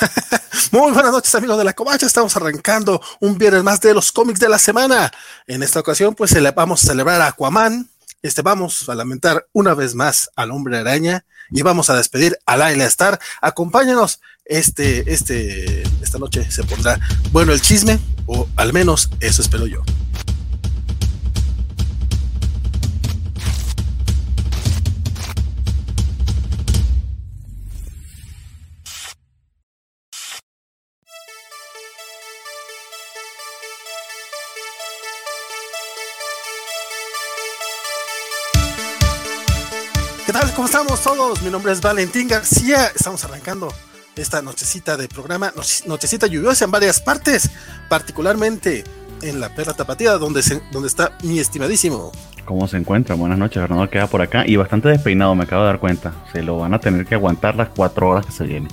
Muy buenas noches amigos de la Covacha, estamos arrancando un viernes más de los cómics de la semana. En esta ocasión pues vamos a celebrar a Aquaman, este vamos a lamentar una vez más al hombre araña y vamos a despedir a Laila Star. Acompáñenos, este, este, esta noche se pondrá bueno el chisme, o al menos eso espero yo. ¿Cómo estamos todos? Mi nombre es Valentín García. Estamos arrancando esta nochecita de programa, nochecita lluviosa en varias partes, particularmente en la Perla Tapatía, donde, se, donde está mi estimadísimo. ¿Cómo se encuentra? Buenas noches, Fernando queda por acá y bastante despeinado, me acabo de dar cuenta. Se lo van a tener que aguantar las cuatro horas que se vienen.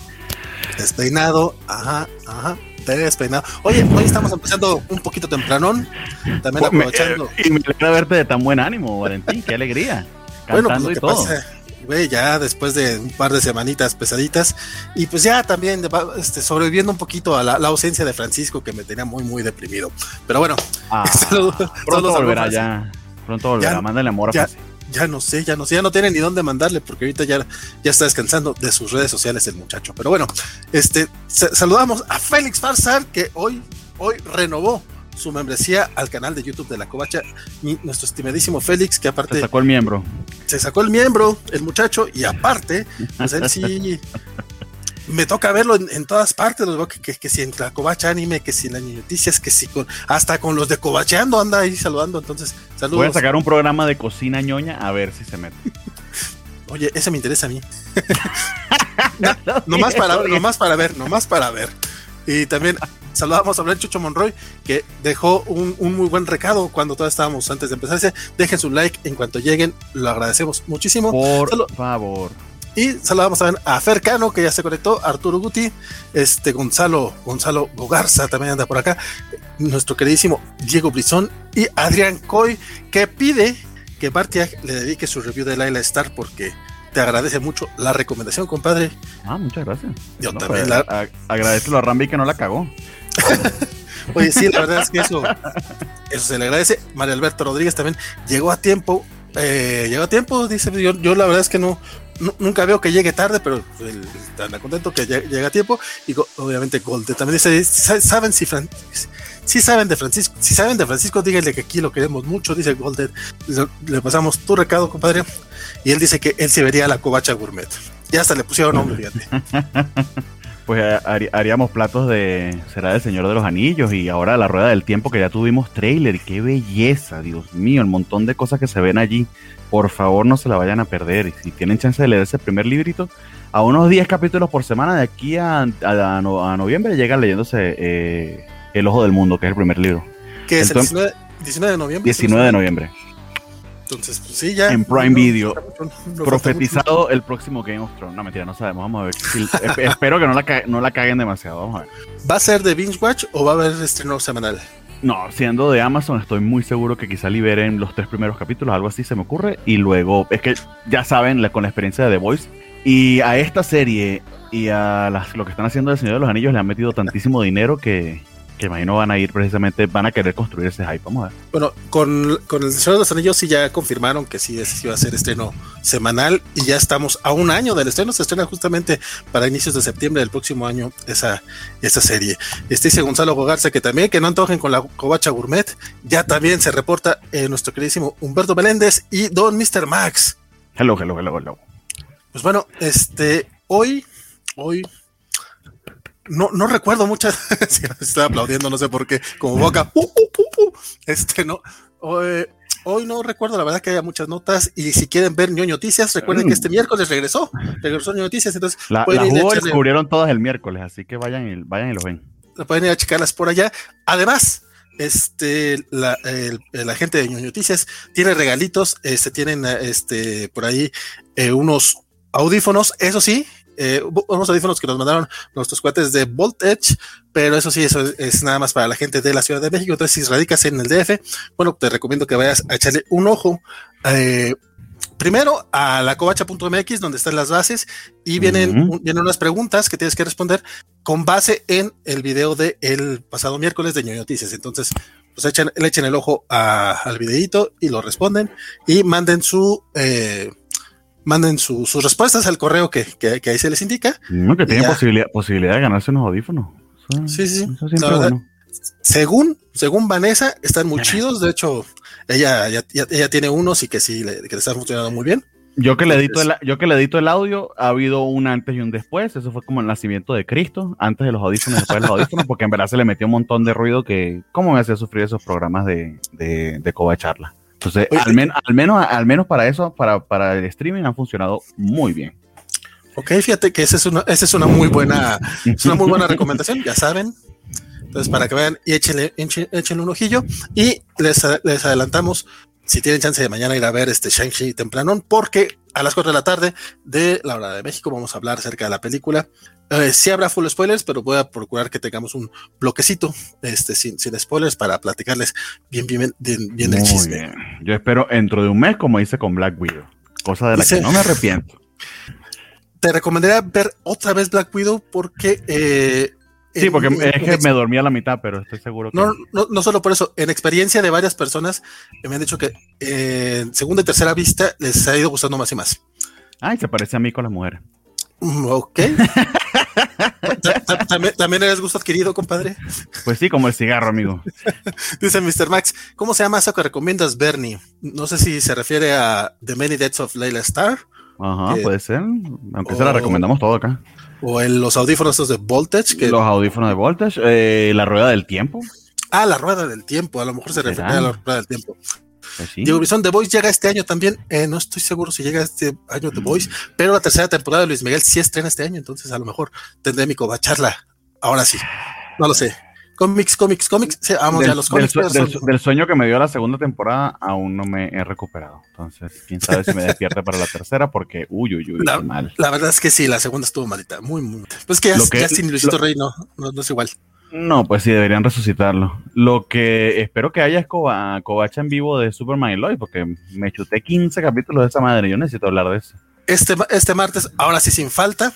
Despeinado, ajá, ajá despeinado. Oye, hoy estamos empezando un poquito tempranón, también aprovechando. y me alegra verte de tan buen ánimo, Valentín, qué alegría bueno, pues lo que pasa, güey, ya después de un par de semanitas pesaditas, y pues ya también este, sobreviviendo un poquito a la, ausencia de Francisco, que me tenía muy, muy deprimido. Pero bueno, ah, pronto volverá ya. Pronto volverá, mándale amor a ya, ya no sé, ya no sé, ya no tiene ni dónde mandarle, porque ahorita ya, ya está descansando de sus redes sociales el muchacho. Pero bueno, este saludamos a Félix Farsar, que hoy, hoy renovó su membresía al canal de YouTube de la Covacha. nuestro estimadísimo Félix, que aparte. Se sacó el miembro. Se sacó el miembro, el muchacho, y aparte, pues él sí. me toca verlo en, todas partes, que, que, si en la Covacha Anime, que si en las noticias, que si con, hasta con los de Covacheando anda ahí saludando. Entonces, saludos. Voy a sacar un programa de cocina ñoña a ver si se mete. Oye, ese me interesa a mí. no, más para, nomás para ver, nomás para ver. Y también saludamos a Blanchucho Chucho Monroy, que dejó un, muy buen recado cuando todavía estábamos antes de empezar. Dejen su like en cuanto lleguen, lo agradecemos muchísimo. Por favor. Y saludamos también a Fer Cano, que ya se conectó, Arturo Guti, este Gonzalo, Gonzalo Bogarza también anda por acá, nuestro queridísimo Diego Brizón y Adrián Coy, que pide que Bartiak le dedique su review de Laila Star porque te agradece mucho la recomendación, compadre. Ah, muchas gracias. Yo también. Pues, la... a Rambi que no la cagó. Oye, sí, la verdad es que eso, eso se le agradece. María Alberto Rodríguez también llegó a tiempo. Eh, llegó a tiempo, dice. Yo, yo la verdad es que no, nunca veo que llegue tarde, pero está contento que llega a tiempo. Y obviamente Golde también dice: ¿Saben si, si saben de Francisco? Si saben de Francisco, díganle que aquí lo queremos mucho. Dice Golden. Le, pasamos tu recado, compadre. Y él dice que él se vería la covacha gourmet. Ya hasta le pusieron nombre, fíjate. pues haríamos platos de será del Señor de los Anillos y ahora la rueda del tiempo que ya tuvimos trailer, qué belleza, Dios mío, el montón de cosas que se ven allí. Por favor, no se la vayan a perder. Y si tienen chance de leer ese primer librito, a unos 10 capítulos por semana de aquí a, a, noviembre llegan leyéndose eh, El Ojo del Mundo, que es el primer libro. ¿Qué es el 19, de noviembre? 19 de noviembre. Entonces, pues sí, ya. En Prime Video. profetizado el próximo Game of Thrones. No, mentira, no sabemos. Vamos a ver. espero que no la, no la caguen demasiado. Vamos a ver. ¿Va a ser de Binge Watch o va a haber estreno semanal? No, siendo de Amazon, estoy muy seguro que quizá liberen los tres primeros capítulos, algo así se me ocurre. Y luego, es que ya saben, con la experiencia de The Voice. Y a esta serie y a las, lo que están haciendo del Señor de los Anillos le han metido tantísimo dinero que, que imagino van a ir precisamente, van a querer construir ese hype. Vamos a ver. Bueno, con, con el Señor de los Anillos sí ya confirmaron que sí, ese iba a ser estreno semanal y ya estamos a un año del estreno. Se estrena justamente para inicios de septiembre del próximo año esa, esa serie. Este dice Gonzalo Gogarza que también, que no antojen con la covacha gourmet. Ya también se reporta eh, nuestro queridísimo Humberto Meléndez y Don Mr. Max. Hello, hello, hello, hello. Pues bueno, este, hoy, hoy no, no recuerdo muchas. estoy aplaudiendo, no sé por qué, como boca. Uh, uh, uh, este, no. Hoy, no recuerdo, la verdad que haya muchas notas. Y si quieren ver ñoño noticias, recuerden que este miércoles regresó. Regresó ñoño noticias. Entonces, la, las descubrieron todas el miércoles, así que vayan y, vayan y lo ven. Pueden ir a checarlas por allá. Además, este la, gente de ñoño noticias tiene regalitos, este tienen este por ahí eh, unos audífonos, eso sí, eh, unos audífonos que nos mandaron nuestros cuates de Voltage, pero eso sí, eso es nada más para la gente de la Ciudad de México. Entonces, si radicas en el DF, bueno, te recomiendo que vayas a echarle un ojo. Eh, primero a la covacha.mx, donde están las bases, y vienen, vienen unas preguntas que tienes que responder con base en el video de el pasado miércoles de Ñoño Noticias. Entonces, pues echen, le echen el ojo al videito y lo responden y manden su eh, manden sus respuestas al correo que, ahí se les indica. que tienen posibilidad, posibilidad de ganarse unos audífonos. sí, sí. según, según Vanessa, están muy chidos. De hecho, ella, ella, tiene unos y que sí, le, que le está funcionando muy bien. Yo que, le edito el, yo que le edito el audio, ha habido un antes y un después. Eso fue como el nacimiento de Cristo, antes de los audífonos, después de los audífonos, porque en verdad se le metió un montón de ruido que, ¿cómo me hacía sufrir esos programas de, de, de Coba Charla? Entonces, al, al, menos, al menos para eso, para, para el streaming, han funcionado muy bien. Ok, fíjate que esa es una, esa es una muy buena, es una muy buena recomendación, ya saben. Entonces, para que vean y échenle, échenle un ojillo. Y les, les adelantamos si tienen chance de mañana ir a ver este Shang-Chi tempranón, porque a las 4 de la tarde de la hora de México vamos a hablar acerca de la película. Eh, sí habrá full spoilers, pero voy a procurar que tengamos un bloquecito este, sin, sin spoilers para platicarles bien, bien, bien, bien el chisme. Yo espero dentro de un mes, como hice con Black Widow, cosa de la que no me arrepiento. Te recomendaría ver otra vez Black Widow porque eh, Sí, porque es que me dormía a la mitad, pero estoy seguro que. No, no, no solo por eso. En experiencia de varias personas me han dicho que en segunda y tercera vista les ha ido gustando más y más. Ay, se parece a mí con las mujeres. Mm, ok. ¿También, eres gusto adquirido, compadre? Pues sí, como el cigarro, amigo. Dice Mr. Max, ¿cómo se llama eso que recomiendas, Bernie? No sé si se refiere a The Many Deaths of Layla Star. Ajá, puede ser. Aunque se la recomendamos todo acá. O en los audífonos de Voltage. Que... Los audífonos de Voltage. Eh, la rueda del tiempo. Ah, la rueda del tiempo. A lo mejor se refiere a la rueda del tiempo. Pues Diego Bison, The Voice llega este año también. Eh, no estoy seguro si llega este año The Voice, pero la tercera temporada de Luis Miguel sí estrena este año, entonces a lo mejor tendré mi cobacharla. Ahora sí. No lo sé. Cómics, cómics, cómics. Sí, vamos ya los cómics. Del, sueño que me dio la segunda temporada, aún no me he recuperado. Entonces, quién sabe si me despierte para la tercera, porque uy, uy, uy, la, mal. La verdad es que sí, la segunda estuvo malita. Muy, muy. Pues que ya, sin Luisito Rey no, no, es igual. No, pues sí, deberían resucitarlo. Lo que espero que haya es Covacha en vivo de Superman y Lois, porque me chuté 15 capítulos de esa madre. Yo necesito hablar de eso. Este, este martes, ahora sí sin falta,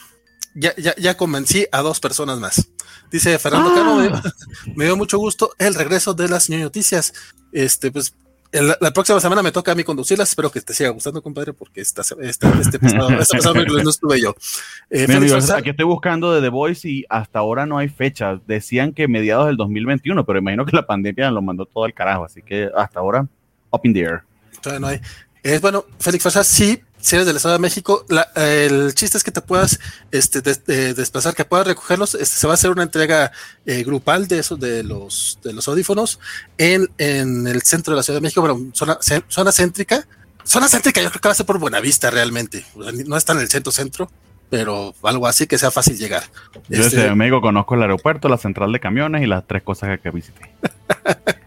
ya, ya, ya convencí a dos personas más. Dice Fernando Cano, ah. me dio, mucho gusto el regreso de las noticias. Este, pues la próxima semana me toca a mí conducirlas. Espero que te siga gustando, compadre, porque esta, esta, este pasado, este pasado no estuve yo. Eh, aquí estoy buscando de The Voice y hasta ahora no hay fecha. Decían que mediados del 2021, pero imagino que la pandemia lo mandó todo al carajo. Así que hasta ahora, up in the air. Todavía no hay. Es bueno, Félix Farsa, sí, si eres del Estado de México, el chiste es que te puedas este, desplazar, que puedas recogerlos. Este, se va a hacer una entrega eh, grupal de esos de los de los audífonos en, en, el centro de la Ciudad de México, bueno, zona, zona céntrica. Zona céntrica, yo creo que va a ser por Buenavista realmente. No está en el centro centro, pero algo así que sea fácil llegar. Yo este, desde México conozco el aeropuerto, la central de camiones y las tres cosas que visité.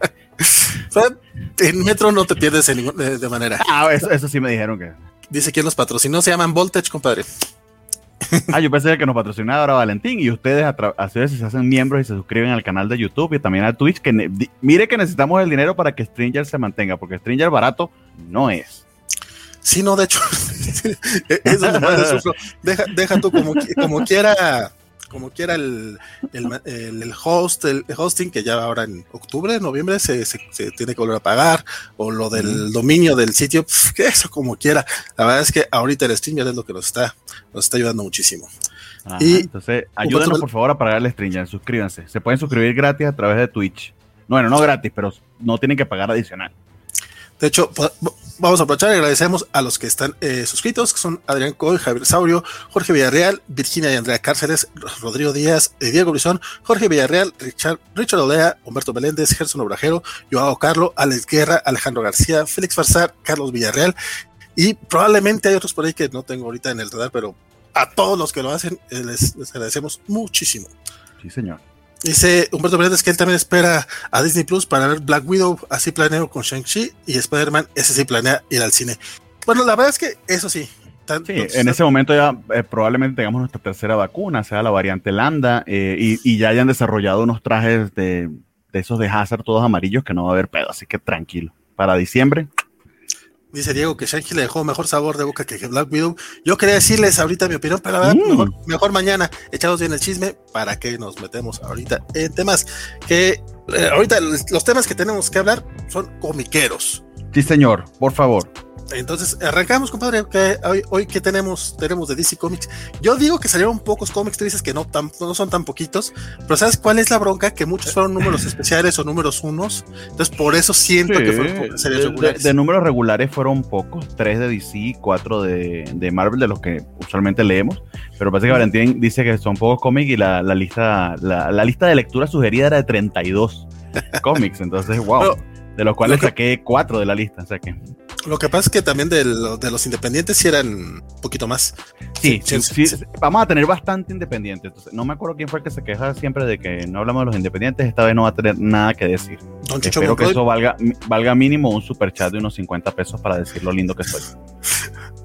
en metro no te pierdes de, manera. Ah, eso, sí me dijeron que. Dice quién los patrocinó, se llaman Voltage, compadre. Ah, yo pensé que nos patrocinaba ahora Valentín y ustedes a, a veces se hacen miembros y se suscriben al canal de YouTube y también a Twitch. Que mire que necesitamos el dinero para que Stringer se mantenga, porque Stringer barato no es. Sí, no, de hecho, eso es lo sufro. Deja, deja tú como, como quiera como quiera el, el, host, el hosting, que ya ahora en octubre, noviembre se, se, tiene que volver a pagar, o lo del dominio del sitio, que eso como quiera. La verdad es que ahorita el stream ya es lo que nos está, nos está ayudando muchísimo. y, entonces, ayúdenos por favor a pagar el stream, suscríbanse. Se pueden suscribir gratis a través de Twitch. Bueno, no gratis, pero no tienen que pagar adicional. De hecho, vamos a aprovechar y agradecemos a los que están eh, suscritos, que son Adrián Coy, Javier Saurio, Jorge Villarreal, Virginia y Andrea Cárceles, Rodrigo Díaz, eh, Diego Brizón, Jorge Villarreal, Richard, Richard Olea, Humberto Meléndez, Gerson Obrajero, Joao Carlo, Alex Guerra, Alejandro García, Félix Farsar, Carlos Villarreal, y probablemente hay otros por ahí que no tengo ahorita en el radar, pero a todos los que lo hacen eh, les, les agradecemos muchísimo. Sí, señor. Dice Humberto Meléndez que él también espera a Disney Plus para ver Black Widow, así planeo con Shang-Chi y Spider-Man, ese sí planea ir al cine. Bueno, la verdad es que eso sí. en ese momento ya eh, probablemente tengamos nuestra tercera vacuna, sea la variante Lambda, eh, y, ya hayan desarrollado unos trajes de, de, esos de Hazard todos amarillos que no va a haber pedo, así que tranquilo. Para diciembre. Dice Diego que Shang-Chi le dejó mejor sabor de boca que Black Widow. Yo quería decirles ahorita mi opinión, pero la verdad, mm. mejor, mañana, echados bien el chisme, para que nos metemos ahorita en temas que eh, ahorita los temas que tenemos que hablar son comiqueros. Sí, señor, por favor. Entonces, arrancamos, compadre. Que hoy, hoy que tenemos, tenemos de DC Comics. Yo digo que salieron pocos cómics, tú dices que no, tan, no son tan poquitos, pero ¿sabes cuál es la bronca? Que muchos fueron números especiales o números unos. Entonces, por eso siento que fueron series regulares. De, números regulares fueron pocos, tres de DC, cuatro de, de, Marvel, de los que usualmente leemos. Pero parece que Valentín dice que son pocos cómics y la, la lista, la, la, lista de lectura sugerida era de 32 cómics. Entonces, wow. de los cuales saqué cuatro de la lista. O sea que. Lo que pasa es que también de, los independientes sí eran un poquito más. Sí, sí, vamos a tener bastante independientes. no me acuerdo quién fue el que se queja siempre de que no hablamos de los independientes. Esta vez no va a tener nada que decir. Espero que eso valga, valga mínimo un super chat de unos 50 pesos para decir lo lindo que soy.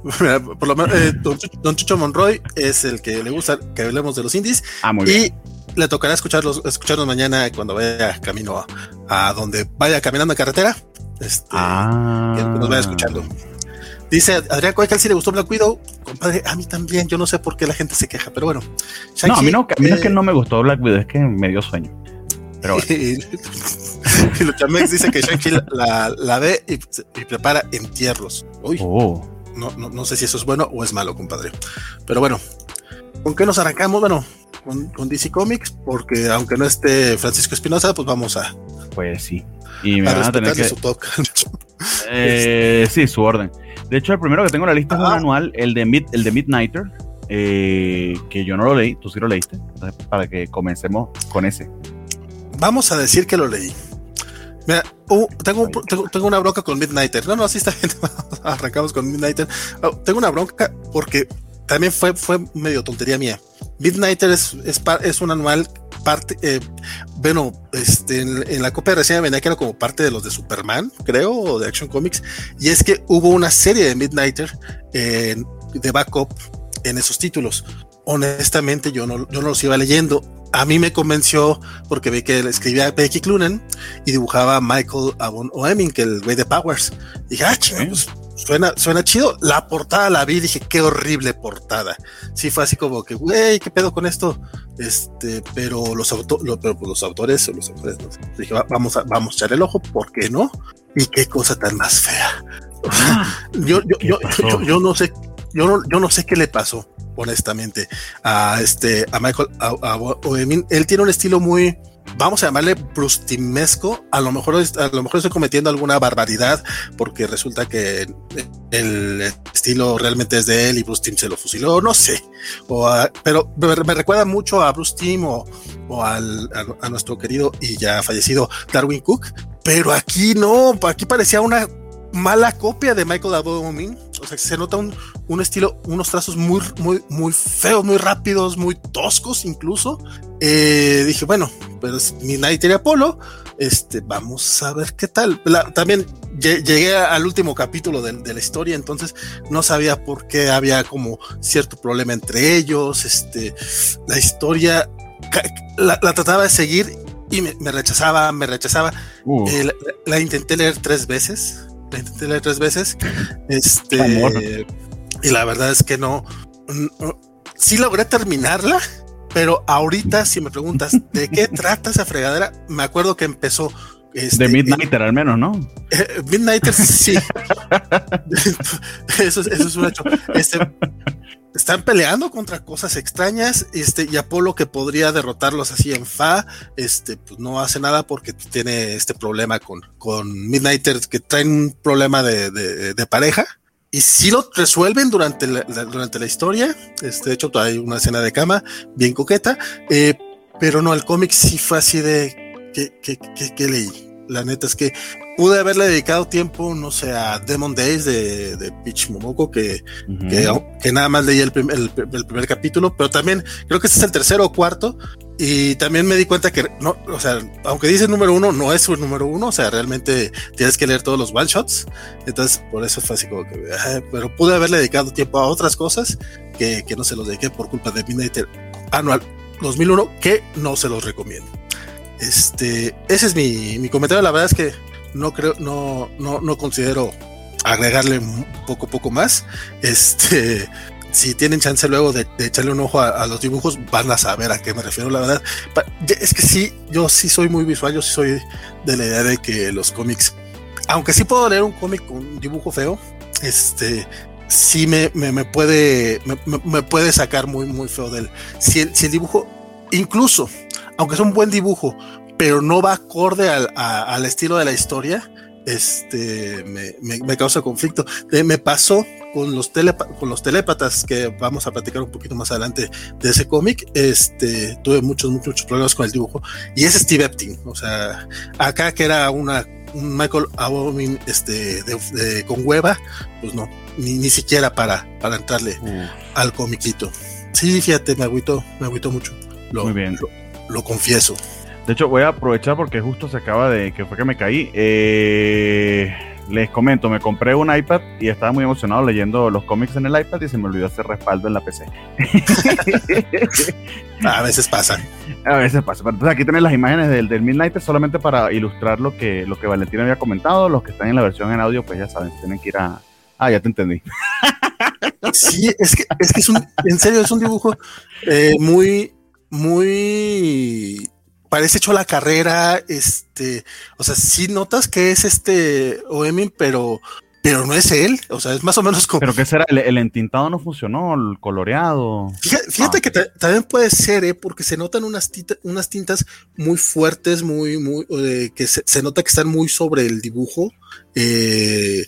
Por lo menos, eh, don, Chucho Monroy es el que le gusta que hablemos de los indies. Ah, muy bien. Y le tocará escucharlos, escucharnos mañana cuando vaya camino a donde vaya caminando en carretera este, ah. que nos vaya escuchando. Dice Adrián Cuecal si le gustó Black Widow. Compadre, a mí también. Yo no sé por qué la gente se queja, pero bueno. no, a mí no, a mí no es que eh, no me gustó Black Widow, es que me dio sueño. Pero bueno. y Luchamex dice que Shang-Chi la, la, ve y, prepara entierros. Uy. Oh. No, no, no, sé si eso es bueno o es malo, compadre. Pero bueno, ¿con qué nos arrancamos? Bueno, con, con DC Comics, porque aunque no esté Francisco Espinosa, pues vamos a. Pues sí. Y me van a tener que. Su eh, sí, su orden. De hecho, el primero que tengo en la lista es un anual, el de, Mid, el de Midnighter, eh, que yo no lo leí, tú sí lo leíste. Entonces, para que comencemos con ese. Vamos a decir que lo leí. Mira, uh, tengo, tengo, una bronca con Midnighter. No, no, así está bien. Arrancamos con Midnighter. Oh, tengo una bronca porque también fue, fue medio tontería mía. Midnighter es, es, es un anual parte, eh, bueno, este, en, la copia recién venía que era como parte de los de Superman, creo, o de Action Comics, y es que hubo una serie de Midnighter de backup en esos títulos. Honestamente, yo no, yo no los iba leyendo. A mí me convenció porque vi que escribía Becky Clunan y dibujaba Michael Avon Oeming, que el güey de Powers. Y dije, ah, pues suena, suena chido. La portada la vi y dije, qué horrible portada. Sí, fue así como que, güey, ¿qué pedo con esto? Este, pero los, auto, pero pues los autores, los autores, dije, vamos a, vamos a echar el ojo, ¿por qué no? Y qué cosa tan más fea. yo, yo, yo, yo, no sé, yo no, yo no sé qué le pasó, honestamente, a este, a Michael, a, él tiene un estilo muy, vamos a llamarle brustimesco, a lo mejor a lo mejor estoy cometiendo alguna barbaridad porque resulta que el estilo realmente es de él y Bruce Timm se lo fusiló, no sé, o pero me, recuerda mucho a Bruce Timm o, al, a, nuestro querido y ya fallecido Darwin Cook, pero aquí no, aquí parecía una mala copia de Michael Abomin, o sea, se nota un, un estilo, unos trazos muy, muy, muy feos, muy rápidos, muy toscos incluso, eh, dije, bueno, pues Midnight y Apolo, este, vamos a ver qué tal. también llegué al último capítulo de, la historia, entonces no sabía por qué había como cierto problema entre ellos. Este, la historia la, trataba de seguir y me, rechazaba, me rechazaba. Eh, la, intenté leer tres veces, intenté tres veces. Este, y la verdad es que no, no sí logré terminarla pero ahorita, si me preguntas de qué trata esa fregadera, me acuerdo que empezó. Este, de Midnighter al menos, ¿no? Eh, Midnighter sí. eso, es un hecho. Este, están peleando contra cosas extrañas, este, y Apolo que podría derrotarlos así en fa, este, pues no hace nada porque tiene este problema con, con Midnighter, que traen un problema de, de pareja y si lo resuelven durante la, durante la historia. Este, de hecho, hay una escena de cama bien coqueta, eh, pero no, el cómic sí fue así de que, que, que, leí. La neta es que pude haberle dedicado tiempo, no sé, a Demon Days de, de Peach Momoko, que, que, nada más leí el, el, el, primer capítulo, pero también creo que este es el tercero o cuarto, y también me di cuenta que, no, o sea, aunque dice número uno, no es un número uno, o sea, realmente tienes que leer todos los one shots. Entonces, por eso fue así como que, pero pude haberle dedicado tiempo a otras cosas que, que no se los dediqué por culpa de Midnight Anual 2001, que no se los recomiendo. Este, ese es mi, mi comentario. La verdad es que no creo, no, no, no considero agregarle poco, poco más. Este, si tienen chance luego de, echarle un ojo a, los dibujos, van a saber a qué me refiero, la verdad. Es que sí, yo sí soy muy visual, yo sí soy de la idea de que los cómics, aunque sí puedo leer un cómic con un dibujo feo, este, sí me, me, puede, me, puede sacar muy, muy feo del. Si el, si el dibujo, incluso, aunque es un buen dibujo, pero no va acorde al, al estilo de la historia, este me, causa conflicto. Eh, me pasó con los, con los telépatas, que vamos a platicar un poquito más adelante de ese cómic. Este, tuve muchos, muchos, problemas con el dibujo. Y es Steve Epting. O sea, acá que era una, un Michael Abomin este, con hueva, pues no, ni, ni siquiera para, para entrarle al comiquito. Sí, fíjate, me agüitó, me agüitó mucho. Muy bien. lo confieso. De hecho, voy a aprovechar porque justo se acaba de que fue que me caí. Eh, les comento, me compré un iPad y estaba muy emocionado leyendo los cómics en el iPad y se me olvidó hacer respaldo en la PC. a veces pasa. A veces pasa. Entonces aquí tienen las imágenes del, del Midnight solamente para ilustrar lo que, lo que Valentín había comentado. Los que están en la versión en audio, pues ya saben, tienen que ir a... Ah, ya te entendí. Sí, es que es, que es un, en serio, es un dibujo eh, muy, muy parece hecho la carrera, este, o sea, sí notas que es este Oemin, pero, pero no es él, o sea, es más o menos como... Pero que será, el, entintado no funcionó, el coloreado. Fíjate, ah. que también puede ser, ¿eh? porque se notan unas, unas tintas muy fuertes, muy, muy, que se, nota que están muy sobre el dibujo, eh,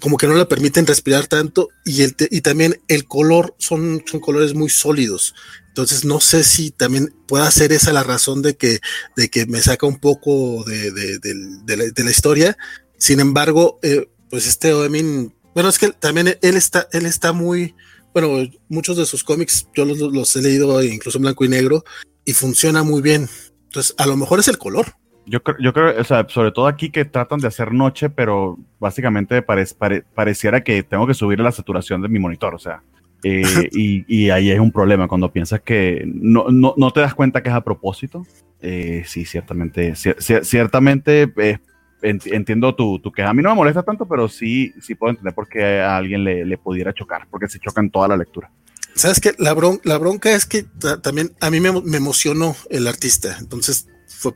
como que no le permiten respirar tanto, y, el y también el color son, son colores muy sólidos. Entonces no sé si también pueda ser esa la razón de que, de que me saca un poco de, de, la, historia. Sin embargo, eh, pues este Oemin, bueno, es que también él está, él está muy, bueno, muchos de sus cómics yo los, he leído incluso en blanco y negro y funciona muy bien. Entonces, a lo mejor es el color. Yo creo, yo creo, o sea, sobre todo aquí que tratan de hacer noche, pero básicamente pareciera que tengo que subir la saturación de mi monitor, o sea, eh, y, ahí es un problema cuando piensas que no, no, no te das cuenta que es a propósito. Eh, sí, ciertamente, ciertamente eh, entiendo tu, tu queja. A mí no me molesta tanto, pero sí, sí puedo entender por qué a alguien le, le pudiera chocar, porque se choca en toda la lectura. Sabes que la, la bronca es que también a mí me, me, emocionó el artista. Entonces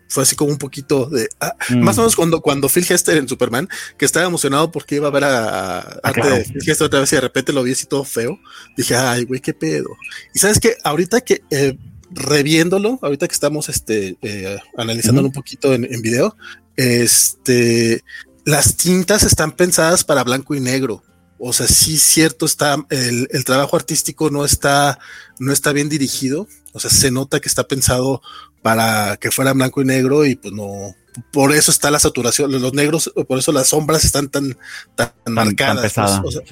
fue, así como un poquito de ah, mm. más o menos cuando, cuando Phil Hester en Superman, que estaba emocionado porque iba a ver a, a ah, Phil Hester otra vez y de repente lo vi así todo feo. Dije, ay, güey, qué pedo. Y sabes que ahorita que eh, reviéndolo, ahorita que estamos este, eh, analizándolo un poquito en, en video, este, las tintas están pensadas para blanco y negro. O sea, sí, cierto, está el, el, trabajo artístico no está, no está bien dirigido. O sea, se nota que está pensado para que fuera blanco y negro y pues no, por eso está la saturación, los negros, por eso las sombras están tan, tan, marcadas. Pues,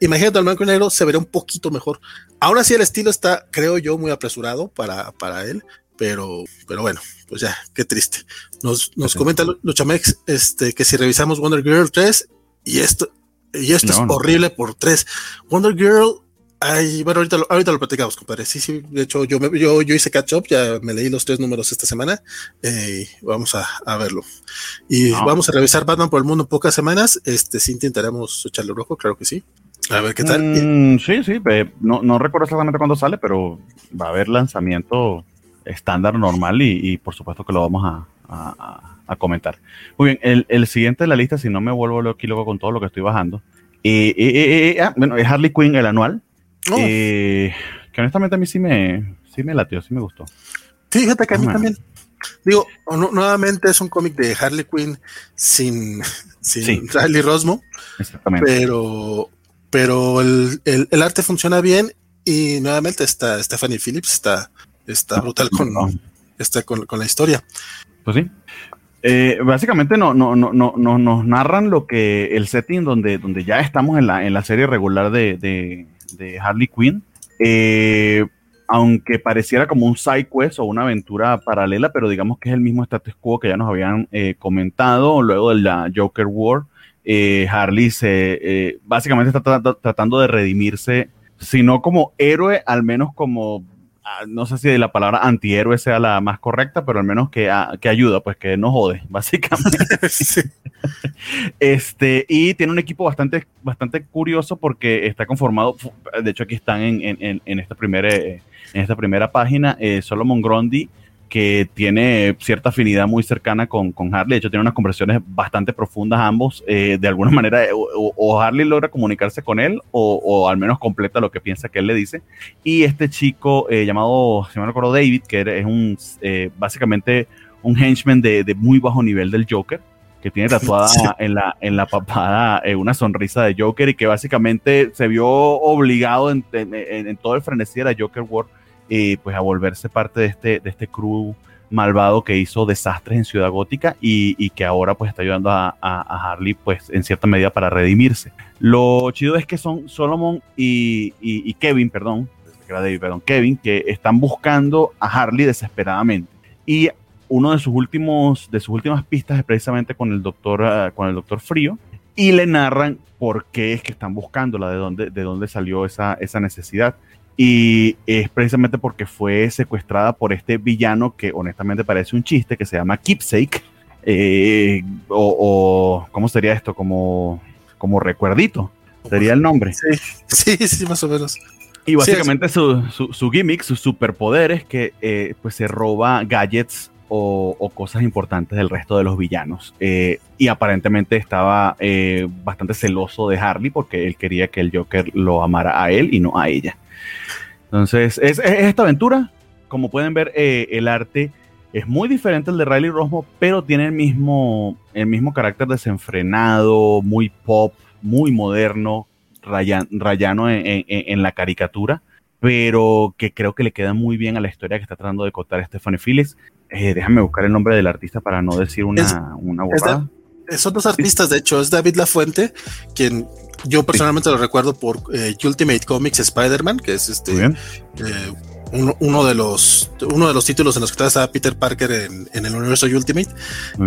imagínate el blanco y negro se vería un poquito mejor. Ahora sí el estilo está, creo yo, muy apresurado para, para él, pero, pero bueno, pues ya, qué triste. Nos, nos comenta Luchamex este, que si revisamos Wonder Girl 3 y esto, y esto es horrible por 3. Wonder Girl Ay, bueno, ahorita lo, ahorita lo platicamos, compadre. Sí, sí, de hecho, yo, yo, yo hice catch up, ya me leí los tres números esta semana. Eh, vamos a, a, verlo. Y ah. vamos a revisar Batman por el mundo en pocas semanas. Este, sí intentaremos echarle rojo, claro que sí. A ver qué tal. Mm, sí, sí, no, no recuerdo exactamente cuándo sale, pero va a haber lanzamiento estándar normal y, y por supuesto que lo vamos a, a, a comentar. Muy bien, el, el, siguiente de la lista, si no me vuelvo aquí luego con todo lo que estoy bajando, eh, eh, ah, bueno, es Harley Quinn, el anual. Eh, que honestamente a mí sí me, sí me latió, sí me gustó. Fíjate que a mí también. Digo, nuevamente es un cómic de Harley Quinn sin, sin Riley Rosmo. Exactamente. Pero, pero el, el, arte funciona bien y nuevamente está Stephanie Phillips, está, está brutal con, está con, con la historia. Pues sí. Eh, básicamente no, no, no, no, nos narran lo que el setting donde, donde ya estamos en la, en la serie regular de, de Harley Quinn. Eh, aunque pareciera como un side quest o una aventura paralela, pero digamos que es el mismo status quo que ya nos habían eh, comentado luego de la Joker War. Harley se básicamente está tratando de redimirse, si no como héroe, al menos como no sé si la palabra antihéroe sea la más correcta, pero al menos que, que ayuda, pues que no jode, básicamente. este, y tiene un equipo bastante, bastante curioso porque está conformado, de hecho aquí están en, en, en esta, primera, en esta primera página, eh, Solomon Grundy, que tiene cierta afinidad muy cercana con, con, Harley. De hecho, tiene unas conversaciones bastante profundas ambos. Eh, de alguna manera, o, Harley logra comunicarse con él, o, o, al menos completa lo que piensa que él le dice. Y este chico eh, llamado, si me acuerdo, David, que es un eh, básicamente un henchman de, de, muy bajo nivel del Joker, que tiene tatuada sí. en, la, en la papada eh, una sonrisa de Joker y que básicamente se vio obligado en, en, en todo el frenesí de la Joker World pues a volverse parte de este, de este crew malvado que hizo desastres en Ciudad Gótica y, que ahora pues está ayudando a, Harley pues en cierta medida para redimirse. Lo chido es que son Solomon y, Kevin, perdón, David, perdón, Kevin, que están buscando a Harley desesperadamente. Y uno de sus últimos, de sus últimas pistas es precisamente con el doctor, uh, con el doctor Frío, y le narran por qué es que están buscándola, de dónde, de dónde salió esa, esa necesidad y es precisamente porque fue secuestrada por este villano que honestamente parece un chiste que se llama Keepsake eh, o, o, cómo sería esto como como recuerdito sería el nombre sí sí, sí más o menos y básicamente sí, su, su, su, gimmick su superpoder es que eh, pues se roba gadgets o, o, cosas importantes del resto de los villanos. Eh, y aparentemente estaba bastante celoso de Harley porque él quería que el Joker lo amara a él y no a ella. Entonces, es, es esta aventura. Como pueden ver, eh, el arte es muy diferente al de Riley Rosmo, pero tiene el mismo, el mismo carácter desenfrenado, muy pop, muy moderno, rayan, rayano en, en, en, la caricatura, pero que creo que le queda muy bien a la historia que está tratando de contar Stephanie Phillips. Eh, déjame buscar el nombre del artista para no decir una, es, una borrada. Son dos artistas, de hecho, es David Lafuente, quien yo personalmente lo recuerdo por eh, Ultimate Comics Spider-Man, que es este eh, uno, uno, de los uno de los títulos en los que está Peter Parker en, en el universo Ultimate.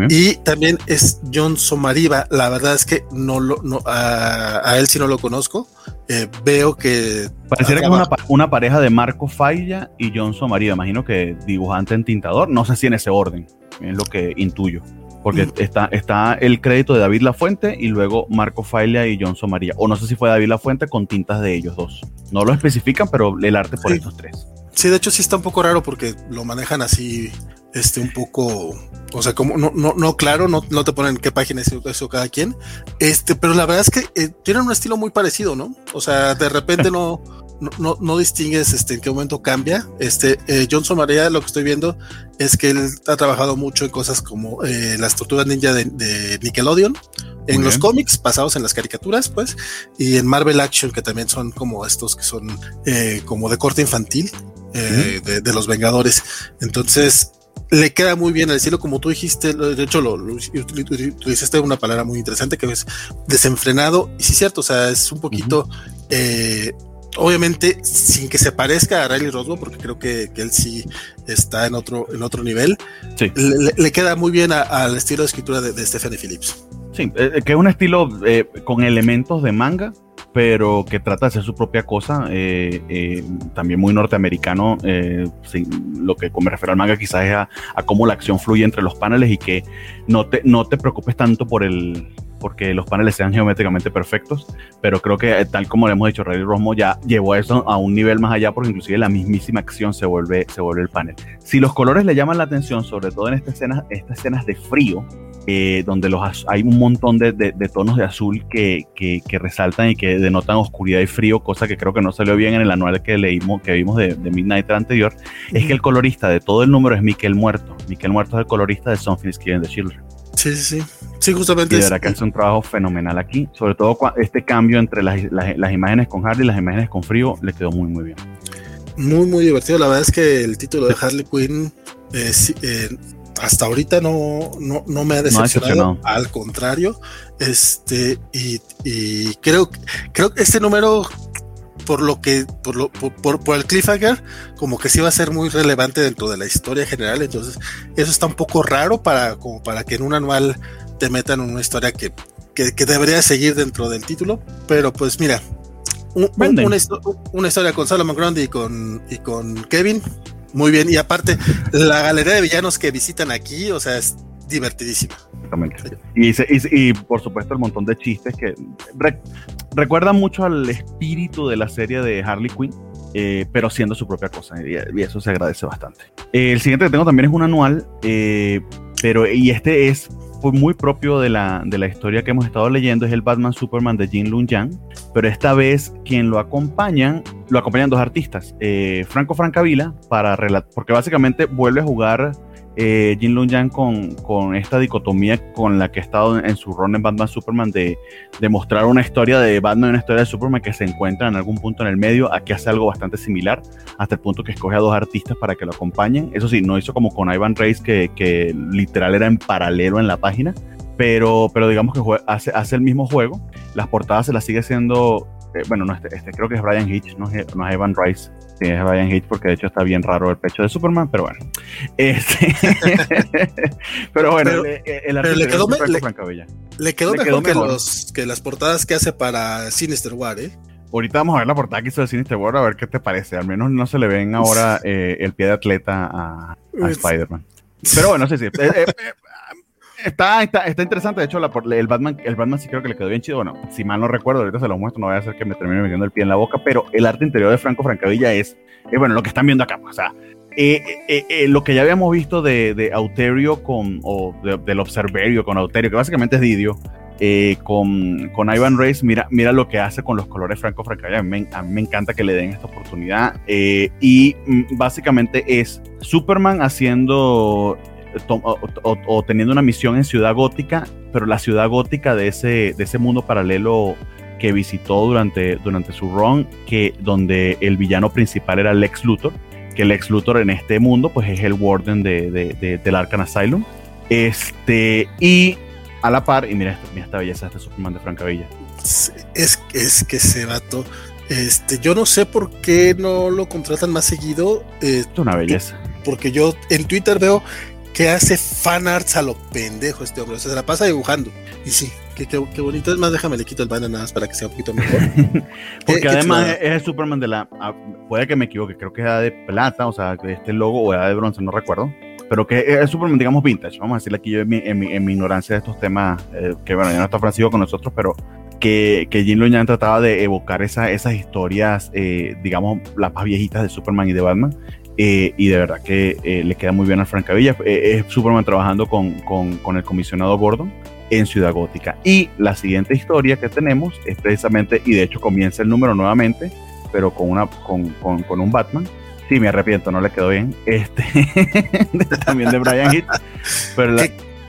Y también es John Somariba. La verdad es que no lo no, a, a él sí no lo conozco. Eh, veo que pareciera que es una, una, pareja de Marco Falla y John Somariba. Imagino que dibujante en tintador. No sé si en ese orden. Es lo que intuyo porque está, está el crédito de David Lafuente y luego Marco Failia y Johnson María. O no sé si fue David Lafuente con tintas de ellos dos. No lo especifican, pero el arte por sí. estos tres. Sí, de hecho sí está un poco raro porque lo manejan así, este, un poco, o sea, como no, no, no claro, no, no te ponen qué página es eso cada quien. Este, pero la verdad es que eh, tienen un estilo muy parecido, ¿no? O sea, de repente no no, no, no, distingues este, en qué momento cambia. Este, eh, Johnson María, lo que estoy viendo es que él ha trabajado mucho en cosas como eh, las tortugas ninja de, de Nickelodeon, en los cómics basados en las caricaturas, pues, y en Marvel Action, que también son como estos que son eh, como de corte infantil, uh-huh. de, de, los Vengadores. Entonces, le queda muy bien el estilo, como tú dijiste, de hecho lo, lo, utilizaste una palabra muy interesante que es desenfrenado, y sí es cierto, o sea, es un poquito eh, obviamente sin que se parezca a Riley Roswell, porque creo que, que, él sí está en otro, en otro nivel, sí. le, le, queda muy bien al estilo de escritura de, de Stephanie Phillips. Sí, eh, que es un estilo eh, con elementos de manga, pero que trata de hacer su propia cosa, eh, eh, también muy norteamericano, eh, lo que me refiero al manga quizás es a, a, cómo la acción fluye entre los paneles y que no te, no te preocupes tanto por el, porque los paneles sean geométricamente perfectos, pero creo que tal como le hemos dicho, Riley Rosmo ya llevó eso a un nivel más allá porque inclusive la mismísima acción se vuelve, se vuelve el panel. Si los colores le llaman la atención, sobre todo en esta escena, estas escenas de frío, eh, donde los, hay un montón de, de, de tonos de azul que, que, que, resaltan y que denotan oscuridad y frío, cosa que creo que no salió bien en el anual que leímos, que vimos de, de Midnight anterior, mm. es que el colorista de todo el número es Miquel Muerto. Miquel Muerto es el colorista de Something is Killing the Children. Sí, sí, sí. Sí, justamente. Y de verdad que hace un trabajo fenomenal aquí. Sobre todo este cambio entre las, las, las, imágenes con Harley y las imágenes con frío le quedó muy, muy bien. Muy, muy divertido. La verdad es que el título de Harley Quinn eh, eh, hasta ahorita no, no, no me ha decepcionado. No al contrario. Este, y, y creo, creo que este número por lo que, por, lo, por, por, por, el cliffhanger, como que sí va a ser muy relevante dentro de la historia general. Entonces, eso está un poco raro para, como para que en un anual te metan en una historia que, que, que debería seguir dentro del título. Pero pues mira, un, un, una, una, historia con Solomon Grundy y con, y con Kevin, muy bien. Y aparte, la galería de villanos que visitan aquí, o sea, es, divertidísima. Exactamente. Y, y, por supuesto el montón de chistes que recuerdan mucho al espíritu de la serie de Harley Quinn, eh, pero siendo su propia cosa. Y, eso se agradece bastante. el siguiente que tengo también es un anual, eh, pero y este es muy propio de la, de la historia que hemos estado leyendo, es el Batman Superman de Jin Lun Yang, pero esta vez quien lo acompañan, lo acompañan dos artistas, eh, Franco Francavilla, para porque básicamente vuelve a jugar eh, Jin Yang con, esta dicotomía con la que ha estado en, su rol en Batman Superman de, mostrar una historia de Batman y una historia de Superman que se encuentra en algún punto en el medio. Aquí hace algo bastante similar, hasta el punto que escoge a dos artistas para que lo acompañen. Eso sí, no hizo como con Ivan Reis, que, literal era en paralelo en la página, pero, pero digamos que hace, hace el mismo juego. Las portadas se las sigue haciendo eh, bueno, no, este, este, creo que es Brian Hitch, no no es Evan Rice. Sí, es Brian Hitch porque de hecho está bien raro el pecho de Superman, pero bueno. Este, pero bueno, el, le quedó, le, quedó mejor, que, los, que las portadas que hace para Sinister War, ¿eh? Ahorita vamos a ver la portada que hizo de Sinister War, a ver qué te parece. Al menos no se le ven ahora eh, el pie de atleta a, a Spider-Man. Pero bueno, sí, sí. Eh, Está, está, está, interesante, de hecho, el, Batman, el Batman sí creo que le quedó bien chido. Bueno, si mal no recuerdo, ahorita se lo muestro, no voy a hacer que me termine metiendo el pie en la boca, pero el arte interior de Franco Francavilla es, bueno, lo que están viendo acá. O sea, eh, eh, eh, lo que ya habíamos visto de, de Auterio con, o del Observerio con Auterio, que básicamente es Didio, con, con, Ivan Reis, mira, mira lo que hace con los colores Franco Francavilla. A mí, a mí me encanta que le den esta oportunidad. y mm, básicamente es Superman haciendo o, teniendo una misión en Ciudad Gótica, pero la ciudad gótica de ese, de ese mundo paralelo que visitó durante, durante su run, que donde el villano principal era Lex Luthor, que Lex Luthor en este mundo pues es el warden de, de, del Arkham Asylum. Este, y a la par, y mira, mira esta belleza, este Superman de Francavilla. Es, es que ese vato, este, yo no sé por qué no lo contratan más seguido. es una belleza. Porque yo en Twitter veo que hace fanarts a lo pendejo este hombre. O sea, se la pasa dibujando. Y sí, qué, qué, bonito. Es más, déjame le quito el banner nada más para que sea un poquito mejor. Porque además es el Superman de la. Ah, puede que me equivoque, creo que es de plata, o sea, este logo o era de bronce, no recuerdo. Pero que es Superman, digamos, vintage. Vamos a decirle aquí yo en mi, en mi, en mi ignorancia de estos temas, eh, que bueno, ya no está Francisco con nosotros, pero que, que Jim Loñan trataba de evocar esa, esas historias, eh, digamos, las más viejitas de Superman y de Batman, eh, y de verdad que eh, le queda muy bien a Francavilla. Eh, es Superman trabajando con, con, con, el comisionado Gordon en Ciudad Gótica. Y la siguiente historia que tenemos es precisamente, y de hecho comienza el número nuevamente, pero con, una, con, con un Batman. Sí, me arrepiento, no le quedó bien. Este, también de Brian Heath. Pero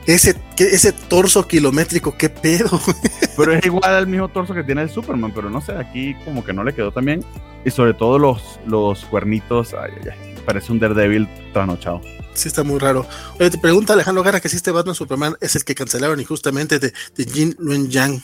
ese, ese torso kilométrico, qué pedo. pero es igual al mismo torso que tiene el Superman, pero no sé, aquí como que no le quedó también. Y sobre todo los, los cuernitos, ay, ay, ay parece un Daredevil trasnochado. Sí, está muy raro. Oye, te pregunta Alejandro Gara que si este Batman Superman es el que cancelaron injustamente de, de Jin Luen Yang.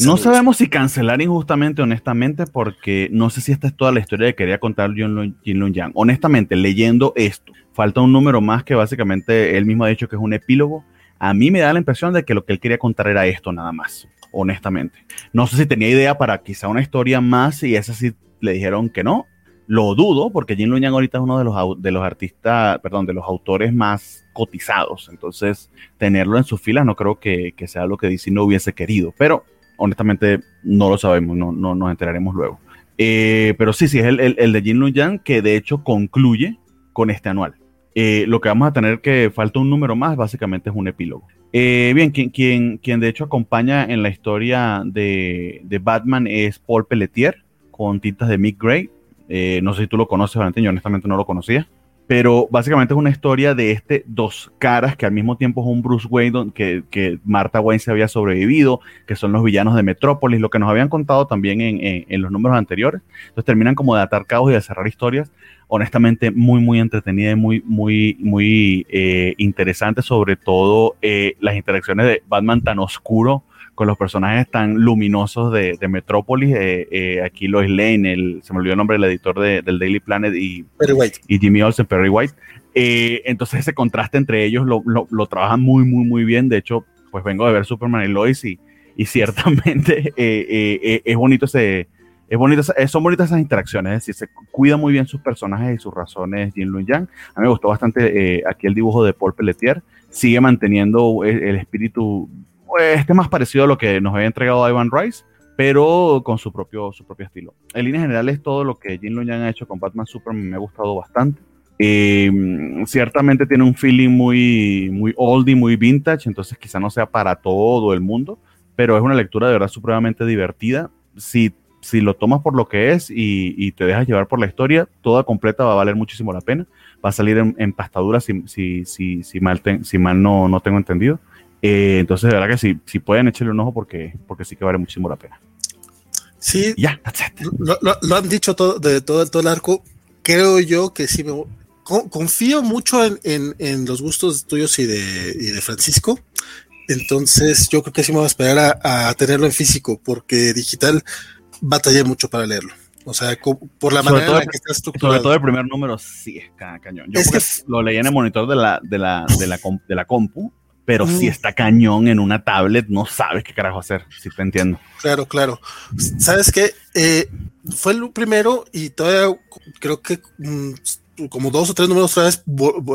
no sabemos si cancelar injustamente, honestamente, porque no sé si esta es toda la historia que quería contar Jin Luen Yang. Honestamente, leyendo esto, falta un número más que básicamente él mismo ha dicho que es un epílogo. A mí me da la impresión de que lo que él quería contar era esto nada más, honestamente. No sé si tenía idea para quizá una historia más y esa sí le dijeron que no, lo dudo porque Jin Luñan ahorita es uno de los, de los artistas, perdón, de los autores más cotizados. Entonces, tenerlo en sus filas no creo que, sea lo que DC no hubiese querido. Pero, honestamente, no lo sabemos, no, no nos enteraremos luego. Eh, pero sí, sí, es el, el, de Jin Luyan que de hecho concluye con este anual. Eh, lo que vamos a tener que falta un número más, básicamente es un epílogo. Eh, bien, quien, quien, quien, de hecho acompaña en la historia de, de Batman es Paul Pelletier con tintas de Mick Gray. Eh, no sé si tú lo conoces, Valentín, yo honestamente no lo conocía. Pero básicamente es una historia de este dos caras que al mismo tiempo es un Bruce Wayne que, que Martha Wayne se había sobrevivido, que son los villanos de Metrópolis, lo que nos habían contado también en, en, los números anteriores. Entonces terminan como de atar cabos y de cerrar historias. Honestamente, muy, muy entretenida y muy, muy, muy eh, interesante, sobre todo eh, las interacciones de Batman tan oscuro con los personajes tan luminosos de, de Metrópolis. Eh, eh, aquí Lois Lane, el, se me olvidó el nombre del editor del Daily Planet y, y Jimmy Olsen, Perry White. Eh, entonces ese contraste entre ellos lo, lo, trabajan muy, muy, muy bien. De hecho, pues vengo de ver Superman y Lois y, y ciertamente es bonito ese, es bonita, son bonitas esas interacciones, es decir, se cuida muy bien sus personajes y sus razones Jin Lun Yang. A mí me gustó bastante aquí el dibujo de Paul Pelletier, sigue manteniendo el, el espíritu, pues, este más parecido a lo que nos había entregado Ivan Rice, pero con su propio, su propio estilo. En líneas generales, todo lo que Jin Lun Yang ha hecho con Batman Superman me ha gustado bastante. Eh, ciertamente tiene un feeling muy, muy oldie, muy vintage, entonces quizá no sea para todo el mundo, pero es una lectura de verdad supremamente divertida. Si, si lo tomas por lo que es y, te dejas llevar por la historia, toda completa va a valer muchísimo la pena. Va a salir en, pastadura si, si, si, si, mal, si mal no, no tengo entendido. Eh, entonces, de verdad que sí, si pueden echarle un ojo porque, porque sí que vale muchísimo la pena. Sí, ya, lo, han dicho todo, de todo, todo el arco. Creo yo que sí me, confío mucho en, en, los gustos tuyos y de, y de, Francisco. Entonces, yo creo que sí me voy a esperar a, tenerlo en físico, porque digital batallé mucho para leerlo. O sea, por la manera en la que está estructurado. Sobre todo el primer número, sí es cañón. Yo lo leí en el monitor de la, de la, de la, de la compu, pero si está cañón en una tablet, no sabes qué carajo hacer, si te entiendo. Claro, claro. ¿Sabes qué? Eh, fue el primero y todavía creo que mm, como dos o tres números otra vez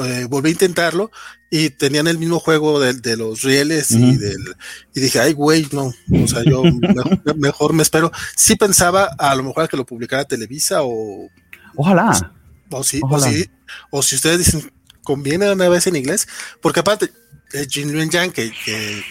eh, volví a intentarlo y tenían el mismo juego de, los rieles y del y dije ay güey no o sea yo mejor, me espero. Sí pensaba a lo mejor que lo publicara Televisa o ojalá. O, sí o o si ustedes dicen conviene una vez en inglés porque aparte Jin Luen Yang que,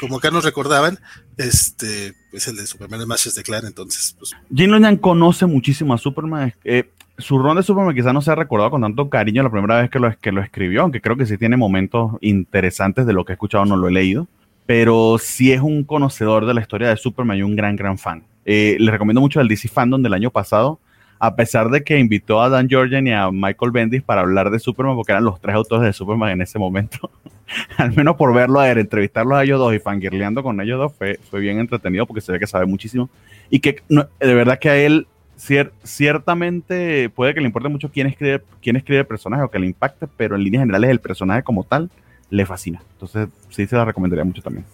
como acá nos recordaban este es el de Superman Masters de Clan entonces pues Jin Luen Yang conoce muchísimo a Superman eh, su ron de Superman quizás no se ha recordado con tanto cariño la primera vez que lo, que lo escribió, aunque creo que sí tiene momentos interesantes de lo que he escuchado, no lo he leído, pero sí es un conocedor de la historia de Superman y un gran, gran fan. Eh, le recomiendo mucho el DC Fandom del año pasado, a pesar de que invitó a Dan Jorgen y a Michael Bendis para hablar de Superman, porque eran los tres autores de Superman en ese momento. Al menos por verlo a él, entrevistarlos a ellos dos y fangirleando con ellos dos fue, fue bien entretenido porque se ve que sabe muchísimo. Y que de verdad que a él ciertamente puede que le importe mucho quién escribe, quién escribe el personaje o que le impacte, pero en líneas generales el personaje como tal le fascina. Entonces sí se la recomendaría mucho también.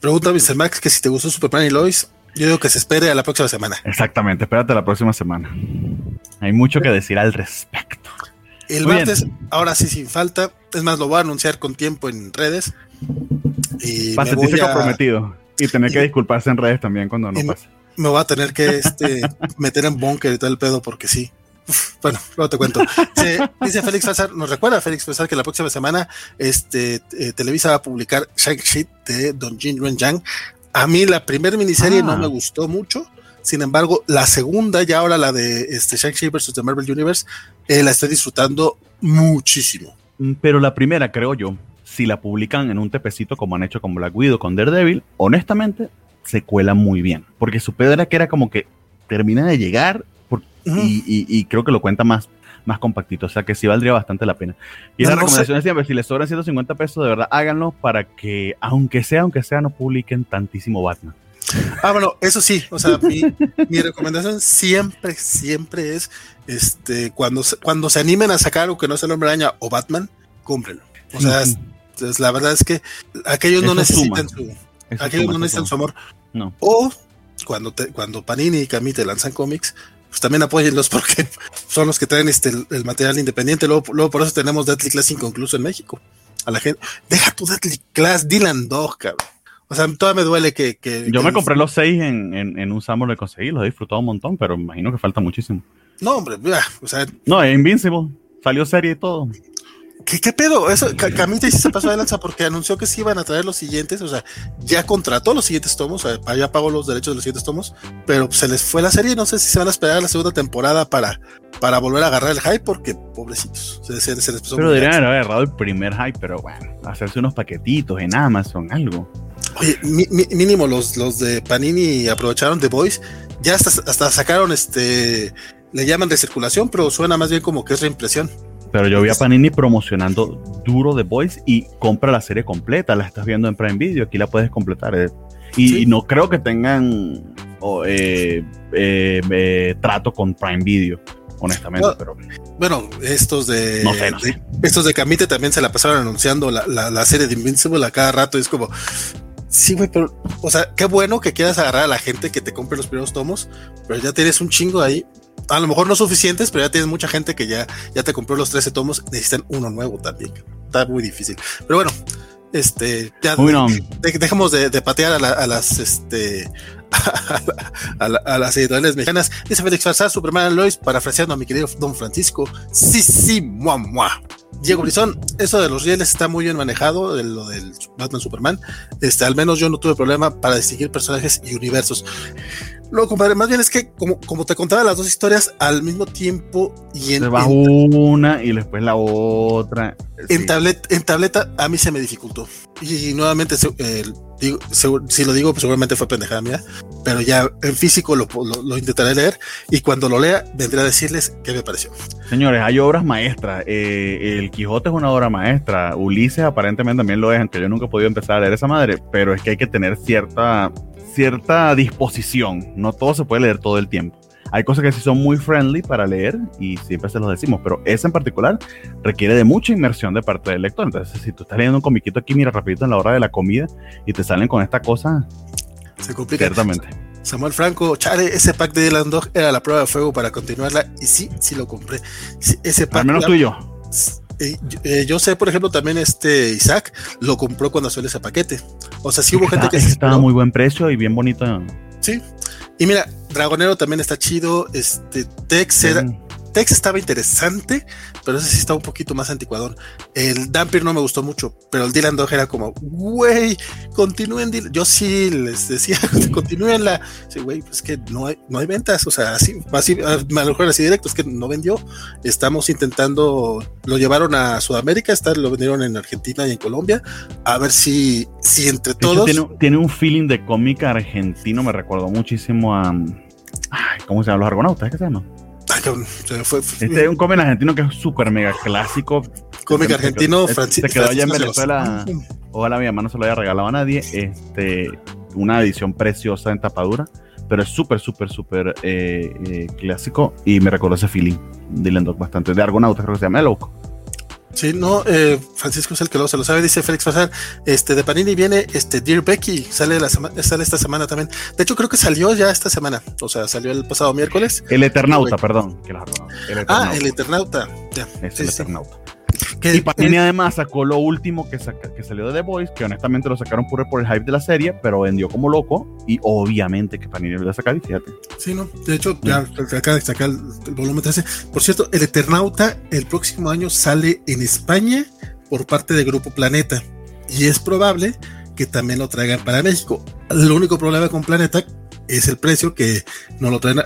pregunta Mr. Max que si te gustó Superman y Lois, yo digo que se espere a la próxima semana. Exactamente, espérate a la próxima semana. Hay mucho que decir al respecto. El martes, ahora sí, sin falta. Es más, lo voy a anunciar con tiempo en redes. Y sentirse comprometido. Y tener que disculparse en redes también cuando no pase me voy a tener que este, meter en bunker y todo el pedo porque sí. bueno, luego te cuento. dice Félix Falsar, nos recuerda Félix Falsar que la próxima semana este, eh, Televisa va a publicar Shang-Chi de Don Jin Ren Yang. A mí la primera miniserie no ah. me gustó mucho. Sin embargo, la segunda, ya ahora la de este, Shang-Chi versus The Marvel Universe, eh, la estoy disfrutando muchísimo. Mm, pero la primera, creo yo, si la publican en un tepecito como han hecho con Black Widow, con Daredevil, honestamente, se cuela muy bien. Porque su pedo era que era como que termina de llegar y, creo que lo cuenta más, más compactito. O sea que sí valdría bastante la pena. Y la recomendación es siempre, si les sobran 150 pesos, de verdad, háganlo para que, aunque sea, aunque sea, no publiquen tantísimo Batman. Ah, bueno, eso sí, o sea, mi, recomendación siempre, siempre es, este, cuando, cuando se animen a sacar algo que no sea el Hombre Araña o Batman, cómprenlo. O sea, la verdad es que aquellos no necesitan su, aquellos no necesitan su amor. No. O cuando, te, cuando Panini y Cami te lanzan cómics, pues también apóyenlos porque son los que traen este, el, material independiente. Luego, luego, por eso tenemos Deadly Class inconcluso en México. A la gente, deja tu Deadly Class, Dylan Dog, cabrón. O sea, todavía me duele que. Yo me compré los seis en, en, un Summer de conseguir, los he disfrutado un montón, pero imagino que falta muchísimo. No, hombre, ya, o sea. No, es Invincible. Salió serie y todo. ¿Qué, ¿Qué, pedo? Eso, Camita sí se pasó de lanza porque anunció que sí iban a traer los siguientes, o sea, ya contrató los siguientes tomos, o sea, ya pagó los derechos de los siguientes tomos, pero se les fue la serie, no sé si se van a esperar a la segunda temporada para, para volver a agarrar el hype, porque pobrecitos, se, se, les pasó Pero deberían haber agarrado el primer hype, pero bueno, hacerse unos paquetitos en Amazon, algo. Oye, mínimo los, los de Panini aprovecharon The Voice, ya hasta, hasta sacaron este, le llaman de circulación, pero suena más bien como que es reimpresión. Pero yo vi a Panini promocionando duro The Voice y compra la serie completa. La estás viendo en Prime Video, aquí la puedes completar. Eh. Y, no creo que tengan eh, eh, trato con Prime Video, honestamente. pero, bueno, estos de, estos de Camite también se la pasaron anunciando la, serie de Invincible a cada rato. Y es como, Sí, güey, pero, o sea, qué bueno que quieras agarrar a la gente que te compre los primeros tomos, pero ya tienes un chingo ahí. A lo mejor no suficientes, pero ya tienes mucha gente que ya, ya te compró los 13 tomos, necesitan uno nuevo también. Está muy difícil. Pero bueno, este, ya dejemos de, patear a, las este a, las editoriales mexicanas. Dice Félix Farsar, Superman Lois, parafraseando a mi querido Don Francisco. Sí, sí, mua, mua. Diego Brizón, eso de los rieles está muy bien manejado, de lo del Batman Superman. Este, al menos yo no tuve problema para distinguir personajes y universos. No, compadre, más bien es que como, como te contaba las dos historias al mismo tiempo y en. Se va una y después la otra. En, en tableta a mí se me dificultó. Y, nuevamente, digo, si lo digo, pues seguramente fue pendejada mía. Pero ya en físico lo, lo, intentaré leer y cuando lo lea vendré a decirles qué me pareció. Señores, hay obras maestras. Eh, el Quijote es una obra maestra. Ulises aparentemente también lo es, aunque yo nunca he podido empezar a leer esa madre. Pero es que hay que tener cierta cierta disposición. No todo se puede leer todo el tiempo. Hay cosas que sí son muy friendly para leer y siempre se los decimos, pero esa en particular requiere de mucha inmersión de parte del lector. Entonces, si tú estás leyendo un comiquito aquí, mira rapidito en la hora de la comida y te salen con esta cosa, se complica. Ciertamente. Samuel Franco, chale, ese pack de Dylan Dog era la prueba de fuego para continuarla y sí, sí lo compré. ese pack. Al menos tú y yo. Eh, eh, yo sé, por ejemplo, también este Isaac lo compró cuando salió ese paquete. O sea, sí hubo gente que estaba muy buen precio y bien bonito. Sí. Y mira, Dragonero también está chido. Este Tex era, Tex estaba interesante, pero ese sí está un poquito más anticuadón. El Dampier no me gustó mucho, pero el Dylan Dog era como, güey, continúen. Yo sí les decía, continúen la. Sí, güey, pues que no hay, no hay ventas, o sea, así, así, a lo mejor así directo, es que no vendió. Estamos intentando, lo llevaron a Sudamérica, está, lo vendieron en Argentina y en Colombia, a ver si, si entre todos. tiene, un feeling de cómica argentino, me recuerdo muchísimo a. ¿Cómo se llaman los argonautas? ¿Qué se llama? Este es un cómic argentino que es súper mega clásico. Cómic argentino, Francisco. Se quedó allá en Venezuela. Ojalá mi mamá no se lo haya regalado a nadie. Este, una edición preciosa en tapadura, pero es súper, súper, súper eh, eh, clásico y me recuerda ese feeling. Dylan Dog bastante. De Argonauta, creo que se llama. loco. Sí, no, eh, Francisco es el que lo, se lo sabe, dice Félix Fazar, este, de Panini viene, este, Dear Becky, sale la sale esta semana también. De hecho, creo que salió ya esta semana, o sea, salió el pasado miércoles. El Eternauta, perdón. Ah, el Eternauta, ya. Es el Eternauta y Panini además sacó lo último que, que salió de The Voice, que honestamente lo sacaron por, por el hype de la serie, pero vendió como loco y obviamente que Panini lo iba a sacar y fíjate. Sí, no, de hecho ya acaba de sacar el, volumen 13. Por cierto, el Eternauta el próximo año sale en España por parte de Grupo Planeta y es probable que también lo traigan para México. El único problema con Planeta es el precio que no lo traen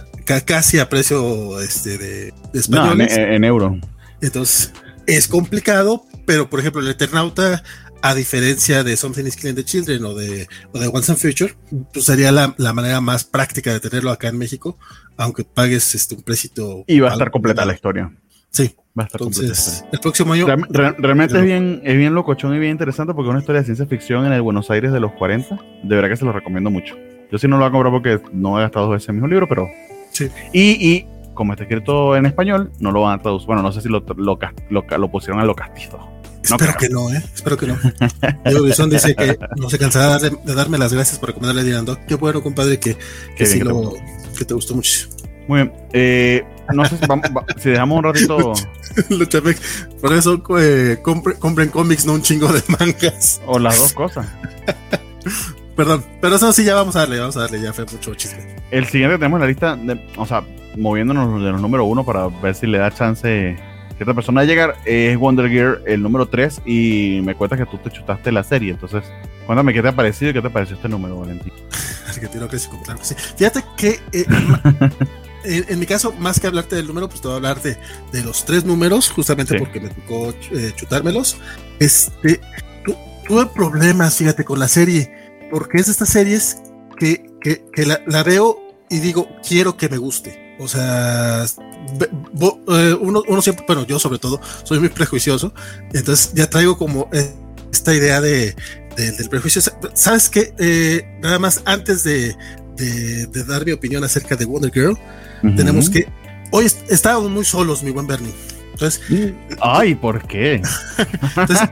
casi a precio este, de, español. en, en, euro. Entonces, es complicado, pero por ejemplo, el Eternauta, a diferencia de Something is Killing the Children o de, o de Once and Future, pues sería la, manera más práctica de tenerlo acá en México, aunque pagues este, un préstito. Y va a estar completa la historia. Sí. Va a estar Entonces, el próximo año. realmente es bien, es bien locochón y bien interesante porque es una historia de ciencia ficción en el Buenos Aires de los 40. De verdad que se lo recomiendo mucho. Yo sí no lo voy a comprar porque no he gastado dos veces el mismo libro, pero. Sí. Y, y como está escrito en español, no lo van a traducir. Bueno, no sé si lo, lo, lo, pusieron a lo castizo. Espero que no, ¿eh? Espero que no. Diego Bison dice que no se cansará de, darme las gracias por recomendarle a Qué bueno, compadre, que, que, sí lo, que te gustó mucho. Muy bien. Eh, no sé si, vamos, si dejamos un ratito. por eso eh, compren cómics, no un chingo de mangas. O las dos cosas. Perdón, pero eso sí, ya vamos a darle, vamos a darle, ya fue mucho chisme. El siguiente que tenemos en la lista, de, o sea, moviéndonos de los número uno para ver si le da chance cierta persona de llegar, es Wonder Gear, el número 3, y me cuentas que tú te chutaste la serie, entonces, cuéntame qué te ha parecido y qué te pareció este número, Valentín. que que claro sí. Fíjate que eh, en, mi caso, más que hablarte del número, pues te voy a hablar de, de los tres números, justamente porque me tocó eh, chutármelos. Este, tuve problemas, fíjate, con la serie porque es de estas series que, que, que la, veo y digo, quiero que me guste. O sea, eh, uno, uno, siempre, bueno, yo sobre todo, soy muy prejuicioso, entonces ya traigo como esta idea de, del prejuicio. ¿Sabes qué? Eh, nada más antes de, de, dar mi opinión acerca de Wonder Girl, tenemos que... Hoy estábamos muy solos, mi buen Bernie. Entonces, Ay, ¿por qué? entonces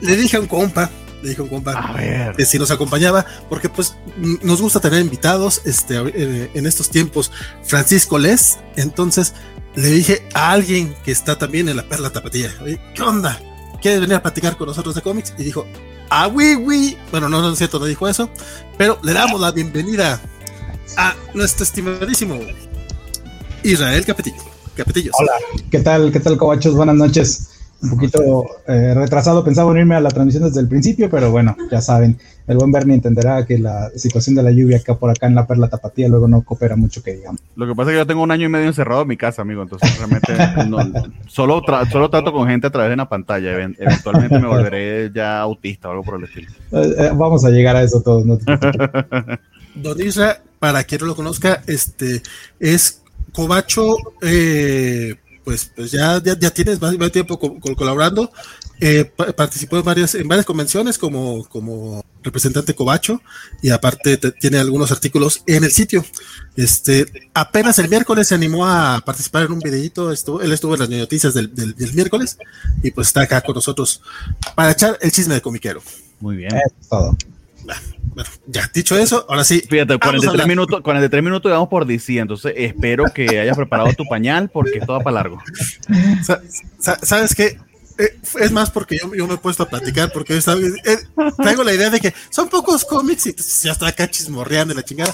le, dije a un compa, le dijo un compa que si nos acompañaba, porque pues nos gusta tener invitados este, eh, en estos tiempos. Francisco Les, entonces le dije a alguien que está también en la Perla Tapatía, ¿qué onda? ¿Quieres venir a platicar con nosotros de cómics? Y dijo, ah, oui, oui. Bueno, no, no es cierto, no dijo eso, pero le damos la bienvenida a nuestro estimadísimo Israel Capetillo. Capetillos. Hola, ¿qué tal? ¿Qué tal, cobachos? Buenas noches un poquito eh, retrasado, pensaba unirme a la transmisión desde el principio, pero bueno, ya saben, el buen Bernie entenderá que la situación de la lluvia acá por acá en la Perla Tapatía luego no coopera mucho que digamos. Lo que pasa es que yo tengo un año y medio encerrado en mi casa, amigo, entonces realmente solo, solo trato con gente a través de una pantalla, eventualmente me volveré ya autista o algo por el estilo. Eh, eh, vamos a llegar a eso todos. ¿no? Don Isra, para quien no lo conozca, este es Cobacho eh, pues, pues ya, ya, tienes más, tiempo colaborando. Eh, participó en varias, en varias convenciones como, como representante cobacho y aparte tiene algunos artículos en el sitio. Este, apenas el miércoles se animó a participar en un videito, estuvo, él estuvo en las noticias del, del, miércoles y pues está acá con nosotros para echar el chisme de comiquero. Muy bien. es todo. Bueno, ya dicho eso, ahora sí. Fíjate, 43 minutos, 43 minutos vamos por DC, entonces espero que hayas preparado tu pañal porque esto va para largo. ¿Sabes qué? Eh, es más porque yo, yo, me he puesto a platicar porque eh, traigo la idea de que son pocos cómics y ya está acá chismorreando la chingada.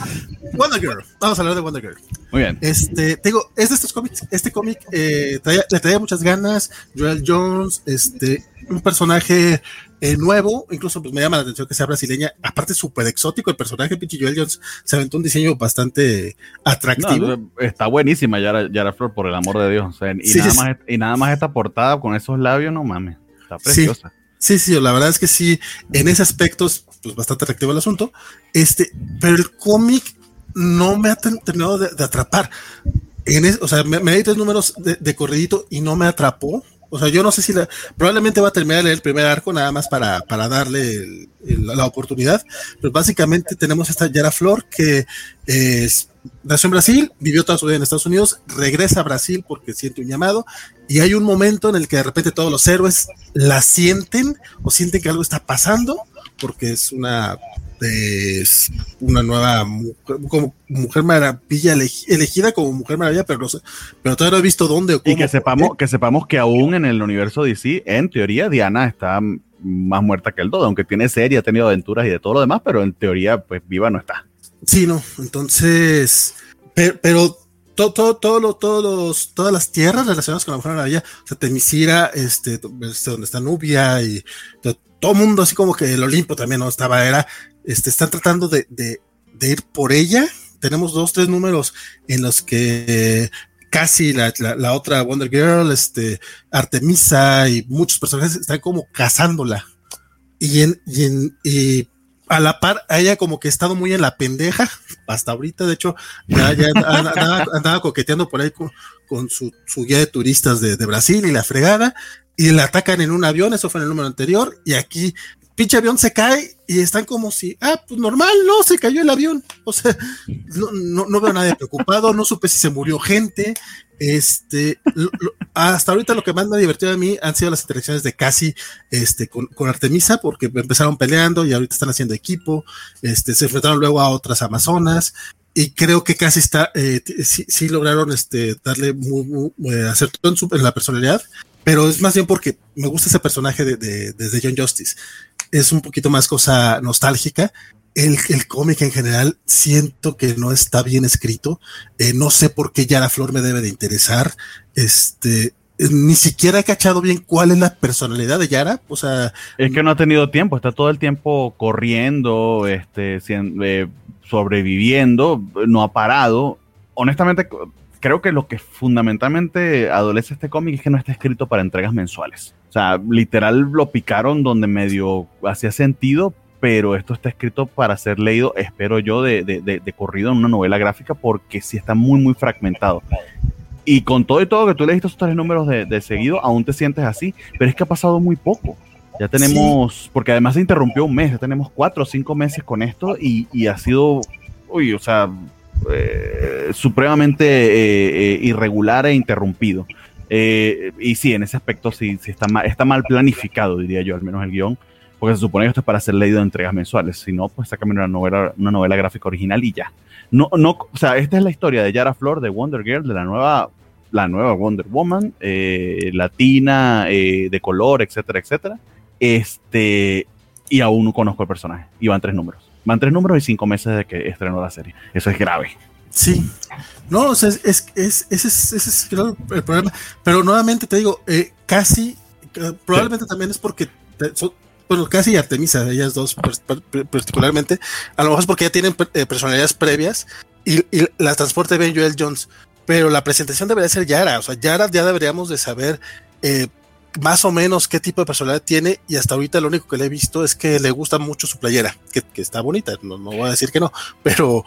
Wonder Girl, vamos a hablar de Wonder Girl. Muy bien. Este, tengo, es de estos cómics, este cómic eh, le traía muchas ganas, Joel Jones, este, un personaje eh, nuevo, incluso pues me llama la atención que sea brasileña, aparte súper exótico el personaje, pinche Joel Jones se aventó un diseño bastante atractivo. está buenísima Yara, Yara, Flor, por el amor de Dios. y, nada Más, y nada más esta portada con esos labios, no mames, está preciosa. Sí, sí, la verdad es que sí, en ese aspecto es pues, bastante atractivo el asunto. Este, pero el cómic no me ha terminado de, atrapar. En o sea, me, me, di tres números de, de corridito y no me atrapó. O sea, yo no sé si la, probablemente va a terminar el primer arco nada más para, para darle la oportunidad, pero básicamente tenemos esta Yara Flor que es, nació en Brasil, vivió toda su vida en Estados Unidos, regresa a Brasil porque siente un llamado y hay un momento en el que de repente todos los héroes la sienten o sienten que algo está pasando porque es una es una nueva como mujer maravilla elegida como mujer maravilla, pero no sé, pero todavía no he visto dónde o cómo. Y que sepamos, que sepamos que aún en el universo DC, en teoría, Diana está más muerta que el todo, aunque tiene serie, ha tenido aventuras y de todo lo demás, pero en teoría, pues viva no está. Sí, no, entonces, pero, todo, todo, todo todos los, todas las tierras relacionadas con la Mujer Maravilla, o sea, Temisira, este, este donde está Nubia y todo el mundo así como que el Olimpo también no estaba, era este, están tratando de, ir por ella. Tenemos dos, tres números en los que casi la, otra Wonder Girl, este, Artemisa y muchos personajes están como cazándola. Y en, y a la par, ella como que ha estado muy en la pendeja hasta ahorita. De hecho, ya, andaba, coqueteando por ahí con, su, guía de turistas de, de, Brasil y la fregada. Y la atacan en un avión, eso fue en el número anterior. Y aquí pinche avión se cae y están como si, ah, pues normal, no, se cayó el avión. O sea, no, no, veo a nadie preocupado, no supe si se murió gente. Este, hasta ahorita lo que más me ha divertido a mí han sido las interacciones de Casi este, con, Artemisa, porque empezaron peleando y ahorita están haciendo equipo. Este, se enfrentaron luego a otras Amazonas. Y creo que casi está, eh, sí, lograron este, darle muy, muy, eh, en, su, en la personalidad pero es más bien porque me gusta ese personaje de, de, de, John Justice es un poquito más cosa nostálgica. El, el cómic en general siento que no está bien escrito. Eh, no sé por qué Yara Flor me debe de interesar. Este, ni siquiera he cachado bien cuál es la personalidad de Yara. O sea, es que no ha tenido tiempo, está todo el tiempo corriendo, este, eh, sobreviviendo, no ha parado. Honestamente, creo que lo que fundamentalmente adolece este cómic es que no está escrito para entregas mensuales. O sea, literal lo picaron donde medio hacía sentido, pero esto está escrito para ser leído, espero yo, de, de, corrido en una novela gráfica, porque sí está muy, muy fragmentado. Y con todo y todo que tú leíste esos tres números de, seguido, aún te sientes así, pero es que ha pasado muy poco. Ya tenemos, porque además se interrumpió un mes, ya tenemos cuatro o cinco meses con esto y, y ha sido, uy, o sea, eh, supremamente eh, eh, irregular e interrumpido. y sí, en ese aspecto sí, sí está, mal, está mal planificado, diría yo, al menos el guion. porque se supone que esto es para ser leído en entregas mensuales. Si no, pues sácame una novela, una novela gráfica original y ya. No, no, o sea, esta es la historia de Yara Flor, de Wonder Girl, de la nueva, la nueva Wonder Woman, eh, latina, eh, de color, etcétera, etcétera. Este, y aún no conozco el personaje. Y van tres números. Van tres números y cinco meses de que estrenó la serie. Eso es grave. Sí. No, o sea, es, es, es, ese es, ese es el problema. Pero nuevamente te digo, eh, casi, eh, probablemente también es porque te- son- bueno, casi Artemisa, ellas dos particularmente, a lo mejor es porque ya tienen eh, personalidades previas y, y la transporte bien Joel Jones, pero la presentación debería ser Yara, o sea, Yara ya deberíamos de saber eh, más o menos qué tipo de personalidad tiene y hasta ahorita lo único que le he visto es que le gusta mucho su playera, que, que está bonita, no, no voy a decir que no, pero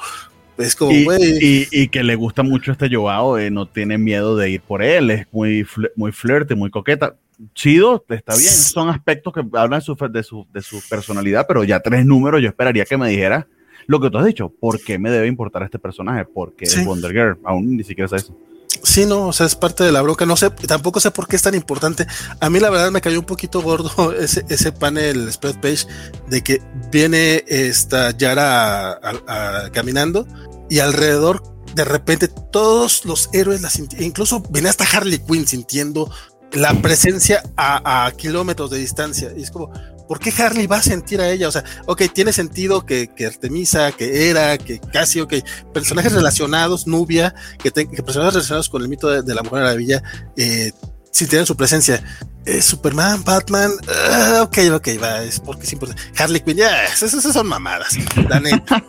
es como, Y, y- y que le gusta mucho este Joao, eh, no tiene miedo de ir por él, es muy, fl- muy flirte, muy coqueta. Chido, está bien, son aspectos que hablan de su, de, su, de su personalidad, pero ya tres números yo esperaría que me dijera lo que tú has dicho, ¿por qué me debe importar este personaje? Porque Sí. es Wonder Girl, aún ni siquiera sé eso. Sí, no, o sea, es parte de la bronca. No sé, tampoco sé por qué es tan importante. A mí, la verdad, me cayó un poquito gordo ese, ese panel spread page de que viene esta Yara a- caminando y alrededor, de repente, todos los héroes la sintieron. Incluso venía hasta Harley Quinn sintiendo la presencia a kilómetros de distancia. Y es como, ¿por qué Harley va a sentir a ella? O sea, ok, tiene sentido que, que Artemisa, que era, que casi, ok, personajes relacionados, Nubia, que, que personajes relacionados con el mito de, de la Mujer Maravilla eh, sintieran su presencia. Eh, Superman, Batman, ah, ok, ok, va, es porque es importante. Harley Quinn, ya, esas, son mamadas, la neta.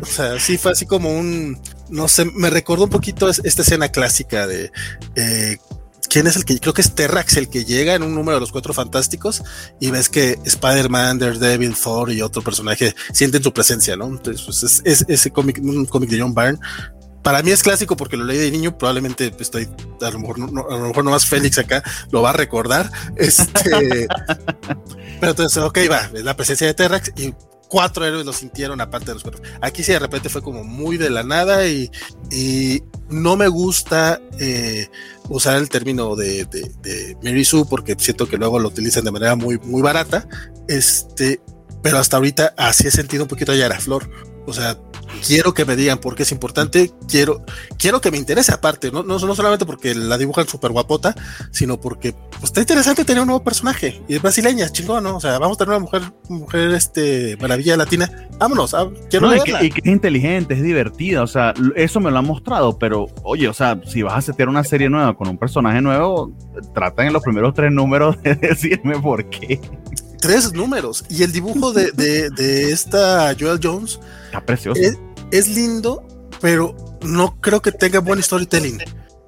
o sea, sí fue así como un, no sé, me recordó un poquito es- esta escena clásica de... eh, ¿Quién es el que? Creo que es Terrax el que llega en un número de los cuatro fantásticos y ves que Spider-Man, Daredevil, Thor y otro personaje sienten su presencia, ¿no? Entonces, pues es, es- ese cómic, un cómic de John Byrne. Para mí es clásico porque lo leí de niño, probablemente estoy, a lo mejor, no, a lo mejor nomás Félix acá lo va a recordar. Este, pero entonces, ok, va, es la presencia de Terrax y cuatro héroes lo sintieron aparte de los cuatro. Aquí sí de repente fue como muy de la nada y, y no me gusta eh, usar el término de, de, de Mary Sue porque siento que luego lo utilizan de manera muy, muy barata. Este, pero hasta ahorita así he sentido un poquito a Yara Flor. O sea, quiero que me digan por qué es importante, quiero, quiero que me interese aparte, no, no, no solamente porque la dibujan súper guapota, sino porque pues, está interesante tener un nuevo personaje. Y es brasileña, chingón, ¿no? O sea, vamos a tener una mujer, mujer este, maravilla latina. Vámonos, ah, quiero No, y, que, y que es inteligente, es divertida, o sea, eso me lo han mostrado, pero oye, o sea, si vas a setear una serie nueva con un personaje nuevo, tratan en los primeros tres números de decirme por qué. Tres números. Y el dibujo de, de, de esta Joel Jones Está precioso. es, es lindo, pero no creo que tenga buen storytelling.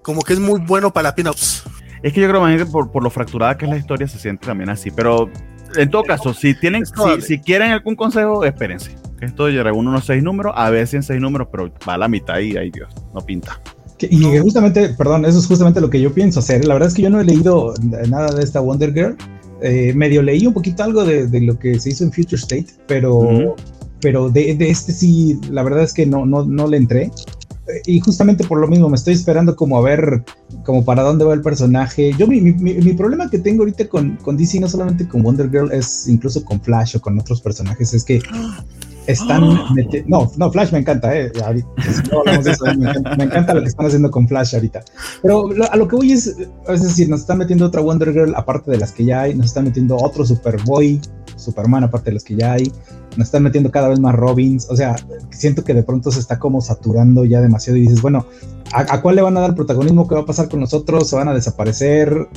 Como que es muy bueno para pin-ups. Es que yo creo que por, por lo fracturada que es la historia se siente también así, pero en todo caso, si tienen, si, si quieren algún consejo, espérense. Esto llegará uno unos seis números, a veces en seis números, pero va a la mitad y ay Dios, no pinta. Y justamente, perdón, eso es justamente lo que yo pienso hacer. La verdad es que yo no he leído nada de esta Wonder Girl. Eh, medio leí un poquito algo de, de lo que se hizo en Future State, pero, pero de, de este sí, la verdad es que no, no, no le entré. Eh, Y justamente por lo mismo, me estoy esperando como a ver como para dónde va el personaje. Yo mi, mi, mi- mi problema que tengo ahorita con, con DC, no solamente con Wonder Girl, es incluso con Flash o con otros personajes, es que están meti- no, no, Flash me encanta, eh. no hablamos de eso, me, encanta, me encanta lo que están haciendo con Flash ahorita. Pero lo- a lo que voy es, es decir, nos están metiendo otra Wonder Girl aparte de las que ya hay, nos están metiendo otro Superboy, Superman aparte de las que ya hay, nos están metiendo cada vez más Robins, o sea, siento que de pronto se está como saturando ya demasiado y dices, bueno, ¿a, a cuál le van a dar protagonismo? ¿Qué va a pasar con nosotros? ¿Se van a desaparecer?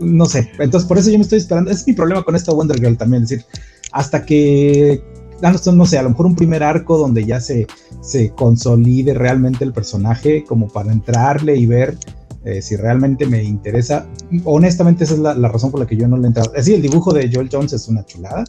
No sé, entonces por eso yo me estoy esperando, es mi problema con esta Wonder Girl también, es decir, hasta que ah, no, sé, a lo mejor un primer arco donde ya se, se consolide realmente el personaje, como para entrarle y ver eh, si realmente me interesa. Honestamente, esa es la, la razón por la que yo no le he entrado. Decir, el dibujo de Joel Jones es una chulada,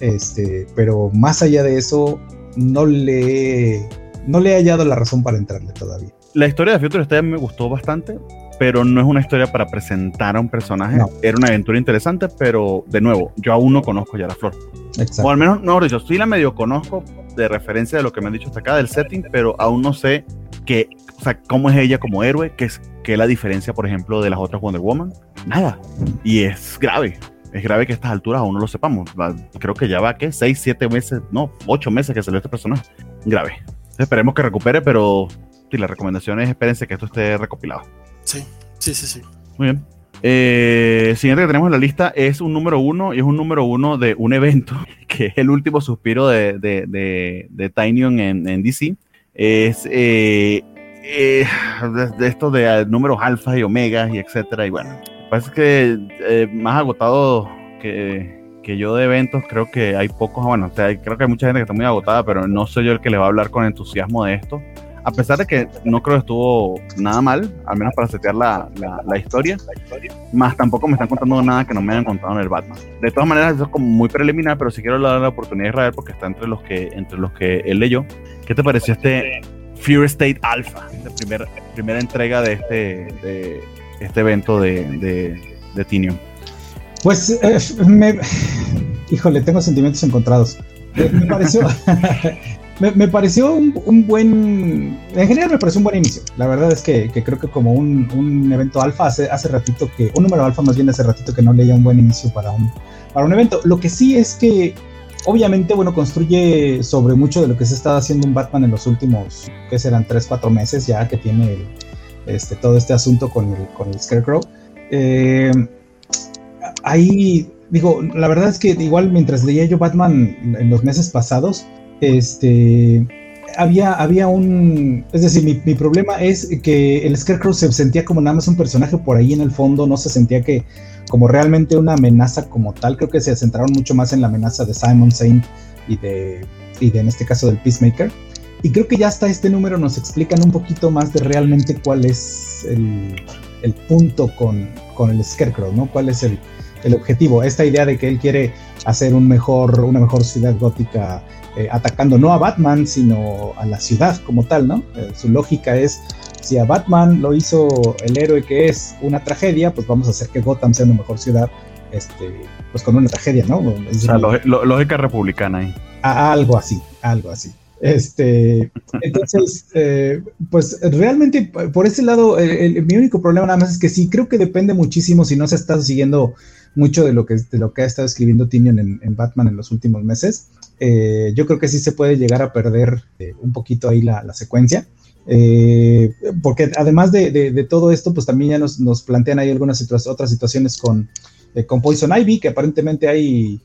este, pero más allá de eso, no le, no le he hallado la razón para entrarle todavía. La historia de Future State me gustó bastante, pero no es una historia para presentar a un personaje. No. Era una aventura interesante, pero de nuevo, yo aún no conozco ya la flor. Exacto. O al menos, no, yo sí la medio conozco de referencia de lo que me han dicho hasta acá del setting, pero aún no sé qué, o sea, cómo es ella como héroe, qué es, qué es la diferencia, por ejemplo, de las otras Wonder Woman. Nada. Y es grave. es grave que a estas alturas aún no lo sepamos. Creo que ya va, ¿qué? Seis, siete meses, no, ocho meses que salió este personaje. Grave. Esperemos que recupere, pero sí, la recomendación es espérense que esto esté recopilado. Sí, sí, sí, sí. Muy bien. Eh, siguiente que tenemos en la lista es un número uno y es un número uno de un evento que es el último suspiro de, de, de, de en, DC. Es eh, eh, de, esto de números alfa y omegas y etcétera. Y bueno, parece que eh, más agotado que, que, yo de eventos, creo que hay pocos. Bueno, creo que hay mucha gente que está muy agotada, pero no soy yo el que le va a hablar con entusiasmo de esto a pesar de que no creo que estuvo nada mal, al menos para setear la, la, historia, más tampoco me están contando nada que no me hayan contado en el Batman. De todas maneras, eso es como muy preliminar, pero sí quiero dar la oportunidad a Israel porque está entre los que, entre los que él leyó. ¿Qué te pareció este Fear State Alpha, esta primer, primera entrega de este, de este evento de, de, de Tinium? Pues, eh, me, híjole, tengo sentimientos encontrados. me pareció, me, pareció un, buen. En general, me pareció un buen inicio. La verdad es que, creo que, como un, evento alfa, hace, hace ratito que. Un número alfa, más bien hace ratito que no leía un buen inicio para un, para un evento. Lo que sí es que. Obviamente, bueno, construye sobre mucho de lo que se estado haciendo un Batman en los últimos, que serán 3, 4 meses ya que tiene este, todo este asunto con el, con el Scarecrow. Eh, ahí, digo, la verdad es que igual mientras leía yo Batman en los meses pasados, este, había, había un, es decir, mi, problema es que el Scarecrow se sentía como nada más un personaje por ahí en el fondo, no se sentía que como realmente una amenaza como tal, creo que se centraron mucho más en la amenaza de Simon Saint y de, y de en este caso del Peacemaker. Y creo que ya hasta este número nos explican un poquito más de realmente cuál es el, el punto con, con, el Scarecrow, ¿no? ¿Cuál es el, el objetivo? Esta idea de que él quiere hacer un mejor, una mejor ciudad gótica eh, atacando no a Batman, sino a la ciudad como tal, ¿no? Eh, su lógica es, si a Batman lo hizo el héroe que es una tragedia, pues vamos a hacer que Gotham sea una mejor ciudad, este, pues con una tragedia, ¿no? o sea, lógica republicana ahí. algo así, algo así. Este, entonces, eh, pues realmente por ese lado, mi único problema nada más es que sí, creo que depende muchísimo si no se está siguiendo mucho de lo que, de lo que ha estado escribiendo Tinion en, Batman en los últimos meses. Eh, yo creo que sí se puede llegar a perder eh, un poquito ahí la, secuencia. Eh, porque además de, todo esto, pues también ya nos, plantean ahí algunas otras situaciones con, con Poison Ivy, que aparentemente hay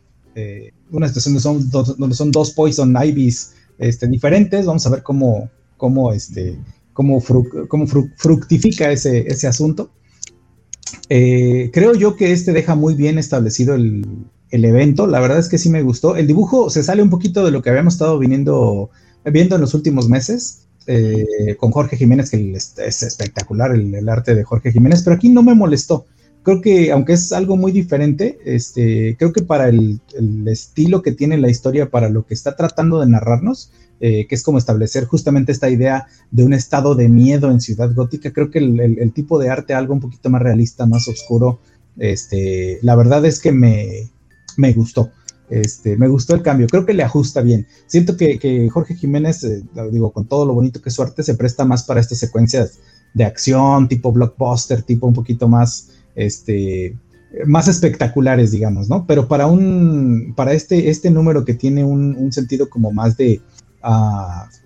una situación donde son, dos, donde son dos Poison Ivies este, diferentes. Vamos a ver cómo, cómo, este, cómo, cómo fructifica ese, ese asunto. Eh, creo yo que este deja muy bien establecido el, evento. La verdad es que sí me gustó. El dibujo se sale un poquito de lo que habíamos estado viniendo, viendo en los últimos meses. Eh, con Jorge Jiménez, que es, espectacular el, arte de Jorge Jiménez, pero aquí no me molestó. Creo que, aunque es algo muy diferente, este, creo que para el, el estilo que tiene la historia, para lo que está tratando de narrarnos, eh, que es como establecer justamente esta idea de un estado de miedo en Ciudad Gótica. Creo que el, tipo de arte, algo un poquito más realista, más oscuro, este, la verdad es que me, me gustó. Este, me gustó el cambio, creo que le ajusta bien. Siento que, Jorge Jiménez, eh, digo, con todo lo bonito que es su arte, se presta más para estas secuencias de acción, tipo blockbuster, tipo un poquito más, este, más espectaculares, digamos, ¿no? Pero para un, para este, este número que tiene un sentido como más de,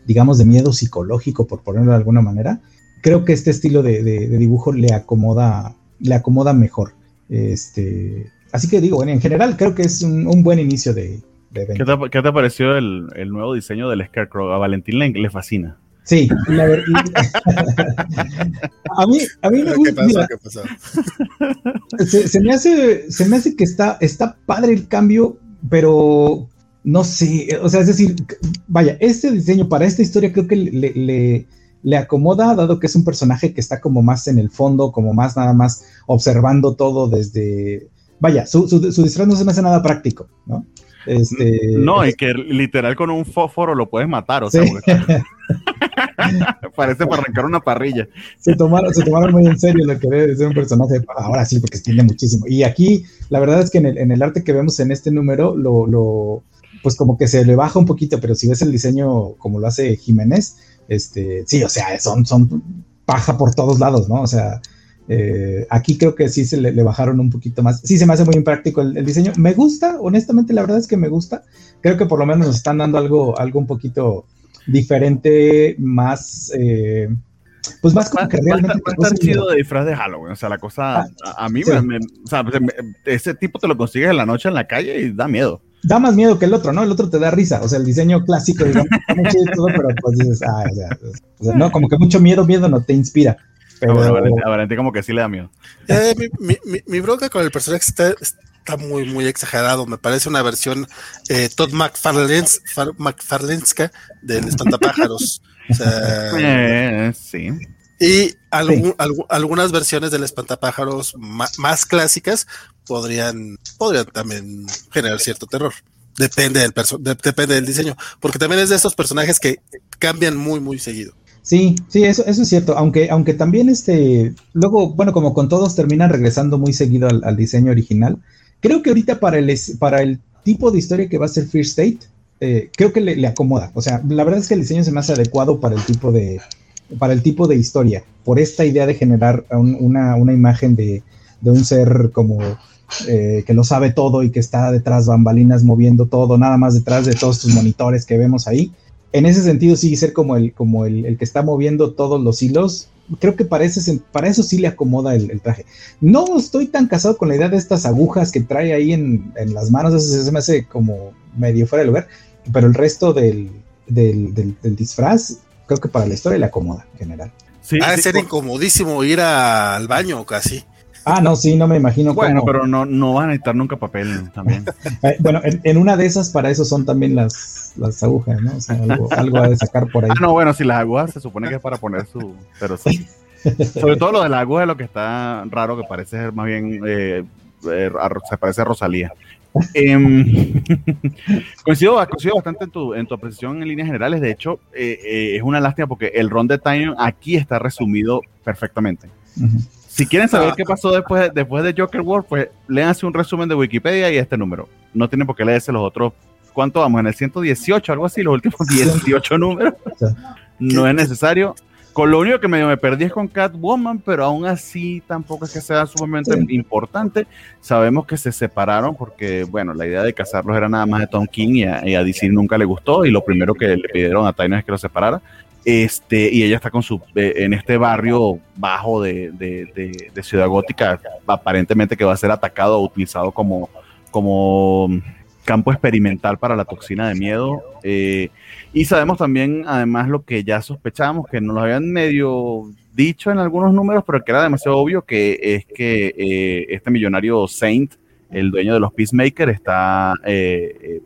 digamos, de miedo psicológico, por ponerlo de alguna manera, creo que este estilo de, dibujo le acomoda, le acomoda mejor. Este, así que digo, en general creo que es un, buen inicio de, ¿Qué, te, ¿Qué te, pareció el, nuevo diseño del Scarecrow? A Valentín le, le fascina. Sí, la verdad. a mí, a mí me gusta. ¿Qué pasó? Se, me hace, se me hace que está, está padre el cambio, pero no sé, o sea, es decir, vaya, este diseño para esta historia creo que le, le, acomoda, dado que es un personaje que está como más en el fondo, como más nada más observando todo desde, vaya, su, su, disfraz no se me hace nada práctico, ¿no? Este, no, y que literal con un fósforo lo puedes matar, o sea, parece para arrancar una parrilla. Se tomaron, se tomaron muy en serio lo que debe ser un personaje, ahora sí, porque se muchísimo. Y aquí, la verdad es que en el, en el arte que vemos en este número, lo, lo pues como que se le baja un poquito, pero si ves el diseño como lo hace Jiménez, este, sí, o sea, son, son paja por todos lados, ¿no? O sea, Eh, aquí creo que sí se le, bajaron un poquito más. Sí, se me hace muy impráctico el, diseño. Me gusta, honestamente, la verdad es que me gusta. Creo que por lo menos nos están dando algo, algo un poquito diferente, más. Eh, pues más como que realmente. Va, chido de disfraz de Halloween. O sea, la cosa. Ah, a, mí, me, o sea, pues, ese tipo te lo consigues en la noche en la calle y da miedo. Da más miedo que el otro, ¿no? El otro te da risa. O sea, el diseño clásico, digamos, todo, pero pues dices, ah, o sea, no, como que mucho miedo, miedo no te inspira. Pero... A como que sí le da miedo. Eh, mi, mi, mi, bronca con el personaje está, está, muy, muy exagerado. Me parece una versión eh, Todd McFarlenska del Espantapájaros. o sea, eh, sí. Y algunas versiones del Espantapájaros más, clásicas podrían, podrían también generar cierto terror. Depende del, depende del diseño, porque también es de estos personajes que cambian muy, muy seguido. Sí, sí, eso, eso es cierto. Aunque, aunque también este, luego, bueno, como con todos terminan regresando muy seguido al, diseño original. Creo que ahorita para el, para el tipo de historia que va a ser Fear State, eh, creo que le, acomoda. O sea, la verdad es que el diseño es más adecuado para el tipo de, para el tipo de historia, por esta idea de generar una, una, imagen de, de, un ser como eh, que lo sabe todo y que está detrás bambalinas moviendo todo, nada más detrás de todos estos monitores que vemos ahí en ese sentido sí ser como el, como el, que está moviendo todos los hilos. Creo que para, para eso sí le acomoda el, traje. No estoy tan casado con la idea de estas agujas que trae ahí en, las manos, eso se me hace como medio fuera de lugar, pero el resto del, disfraz, creo que para la historia le acomoda en general. Sí, ha de ser incomodísimo ir al baño casi. Ah, no, sí, no me imagino. Bueno, pero no, no van a necesitar nunca papel también. Eh, bueno, en, una de esas, para eso son también las, las agujas, ¿no? O sea, algo, algo de sacar por ahí. Ah, no, bueno, si las agujas se supone que es para poner su. Pero sí. Sobre todo lo de la aguja es lo que está raro, que parece ser más bien. Eh, eh, se parece a Rosalía. Em, coincido, bastante en tu, en tu apreciación en líneas generales. De hecho, es una lástima porque el ron de Time aquí está resumido perfectamente. Si quieren saber ah. qué pasó después, después de Joker War, pues léanse un resumen de Wikipedia y este número. No tienen por qué leerse los otros. ¿Cuánto vamos? En el 118, algo así, los últimos 18 números. No es necesario. Con lo único que medio me perdí es con Catwoman, pero aún así tampoco es que sea sumamente importante. Sabemos que se separaron porque, bueno, la idea de casarlos era nada más de Tom King y a, y a DC nunca le gustó y lo primero que le pidieron a Tyner es que lo separara. Este, y ella está con su, eh, en este barrio bajo de, de, Ciudad Gótica, aparentemente que va a ser atacado o utilizado como, como campo experimental para la toxina de miedo. Eh, y sabemos también, además, lo que ya sospechábamos, que nos lo habían medio dicho en algunos números, pero que era demasiado obvio, que es que eh, este millonario Saint, el dueño de los Peacemaker, está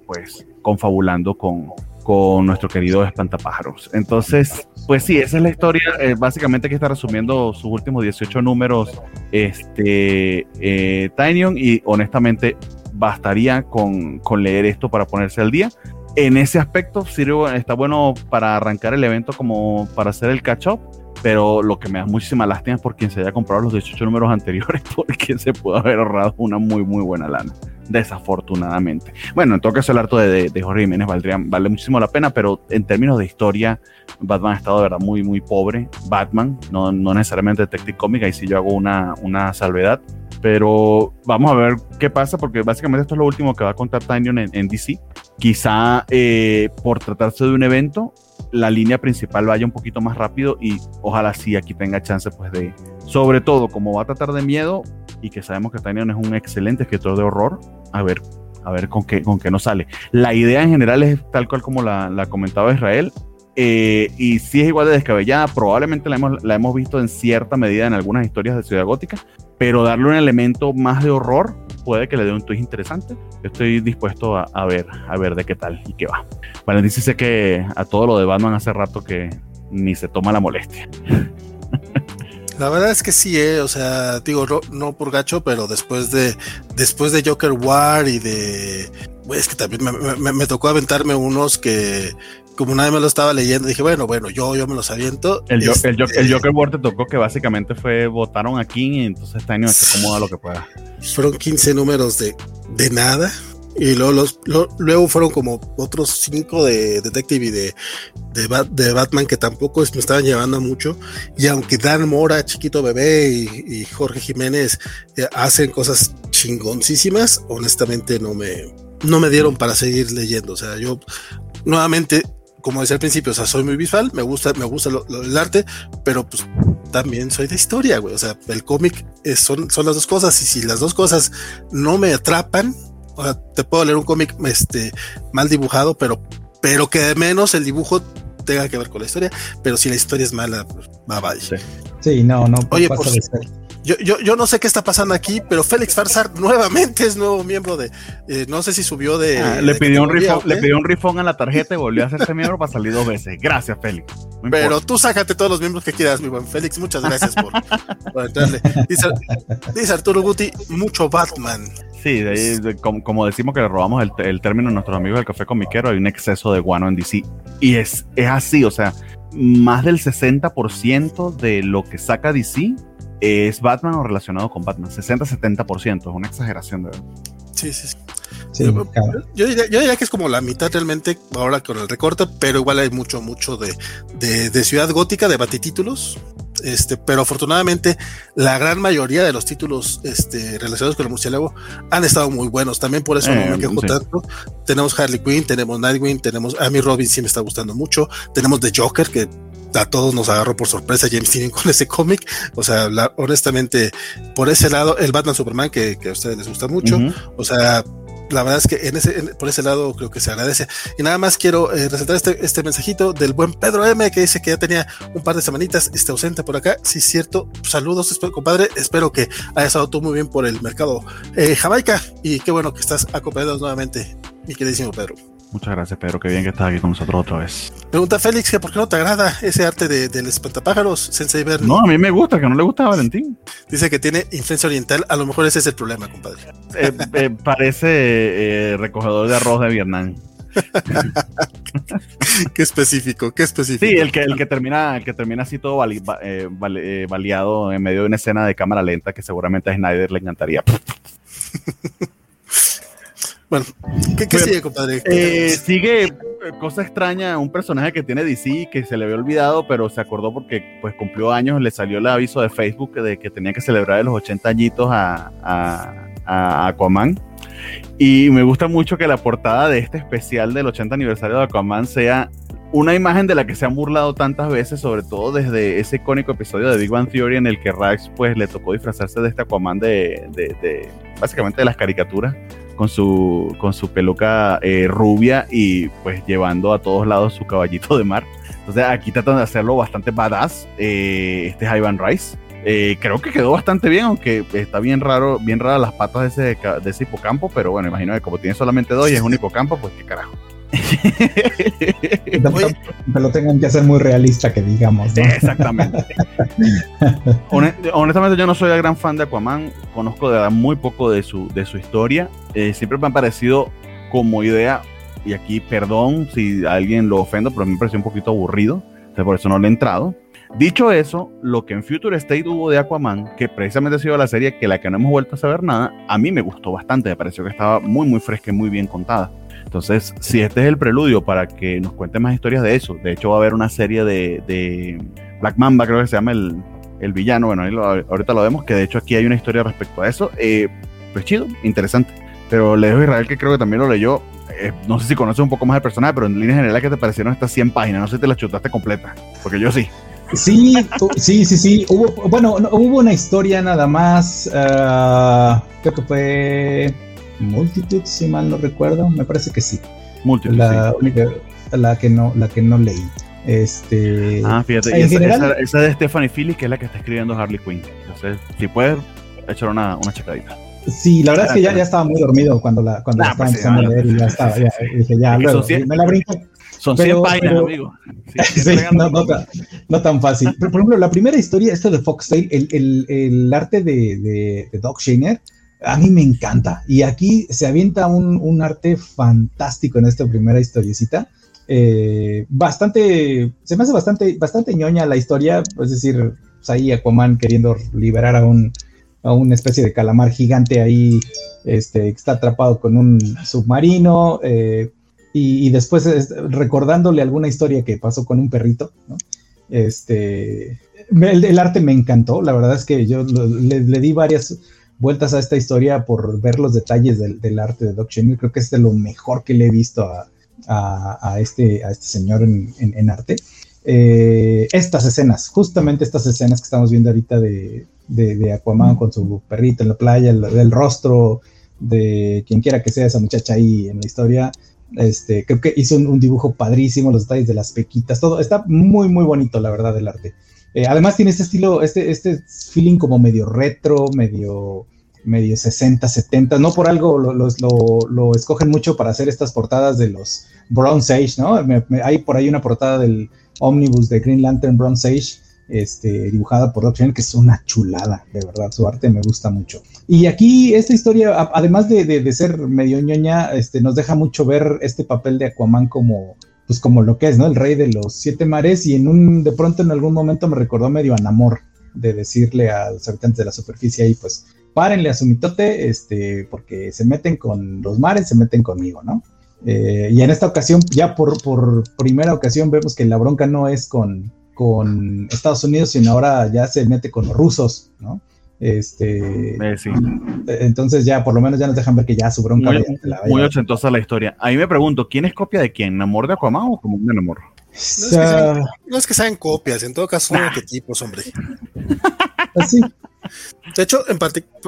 pues confabulando con, con nuestro querido Espantapájaros. Entonces, pues sí, esa es la historia. Eh, básicamente que está resumiendo sus últimos 18 números este eh, y honestamente bastaría con, leer esto para ponerse al día. En ese aspecto sirve, está bueno para arrancar el evento como para hacer el catch-up pero lo que me da muchísima lástima es por quien se haya comprado los 18 números anteriores, porque se pudo haber ahorrado una muy, muy buena lana, desafortunadamente. Bueno, en todo caso, el harto de, de, Jorge Jiménez valdría, vale muchísimo la pena, pero en términos de historia, Batman ha estado de verdad muy, muy pobre. Batman, no, no necesariamente Detective Comics, ahí sí yo hago una, una salvedad. Pero vamos a ver qué pasa, porque básicamente esto es lo último que va a contar Tinyon en, en DC. Quizá eh, por tratarse de un evento, la línea principal vaya un poquito más rápido y ojalá sí aquí tenga chance pues de, sobre todo como va a tratar de miedo y que sabemos que Tanyan es un excelente escritor de horror, a ver, a ver con qué, con qué nos sale. La idea en general es tal cual como la, la comentaba Israel, eh, y si es igual de descabellada, probablemente la hemos, la hemos visto en cierta medida en algunas historias de Ciudad Gótica, pero darle un elemento más de horror puede que le dé un twist interesante. Estoy dispuesto a, ver, a ver de qué tal y qué va. Bueno, dice que a todo lo de Batman hace rato que ni se toma la molestia. La verdad es que sí, eh, o sea, digo, no, por gacho, pero después de después de Joker War y de es que también me, tocó aventarme unos que como nadie me lo estaba leyendo, dije, bueno, bueno, yo, yo me los aviento. El, el, este, Joker War te tocó que básicamente fue, votaron a King y entonces este año se acomoda lo que pueda. Fueron 15 números de, de nada. Y luego, los, luego fueron como otros cinco de Detective y de, de, Batman que tampoco me estaban llevando mucho. Y aunque Dan Mora, Chiquito Bebé y, Jorge Jiménez eh, hacen cosas chingoncísimas, honestamente no me, no me dieron para seguir leyendo. O sea, yo nuevamente como decía al principio, o sea, soy muy visual, me gusta, me gusta el arte, pero pues también soy de historia, güey. O sea, el cómic son, son las dos cosas, y si las dos cosas no me atrapan, o sea, te puedo leer un cómic este, mal dibujado, pero, pero que de menos el dibujo tenga que ver con la historia, pero si la historia es mala, pues va, vaya. Sí. sí, no, no. Oye, pues, yo, yo, yo, no sé qué está pasando aquí, pero Félix Farsar nuevamente es nuevo miembro de. Eh, no sé si subió de. Ah, le, pidió un rifón, le pidió un rifón a la tarjeta y volvió a hacerse miembro para salir dos veces. Gracias, Félix. pero tú sácate todos los miembros que quieras, mi buen Félix. Muchas gracias por, por entrarle. Dice, Arturo Guti, mucho Batman. Sí, de como, decimos que le robamos el, el, término a nuestros amigos del café comiquero, hay un exceso de guano en DC. Y es, es así, o sea, más del 60% de lo que saca DC es Batman o relacionado con Batman. 60-70%, es una exageración de verdad. Sí, sí, sí. yo, diría, que es como la mitad realmente ahora con el recorte, pero igual hay mucho, mucho de, de, Ciudad Gótica, de batitítulos. Este, pero afortunadamente la gran mayoría de los títulos este, relacionados con el murciélago han estado muy buenos. También por eso no me eh, quejo tanto. Tenemos Harley Quinn, tenemos Nightwing, tenemos a mí Robin sí me está gustando mucho. Tenemos The Joker, que a todos nos agarró por sorpresa James Tynion con ese cómic. O sea, honestamente, por ese lado, el Batman Superman, que, a ustedes les gusta mucho, o sea, la verdad es que en ese, por ese lado creo que se agradece. Y nada más quiero eh, resaltar este, este mensajito del buen Pedro M, que dice que ya tenía un par de semanitas este, ausente por acá. Sí, cierto. Saludos, compadre. Espero que haya estado tú muy bien por el mercado eh, Jamaica. Y qué bueno que estás acompañados nuevamente, mi queridísimo Pedro. Muchas gracias, Pedro. Qué bien que estás aquí con nosotros otra vez. Pregunta Félix que por qué no te agrada ese arte de, del espantapájaros, Sensei Bernie. No, a mí me gusta, que no le gusta a Valentín. Dice que tiene influencia oriental. A lo mejor ese es el problema, compadre. Eh, eh, parece eh, recogedor de arroz de Vietnam. qué específico, qué específico. Sí, el que, el que termina, el que termina así todo baleado en medio de una escena de cámara lenta que seguramente a Snyder le encantaría. Bueno, ¿qué, sigue, compadre? Eh, sigue eh, cosa extraña, un personaje que tiene DC que se le había olvidado, pero se acordó porque pues cumplió años, le salió el aviso de Facebook de que tenía que celebrar los 80 añitos a, a, Aquaman. Y me gusta mucho que la portada de este especial del 80 aniversario de Aquaman sea una imagen de la que se han burlado tantas veces, sobre todo desde ese icónico episodio de Big Bang Theory en el que Rax pues le tocó disfrazarse de este Aquaman de, de básicamente de las caricaturas con su, con su peluca eh, rubia y pues llevando a todos lados su caballito de mar. Entonces aquí tratan de hacerlo bastante badass. Eh, este es Ivan Rice. Eh, creo que quedó bastante bien, aunque está bien raro, bien raras las patas de ese, de ese hipocampo, pero bueno, imagino que como tiene solamente dos y es un hipocampo, pues qué carajo. Me lo tengan que hacer muy realista, que digamos. Exactamente. honestamente, yo no soy gran fan de Aquaman. Conozco de verdad muy poco de su, de su historia. Eh, siempre me ha parecido como idea, y aquí perdón si alguien lo ofendo, pero me pareció un poquito aburrido. por eso no le he entrado. Dicho eso, lo que en Future State hubo de Aquaman, que precisamente ha sido la serie que la que no hemos vuelto a saber nada, a mí me gustó bastante, me pareció que estaba muy muy fresca y muy bien contada. Entonces, si este es el preludio para que nos cuente más historias de eso, de hecho va a haber una serie de, Black Mamba, creo que se llama el, villano, bueno, ahorita lo vemos, que de hecho aquí hay una historia respecto a eso, eh, pues chido, interesante. Pero le dejo a Israel, que creo que también lo leyó, eh, no sé si conoces un poco más el personaje, pero en línea general, ¿qué te parecieron estas 100 páginas? No sé si te las chutaste completa, porque yo sí. Sí, sí, sí, sí. Hubo, bueno, hubo una historia nada más. Ah, creo que fue Multitude, si mal no recuerdo, me parece que sí. Multitude. La única, la que no, la que no leí. Este. Ah, fíjate, esa, esa, de Stephanie Phillips, que es la que está escribiendo Harley Quinn. Entonces, si puedes, echar una, una checadita. Sí, la verdad es que ya, ya estaba muy dormido cuando la, cuando estaba pues empezando a leer y ya estaba, ya, dije, ya, luego, me la brinco. Son 100 páginas, amigo. Sí, no, no, tan, no, tan, fácil. Pero, por ejemplo, la primera historia, esto de Foxtail, el, el, el arte de, de, de Doc Shaner, a mí me encanta. Y aquí se avienta un, un arte fantástico en esta primera historiecita. Eh, bastante, se me hace bastante, bastante ñoña la historia, es decir, pues ahí Aquaman queriendo liberar a un, a una especie de calamar gigante ahí, este, que está atrapado con un submarino, eh, y, después recordándole alguna historia que pasó con un perrito. Este, el, arte me encantó, la verdad es que yo le, di varias vueltas a esta historia por ver los detalles del, arte de Doc Shenmue, creo que es de lo mejor que le he visto a, este, a este señor en, arte. Eh, estas escenas, justamente estas escenas que estamos viendo ahorita de, de, Aquaman con su perrito en la playa, el, el, rostro de quien quiera que sea esa muchacha ahí en la historia, este, creo que hizo un, dibujo padrísimo, los detalles de las pequitas, todo está muy, muy bonito, la verdad, el arte. Eh, además tiene este estilo, este, este feeling como medio retro, medio, medio 60, 70, no por algo lo, lo, escogen mucho para hacer estas portadas de los Bronze Age, ¿no? hay por ahí una portada del Omnibus de Green Lantern Bronze Age, este, dibujada por Doc que es una chulada, de verdad, su arte me gusta mucho. Y aquí esta historia, además de, ser medio ñoña, este, nos deja mucho ver este papel de Aquaman como, pues como lo que es, ¿no? El rey de los siete mares y en un, de pronto en algún momento me recordó medio a Namor, de decirle a los habitantes de la superficie ahí, pues, párenle a su mitote, este, porque se meten con los mares, se meten conmigo, ¿no? Eh, y en esta ocasión, ya por, por primera ocasión, vemos que la bronca no es con, con Estados Unidos, sino ahora ya se mete con los rusos, ¿no? Este, sí. Entonces ya por lo menos ya nos dejan ver que ya su bronca. Muy, la muy ochentosa la historia. Ahí me pregunto, ¿quién es copia de quién? ¿Namor de Aquaman o como un Namor? No es, que sean, copias, en todo caso son arquetipos, hombre. Así. De hecho, en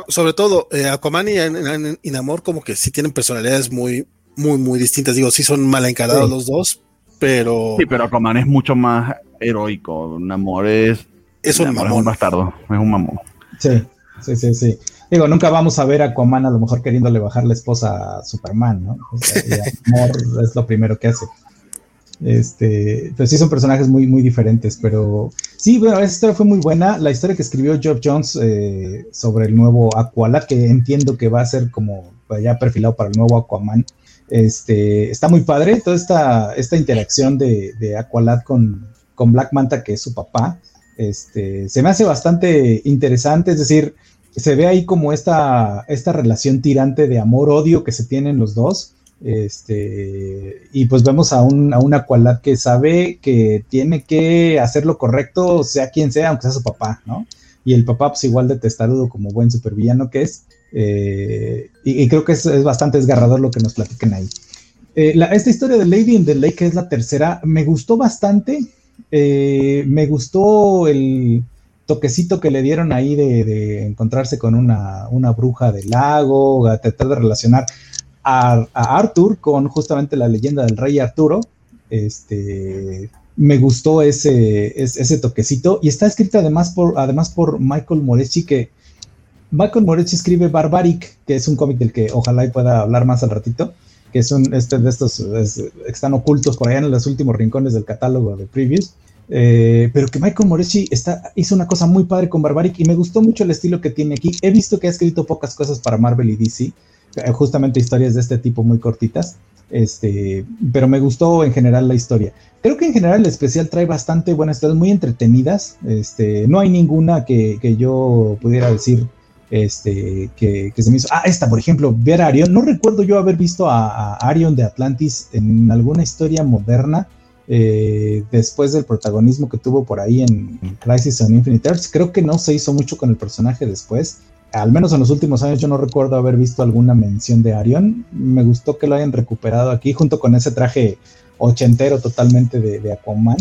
sobre todo, eh, Aquaman y, Namor como que sí tienen personalidades muy, muy, muy distintas. Digo, sí son mal encarados los dos, pero... Sí, pero Aquaman es mucho más heroico. Namor es... Es un mamón. Es un bastardo, es un mamón. Sí, sí, sí, sí. Digo, nunca vamos a ver a Aquaman a lo mejor queriéndole bajar la esposa a Superman, ¿no? amor es lo primero que hace. Este, pues sí son personajes muy, muy diferentes, pero sí, bueno, esa historia fue muy buena. La historia que escribió Geoff Jones eh, sobre el nuevo Aqualad, que entiendo que va a ser como ya perfilado para el nuevo Aquaman, este, está muy padre. Toda esta, esta interacción de, de Aqualad con, con Black Manta, que es su papá, este, se me hace bastante interesante, es decir, se ve ahí como esta, esta relación tirante de amor-odio que se tienen los dos. Este, y pues vemos a, un, a una cualidad que sabe que tiene que hacer lo correcto, sea quien sea, aunque sea su papá, ¿no? Y el papá, pues igual de testarudo como buen supervillano que es. Eh, y, creo que es, bastante desgarrador lo que nos platican ahí. Eh, esta historia de Lady in the Lake, que es la tercera, me gustó bastante. Eh, me gustó el toquecito que le dieron ahí de, encontrarse con una, bruja del lago, a tratar de relacionar a, Arthur con justamente la leyenda del rey Arturo. Este, me gustó ese, ese, toquecito y está escrita además por, además por Michael Moretti, que Michael Moretti escribe Barbaric, que es un cómic del que ojalá pueda hablar más al ratito que son este, de estos, están ocultos por allá en los últimos rincones del catálogo de previews. Eh, pero que Michael Moretti está, hizo una cosa muy padre con Barbaric y me gustó mucho el estilo que tiene aquí. He visto que ha escrito pocas cosas para Marvel y DC, justamente historias de este tipo muy cortitas. Este, pero me gustó en general la historia. Creo que en general el especial trae bastante buenas historias, muy entretenidas. Este, no hay ninguna que, que yo pudiera decir este, que, se me hizo. Ah, esta, por ejemplo, ver a Arion. No recuerdo yo haber visto a, Arion de Atlantis en alguna historia moderna. Eh, después del protagonismo que tuvo por ahí en Crisis on Infinite Earths, creo que no se hizo mucho con el personaje después. Al menos en los últimos años yo no recuerdo haber visto alguna mención de Arion. Me gustó que lo hayan recuperado aquí junto con ese traje ochentero totalmente de, de Aquaman.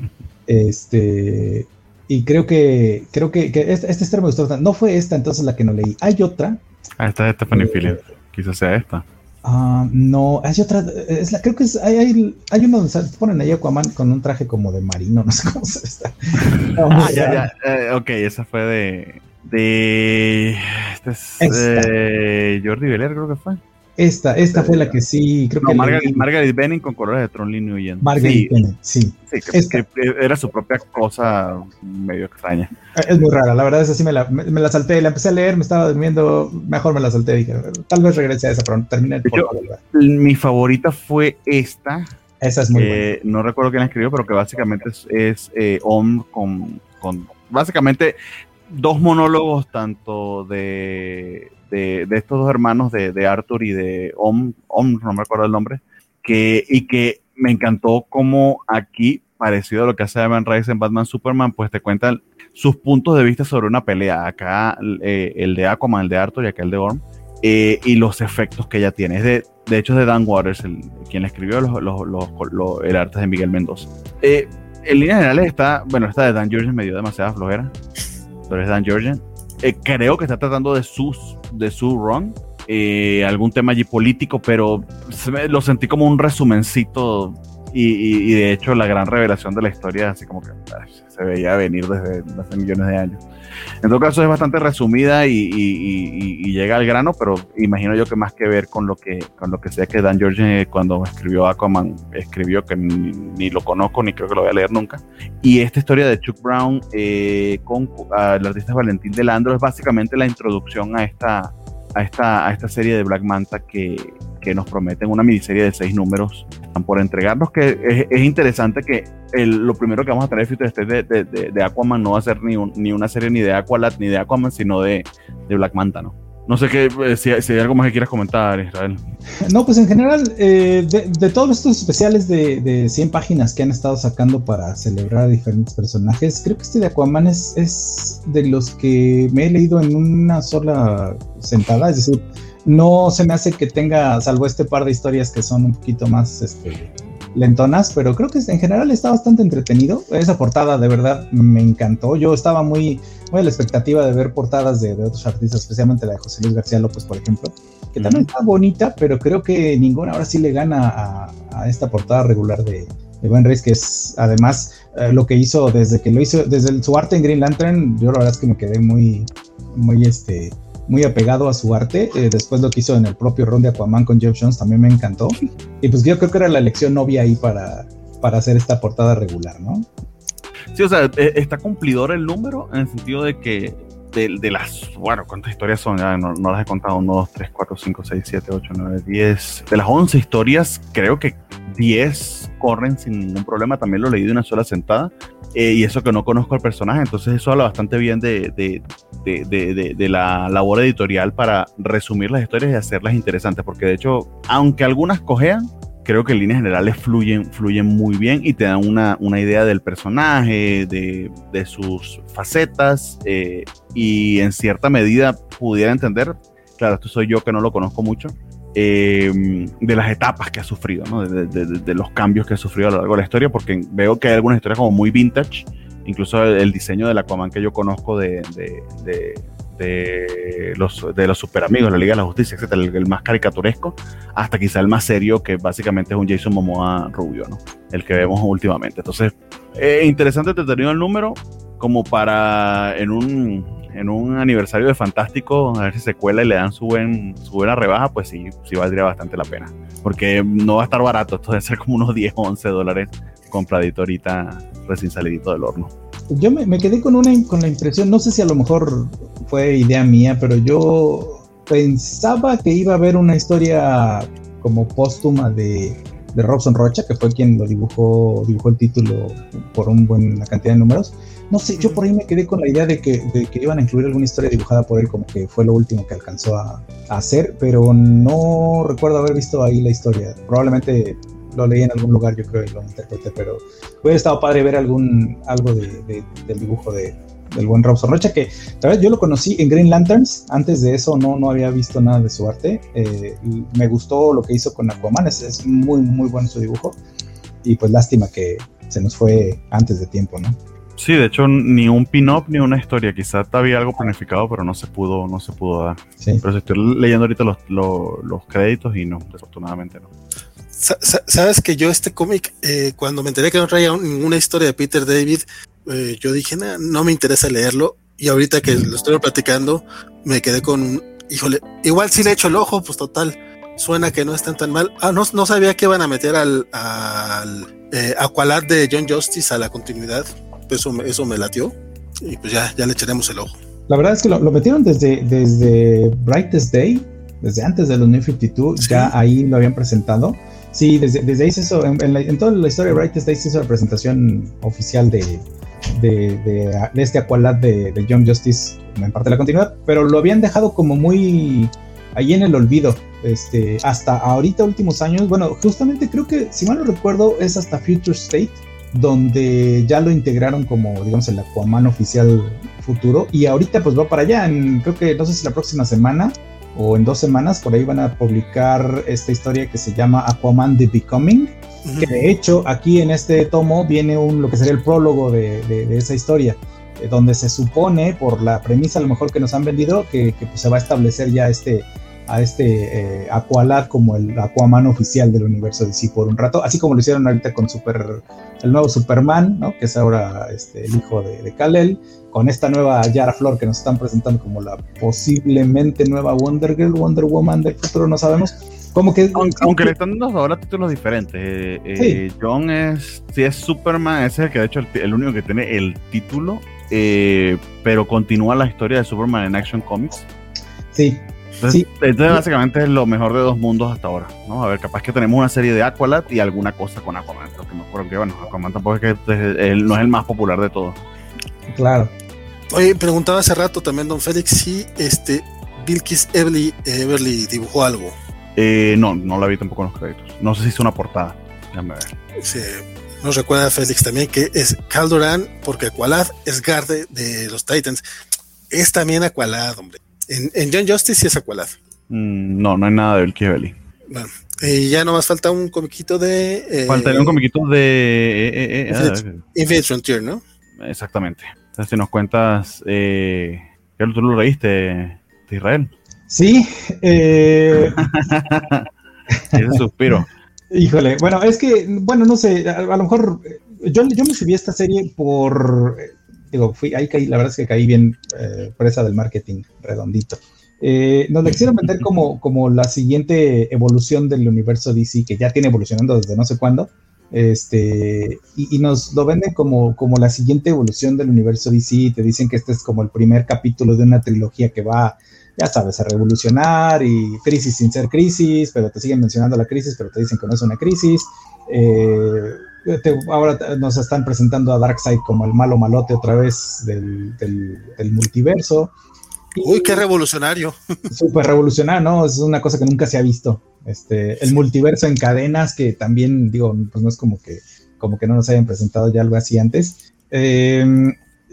este, y creo que, creo que, este, este me gustó bastante. No fue esta entonces la que no leí. Hay otra. Ah, esta es Stephanie eh, Phillips. Quizás sea esta. Ah, no, hay otra. Es la, creo que es, hay, hay, hay uno donde se ponen ahí Aquaman con un traje como de marino, no sé cómo se está. ah, ya, ya. Eh, ok, esa fue de. De. Este es, de Jordi Beler, creo que fue. Esta, esta fue la que sí, creo que. Margaret, Margaret Benning con colores de Tron Lin huyendo. Margaret sí, Benning, sí. Sí, que, era su propia cosa medio extraña. Es muy rara, la verdad es así me la, me, la salté, la empecé a leer, me estaba durmiendo, mejor me la salté, dije, tal vez regrese a esa, pero terminé el Yo, Mi favorita fue esta. Esa es muy buena. No recuerdo quién la escribió, pero que básicamente es, es eh, con, con. Básicamente dos monólogos, tanto de, de, estos dos hermanos, de, Arthur y de Om, Om, no me acuerdo el nombre, que, y que me encantó como aquí, parecido a lo que hace Evan Rice en Batman Superman, pues te cuentan sus puntos de vista sobre una pelea. Acá eh, el de Aquaman, el de Arthur y acá el de Orm. Eh, y los efectos que ella tiene. Es de, de hecho, es de Dan Waters, el, quien escribió los, los, los, el arte de Miguel Mendoza. Eh, en líneas generales está, bueno, esta de Dan Georgian me dio demasiada flojera, pero es Dan Georgian. creo que está tratando de su, de su run, algún tema allí político, pero lo sentí como un resumencito y, de hecho la gran revelación de la historia, así como que se veía venir desde hace millones de años. En todo caso es bastante resumida y, llega al grano, pero imagino yo que más que ver con lo que con lo que sea que Dan George cuando escribió Aquaman escribió que ni, lo conozco ni creo que lo voy a leer nunca. Y esta historia de Chuck Brown eh, con el artista Valentín Delandro es básicamente la introducción a esta a esta, a esta serie de Black Manta que, que nos prometen una miniserie de seis números por entregarnos, que es, interesante que el, lo primero que vamos a tener este de, de, de, Aquaman no va a ser ni, ni una serie ni de Aqualad ni de Aquaman, sino de, de Black Manta, ¿no? No sé qué, eh, si, si, hay algo más que quieras comentar, Israel. No, pues en general, eh, de, todos estos especiales de, de 100 páginas que han estado sacando para celebrar a diferentes personajes, creo que este de Aquaman es, es de los que me he leído en una sola sentada, es decir, no se me hace que tenga, salvo este par de historias que son un poquito más este, lentonas, pero creo que en general está bastante entretenido. Esa portada de verdad me encantó. Yo estaba muy, muy a la expectativa de ver portadas de, otros artistas, especialmente la de José Luis García López, por ejemplo, que también está bonita, pero creo que ninguna ahora sí le gana a, esta portada regular de, de Ben Reis, que es además eh, lo que hizo desde que lo hizo, desde su arte en Green Lantern, yo la verdad es que me quedé muy, muy este muy apegado a su arte. Eh, después lo que hizo en el propio ron de Aquaman con Jeff Jones también me encantó. Y pues yo creo que era la elección novia ahí para, para hacer esta portada regular, ¿no? Sí, o sea, e, está cumplidor el número en el sentido de que de, las, bueno, ¿cuántas historias son? Ya no, las he contado, 1, 2, 3, 4, 5, 6, 7, 8, 9, 10. De las 11 historias, creo que 10 corren sin ningún problema. También lo leí de una sola sentada. Eh, y eso que no conozco al personaje, entonces eso habla bastante bien de, de, de, la labor editorial para resumir las historias y hacerlas interesantes, porque de hecho, aunque algunas cojean, creo que en líneas generales fluyen, fluyen muy bien y te dan una, una idea del personaje, de, de sus facetas eh, y en cierta medida pudiera entender, claro, esto soy yo que no lo conozco mucho, eh, de las etapas que ha sufrido, ¿no? de, de, de, los cambios que ha sufrido a lo largo de la historia, porque veo que hay algunas historias como muy vintage, incluso el, diseño del Aquaman que yo conozco de, de, los, de los super amigos, la Liga de la Justicia, etcétera, el, más caricaturesco, hasta quizá el más serio, que básicamente es un Jason Momoa rubio, ¿no? El que vemos últimamente. Entonces, es interesante, entretenido el número, como para en un en un aniversario de Fantástico, a ver si se cuela y le dan su, buen, su buena rebaja, pues sí, sí valdría bastante la pena. Porque no va a estar barato, esto debe ser como unos 10 o 11 dólares compradito ahorita recién salidito del horno. Yo me, quedé con, una, con la impresión, no sé si a lo mejor fue idea mía, pero yo pensaba que iba a haber una historia como póstuma de, de Robson Rocha, que fue quien lo dibujó, dibujó el título por una buena cantidad de números no sé, yo por ahí me quedé con la idea de que, iban a incluir alguna historia dibujada por él, como que fue lo último que alcanzó a, hacer, pero no recuerdo haber visto ahí la historia. Probablemente lo leí en algún lugar, yo creo, y lo interpreté, pero hubiera estado padre ver algún algo de, del dibujo de, del buen Robson Rocha, que tal vez yo lo conocí en Green Lanterns, antes de eso no, no había visto nada de su arte, eh, me gustó lo que hizo con Aquaman, es, es muy, muy bueno su dibujo, y pues lástima que se nos fue antes de tiempo, ¿no? Sí, de hecho, ni un pin-up ni una historia. Quizás había algo planificado, pero no se pudo, no se pudo dar. Pero si estoy leyendo ahorita los, los, créditos y no, desafortunadamente no. Sabes que yo este cómic, eh, cuando me enteré que no traía ninguna historia de Peter David, eh, yo dije, no me interesa leerlo. Y ahorita que lo estoy platicando, me quedé con, híjole, igual si le echo el ojo, pues total, suena que no están tan mal. Ah, no, no sabía que iban a meter al, al eh, Aqualad de John Justice a la continuidad eso, eso me latió y pues ya, ya le echaremos el ojo. La verdad es que lo, metieron desde, desde Brightest Day, desde antes de los New 52, ya ahí lo habían presentado. Sí, desde, desde ahí se hizo, en, toda la historia de Brightest Day se hizo la presentación oficial de, de, este Aqualad de, de Young Justice en parte de la continuidad, pero lo habían dejado como muy ahí en el olvido. Este, hasta ahorita, últimos años, bueno, justamente creo que, si mal no recuerdo, es hasta Future State, donde ya lo integraron como, digamos, el Aquaman oficial futuro. Y ahorita, pues va para allá. En, creo que, no sé si la próxima semana o en dos semanas, por ahí van a publicar esta historia que se llama Aquaman The Becoming. Que de hecho, aquí en este tomo viene un, lo que sería el prólogo de, de esa historia eh, donde se supone, por la premisa a lo mejor que nos han vendido, que, pues, se va a establecer ya este, a este eh, Aqualad como el Aquaman oficial del universo de DC por un rato, así como lo hicieron ahorita con Super, el nuevo Superman, ¿no? que es ahora este, el hijo de, de Kal-El, con esta nueva Yara Flor que nos están presentando como la posiblemente nueva Wonder Girl, Wonder Woman del futuro, no sabemos. Como que, aunque, le están dando ahora títulos diferentes. Eh, eh John es, si es Superman, ese es el que de hecho el único que tiene el título eh, pero continúa la historia de Superman en Action Comics. Sí. Entonces, básicamente es lo mejor de dos mundos hasta ahora, ¿no? A ver, capaz que tenemos una serie de Aqualad y alguna cosa con Aquaman, lo que me acuerdo que, bueno, Aquaman tampoco es que él no es el más popular de todos. Claro. Oye, preguntaba hace rato también Don Félix si este Bilkis Everly, Everly dibujó algo. Eh, no, no la vi tampoco en los créditos. No sé si hizo una portada. Déjame ver. Sí, nos recuerda Félix también que es Caldoran, porque Aqualad es Garde de los Titans. Es también Aqualad, hombre. En, en John Justice sí es Aqualad. Mm, no, no hay nada de Belly. Bueno, y ya nomás falta un comiquito de. Eh, Faltaría un comiquito de. Eh, eh, Infinite, Frontier, ¿no? Exactamente. Entonces, si nos cuentas. Eh, ¿Tú lo leíste de Israel? Sí. Eh... Ese suspiro. Híjole, bueno, es que, bueno, no sé, a, lo mejor yo, yo me subí a esta serie por, digo, fui, ahí caí, la verdad es que caí bien eh, presa del marketing redondito. Eh, nos la quisieron vender como, como la siguiente evolución del universo DC, que ya tiene evolucionando desde no sé cuándo, este, y, nos lo venden como, como la siguiente evolución del universo DC, y te dicen que este es como el primer capítulo de una trilogía que va ya sabes, a revolucionar y crisis sin ser crisis, pero te siguen mencionando la crisis, pero te dicen que no es una crisis. Eh, ahora nos están presentando a Darkseid como el malo malote otra vez del, multiverso. Uy, qué revolucionario. Súper revolucionario, ¿no? Es una cosa que nunca se ha visto. Este, el multiverso en cadenas, que también, digo, pues no es como que, como que no nos hayan presentado ya algo así antes. Eh,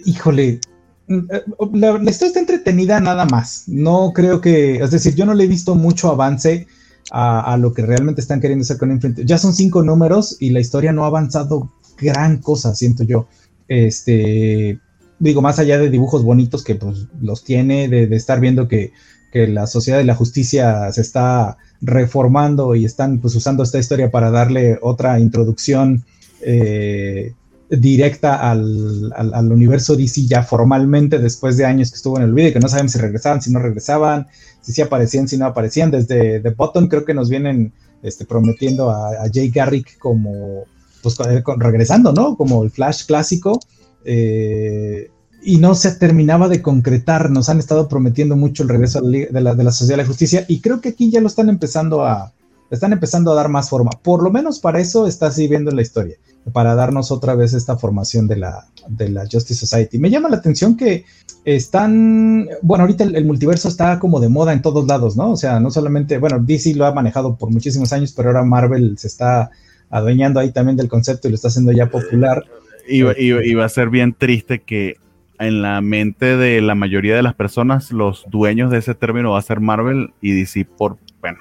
híjole, eh, la, historia está entretenida nada más. No creo que, es decir, yo no le he visto mucho avance a, lo que realmente están queriendo hacer con Infinite. Ya son cinco números y la historia no ha avanzado gran cosa, siento yo. Este, digo, más allá de dibujos bonitos que pues los tiene, de, estar viendo que, que, la sociedad de la justicia se está reformando y están pues usando esta historia para darle otra introducción. Eh, directa al, al, universo DC ya formalmente después de años que estuvo en el video, que no sabemos si regresaban, si no regresaban, si sí aparecían, si no aparecían. Desde The Bottom creo que nos vienen este, prometiendo a, Jay Garrick como, pues regresando, ¿no? Como el Flash clásico. Eh, y no se terminaba de concretar, nos han estado prometiendo mucho el regreso de la, de la Sociedad de la Justicia y creo que aquí ya lo están empezando a, están empezando a dar más forma. Por lo menos para eso está así viendo la historia, para darnos otra vez esta formación de la, de la Justice Society. Me llama la atención que están, bueno, ahorita el, multiverso está como de moda en todos lados, ¿no? O sea, no solamente, bueno, DC lo ha manejado por muchísimos años, pero ahora Marvel se está adueñando ahí también del concepto y lo está haciendo ya popular. Y, y va a ser bien triste que en la mente de la mayoría de las personas, los dueños de ese término va a ser Marvel y DC por, bueno.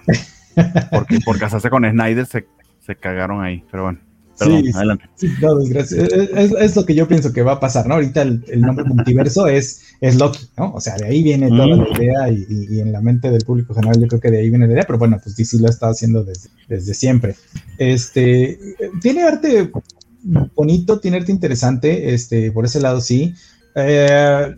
Porque por casarse con Snyder se, se cagaron ahí, pero bueno. Perdón, adelante. es, lo que yo pienso que va a pasar, ¿no? Ahorita el, nombre multiverso es, es Loki, ¿no? O sea, de ahí viene toda la mm. idea y, en la mente del público general yo creo que de ahí viene la idea, pero bueno, pues DC lo ha estado haciendo desde, desde siempre. Este, tiene arte bonito, tiene arte interesante, este, por ese lado sí. Eh,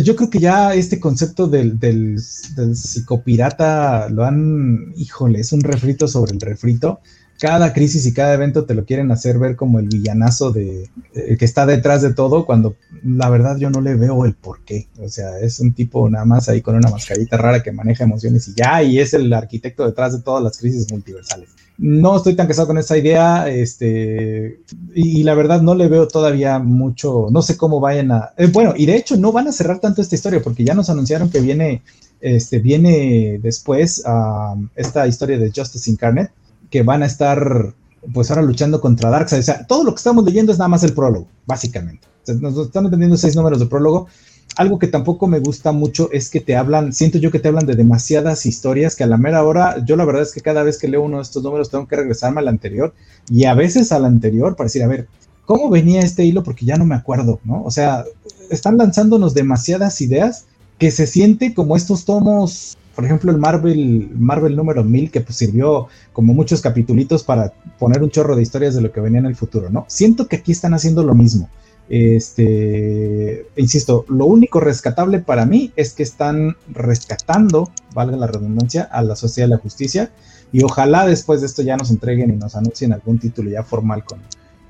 yo creo que ya este concepto del, del, psicopirata lo han, híjole, es un refrito sobre el refrito. Cada crisis y cada evento te lo quieren hacer ver como el villanazo de eh, que está detrás de todo, cuando la verdad yo no le veo el porqué. O sea, es un tipo nada más ahí con una mascarita rara que maneja emociones y ya, y es el arquitecto detrás de todas las crisis multiversales. No estoy tan casado con esa idea, este, y, la verdad no le veo todavía mucho, no sé cómo vayan a, eh, bueno, y de hecho no van a cerrar tanto esta historia porque ya nos anunciaron que viene, este, viene después a esta historia de Justice Incarnate, que van a estar, pues ahora luchando contra Darkseid, o sea, todo lo que estamos leyendo es nada más el prólogo, básicamente. nos están entendiendo seis números de prólogo algo que tampoco me gusta mucho es que te hablan, siento yo que te hablan de demasiadas historias que a la mera hora, yo la verdad es que cada vez que leo uno de estos números tengo que regresarme al anterior y a veces al anterior para decir, a ver, ¿cómo venía este hilo? Porque ya no me acuerdo, ¿no? O sea, están lanzándonos demasiadas ideas que se siente como estos tomos, por ejemplo, el Marvel, Marvel número 1000, que pues sirvió como muchos capitulitos para poner un chorro de historias de lo que venía en el futuro, ¿no? Siento que aquí están haciendo lo mismo este, insisto, lo único rescatable para mí es que están rescatando, valga la redundancia, a la sociedad de la justicia y ojalá después de esto ya nos entreguen y nos anuncien algún título ya formal con,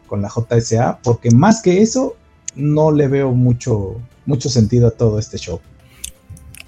con la JSA, porque más que eso, no le veo mucho, mucho sentido a todo este show.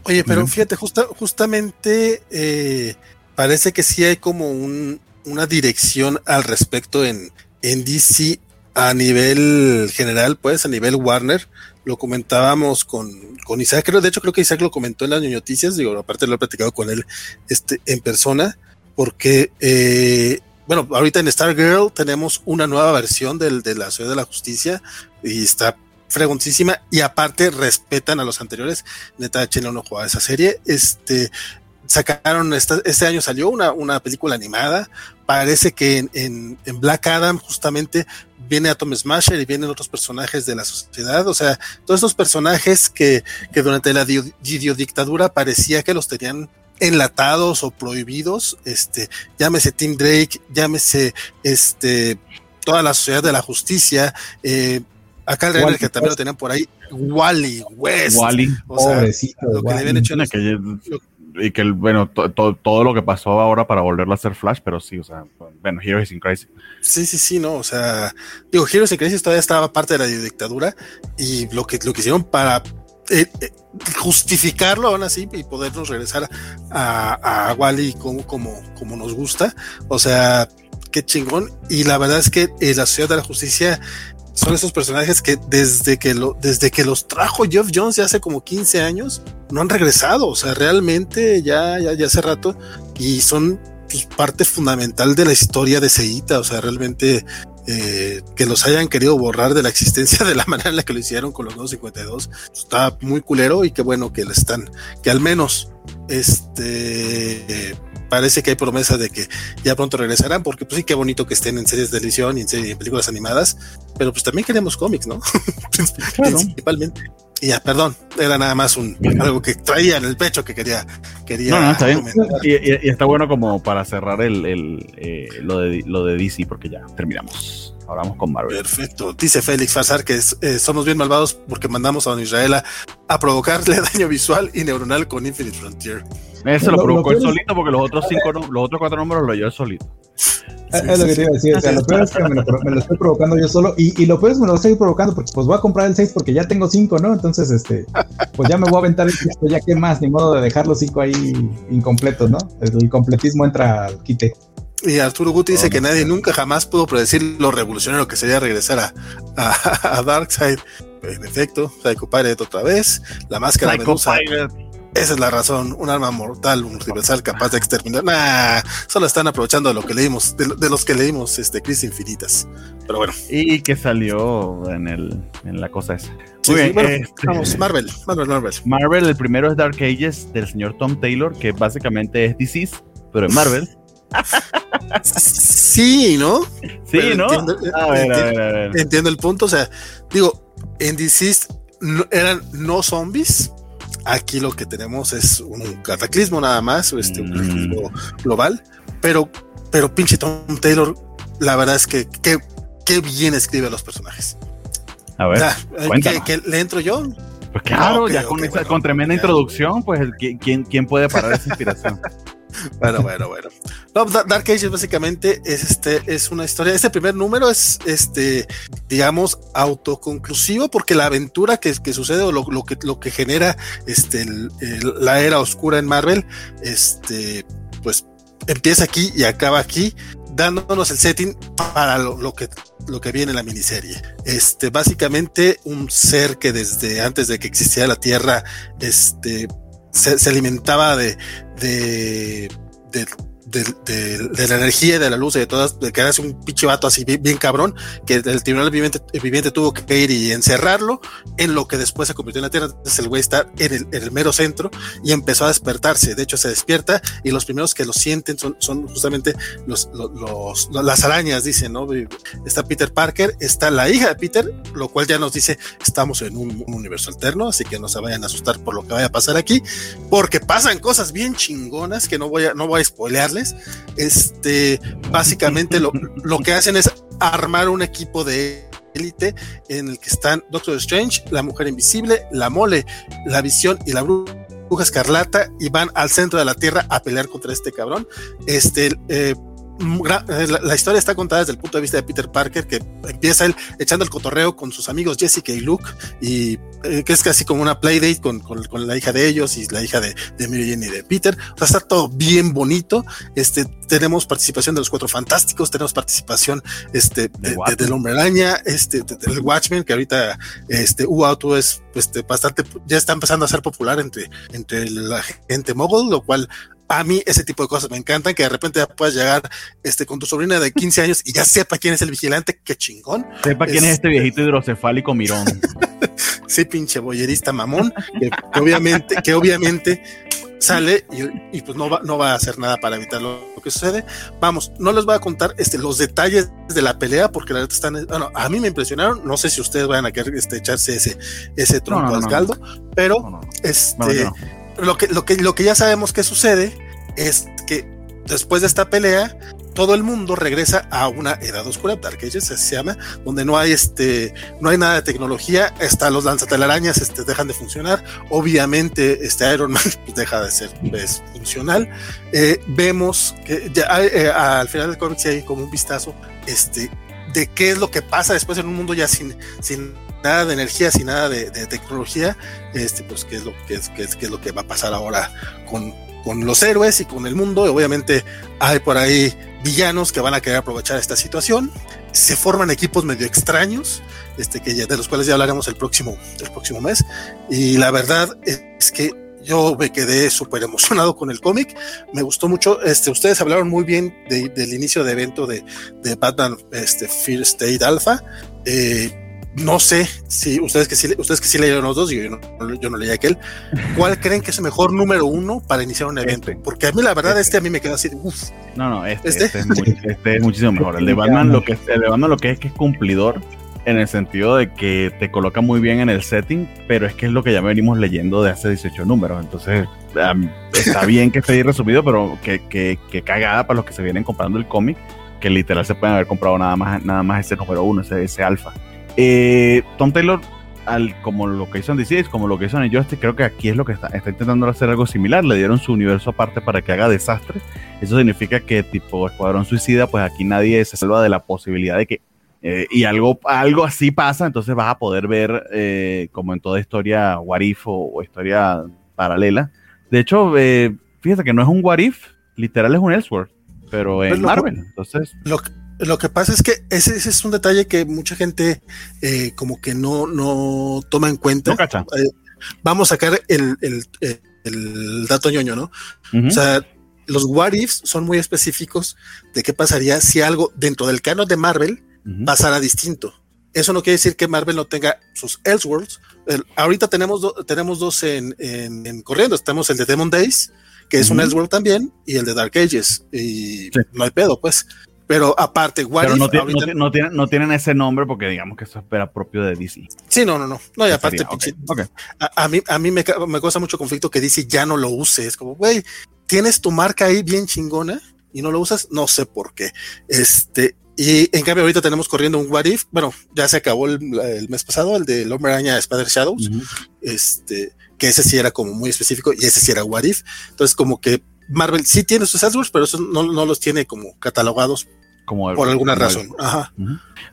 Oye, pero fíjate, justamente eh, parece que sí hay como una dirección al respecto en, en DC a nivel general, pues, a nivel Warner, lo comentábamos con, con Isaac, creo, de hecho creo que Isaac lo comentó en las noticias, digo, aparte lo he platicado con él este, en persona, porque, eh, bueno, ahorita en Stargirl tenemos una nueva versión del, de la Ciudad de la Justicia y está fregoncísima y aparte respetan a los anteriores, neta, Chino no jugaba esa serie, este, sacaron, este año salió una, una película animada, parece que en, en, en, Black Adam justamente viene Atom Smasher y vienen otros personajes de la sociedad, o sea, todos esos personajes que, que durante la dictadura parecía que los tenían enlatados o prohibidos, este, llámese Tim Drake, llámese este, toda la sociedad de la justicia, eh, acá el Wally, que también lo tenían por ahí, Wally, West, Wally, o sea, Pobrecito, lo que le habían hecho en y que bueno, todo lo que pasó ahora para volverlo a hacer Flash, pero sí, o sea, bueno, Heroes in Crisis. Sí, sí, sí, no, o sea, digo, Heroes in Crisis todavía estaba parte de la dictadura y lo que, lo que hicieron para eh, eh, justificarlo aún así y podernos regresar a, a Wally como, como, como nos gusta, o sea, qué chingón. Y la verdad es que eh, la Ciudad de la Justicia son esos personajes que desde que, lo, desde que los trajo Jeff Jones ya hace como 15 años, no han regresado. O sea, realmente ya, ya, ya hace rato y son pues, parte fundamental de la historia de Seita. O sea, realmente eh, que los hayan querido borrar de la existencia de la manera en la que lo hicieron con los 252 pues, está muy culero y qué bueno que le están, que al menos este parece que hay promesa de que ya pronto regresarán, porque pues sí, qué bonito que estén en series de televisión y en, películas animadas, pero pues también queremos cómics, ¿no? Principalmente. Y ya, perdón, era nada más un algo que traía en el pecho que quería. quería no, no, está bien. Y, está bueno como para cerrar el, el eh, lo, de, lo de DC, porque ya terminamos. Ahora vamos con Marvel. Perfecto. Dice Félix Fazar que eh, somos bien malvados porque mandamos a Don Israel a, provocarle daño visual y neuronal con Infinite Frontier. Eso lo, provocó él solito porque los otros cinco, los otros cuatro números lo llevó solito. es lo que te iba a decir. O sea, lo peor es que me lo, estoy provocando yo solo. Y, y, lo peor es que me lo estoy provocando porque pues voy a comprar el 6 porque ya tengo 5, ¿no? Entonces, este, pues ya me voy a aventar el 6, ya que más, ni modo de dejar los 5 ahí incompletos, ¿no? El completismo entra al quite. Y Arturo Guti dice que nadie nunca jamás pudo predecir lo revolucionario que sería regresar a, a, Darkseid. En efecto, Psycho Pirate otra vez, la máscara Medusa. Esa es la razón, un arma mortal universal capaz de exterminar. Nah, solo están aprovechando de lo que leímos, de, los que leímos este Crisis Infinitas. Pero bueno. Y que salió en el en la cosa esa. Muy bien, este, vamos, Marvel, Marvel, Marvel. Marvel, el primero es Dark Ages del señor Tom Taylor, que básicamente es Disease, pero en Marvel. sí, ¿no? Sí, ¿no? Entiendo, el punto. O sea, digo, en DC eran no zombies. Aquí lo que tenemos es un cataclismo nada más, este, un cataclismo mm. global. Pero, pero pinche Tom Taylor, la verdad es que qué bien escribe a los personajes. A ver, ¿que, le entro yo? Pues claro, ya con, con tremenda introducción, pues ¿quién, ¿quién puede parar esa inspiración? bueno, bueno, bueno. Dark Ages básicamente es este, es una historia. Este primer número es este, digamos, autoconclusivo, porque la aventura que, que sucede o lo, que lo que genera este la era oscura en Marvel, este, pues empieza aquí y acaba aquí. dándonos el setting para lo, que, lo que viene en la miniserie. Este, básicamente un ser que desde antes de que existiera la Tierra, este, se, alimentaba de, de, de de, la energía y de la luz y de todas, de que era un pinche vato así bien, cabrón, que el tribunal viviente, viviente, tuvo que ir y encerrarlo en lo que después se convirtió en la Tierra. Entonces el güey está en el, en el, mero centro y empezó a despertarse. De hecho, se despierta y los primeros que lo sienten son, son justamente los, los, las arañas, dicen, ¿no? Está Peter Parker, está la hija de Peter, lo cual ya nos dice, estamos en un, universo alterno, así que no se vayan a asustar por lo que vaya a pasar aquí, porque pasan cosas bien chingonas que no voy a, no voy a spoilearles este, básicamente lo, lo que hacen es armar un equipo de élite en el que están Doctor Strange, la Mujer Invisible, la Mole, la Visión y la Bruja Escarlata y van al centro de la Tierra a pelear contra este cabrón. Este, eh, eh, la, historia está contada desde el punto de vista de Peter Parker, que empieza él echando el cotorreo con sus amigos Jessica y Luke, y eh, que es casi como una playdate con, con, la hija de ellos y la hija de, de Mary Jane y de Peter. O sea, está todo bien bonito. Este, tenemos participación de los cuatro fantásticos, tenemos participación este, de, del hombre araña, este, del Watchmen, que ahorita este, U-Auto es este, bastante, ya está empezando a ser popular entre, entre la gente mogul, lo cual a mí ese tipo de cosas me encantan, que de repente ya puedas llegar este, con tu sobrina de 15 años y ya sepa quién es el vigilante, qué chingón. Sepa quién es, este viejito hidrocefálico mirón. sí, pinche boyerista mamón, que, obviamente, que obviamente sale y, pues no va, no va a hacer nada para evitar lo, que sucede. Vamos, no les voy a contar este, los detalles de la pelea porque la verdad están, bueno, a mí me impresionaron, no sé si ustedes van a querer este, echarse ese, ese tronco al caldo, pero este lo que, lo, que, lo que ya sabemos que sucede es que después de esta pelea, todo el mundo regresa a una edad oscura, Dark Ages se llama, donde no hay este, no hay nada de tecnología, hasta los lanzatelarañas este, dejan de funcionar, obviamente este Iron Man pues, deja de ser pues, funcional. Eh, vemos que eh, al final del cómic sí hay como un vistazo este, de qué es lo que pasa después en un mundo ya sin, sin nada de energía, sin nada de, tecnología, este, pues qué es lo que es, qué es, lo que va a pasar ahora con, con los héroes y con el mundo. obviamente hay por ahí villanos que van a querer aprovechar esta situación. Se forman equipos medio extraños, este, que ya, de los cuales ya hablaremos el próximo, el próximo mes. Y la verdad es que yo me quedé súper emocionado con el cómic. Me gustó mucho. Este, ustedes hablaron muy bien del inicio de evento de, de Batman este, Fear State Alpha. Eh, no sé si ustedes que sí, ustedes que sí leyeron los dos, yo no, yo no leí aquel, ¿cuál creen que es el mejor número uno para iniciar un evento? Este. Porque a mí la verdad este, este a mí me quedó así uff. No, no, este, ¿Este? este es, muchísimo mejor. El de Batman lo que el de Batman lo que es que es cumplidor en el sentido de que te coloca muy bien en el setting, pero es que es lo que ya venimos leyendo de hace 18 números. Entonces, está bien que esté ahí resumido, pero que, que, que, cagada para los que se vienen comprando el cómic, que literal se pueden haber comprado nada más, nada más ese número uno, ese, ese alfa. Eh, Tom Taylor, al, como lo que hizo en DC, como lo que hizo en Justice, creo que aquí es lo que está, está intentando hacer algo similar. Le dieron su universo aparte para que haga desastres. Eso significa que, tipo Escuadrón Suicida, pues aquí nadie se salva de la posibilidad de que. Eh, y algo, algo así pasa, entonces vas a poder ver, eh, como en toda historia What o, historia paralela. De hecho, fíjate que no es un What literal es un Elseworld, pero en pues Marvel. Entonces. Lo, lo que pasa es que ese, es un detalle que mucha gente eh, como que no, no toma en cuenta. Eh, vamos a sacar el, el, dato ñoño, ¿no? O sea, los what ifs son muy específicos de qué pasaría si algo dentro del canon de Marvel pasara distinto. Eso no quiere decir que Marvel no tenga sus Elseworlds. ahorita tenemos, tenemos dos en, en, corriendo. Tenemos el de Demon Days, que es un Elseworld también, y el de Dark Ages. Y no hay pedo, pues. Pero aparte, Pero no, no, tienen, ese nombre porque digamos que eso espera propio de DC. Sí, no, no, no. No, y aparte, A, mí, a mí me, me causa mucho conflicto que DC ya no lo use. Es como, güey, tienes tu marca ahí bien chingona y no lo usas, no sé por qué. Este, y en cambio, ahorita tenemos corriendo un What If. Bueno, ya se acabó el, mes pasado, el de Hombre Araña Spider Shadows. Este, que ese sí era como muy específico y ese sí era What If. Entonces, como que Marvel sí tiene sus AdWords, pero eso no, los tiene como catalogados como por alguna razón.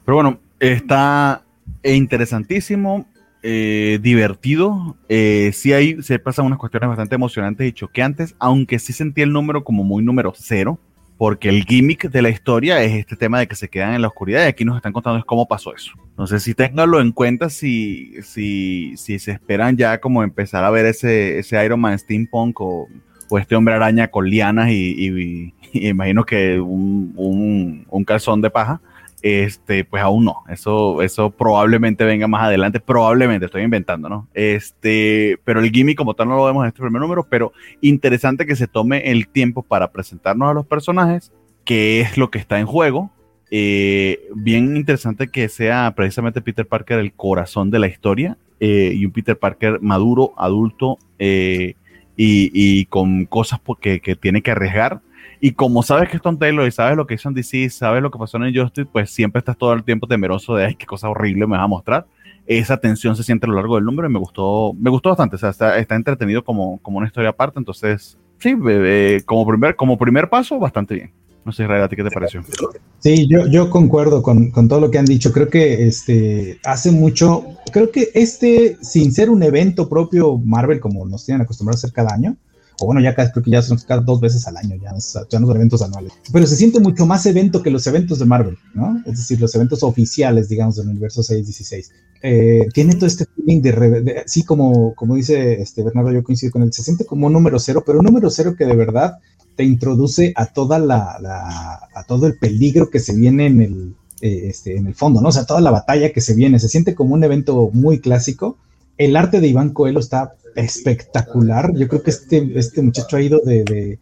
Pero bueno, está interesantísimo, eh, divertido. Eh, sí, hay, se pasan unas cuestiones bastante emocionantes y choqueantes, aunque sí sentí el número como muy número cero, porque el gimmick de la historia es este tema de que se quedan en la oscuridad y aquí nos están contando es cómo pasó eso. Entonces, si ténganlo en cuenta si, si, si se esperan ya como empezar a ver ese, ese Iron Man steampunk o, o este hombre araña con lianas y, imagino que un, un, un calzón de paja este, pues aún no. Eso, eso probablemente venga más adelante. Probablemente, estoy inventando, ¿no? Este, pero el gimmick como tal no lo vemos en este primer número, pero interesante que se tome el tiempo para presentarnos a los personajes, qué es lo que está en juego. Eh, bien interesante que sea precisamente Peter Parker el corazón de la historia eh, y un Peter Parker maduro, adulto eh, y, con cosas que, que tiene que arriesgar y como sabes que es Tom Taylor y sabes lo que hizo en DC, sabes lo que pasó en Justice, pues siempre estás todo el tiempo temeroso de, ay, qué cosa horrible me va a mostrar. Esa tensión se siente a lo largo del número y me gustó, me gustó bastante. O sea, está, está entretenido como, como una historia aparte. Entonces, sí, como, primer, como primer paso, bastante bien. No sé, Israel, ¿a ti qué te pareció? Sí, yo, yo concuerdo con, con, todo lo que han dicho. Creo que este hace mucho, creo que este, sin ser un evento propio Marvel, como nos tienen acostumbrados a hacer cada año, o bueno, ya creo que ya son cada dos veces al año, ya, ya no son eventos anuales, pero se siente mucho más evento que los eventos de Marvel, ¿no? Es decir, los eventos oficiales, digamos, del universo 616. Eh, tiene todo este feeling de, sí, como, como dice este Bernardo, yo coincido con él, se siente como un número cero, pero un número cero que de verdad te introduce a toda la, a todo el peligro que se viene en el, eh, este, en el fondo, ¿no? O sea, toda la batalla que se viene, se siente como un evento muy clásico. El arte de Iván Coelho está espectacular. Yo creo que este, este muchacho ha ido de,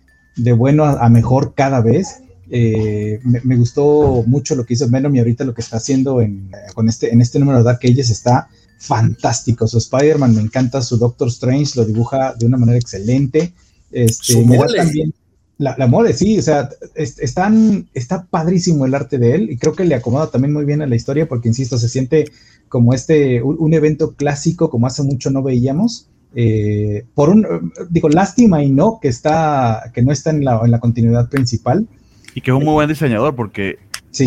bueno a, mejor cada vez. Eh, me, gustó mucho lo que hizo Venom y ahorita lo que está haciendo en, con este, en este número de Dark Ages está fantástico. Su Spider-Man me encanta, su Doctor Strange lo dibuja de una manera excelente. Este, me da también la, la, mole, sí, o sea, están, está padrísimo el arte de él y creo que le acomoda también muy bien a la historia porque, insisto, se siente como este, un evento clásico como hace mucho no veíamos eh, por un, digo, lástima y no que está, que no está en la, en la continuidad principal. Y que es un muy buen diseñador porque,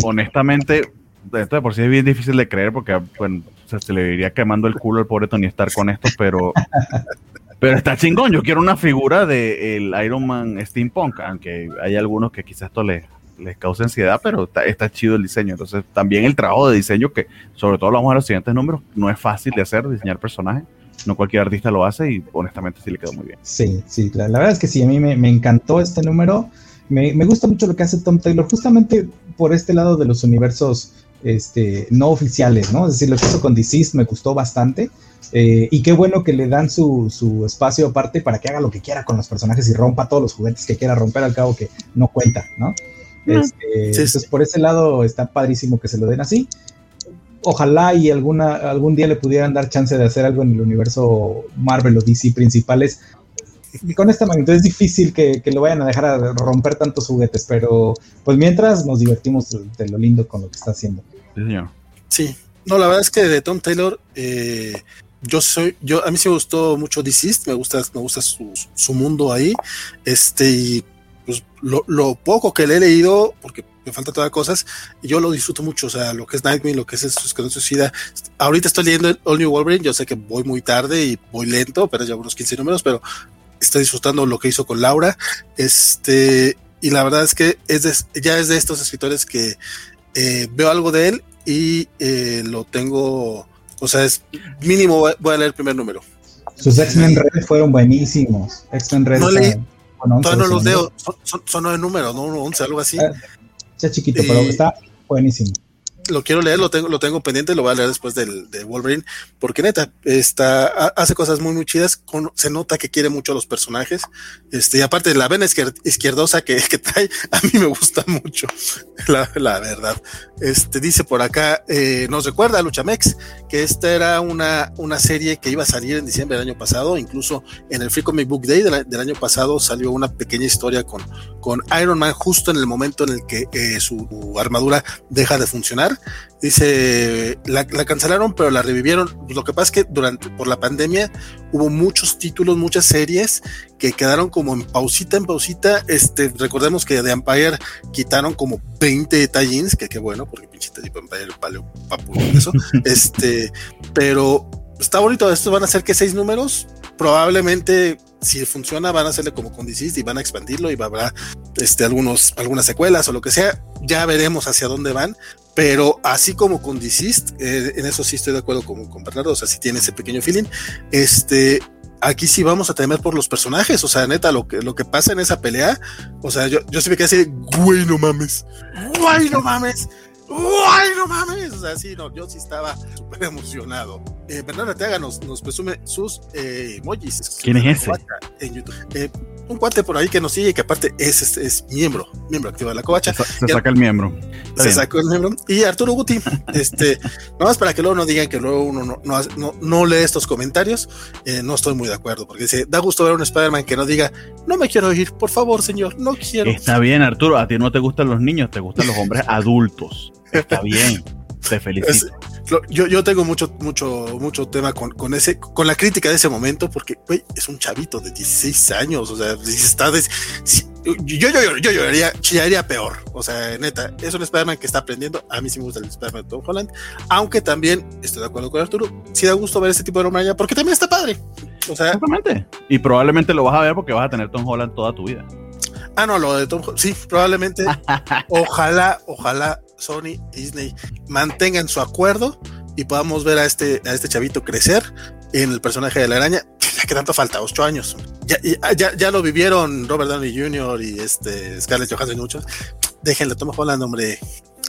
honestamente, esto de por sí es bien difícil de creer porque, bueno, se le iría quemando el culo al pobre Tony estar con esto, pero, pero está chingón. Yo quiero una figura del el Iron Man Steampunk, aunque hay algunos que quizás esto les, les cause ansiedad, pero está, está, chido el diseño. Entonces, también el trabajo de diseño, que sobre todo lo vamos a los siguientes números, no es fácil de hacer, diseñar personajes no cualquier artista lo hace y honestamente sí le quedó muy bien. Sí, sí, la, verdad es que sí, a mí me, encantó este número. Me, gusta mucho lo que hace Tom Taylor, justamente por este lado de los universos este, no oficiales, ¿no? Es decir, lo que hizo con DC me gustó bastante. Eh, y qué bueno que le dan su, su, espacio aparte para que haga lo que quiera con los personajes y rompa todos los juguetes que quiera romper, al cabo que no cuenta, ¿no? Este, entonces, por ese lado está padrísimo que se lo den así ojalá y alguna, algún día le pudieran dar chance de hacer algo en el universo Marvel o DC principales. Y con esta magnitud es difícil que, lo vayan a dejar a romper tantos juguetes, pero pues mientras nos divertimos de lo lindo con lo que está haciendo. Sí, no, la verdad es que de Tom Taylor, eh, yo soy, yo, a mí sí me gustó mucho DC, me gusta, me gusta su, su mundo ahí, este, y pues lo, poco que le he leído, porque me falta todas cosas, yo lo disfruto mucho, o sea, lo que es Nightwing, lo que es Escuadrón Suicida. Ahorita estoy leyendo el All New Wolverine, yo sé que voy muy tarde y voy lento, pero ya unos 15 números, pero estoy disfrutando lo que hizo con Laura. Este, y la verdad es que es ya es de estos escritores que eh, veo algo de él y eh, lo tengo, o sea, es mínimo voy a leer el primer número. Sus X-Men Red fueron buenísimos. X-Men Red. No leí, todavía no los leo, son, son, nueve números, ¿no? 11, algo así. Ah, chiquito, pero está buenísimo lo quiero leer, lo tengo, lo tengo pendiente, lo voy a leer después del, de Wolverine, porque neta, está, hace cosas muy, muy chidas, se nota que quiere mucho a los personajes, este, y aparte la vena izquierdosa que, que, trae, a mí me gusta mucho, la, verdad. Este, dice por acá, eh, nos recuerda Luchamex, que esta era una, una serie que iba a salir en diciembre del año pasado, incluso en el Free Comic Book Day del, año pasado salió una pequeña historia con, con Iron Man justo en el momento en el que eh, su armadura deja de funcionar Dice, la, cancelaron, pero la revivieron. Lo que pasa es que durante, por la pandemia, hubo muchos títulos, muchas series que quedaron como en pausita, en pausita. Este, recordemos que de Empire quitaron como 20 detallines, que qué bueno, porque pinche tipo Empire, paleo, papu, eso. este, pero está bonito. Estos van a ser que seis números. Probablemente si funciona, van a hacerle como con Deceased y van a expandirlo y haber este, algunos, algunas secuelas o lo que sea. Ya veremos hacia dónde van. Pero así como con Deceased, eh, en eso sí estoy de acuerdo con, con Bernardo, o sea, si tiene ese pequeño feeling. Este, aquí sí vamos a temer por los personajes. O sea, neta, lo que, lo que pasa en esa pelea, o sea, yo, yo sí me quedé así, güey, no mames, güey, no mames. ¡Ay, no mames! O sea, sí, no, yo sí estaba súper emocionado. Eh, Bernardo Arteaga nos, nos presume sus eh, emojis. ¿Quién es ese? En YouTube. Eh, un cuate por ahí que nos sigue y que aparte es, es, es miembro, miembro activo de la covacha. Se, se saca el miembro. Se Bien. sacó el miembro. Y Arturo Guti, este, nomás para que luego no digan que luego uno no, no, no, no lee estos comentarios, eh, no estoy muy de acuerdo, porque dice, da gusto ver a un Spider-Man que no diga, no me quiero ir, por favor, señor, no quiero. Está bien, Arturo, a ti no te gustan los niños, te gustan los hombres adultos. Está bien, te felicito. Es, yo, yo tengo mucho, mucho, mucho tema con, con ese, con la crítica de ese momento, porque güey, es un chavito de 16 años, o sea, está de, si, yo, yo, yo, yo lloraría, chillaría peor. O sea, neta, es un Spider-Man que está aprendiendo. A mí sí me gusta el Spider-Man de Tom Holland, aunque también estoy de acuerdo con Arturo. Sí da gusto ver este tipo de hombre allá, porque también está padre. O sea, Exactamente. Y probablemente lo vas a ver porque vas a tener Tom Holland toda tu vida. Ah, no, lo de Tom Holland, sí, probablemente. ojalá, ojalá Sony, Disney mantengan su acuerdo y podamos ver a este, a este chavito crecer en el personaje de la araña. Ya que tanto falta, ocho años. Ya, ya, ya lo vivieron Robert Downey Jr. y este Scarlett Johansson y muchos. Déjenle, Tom Holland, hombre,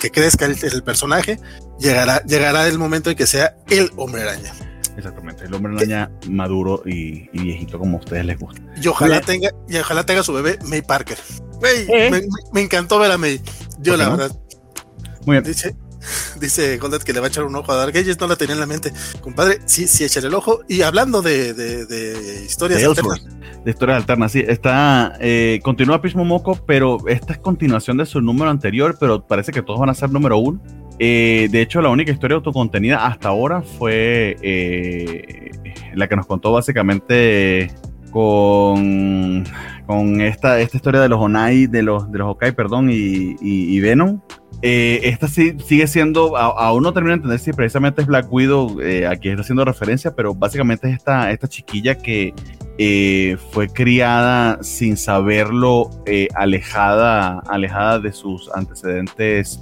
que crezca el, el, personaje. Llegará, llegará el momento en que sea el hombre araña. Exactamente, el hombre araña maduro y, y, viejito como a ustedes les gusta. Y ojalá tenga, y ojalá tenga su bebé May Parker. Wey, ¿Eh? me, me, encantó ver a May. Yo la no? verdad. Muy bien. Dice, dice Goldet que le va a echar un ojo a Dark Ages, no la tenía en la mente. Compadre, sí, sí, echarle el ojo. Y hablando de, de, de historias de alternas. De historias alternas, sí. Está, eh, continúa Pismo Moco, pero esta es continuación de su número anterior, pero parece que todos van a ser número uno. Eh, de hecho, la única historia autocontenida hasta ahora fue eh, la que nos contó básicamente con, con esta, esta historia de los Onai, de los, de los Okai, perdón, y, y, y Venom. Eh, esta sí, sigue siendo, aún no termino de entender si precisamente es Black Widow eh, a quien está haciendo referencia, pero básicamente es esta, esta chiquilla que eh, fue criada sin saberlo, eh, alejada, alejada de sus antecedentes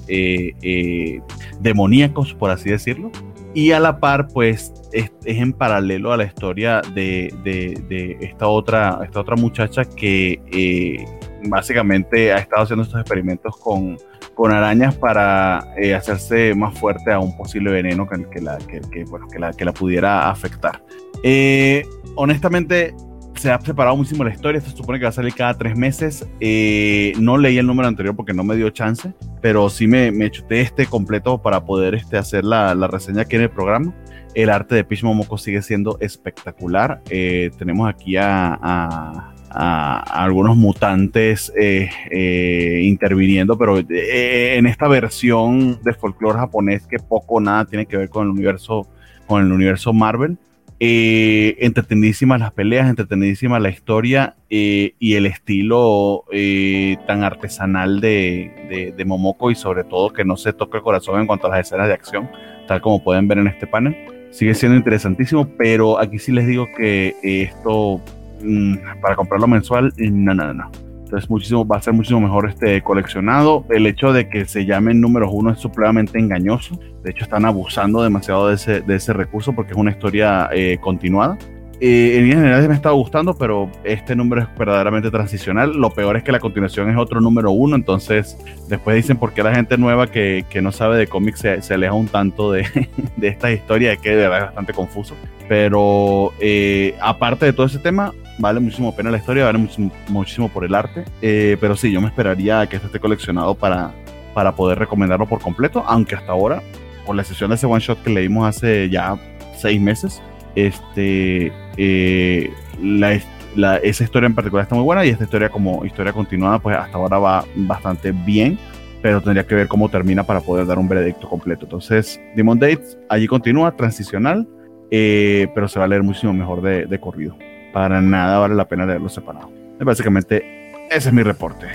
demoníacos, por así decirlo. Y a la par, pues, es, en paralelo a la historia de, de, esta, otra, esta otra muchacha que básicamente ha estado haciendo estos experimentos con con arañas para eh, hacerse más fuerte a un posible veneno que, que, la, que, que, bueno, que, la, que la pudiera afectar. Eh, honestamente, se ha separado muchísimo la historia. Se supone que va a salir cada tres meses. Eh, no leí el número anterior porque no me dio chance, pero sí me, me chuté este completo para poder este, hacer la, la reseña aquí en el programa. El arte de Peach Momoko sigue siendo espectacular. Eh, tenemos aquí a, a, a algunos mutantes eh, eh, interviniendo, pero eh, en esta versión de folclore japonés que poco o nada tiene que ver con el universo, con el universo Marvel. Eh, entretenidísimas las peleas, entretenidísima la historia eh, y el estilo eh, tan artesanal de, de, de, Momoko y sobre todo que no se toca el corazón en cuanto a las escenas de acción, tal como pueden ver en este panel. Sigue siendo interesantísimo, pero aquí sí les digo que esto mmm, para comprarlo mensual, no, no, no. Entonces muchísimo, va a ser muchísimo mejor este coleccionado. El hecho de que se llamen números uno es supremamente engañoso. De hecho, están abusando demasiado de ese, de ese recurso porque es una historia eh, continuada. Eh, en general me está gustando, pero este número es verdaderamente transicional. Lo peor es que la continuación es otro número uno, entonces después dicen por qué la gente nueva que, que no sabe de cómics se, se, aleja un tanto de, de esta historia, que de verdad es bastante confuso. Pero eh, aparte de todo ese tema, vale muchísimo pena la historia, vale muchísimo, muchísimo por el arte, eh, pero sí, yo me esperaría que esto esté coleccionado para, para poder recomendarlo por completo, aunque hasta ahora, por la sesión de ese one shot que leímos hace ya seis meses, este, eh, la, la, esa historia en particular está muy buena y esta historia como historia continuada, pues hasta ahora va bastante bien, pero tendría que ver cómo termina para poder dar un veredicto completo. Entonces, Demon Dates allí continúa, transicional, eh, pero se va a leer muchísimo mejor de, de corrido para nada vale la pena leerlo separado. Básicamente, ese es mi reporte.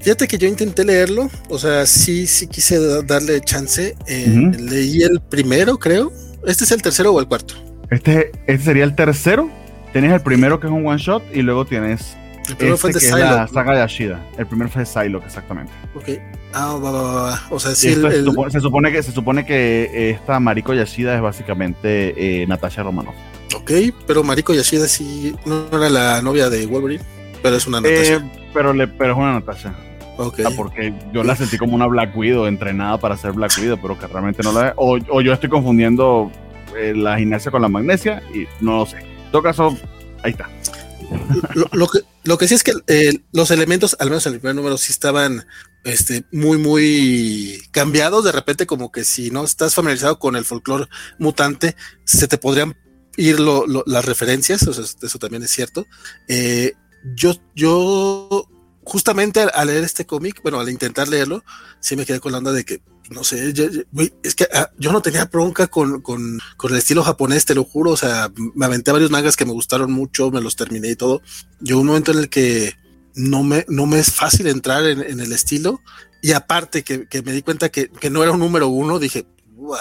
Fíjate que yo intenté leerlo, o sea, sí, sí quise darle chance. Eh, uh -huh. Leí el primero, creo. ¿Este es el tercero o el cuarto? Este, este sería el tercero. Tienes el primero que es un one shot y luego tienes El primero este fue el de que es la saga de Ashida. El primero fue Psylocke, exactamente. Ok. Ah, va, va, va. O sea, sí, el, es- el- se, supone que, se supone que esta Mariko Yashida es básicamente eh, Natasha Romanoff. Ok, pero Mariko Yashida sí no era la novia de Wolverine, pero es una Natasha. Eh, pero, le, pero es una Natasha. ok. Ah, porque yo la sentí como una Black Widow, entrenada para ser Black Widow, pero que realmente no la es. O, o yo estoy confundiendo eh, la gimnasia con la magnesia y no lo sé. En todo caso, ahí está. Lo, lo que, lo que sí es que eh, los elementos, al menos en el primer número, sí estaban este, muy, muy cambiados. De repente, como que si no estás familiarizado con el folclore mutante, se te podrían ir lo- lo- las referencias. O sea, eso también es cierto. Eh, yo, yo, justamente al, leer este cómic, bueno, al intentar leerlo, sí me quedé con la onda de que, no sé, yo- yo- es que ah, yo no tenía bronca con, con, con el estilo japonés, te lo juro. O sea, me aventé varios mangas que me gustaron mucho, me los terminé y todo. Yo un momento en el que no me, no me es fácil entrar en, en el estilo. Y aparte que, que me di cuenta que, que no era un número uno, dije, "Buah,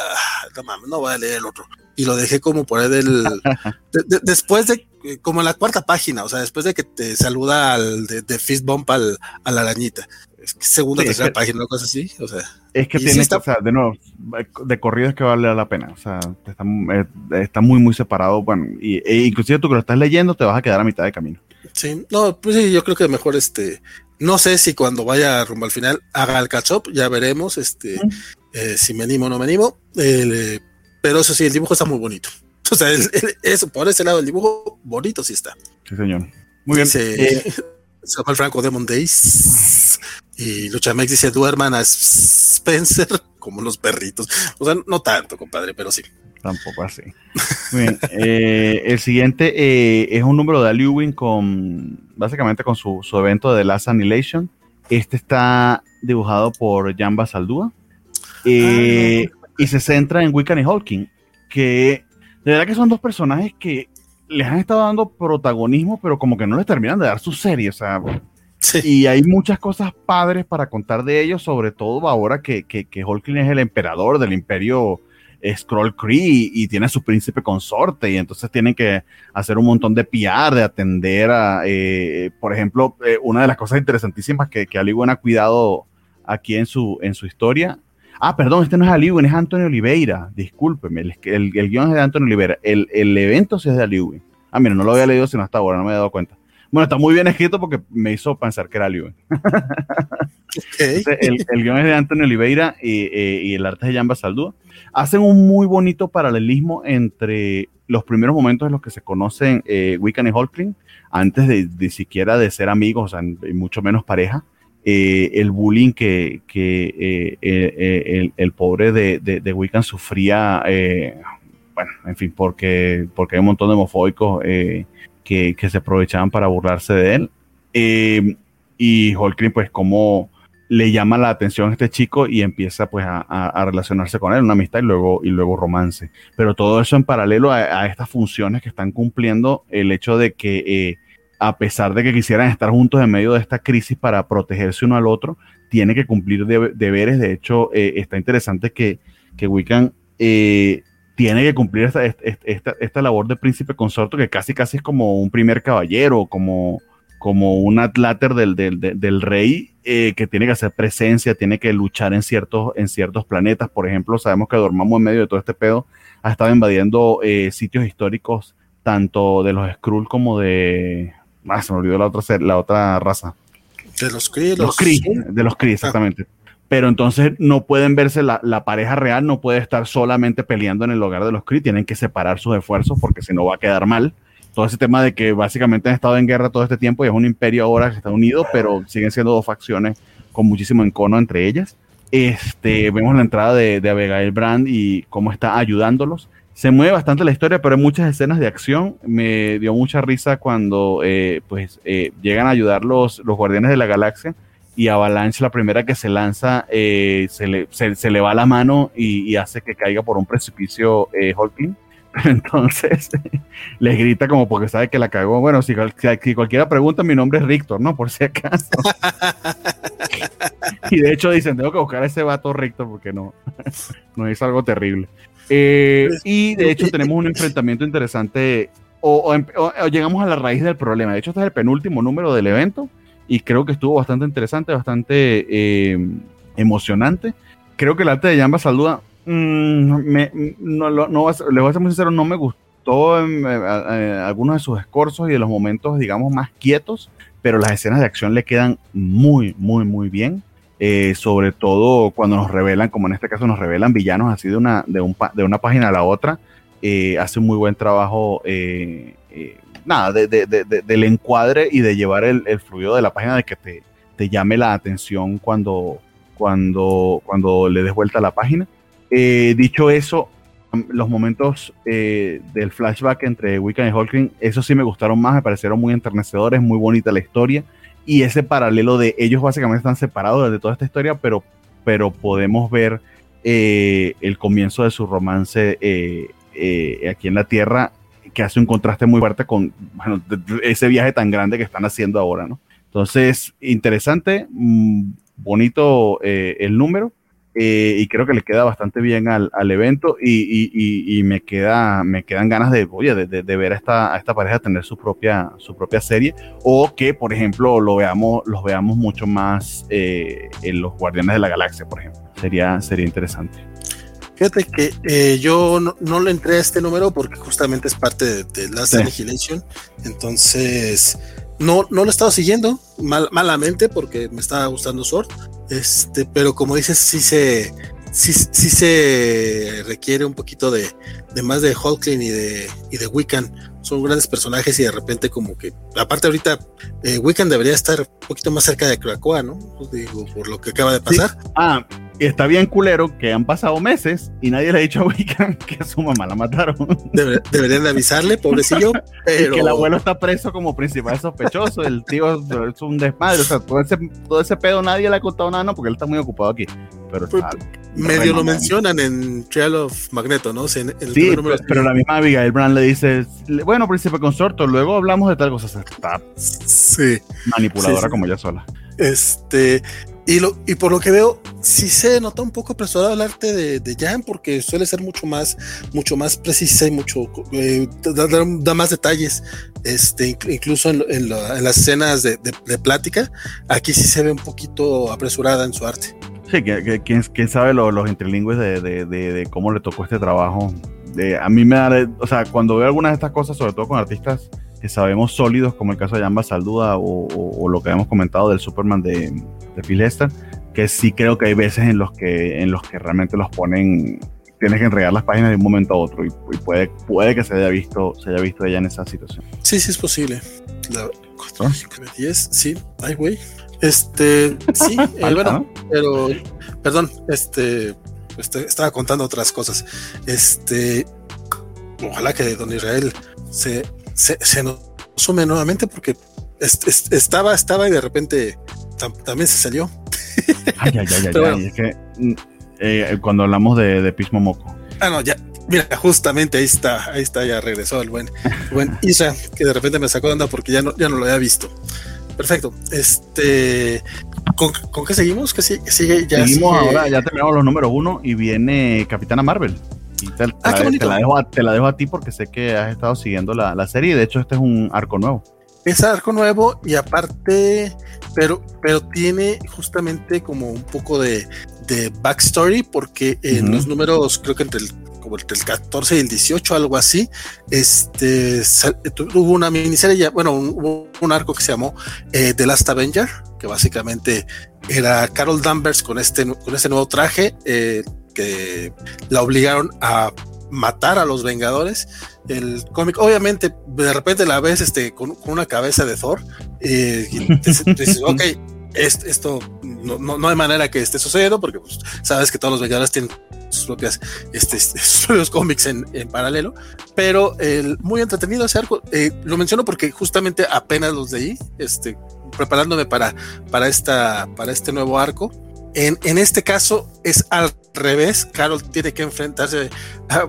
no mames, no voy a leer el otro. Y lo dejé como por ahí del... de- de- después de, eh, como en la cuarta página, o sea, después de que te saluda al, de, de fist bump al, a la arañita. Es que segunda, Sí, es tercera que- página, una cosa así. O sea, Es que sí tiene está- que, o sea, de nuevo, de corrido es que vale la pena. O sea, está, eh, está muy, muy separado. Bueno, y, e inclusive tú que lo estás leyendo te vas a quedar a mitad de camino. Sí, no, pues sí, yo creo que mejor este, no sé si cuando vaya rumbo al final haga el catch up, ya veremos, este, eh, si me animo o no me animo, eh, pero eso sí, el dibujo está muy bonito. O sea, el- el- eso, por ese lado, el dibujo bonito sí está. Sí, señor. Muy bien. Dice Eh, Samuel Franco Demon Days y Luchamex dice duerman a Spencer como los perritos. O sea, no tanto, compadre, pero sí. Tampoco así. Muy bien. Eh, el siguiente eh, es un número de Lewin con básicamente con su, su evento de The Last Annihilation. Este está dibujado por Jan Basaldúa eh, y se centra en Wiccan y Hawking, que de verdad que son dos personajes que les han estado dando protagonismo, pero como que no les terminan de dar su serie. O sea, Sí, y hay muchas cosas padres para contar de ellos, sobre todo ahora que, que, que Hulkling es el emperador del imperio Scroll Cree y tiene a su príncipe consorte, y entonces tienen que hacer un montón de PR, de atender a, eh, por ejemplo, eh, una de las cosas interesantísimas que, que Ali ha cuidado aquí en su, en su historia. Ah, perdón, este no es Ali Wen, es Antonio Oliveira, discúlpeme, el, el, el guion es de Antonio Oliveira, el, el evento sí es de Ali Wen. Ah, mira, no lo había leído sino hasta ahora, no me había dado cuenta. Bueno, está muy bien escrito porque me hizo pensar que era Ali Wen. ok. Entonces, el, el guion es de Antonio Oliveira y, eh, y el arte es de Jan Basaldúa. Hacen un muy bonito paralelismo entre los primeros momentos en los que se conocen eh, Wiccan y Hulkling, antes de, de siquiera de ser amigos, o sea, y mucho menos pareja. Eh, el bullying que, que eh, eh, el, el pobre de, de, de Wiccan sufría, bueno, en fin, porque, porque hay un montón de homofóbicos que, que se aprovechaban para burlarse de él. Y Hulkling, pues, como le llama la atención a este chico y empieza pues a, relacionarse con él, una amistad y luego, y luego romance. Pero todo eso en paralelo a, estas funciones que están cumpliendo el hecho de que a pesar de que quisieran estar juntos en medio de esta crisis para protegerse uno al otro, tiene que cumplir debe- deberes. De hecho, eh, está interesante que, que Wiccan eh, tiene que cumplir esta, esta, labor de príncipe consorte que casi casi es como un primer caballero, como, como un atláter del, del, del- rey eh, que tiene que hacer presencia, tiene que luchar en ciertos, en ciertos planetas. Por ejemplo, sabemos que Dormammu en medio de todo este pedo ha estado invadiendo sitios históricos tanto de los Skrull como de... Ah, se me olvidó la otra, la otra raza. De los Kree, Los Kree, de los Kree, exactamente. Pero entonces no pueden verse, la, la pareja real no puede estar solamente peleando en el hogar de los Kree, tienen que separar sus esfuerzos porque si no va a quedar mal. Todo ese tema de que básicamente han estado en guerra todo este tiempo y es un imperio ahora que está unido, pero siguen siendo dos facciones con muchísimo encono entre ellas. Este, vemos la entrada de, de Abigail Brand y cómo está ayudándolos. Se mueve bastante la historia, pero hay muchas escenas de acción. Me dio mucha risa cuando eh, pues, eh, llegan a ayudar los, los Guardianes de la Galaxia y Avalanche, la primera que se lanza, eh, se, le, se, se le va la mano y, y hace que caiga por un precipicio Hulkling. Entonces les grita como porque sabe que la cagó. Bueno, si- si cualquiera pregunta, mi nombre es Rictor, ¿no? Por si acaso. y de hecho dicen, tengo que buscar a ese vato Rictor porque no, no es algo terrible. Eh, y de hecho tenemos un enfrentamiento interesante o, llegamos a la raíz del problema. De hecho, este es el penúltimo número del evento y creo que estuvo bastante interesante, bastante eh, emocionante. Creo que el arte de Jamba Saluda, mm, me, no, no, les voy a ser muy sincero, no me gustó en, eh, algunos de sus escorzos y de los momentos, digamos, más quietos, pero las escenas de acción le quedan muy, muy, muy bien. Eh, sobre todo cuando nos revelan, como en este caso nos revelan villanos así de una, de, un, de una página a la otra, eh, hace un muy buen trabajo, eh, nada, de, del encuadre y de llevar el, el, fluido de la página de que te, te, llame la atención cuando, cuando, cuando le des vuelta a la página. dicho eso, los momentos del flashback entre Wiccan y Hulkling, eso sí me gustaron más, me parecieron muy enternecedores, muy bonita la historia y ese paralelo de ellos básicamente están separados de toda esta historia, pero, pero podemos ver eh, el comienzo de su romance eh, eh, aquí en la Tierra, que hace un contraste muy fuerte con ese viaje tan grande que están haciendo ahora, ¿no? Entonces, interesante, mm, bonito el número. Eh, y creo que le queda bastante bien al, al evento y, y, y, me queda me quedan ganas de oye, de, de, ver a esta, a esta pareja tener su propia su propia serie o que por ejemplo lo veamos los veamos mucho más eh, en los Guardianes de la Galaxia por ejemplo sería sería interesante Fíjate que eh, yo no, no, le entré a este número porque justamente es parte de, de Last sí. Annihilation. Entonces, no, no lo he estado siguiendo mal, malamente porque me estaba gustando Sword. Este, pero como dices, sí se, sí, sí se requiere un poquito de, de más de Hulkling y de, y de Wiccan. Son grandes personajes y de repente como que, aparte ahorita, eh, Wiccan debería estar un poquito más cerca de Krakoa, ¿no? Digo, por lo que acaba de pasar. Sí. Ah, y está bien culero que han pasado meses y nadie le ha dicho a Wiccan que a su mamá la mataron. Debe, deberían de avisarle, pobrecillo. Pero... Y que el abuelo está preso como principal sospechoso, el tío es un desmadre, o sea, todo ese, todo ese pedo nadie le ha contado nada, no, porque él está muy ocupado aquí. Pero pues, está, medio lo mencionan en Trial of Magneto, ¿no? O sea, en el sí, pero, pero, la misma Abigail Brand le dice, bueno, príncipe consorto, luego hablamos de tal cosa, o sea, está sí. manipuladora Sí, sí. como ella sola. Este, y, lo, y por lo que veo, sí se nota un poco apresurado el arte de, de Jan, porque suele ser mucho más, mucho más precisa y mucho eh, da, más detalles. Este, incluso en, en, la, en las escenas de, plática, aquí sí se ve un poquito apresurada en su arte. Sí, que, que quién, sabe lo, los interlingües de, cómo le tocó este trabajo. a mí me da, o sea, cuando veo algunas de estas cosas, sobre todo con artistas que sabemos sólidos, como el caso de Jamba Salduda o, o, o, lo que hemos comentado del Superman de, de Phil Hester, que sí creo que hay veces en los que, en los que realmente los ponen, tienes que entregar las páginas de un momento a otro y, y puede, puede que se haya visto, se haya visto ella en esa situación. Sí, sí es posible. La, 4, 5, 10, sí, ay, güey. Este, sí, eh, bueno, pero, perdón, este, este, estaba contando otras cosas. Este, ojalá que Don Israel se, se, se nos sume nuevamente porque est, est, estaba, estaba y de repente tam, también se salió. Ay, ay, ay, ay, bueno. es que eh, cuando hablamos de, de Pismo Moco. Ah, no, ya, mira, justamente ahí está, ahí está, ya regresó el buen, buen Isra, que de repente me sacó de onda porque ya no, ya no lo había visto. Perfecto. Este, ¿con, ¿con qué seguimos? ¿Qué sigue? sigue ya seguimos sigue... ahora, ya terminamos los números uno y viene Capitana Marvel. Te, ah, la, te, la dejo a, te, la, dejo a, ti porque sé que has estado siguiendo la, la serie de hecho este es un arco nuevo. Es arco nuevo y aparte, pero, pero tiene justamente como un poco de, de backstory porque en uh -huh. los números, creo que entre el como entre el 14 y el 18, algo así, este, hubo una miniserie, bueno, un, un arco que se llamó eh, The Last Avenger, que básicamente era Carol Danvers con este, con este nuevo traje, eh, que la obligaron a matar a los Vengadores. El cómic, obviamente, de repente la ves este, con, con una cabeza de Thor eh, y te, dices, ok, esto no, no, no, hay manera que esté sucediendo porque pues, sabes que todos los Vengadores tienen sus propias este, sus cómics en, en, paralelo, pero el, muy entretenido ese arco. Eh, lo menciono porque justamente apenas los leí, este, preparándome para, para, esta, para este nuevo arco. En, en, este caso es al revés. Carol tiene que enfrentarse,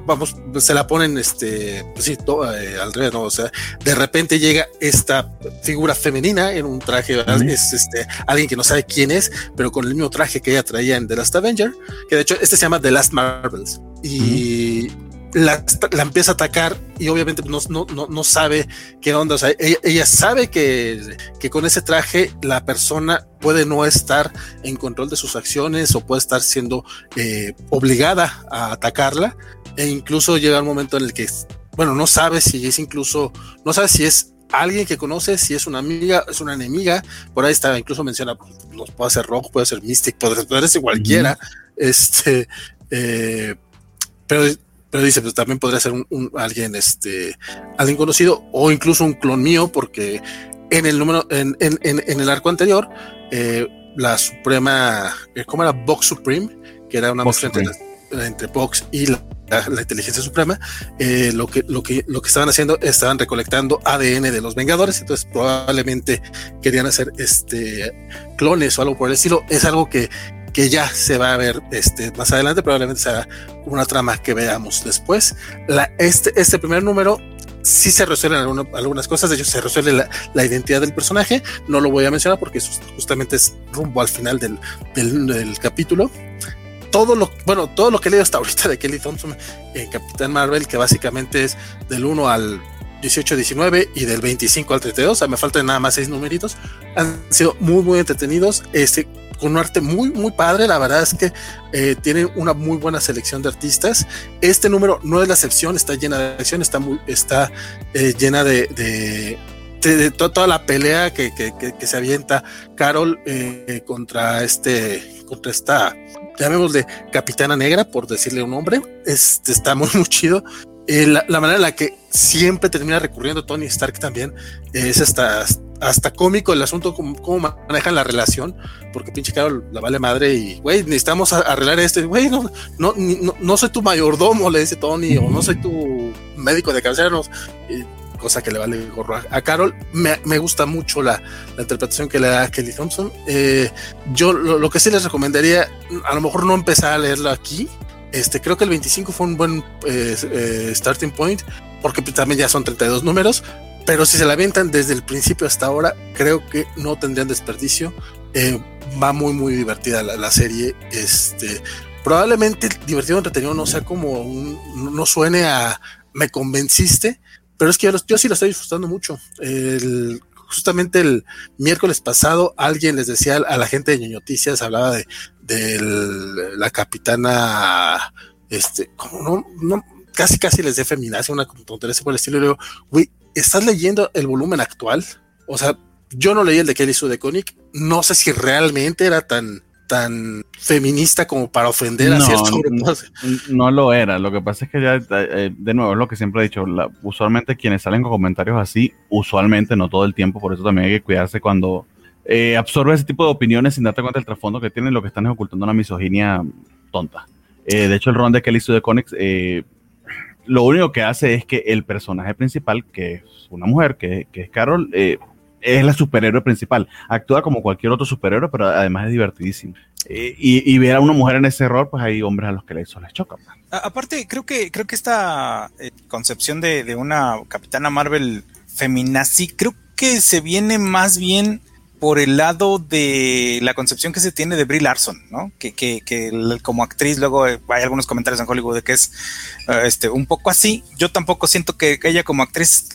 vamos, se la ponen, este, pues sí, todo, eh, al revés, ¿no? O sea, de repente llega esta figura femenina en un traje, es este, alguien que no sabe quién es, pero con el mismo traje que ella traía en The Last Avenger, que de hecho este se llama The Last Marvels. Y. Uh -huh la, empieza a atacar y obviamente no, no, no, sabe qué onda. O sea, ella, sabe que, que, con ese traje la persona puede no estar en control de sus acciones o puede estar siendo eh, obligada a atacarla. E incluso llega un momento en el que, bueno, no sabe si es incluso, no sabe si es alguien que conoce, si es una amiga, es una enemiga. Por ahí está, incluso menciona, pues, puede ser Rock, puede ser Mystic, puede, ser cualquiera. Este, eh, pero pero dice, pues también podría ser un, alguien, este, alguien conocido o incluso un clon mío, porque en el número, en, en, en, el arco anterior, eh, la Suprema, eh, ¿cómo era? Box Supreme, que era una mezcla entre, entre, Box y la, inteligencia suprema, eh, lo, que, lo, que, lo que estaban haciendo, estaban recolectando ADN de los Vengadores, entonces probablemente querían hacer este clones o algo por el estilo. Es algo que, que ya se va a ver este, más adelante, probablemente sea una trama que veamos después. La, este, este primer número sí se resuelven algunas cosas, de hecho se resuelve la, identidad del personaje, no lo voy a mencionar porque justamente es rumbo al final del, del, capítulo. Todo lo, bueno, todo lo que he leído hasta ahorita de Kelly Thompson en Capitán Marvel, que básicamente es del 1 al 18-19 y del 25 al 32, o sea, me faltan nada más seis numeritos, han sido muy, muy entretenidos. Este, con un arte muy, muy padre. La verdad es que eh, tienen una muy buena selección de artistas. Este número no es la excepción, está llena de acción, está, muy, está eh, llena de, de, toda la pelea que, que, se avienta Carol eh, contra este, contra esta, llamémosle Capitana Negra, por decirle un nombre. Este está muy, muy chido. La, la, manera en la que siempre termina recurriendo Tony Stark también es hasta, hasta cómico el asunto, cómo, manejan la relación, porque pinche Carol la vale madre y, güey, necesitamos arreglar esto, güey, no, no, no, soy tu mayordomo, le dice Tony, o no soy tu médico de cabecera, cosa que le vale gorro a, Carol. Me, gusta mucho la, interpretación que le da a Kelly Thompson. Eh, yo lo, que sí les recomendaría, a lo mejor no empezar a leerlo aquí. Este, creo que el 25 fue un buen eh, eh, starting point, porque también ya son 32 números, pero si se la avientan desde el principio hasta ahora, creo que no tendrían desperdicio. Eh, va muy, muy divertida la, serie. Este, probablemente divertido, entretenido no sea como un, no suene a me convenciste, pero es que yo, sí lo estoy disfrutando mucho. justamente el miércoles pasado alguien les decía a la gente de Noticias, hablaba de, de la capitana, este, como no, no, casi casi les de feminacia, una tontería por el estilo, y le digo, güey, ¿estás leyendo el volumen actual? O sea, yo no leí el de Kelly Sue de Koenig, no sé si realmente era tan tan feminista como para ofender a ciertos grupos. No, lo era, lo que pasa es que ya, eh, de nuevo, es lo que siempre he dicho, usualmente quienes salen con comentarios así, usualmente, no todo el tiempo, por eso también hay que cuidarse cuando eh, absorbe ese tipo de opiniones sin darte cuenta del trasfondo que tienen, lo que están es ocultando una misoginia tonta. Eh, de hecho, el ron de Kelly Sue de Koenig lo único que hace es que el personaje principal, que es una mujer, que, es Carol, eh, es la superhéroe principal. Actúa como cualquier otro superhéroe, pero además es divertidísimo. Eh, y, ver a una mujer en ese rol, pues hay hombres a los que eso les choca. Pues. aparte, creo que, creo que esta eh, concepción de, de, una capitana Marvel feminazi, creo que se viene más bien por el lado de la concepción que se tiene de Brie Larson, ¿no? Que, que, que como actriz, luego hay algunos comentarios en Hollywood de que es eh, este, un poco así. Yo tampoco siento que, ella como actriz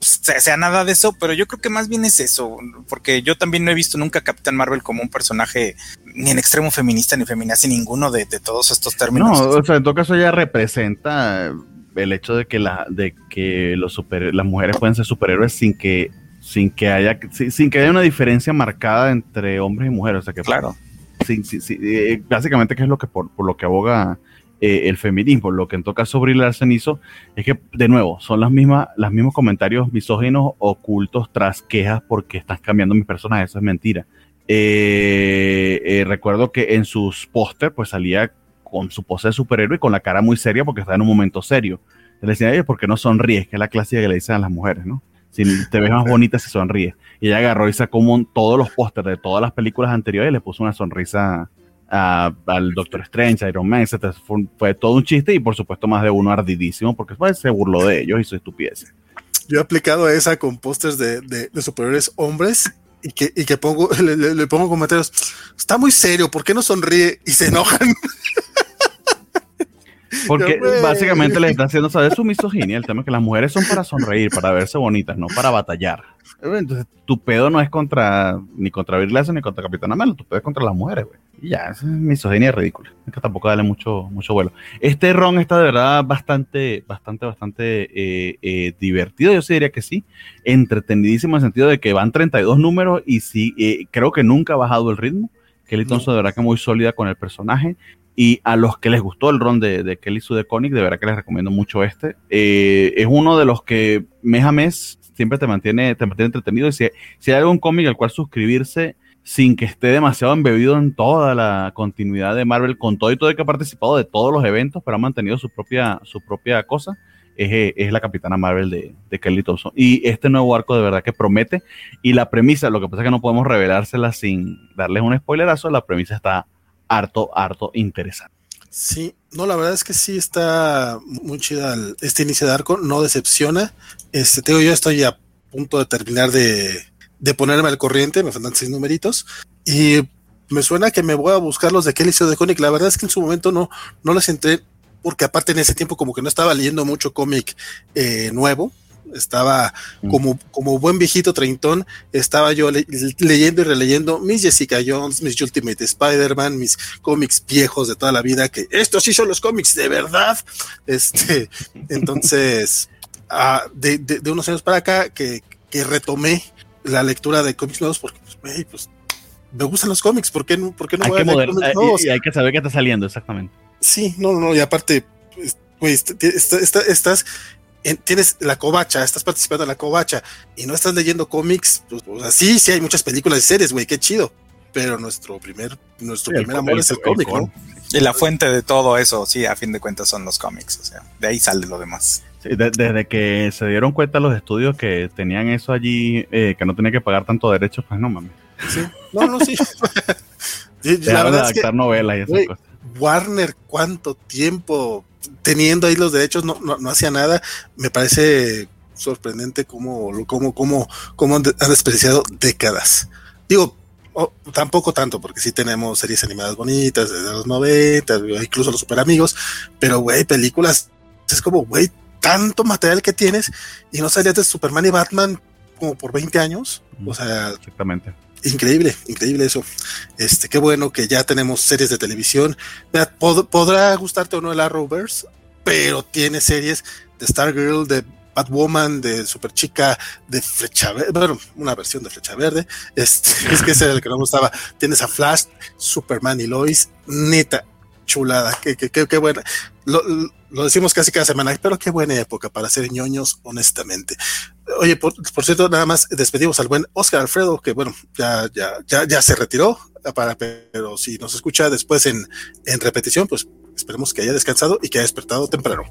sea, nada de eso, pero yo creo que más bien es eso, porque yo también no he visto nunca a Capitán Marvel como un personaje ni en extremo feminista ni feminazi, ninguno de, todos estos términos. No, o sea, en todo caso ella representa el hecho de que la de que los super, las mujeres pueden ser superhéroes sin que sin que haya sin que haya una diferencia marcada entre hombres y mujeres. O sea que claro. Sí, sí, sí, eh, básicamente que es lo que por, lo que aboga eh, el feminismo. Lo que en todo caso Brie Larson hizo es que, de nuevo, son las mismas, los mismos comentarios misóginos ocultos tras quejas porque estás cambiando mis personajes. Eso es mentira. Eh, recuerdo que en sus póster pues salía con su pose de superhéroe y con la cara muy seria porque está en un momento serio. Le decía, ¿por qué no sonríes? Que es la clásica que le dicen a las mujeres, ¿no? Si te ves más bonita si sonríes. Y ella agarró y sacó todos los pósters de todas las películas anteriores y le puso una sonrisa al Doctor Strange, Iron Man, etc. Fue, todo un chiste y por supuesto más de uno ardidísimo porque pues, se burló de ellos y su estupidez. Yo he aplicado esa con pósters de, de, superiores hombres y que, y que pongo, le, pongo comentarios, está muy serio, ¿por qué no sonríe? Y se enojan. Porque básicamente le está haciendo saber su misoginia. El tema es que las mujeres son para sonreír, para verse bonitas, no para batallar. Entonces, tu pedo no es contra ni contra Bill ni contra Capitana Marvel, tu pedo es contra las mujeres, güey. Y ya, esa es misoginia ridícula. Es que tampoco dale mucho, mucho vuelo. Este ron está de verdad bastante, bastante, bastante eh, eh, divertido. Yo sí diría que sí. Entretenidísimo en el sentido de que van 32 números y sí, eh, creo que nunca ha bajado el ritmo. Kelly Thompson de verdad que muy sólida con el personaje. Y a los que les gustó el ron de, Kelly Sue de Conic, de verdad que les recomiendo mucho este. es uno de los que mes a mes siempre te mantiene, te mantiene entretenido. Y si, si hay algún cómic al cual suscribirse sin que esté demasiado embebido en toda la continuidad de Marvel, con todo y todo el que ha participado de todos los eventos, pero ha mantenido su propia, su propia cosa, es, es la Capitana Marvel de, de, Kelly Thompson. Y este nuevo arco de verdad que promete. Y la premisa, lo que pasa es que no podemos revelársela sin darles un spoilerazo, la premisa está harto, harto interesante. Sí, no, la verdad es que sí está muy chida este inicio de arco, no decepciona. Este, te digo, yo estoy a punto de terminar de, de ponerme al corriente, me faltan seis numeritos, y me suena que me voy a buscar los de Kelly de Conic. La verdad es que en su momento no, no les entré, porque aparte en ese tiempo como que no estaba leyendo mucho cómic eh, nuevo, estaba mm. como, como buen viejito treintón, estaba yo leyendo y releyendo mis Jessica Jones, mis Ultimate Spider-Man, mis cómics viejos de toda la vida, que estos sí son los cómics de verdad. Este, entonces, ah, de, unos años para acá, que, retomé la lectura de cómics nuevos, porque pues, pues me gustan los cómics, ¿por qué no, por qué no hay voy que a leer cómics nuevos? Y, hay que saber qué está saliendo, exactamente. Sí, no, no, y aparte, pues, estás tienes la covacha, estás participando en la covacha y no estás leyendo cómics, pues, así sí hay muchas películas y series, güey, qué chido. Pero nuestro primer, nuestro primer amor es el, cómic, ¿no? Y la fuente de todo eso, sí, a fin de cuentas son los cómics, o sea, de ahí sale lo demás. Sí, desde que se dieron cuenta los estudios que tenían eso allí, eh, que no tenía que pagar tanto derechos, pues no mames. Sí, no, no, sí. la verdad es que, novelas y esas cosas. Warner, ¿cuánto tiempo teniendo ahí los derechos no, no, hacía nada. Me parece sorprendente cómo, cómo, cómo, cómo han, desperdiciado décadas. Digo, tampoco tanto, porque sí tenemos series animadas bonitas desde los 90, incluso los super amigos, pero güey, películas, es como, güey, tanto material que tienes y no salías de Superman y Batman como por 20 años. O sea, exactamente increíble, increíble eso. Este, qué bueno que ya tenemos series de televisión. podrá gustarte o no el Arrowverse, pero tiene series de Stargirl, de Batwoman, de Super Chica, de Flecha Verde, bueno, una versión de Flecha Verde. Este, es que ese era el que no gustaba. Tienes a Flash, Superman y Lois, neta, chulada, qué, qué, qué, qué buena. Lo, lo, decimos casi cada semana, pero qué buena época para ser ñoños, honestamente. Oye, por, cierto, nada más despedimos al buen Oscar Alfredo, que bueno, ya, ya, ya, ya se retiró, para, pero si nos escucha después en, en repetición, pues esperemos que haya descansado y que haya despertado temprano.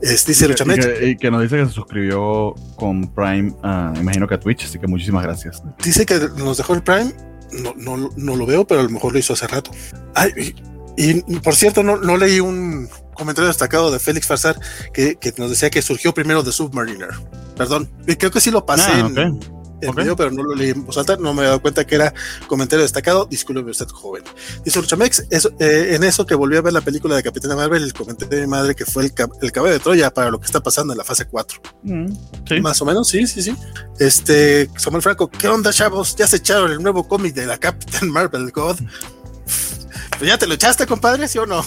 Es, dice y que, y que, nos dice que se suscribió con Prime, uh, imagino que a Twitch, así que muchísimas gracias. Dice que nos dejó el Prime, no, no, no lo veo, pero a lo mejor lo hizo hace rato. Ay, y por cierto, no, no leí un comentario destacado de Félix Farsar que, que, nos decía que surgió primero de Submariner. Perdón, creo que sí lo pasé ah, en, el video, pero no lo leí en voz alta, no me he dado cuenta que era comentario destacado. Disculpe usted, joven. Dice Luchamex, eso, eh, en eso que volví a ver la película de Capitana Marvel, el comentario de mi madre que fue el, el caballo de Troya para lo que está pasando en la fase 4. Mm, Más o menos, sí, sí, sí. Este, Samuel Franco, ¿qué onda, chavos? Ya se echaron el nuevo cómic de la Capitana Marvel God. Pues ya te lo echaste, compadre, ¿sí o no?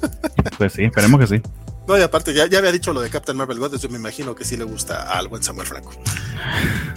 pues sí, esperemos que sí. No, y aparte, ya, ya había dicho lo de Captain Marvel God, yo me imagino que sí le gusta al buen Samuel Franco.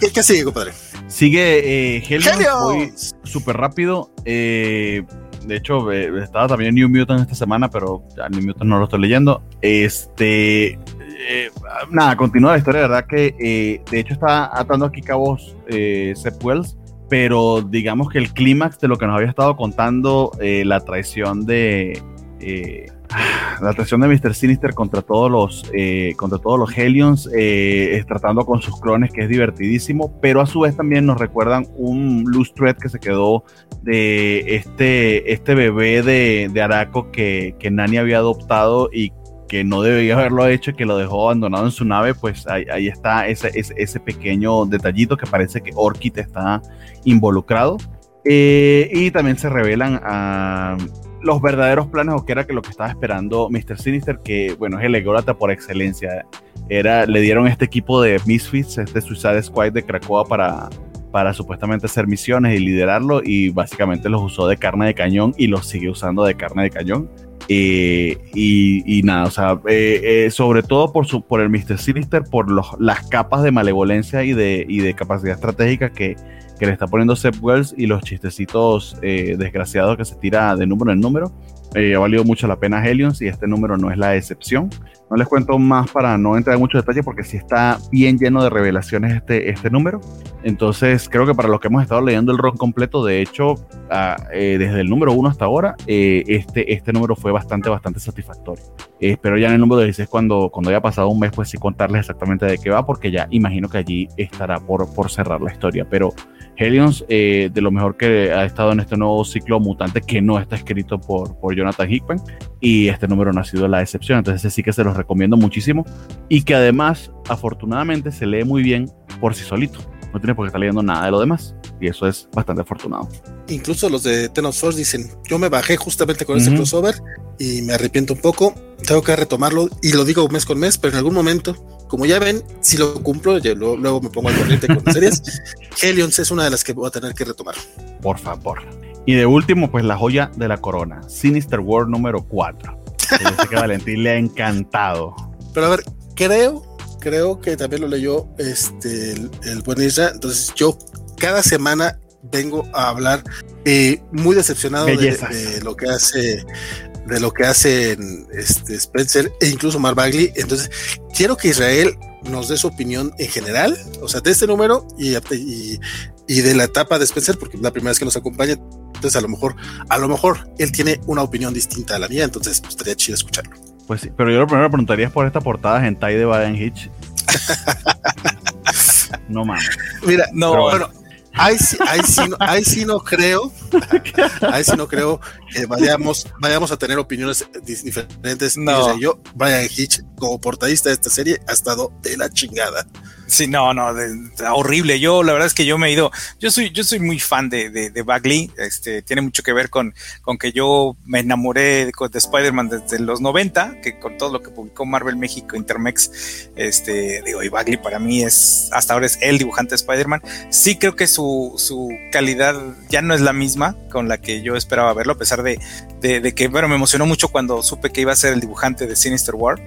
¿Qué, sigue, compadre? Sigue eh, Helios, súper rápido. Eh, de hecho, eh, estaba también New Mutant esta semana, pero ya New Mutant no lo estoy leyendo. Este. Eh, nada, continúa la historia, verdad que de hecho está atando aquí cabos Seth Wells pero digamos que el clímax de lo que nos había estado contando, eh, la traición de eh, la traición de Mr. Sinister contra todos los eh, contra todos los Helions, es tratando con sus clones, que es divertidísimo, pero a su vez también nos recuerdan un loose thread que se quedó de este, este bebé de, de Araco que, que Nani había adoptado y que no debería haberlo hecho que lo dejó abandonado en su nave, pues ahí, está ese, pequeño detallito que parece que Orchid está involucrado. Eh, y también se revelan a los verdaderos planes o que era que lo que estaba esperando Mr. Sinister, que bueno, es el ególatra por excelencia. Era, le dieron este equipo de Misfits, este Suicide Squad de Cracoa para, para supuestamente hacer misiones y liderarlo y básicamente los usó de carne de cañón y los sigue usando de carne de cañón. Eh, y, nada, o sea, eh, eh, sobre todo por, su, por el Mr. Sinister, por los, las capas de malevolencia y de, y de capacidad estratégica que, que le está poniendo Seth Wells y los chistecitos desgraciados que se tira de número en número. Ha valido mucho la pena Helions y este número no es la excepción. No les cuento más para no entrar en mucho detalle porque sí está bien lleno de revelaciones este, este número. Entonces creo que para los que hemos estado leyendo el rock completo, de hecho, ah, eh, desde el número 1 hasta ahora, eh, este, este número fue bastante, bastante satisfactorio. Eh, espero ya en el número 16, cuando, cuando haya pasado un mes, pues sí contarles exactamente de qué va, porque ya imagino que allí estará por, por cerrar la historia. Pero Helions, de lo mejor que ha estado en este nuevo ciclo mutante que no está escrito por, por Jonathan Hickman, y este número no ha sido la excepción. Entonces sí que se los recomiendo muchísimo y que además afortunadamente se lee muy bien por sí solito. No tiene por qué estar leyendo nada de lo demás y eso es bastante afortunado. Incluso los de Tenos Force dicen, yo me bajé justamente con ese crossover y me arrepiento un poco, tengo que retomarlo y lo digo mes con mes, pero en algún momento, como ya ven, si lo cumplo, luego, luego me pongo al corriente con series, Helions es una de las que voy a tener que retomar. Por favor. Y de último, pues la joya de la corona, Sinister World número 4 yo que a Valentín le ha encantado. Pero a ver, creo, creo que también lo leyó este, el, buen Isra. Entonces yo cada semana vengo a hablar eh, muy decepcionado de, lo que hace de lo que hacen este Spencer e incluso Mark Bagley. Entonces, quiero que Israel nos dé su opinión en general, o sea, de este número y, y, y de la etapa de Spencer, porque es la primera vez que nos acompaña. Entonces, a lo mejor, a lo mejor él tiene una opinión distinta a la mía, entonces pues, estaría chido escucharlo. Pues sí, pero yo lo primero preguntaría por esta portada en Tai de Baden Hitch. no mames. Mira, no, bueno, ahí sí, ahí sí, no, ahí sí no creo, ahí sí no creo que vayamos, vayamos a tener opiniones diferentes. No. Yo, Brian Hitch, como portadista de esta serie, ha estado de la chingada. Sí, no, no, horrible. Yo, la verdad es que yo me he ido. Yo soy, yo soy muy fan de, de, Bagley. Este, tiene mucho que ver con, con que yo me enamoré de, de Spider-Man desde los 90, que con todo lo que publicó Marvel México, Intermex, este, digo, y Bagley para mí es, hasta ahora es el dibujante de Spider-Man. Sí creo que su, su calidad ya no es la misma con la que yo esperaba verlo, a pesar de, de que, bueno, me emocionó mucho cuando supe que iba a ser el dibujante de Sinister War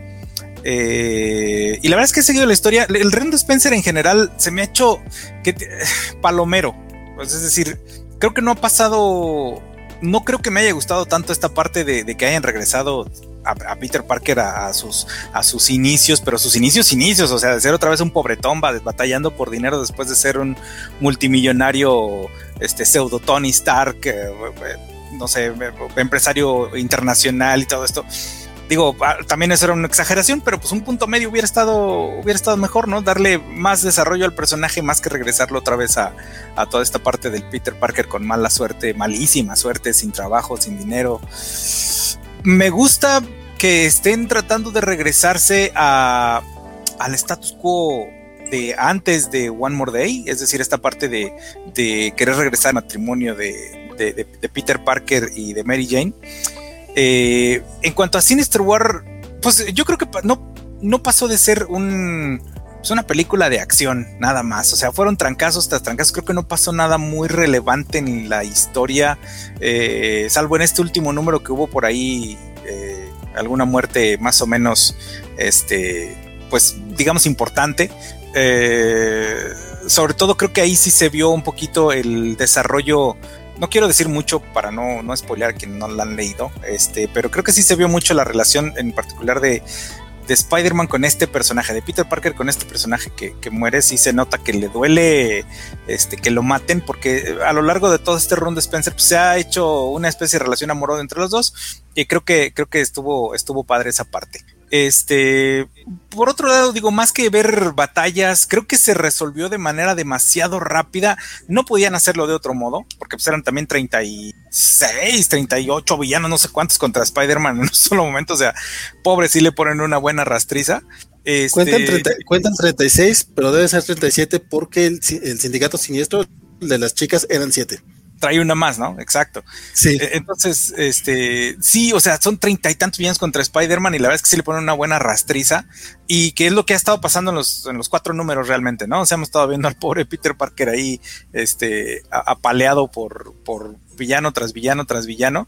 eh, y la verdad es que he seguido la historia. El Rendo Spencer en general se me ha hecho palomero. Pues es decir, creo que no ha pasado. No creo que me haya gustado tanto esta parte de, que hayan regresado a, Peter Parker a, sus, a sus inicios, pero sus inicios, inicios, o sea, de ser otra vez un pobretón, batallando por dinero después de ser un multimillonario, este pseudo Tony Stark, eh, eh, no sé, empresario internacional y todo esto digo, ah, también eso era una exageración, pero pues un punto medio hubiera estado, hubiera estado mejor, ¿no? Darle más desarrollo al personaje más que regresarlo otra vez a, toda esta parte del Peter Parker con mala suerte, malísima suerte, sin trabajo, sin dinero. Me gusta que estén tratando de regresarse a, al status quo de antes de One More Day, es decir, esta parte de, querer regresar al matrimonio de, de Peter Parker y de Mary Jane eh, en cuanto a Sinister War, pues yo creo que no, no pasó de ser un, pues, una película de acción, nada más. O sea, fueron trancazos tras trancazos. Creo que no pasó nada muy relevante en la historia, eh, salvo en este último número que hubo por ahí eh, alguna muerte más o menos, este, pues digamos importante. sobre todo creo que ahí sí se vio un poquito el desarrollo no quiero decir mucho para no, no spoilear a quien no la han leído, este, pero creo que sí se vio mucho la relación en particular de, de Spider-Man con este personaje, de Peter Parker con este personaje que, que, muere, sí se nota que le duele este, que lo maten, porque a lo largo de todo este run de Spencer pues, se ha hecho una especie de relación amorosa entre los dos, y creo que, creo que estuvo, estuvo padre esa parte. Este, por otro lado, digo, más que ver batallas, creo que se resolvió de manera demasiado rápida. No podían hacerlo de otro modo, porque pues eran también 36, 38 villanos, no sé cuántos contra Spider-Man en un solo momento. O sea, pobre si le ponen una buena rastriza. Este... Cuentan, 36, pero debe ser 37 porque el, el sindicato siniestro de las chicas eran 7. Trae una más, ¿no? Exacto. Sí. E- Entonces, este, sí, o sea, son treinta y tantos villanos contra Spider-Man y la verdad es que sí le ponen una buena rastriza y que es lo que ha estado pasando en los, en los cuatro números realmente, ¿no? O sea, hemos estado viendo al pobre Peter Parker ahí, este, apaleado por, por villano tras villano tras villano.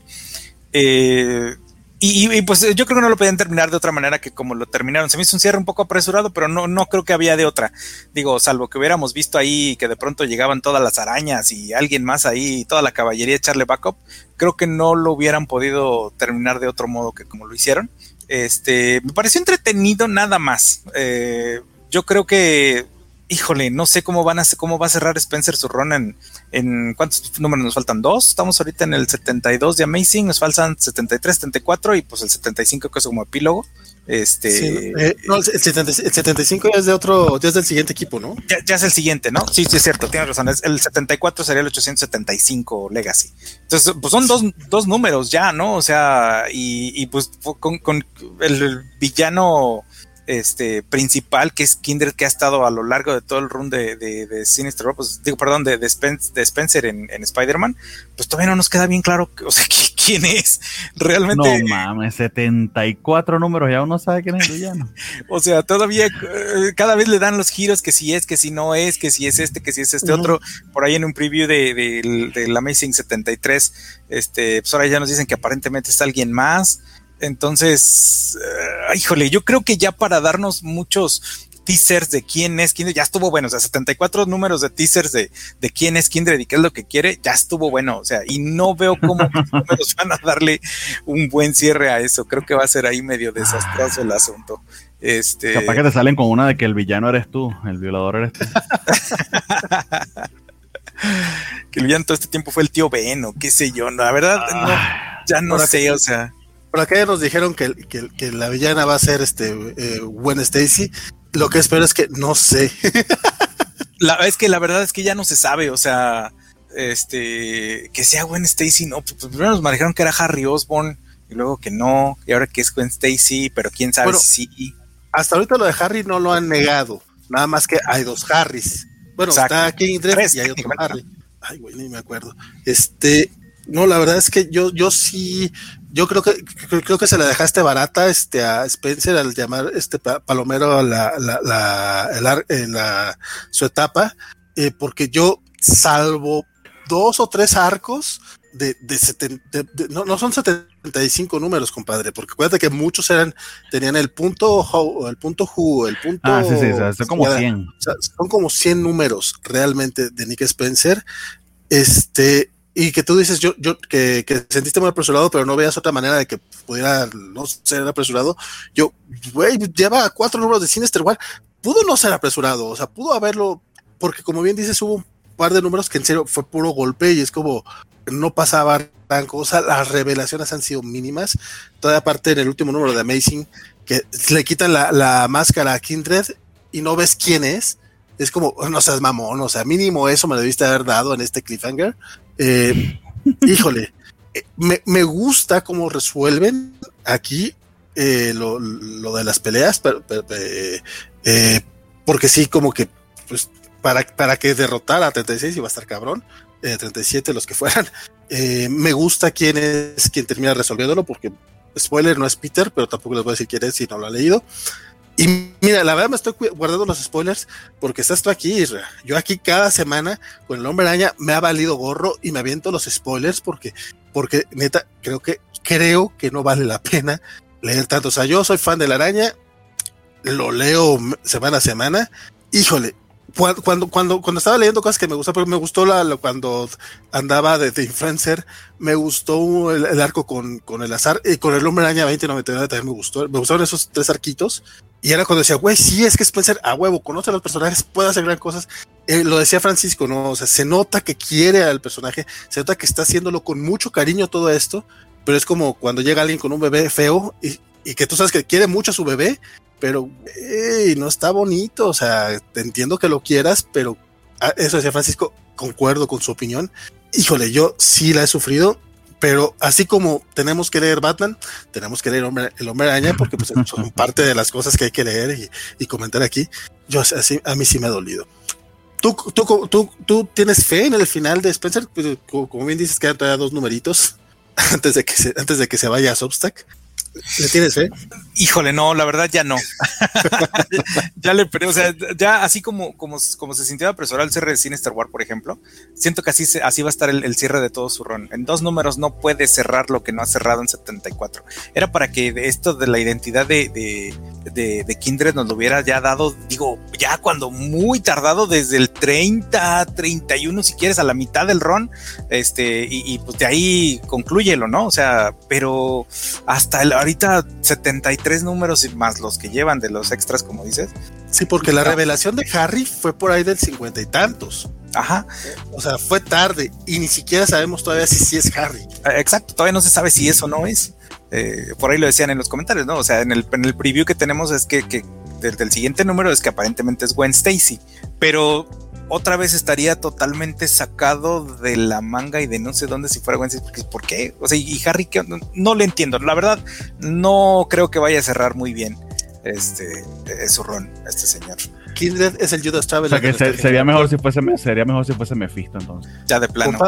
Eh, y, y- pues yo creo que no lo podían terminar de otra manera que como lo terminaron. Se me hizo un cierre un poco apresurado, pero no, no creo que había de otra. Digo, salvo que hubiéramos visto ahí que de pronto llegaban todas las arañas y alguien más ahí, toda la caballería echarle backup, creo que no lo hubieran podido terminar de otro modo que como lo hicieron. Este, me pareció entretenido nada más. Eh, yo creo que, híjole, no sé cómo van a cómo va a cerrar Spencer su run en, en cuántos números nos faltan dos. Estamos ahorita en el 72 de Amazing, nos faltan 73, 74 y pues el 75 que es como epílogo. Este, Sí, eh, no, el, 70 el 75 ya es de otro, ya es del siguiente equipo, ¿no? ya, ya es el siguiente, ¿no? Sí, sí, es cierto, tienes razón. Es, el 74 sería el 875 Legacy. Entonces, pues son dos, dos números ya, ¿no? O sea, y, y pues con, con el villano este principal que es Kindred que ha estado a lo largo de todo el run de, de, de Sinister pues digo, perdón, de, de, Spen- de Spencer en, en Spider-Man, pues todavía no nos queda bien claro, o sea, qui- quién es realmente. No mames, 74 números, ya uno sabe quién es el villano. O sea, todavía eh, cada vez le dan los giros que si es, que si no es, que si es este, que si es este otro. Por ahí en un preview de, del Amazing 73, este, pues ahora ya nos dicen que aparentemente es alguien más. Entonces, eh, híjole, yo creo que ya para darnos muchos teasers de quién es Kindred, ya estuvo bueno, o sea, 74 números de teasers de, de quién es Kindred y qué es lo que quiere, ya estuvo bueno, o sea, y no veo cómo números van a darle un buen cierre a eso, creo que va a ser ahí medio desastroso el asunto. Este, Capaz que te salen con una de que el villano eres tú, el violador eres tú. que el villano todo este tiempo fue el tío Ben o qué sé yo, no, la verdad, no, ya no sé, o sea, Por acá ya nos dijeron que, que, que la villana va a ser este eh, Gwen Stacy. Lo que espero es que no sé. la, es que la verdad es que ya no se sabe, o sea, este, que sea Gwen Stacy, no, pues primero nos manejaron que era Harry Osborn y luego que no, y ahora que es Gwen Stacy, pero quién sabe Bueno, si sí. Hasta ahorita lo de Harry no lo han negado. Nada más que hay dos Harrys. Bueno, Exacto. está Kindred Tres, y hay otro Harry. Ay, güey, ni me acuerdo. Este, no, la verdad es que yo, yo sí, yo creo que creo, que se la dejaste barata este a Spencer al llamar este pa- Palomero la, la, la, la- su etapa, eh, porque yo, salvo dos o tres arcos de, de, seten- de- de- no, no son 75 números, compadre, porque acuérdate que muchos eran, tenían el punto How- el punto Who, el punto Ah, sí, sí, o sea, son como ya, 100. o sea, son como 100 números realmente de Nick Spencer. Este, y que tú dices, yo, yo, que, que sentiste muy apresurado, pero no veas otra manera de que pudiera no ser apresurado. Yo, güey, lleva cuatro números de Sinister War. Pudo no ser apresurado, o sea, pudo haberlo, porque como bien dices, hubo un par de números que en serio fue puro golpe y es como no pasaba gran cosa. Las revelaciones han sido mínimas. Toda aparte en el último número de Amazing, que le quitan la, la máscara a Kindred y no ves quién es. Es como, no seas mamón, o sea, mínimo eso me debiste haber dado en este cliffhanger. Eh, híjole, me, me gusta cómo resuelven aquí eh, lo, lo de las peleas, eh, porque sí, como que, pues, para, para que derrotara a 36 iba a estar cabrón, eh, 37 los que fueran. Me gusta quién es quien termina resolviéndolo, porque spoiler no es Peter, pero tampoco les voy a decir quién es si no lo ha leído. Y mira, la verdad me estoy guardando los spoilers porque estás tú aquí, Isra. Yo aquí cada semana con el hombre araña me ha valido gorro y me aviento los spoilers porque, porque neta, creo que, creo que no vale la pena leer tanto. O sea, yo soy fan de la araña, lo leo semana a semana. Híjole, cuando, cuando, cuando estaba leyendo cosas que me gustan, porque me gustó la, la- cuando andaba de, de influencer, me gustó el, el arco con, con el azar y con el hombre araña 2099 también me gustó. Me gustaron esos tres arquitos. Y era cuando decía, güey, sí, es que Spencer a huevo, conoce a los personajes, puede hacer gran cosas. Eh, lo decía Francisco, ¿no? O sea, se nota que quiere al personaje, se nota que está haciéndolo con mucho cariño todo esto, pero es como cuando llega alguien con un bebé feo y, y que tú sabes que quiere mucho a su bebé, pero ey, no está bonito, o sea, te entiendo que lo quieras, pero ah, eso decía Francisco, concuerdo con su opinión. Híjole, yo sí la he sufrido, pero así como tenemos que leer Batman, tenemos que leer Hombre- el Hombre Araña, porque pues son parte de las cosas que hay que leer y, y comentar aquí. Yo así, a mí sí me ha dolido. ¿Tú, tú, tú, tú tienes fe en el final de Spencer, pues, como bien dices, quedan todavía dos numeritos antes de que se, antes de que se vaya a Substack. ¿Le tienes fe? Híjole, no, la verdad ya no. ya le o sea, ya así como, como, como se sintió apresurado el cierre de Sinister War, por ejemplo, siento que así, así va a estar el, cierre de todo su ron. En dos números no puede cerrar lo que no ha cerrado en 74. Era para que esto de la identidad de, de, de, Kindred nos lo hubiera ya dado, digo, ya cuando muy tardado, desde el 30, 31, si quieres, a la mitad del ron, este, y, y pues de ahí conclúyelo, ¿no? O sea, pero hasta el ahorita 73 números y más los que llevan de los extras, como dices. Sí, porque la revelación de Harry fue por ahí del cincuenta y tantos. Ajá. O sea, fue tarde y ni siquiera sabemos todavía si sí es Harry. Eh, exacto, todavía no se sabe si eso no es. Eh, por ahí lo decían en los comentarios, ¿no? O sea, en el, en el preview que tenemos es que, que del, siguiente número es que aparentemente es Gwen Stacy, pero otra vez estaría totalmente sacado de la manga y de no sé dónde si fuera Gwen porque ¿por qué? O sea, y Harry, no, no le entiendo. La verdad, no creo que vaya a cerrar muy bien este su ron, este señor. Kindred es el Judas Traveler. O sea que sería mejor si fuese sería mejor si fuese Mephisto entonces. Ya de plano.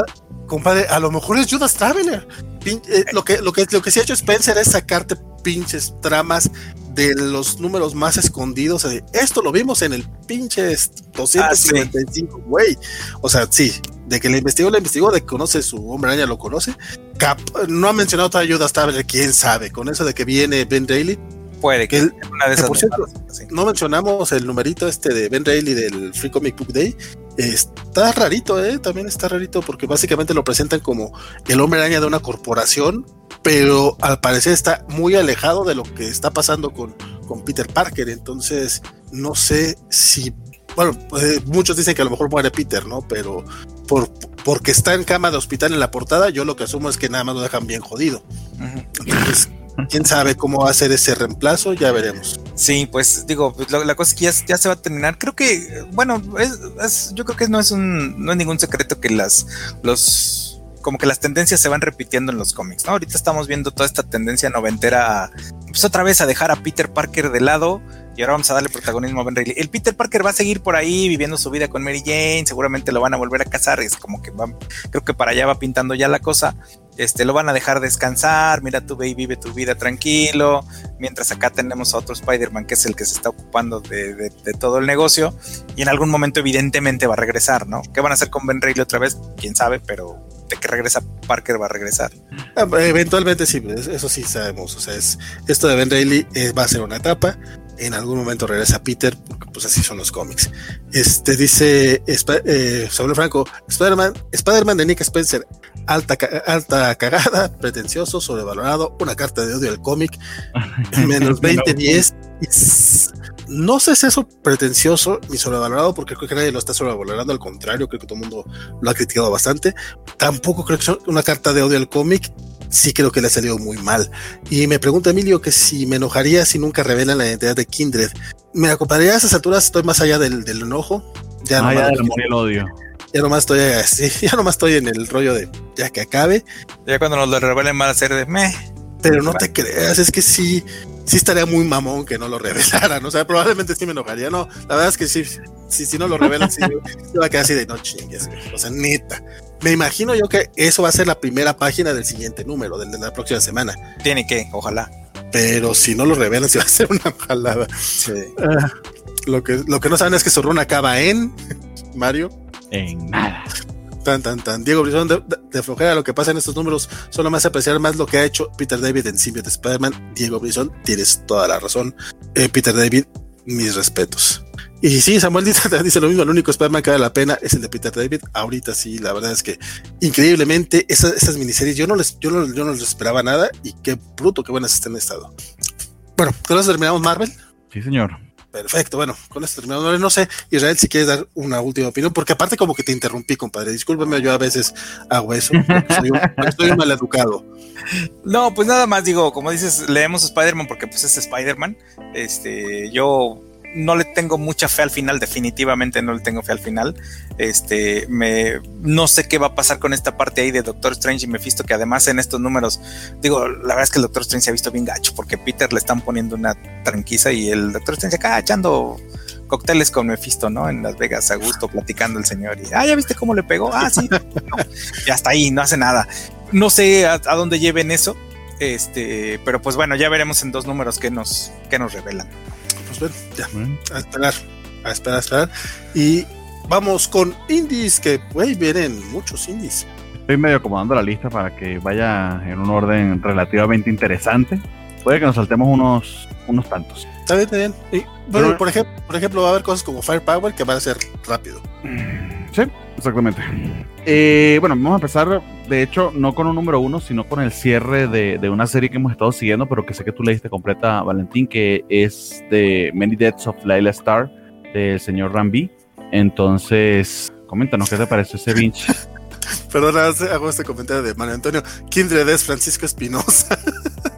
Compadre, a lo mejor es Judas Traveler. Eh, lo que lo que lo que sí ha hecho Spencer es sacarte pinches tramas de los números más escondidos. Esto lo vimos en el pinche 255, ah, güey. O sea, sí, de que le investigó, le investigó, de que conoce su hombre araña, lo conoce. Cap, no ha mencionado otra ayuda hasta quién sabe. Con eso de que viene Ben Daly. Puede que, una de esas por cierto, no mencionamos el numerito este de Ben Daly del Free Comic Book Day. Está rarito, ¿eh? También está rarito porque básicamente lo presentan como el hombre araña de una corporación pero al parecer está muy alejado de lo que está pasando con, con Peter Parker. Entonces, no sé si. Bueno, pues, muchos dicen que a lo mejor muere Peter, ¿no? Pero por, porque está en cama de hospital en la portada, yo lo que asumo es que nada más lo dejan bien jodido. Entonces, quién sabe cómo va a ser ese reemplazo, ya veremos. Sí, pues digo, pues, la, cosa es que ya, se va a terminar. Creo que, bueno, es, yo creo que no es un, no es ningún secreto que las, los como que las tendencias se van repitiendo en los cómics, ¿no? Ahorita estamos viendo toda esta tendencia noventera, pues otra vez a dejar a Peter Parker de lado y ahora vamos a darle protagonismo a Ben Reilly. El Peter Parker va a seguir por ahí viviendo su vida con Mary Jane, seguramente lo van a volver a casar, es como que va, creo que para allá va pintando ya la cosa. Este, lo van a dejar descansar, mira tu baby, vive tu vida tranquilo, mientras acá tenemos a otro Spider-Man que es el que se está ocupando de, de, todo el negocio y en algún momento evidentemente va a regresar, ¿no? ¿Qué van a hacer con Ben Reilly otra vez? Quién sabe, pero que regresa Parker va a regresar. Ah, eventualmente sí, eso sí sabemos. O sea, es, esto de Ben Reilly eh, va a ser una etapa. En algún momento regresa Peter, porque pues así son los cómics. Este dice eh, sobre Franco, Spider-Man Spider de Nick Spencer, alta, alta cagada, pretencioso, sobrevalorado, una carta de odio al cómic, menos 20, 10 no sé si es eso pretencioso ni sobrevalorado, porque creo que nadie lo está sobrevalorando, al contrario, creo que todo el mundo lo ha criticado bastante. Tampoco creo que sea una carta de odio al cómic, sí creo que le ha salido muy mal. Y me pregunta Emilio que si me enojaría si nunca revelan la identidad de Kindred. Me acompañaría a esas alturas, estoy más allá del, enojo. Ya no ya el odio. Ya nomás estoy así, ya nomás estoy en el rollo de ya que acabe. Ya cuando nos lo revelen van a ser de meh. Pero no te creas, es que sí, sí estaría muy mamón que no lo revelaran. O sea, probablemente sí me enojaría. No, la verdad es que sí, si, si no lo revelan, sí, se va a quedar así de no chingues. O sea, neta. Me imagino yo que eso va a ser la primera página del siguiente número, del de la próxima semana. Tiene que, ojalá. Pero si no lo revelan, sí va a ser una jalada. Ah, lo, que, lo que no saben es que su run acaba en Mario. En nada. Tan, tan, tan. Diego Brizón, de, de, flojera lo que pasa en estos números, solo más apreciar más lo que ha hecho Peter David en Symbiote Spider-Man. Diego Brizón, tienes toda la razón. Eh, Peter David, mis respetos. Y sí, Samuel dice, dice lo mismo, el único Spider-Man que vale la pena es el de Peter David. Ahorita sí, la verdad es que increíblemente esas, esas miniseries yo no les, yo no, yo no les esperaba nada y qué bruto, qué buenas están en estado. Bueno, con eso terminamos Marvel. Sí, señor. Perfecto, bueno, con esto terminamos. No sé, Israel, si quieres dar una última opinión, porque aparte como que te interrumpí, compadre. Discúlpeme, yo a veces hago eso. Soy, estoy mal educado. No, pues nada más digo, como dices, leemos Spider-Man porque pues es Spider-Man. Este, yo no le tengo mucha fe al final, definitivamente no le tengo fe al final. Este, me, no sé qué va a pasar con esta parte ahí de Doctor Strange y Mephisto, que además en estos números, digo, la verdad es que el Doctor Strange se ha visto bien gacho, porque Peter le están poniendo una tranquiza y el Doctor Strange acá echando cócteles con Mephisto, ¿no? En Las Vegas, a gusto, platicando el señor. Y, ah, ya viste cómo le pegó. Ah, sí. y hasta ahí, no hace nada. No sé a, dónde lleven eso. Este, pero pues bueno, ya veremos en dos números que nos, que nos revelan. Pues bueno, ya. A esperar, a esperar, a esperar. Y vamos con indies, que güey, vienen muchos indies. Estoy medio acomodando la lista para que vaya en un orden relativamente interesante. Puede que nos saltemos unos, unos tantos. Está bien, está bien. bueno, por, ejemplo, por ejemplo, va a haber cosas como Firepower que van a ser rápido. Sí, exactamente. Eh, bueno, vamos a empezar, de hecho, no con un número uno, sino con el cierre de, de, una serie que hemos estado siguiendo, pero que sé que tú leíste completa, Valentín, que es de Many Deaths of Layla Star, del señor Rambi. Entonces, coméntanos qué te parece ese binge. Perdona, hago este comentario de Mario Antonio. Kindred es Francisco Espinosa.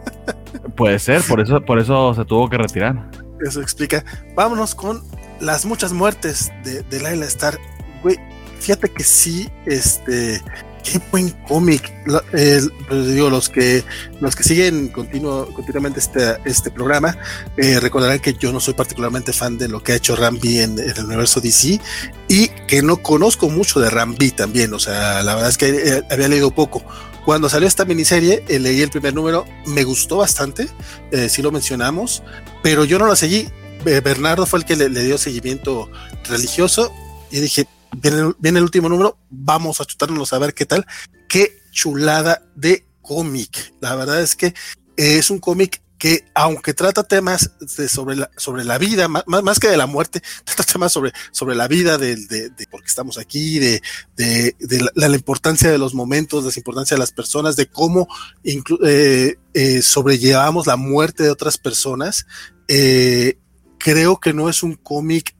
Puede ser, por eso, por eso se tuvo que retirar. Eso explica. Vámonos con las muchas muertes de, de Laila Star. Güey, fíjate que sí, este, qué buen cómic. Pues, digo, los que, los que siguen continuo, continuamente este, este programa eh, recordarán que yo no soy particularmente fan de lo que ha hecho Rambi en, en, el universo DC y que no conozco mucho de Rambi también. O sea, la verdad es que eh, había leído poco. Cuando salió esta miniserie, eh, leí el primer número, me gustó bastante, eh, sí lo mencionamos, pero yo no lo seguí. Bernardo fue el que le, dio seguimiento religioso y dije, viene, viene, el último número, vamos a chutárnoslo a ver qué tal. Qué chulada de cómic. La verdad es que es un cómic que aunque trata temas sobre, la, sobre la vida, más, más que de la muerte, trata temas sobre, sobre la vida de, de, estamos aquí, de, de, la, importancia de los momentos, la importancia de las personas, de cómo eh, eh, sobrellevamos la muerte de otras personas. Eh, creo que no es un cómic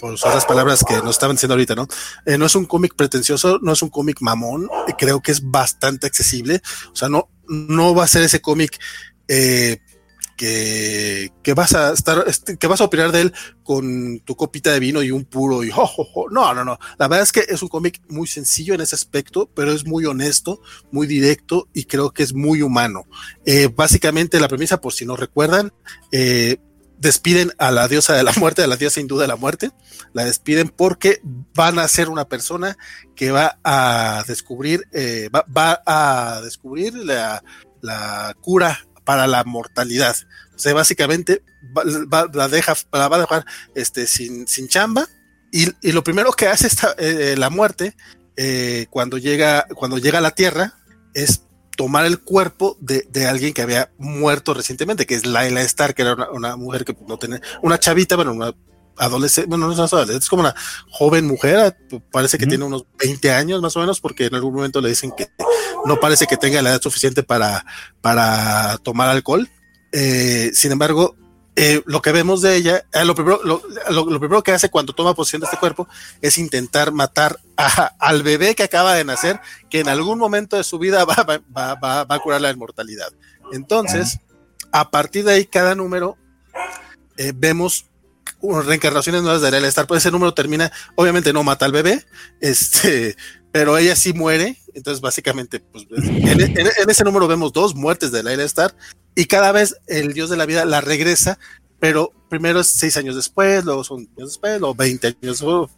por las palabras que nos estaban diciendo ahorita, ¿no? Eh, no es un cómic pretencioso, no es un cómic mamón, creo que es bastante accesible, o sea, no, no va a ser ese cómic eh, que, que, vas a estar, este, que vas a opinar de él con tu copita de vino y un puro y no, no, no. La verdad es que es un cómic muy sencillo en ese aspecto, pero es muy honesto, muy directo y creo que es muy humano. Eh, básicamente la premisa, por si no recuerdan, eh, despiden a la diosa de la muerte, a la diosa hindú de la muerte, la despiden porque van a ser una persona que va a descubrir, eh, va, va, a descubrir la, cura para la mortalidad. O sea, básicamente la deja, la va a dejar este, sin, sin chamba. Y, y, lo primero que hace esta, eh, la muerte, eh, cuando llega, cuando llega a la tierra, es tomar el cuerpo de, de, alguien que había muerto recientemente, que es Laila Star, que era una, una mujer que no tenía, una chavita, bueno, una adolescente, bueno, no es adolescente, es como una joven mujer, parece que mm. tiene unos 20 años más o menos, porque en algún momento le dicen que no parece que tenga la edad suficiente para, para tomar alcohol. Eh, sin embargo, eh, lo que vemos de ella, eh, lo, primero, lo, lo, primero que hace cuando toma posesión de este cuerpo es intentar matar a, al bebé que acaba de nacer, que en algún momento de su vida va, va, va, va a curar la inmortalidad. Entonces, a partir de ahí, cada número eh, vemos reencarnaciones nuevas de Ariel Star. Pues ese número termina, obviamente no mata al bebé, este, pero ella sí muere. Entonces, básicamente, pues, en, en, en ese número vemos dos muertes de Ariel Star y cada vez el dios de la vida la regresa, pero primero es seis años después, luego son años después, luego 20 años después.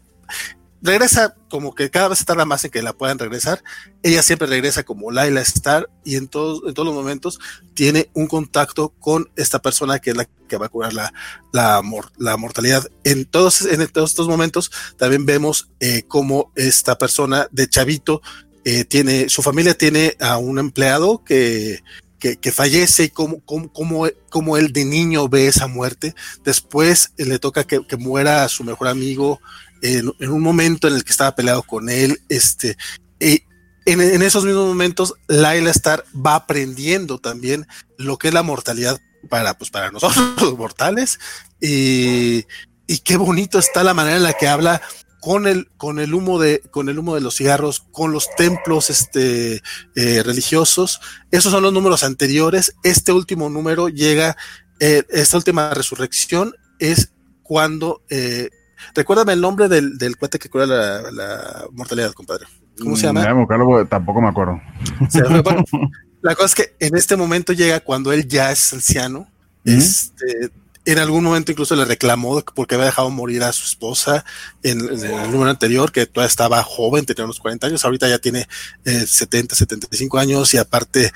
Regresa como que cada vez tarda más en que la puedan regresar. Ella siempre regresa como Laila Star y en todos, en todos los momentos tiene un contacto con esta persona que es la que va a curar la, la, la mortalidad. En todos, en todos estos momentos también vemos eh, cómo esta persona de chavito eh, tiene, su familia tiene a un empleado que, que, que, fallece y cómo, cómo, cómo, cómo, él de niño ve esa muerte. Después eh, le toca que, que, muera a su mejor amigo en, en, un momento en el que estaba peleado con él. Este, y en, en, esos mismos momentos, Laila Star va aprendiendo también lo que es la mortalidad para, pues, para nosotros, los mortales. Y, y qué bonito está la manera en la que habla con el, con el humo de, con el humo de los cigarros, con los templos este, eh, religiosos. Esos son los números anteriores. Este último número llega, eh, esta última resurrección es cuando, eh, recuérdame el nombre del, del cuate que cura la, la, mortalidad, compadre. ¿Cómo se llama? Mm, tampoco me acuerdo. bueno, la cosa es que en este momento llega cuando él ya es anciano. ¿Mm? Este, en algún momento incluso le reclamó porque había dejado morir a su esposa en, el número anterior, que todavía estaba joven, tenía unos 40 años, ahorita ya tiene 70, 75 años y aparte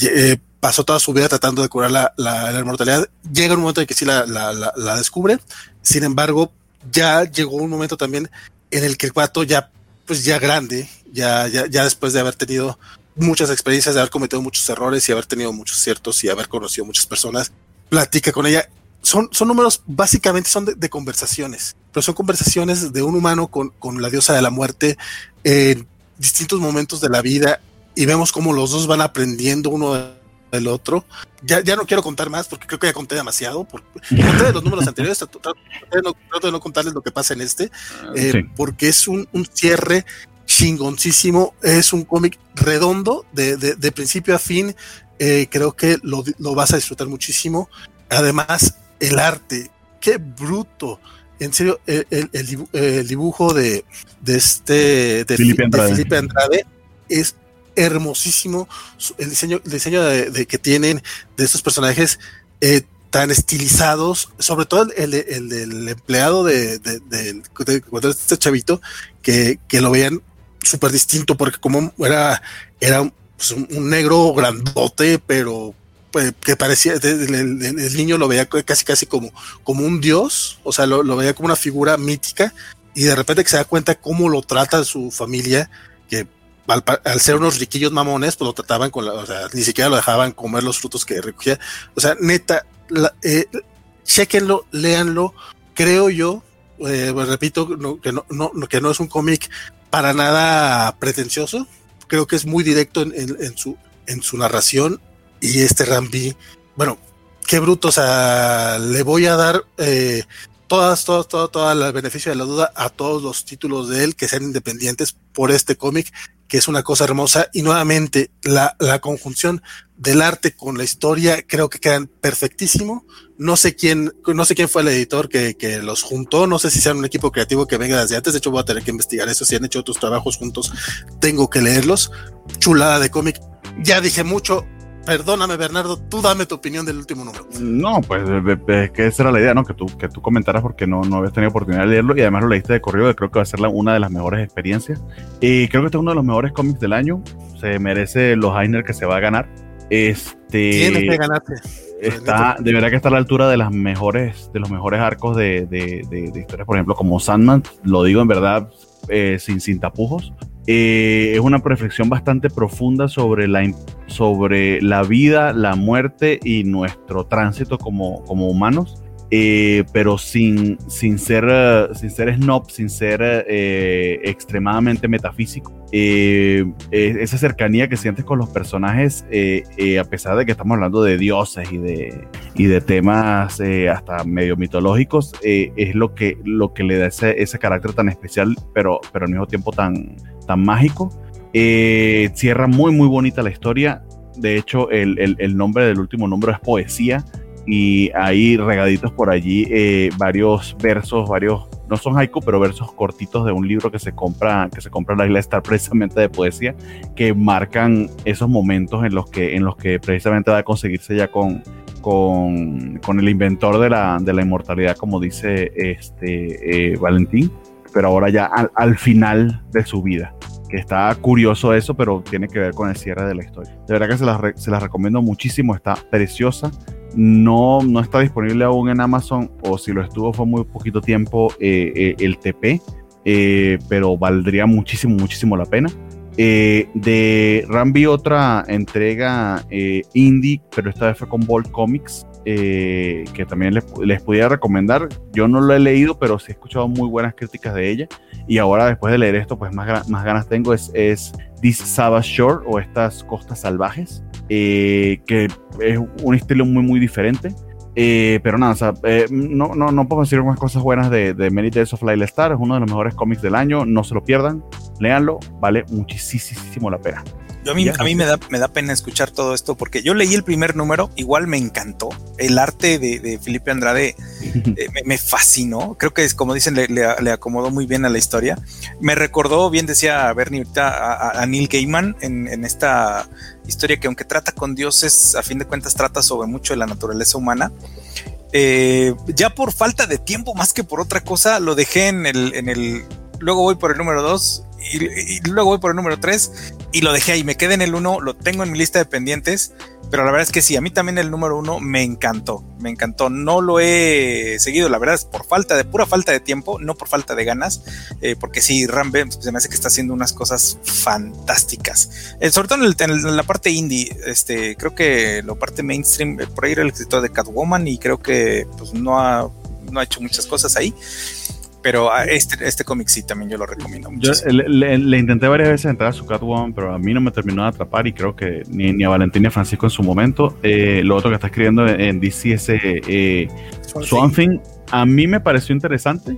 eh, pasó toda su vida tratando de curar la, la, inmortalidad. Llega un momento en que sí la, la, descubre, sin embargo, ya llegó un momento también en el que el cuato ya, pues ya grande, ya, ya, ya después de haber tenido muchas experiencias, de haber cometido muchos errores y haber tenido muchos ciertos y haber conocido muchas personas, platica con ella. Son, son números, básicamente son de, conversaciones, pero son conversaciones de un humano con, con, la diosa de la muerte en distintos momentos de la vida y vemos cómo los dos van aprendiendo uno del otro. Ya, ya no quiero contar más porque creo que ya conté demasiado. Porque, conté de los números anteriores, trato, de no contarles lo que pasa en este, ah, eh, porque es un, un cierre chingoncísimo. Es un cómic redondo de, de, de, principio a fin. Eh, creo que lo, lo, vas a disfrutar muchísimo. Además, el arte, qué bruto. En serio, el, dibujo de, de este de Felipe Andrade. es hermosísimo. El diseño, el diseño de, que tienen de estos personajes eh, tan estilizados, sobre todo el, del empleado de, de, este chavito, que, que lo veían súper distinto, porque como era, era pues, un negro grandote, pero pues, que parecía, el, niño lo veía casi casi como, como un dios, o sea, lo, veía como una figura mítica, y de repente que se da cuenta cómo lo trata su familia, que al, ser unos riquillos mamones, pues lo trataban con la, o sea, ni siquiera lo dejaban comer los frutos que recogía. O sea, neta, eh, chequenlo, léanlo, creo yo, eh, pues, repito, que, no, no, que no es un cómic para nada pretencioso, creo que es muy directo en su, en su narración. Y este Rambi, bueno, qué bruto, o sea, le voy a dar eh, todas, todas, todo, todo el beneficio de la duda a todos los títulos de él que sean independientes por este cómic, que es una cosa hermosa. Y nuevamente, la, la conjunción del arte con la historia creo que quedan perfectísimo. No sé quién, no sé quién fue el editor que, que los juntó, no sé si sean un equipo creativo que venga desde antes, de hecho voy a tener que investigar eso, si han hecho otros trabajos juntos, tengo que leerlos. Chulada de cómic. Ya dije mucho, Perdóname, Bernardo, tú dame tu opinión del último número. No, pues es que esa era la idea, ¿no? Que tú, que tú comentaras porque no, no habías tenido oportunidad de leerlo y además lo leíste de corrido, que creo que va a ser una de las mejores experiencias. Y creo que este es uno de los mejores cómics del año. Se merece los Heiner que se va a ganar. Este. Tienes que ganarte. Está, de verdad que está a la altura de las mejores, de los mejores arcos de, de, de, historias, por ejemplo, como Sandman, lo digo en verdad, eh, sin, sin tapujos. Eh, es una reflexión bastante profunda sobre la, sobre la vida, la muerte y nuestro tránsito como, como humanos. Eh, pero sin, sin, ser, eh, sin ser snob, sin ser eh, extremadamente metafísico. esa cercanía que sientes con los personajes, a pesar de que estamos hablando de dioses y de, y de temas hasta medio mitológicos, es lo que, lo que le da ese, ese carácter tan especial, pero, pero al mismo tiempo tan, mágico. cierra muy, muy bonita la historia. De hecho, el, el, el nombre del último número es Poesía y hay regaditos por allí eh, varios versos, varios, no son haiku, pero versos cortitos de un libro que se compra, que se compra en la isla Star precisamente de poesía, que marcan esos momentos en los que, en los que precisamente va a conseguirse ya con, con, con el inventor de la, de la inmortalidad, como dice este eh, Valentín, pero ahora ya al, al final de su vida que está curioso eso, pero tiene que ver con el cierre de la historia. De verdad que se las, se las recomiendo muchísimo, está preciosa no, no está disponible aún en Amazon o si lo estuvo fue muy poquito tiempo eh, eh, el TP, eh, pero valdría muchísimo, muchísimo la pena. de Rambi otra entrega indie, pero esta vez fue con Bolt Comics, que también les, les pudiera recomendar. Yo no lo he leído, pero sí he escuchado muy buenas críticas de ella. Y ahora después de leer esto, pues más, más ganas tengo es, es This Savage Shore o estas costas salvajes. Eh, que es un estilo muy, muy diferente. Eh, pero nada, eh, no, no, no puedo decir más cosas buenas de, de Many Days of Lyle Star. Es uno de los mejores cómics del año. No se lo pierdan. Léanlo. Vale muchísimo la pena. Yo a mí, a mí me, da, me da pena escuchar todo esto porque yo leí el primer número, igual me encantó. El arte de, de Felipe Andrade eh, me, fascinó. Creo que, es, como dicen, le, le, acomodó muy bien a la historia. Me recordó, bien decía Bernie ahorita, a, Neil Gaiman en, en, esta historia que, aunque trata con dioses, a fin de cuentas trata sobre mucho de la naturaleza humana. Eh, ya por falta de tiempo, más que por otra cosa, lo dejé en el, en el. Luego voy por el número 2 y, y, luego voy por el número 3 y lo dejé ahí. Me quedé en el 1, lo tengo en mi lista de pendientes. Pero la verdad es que sí, a mí también el número 1 me encantó. Me encantó. No lo he seguido, la verdad es por falta de pura falta de tiempo, no por falta de ganas. Eh, porque sí, Rambe se me hace que está haciendo unas cosas fantásticas. Eh, sobre todo en, la parte indie, este, creo que la parte mainstream, eh, por ahí era el escritor de Catwoman y creo que pues, no ha, no ha hecho muchas cosas ahí pero este, este cómic sí también yo lo recomiendo mucho. Le, le, le, intenté varias veces entrar a su Catwoman, pero a mí no me terminó de atrapar y creo que ni, ni a Valentín ni a Francisco en su momento. Eh, lo otro que está escribiendo en DC es eh, Swamp Thing. A mí me pareció interesante,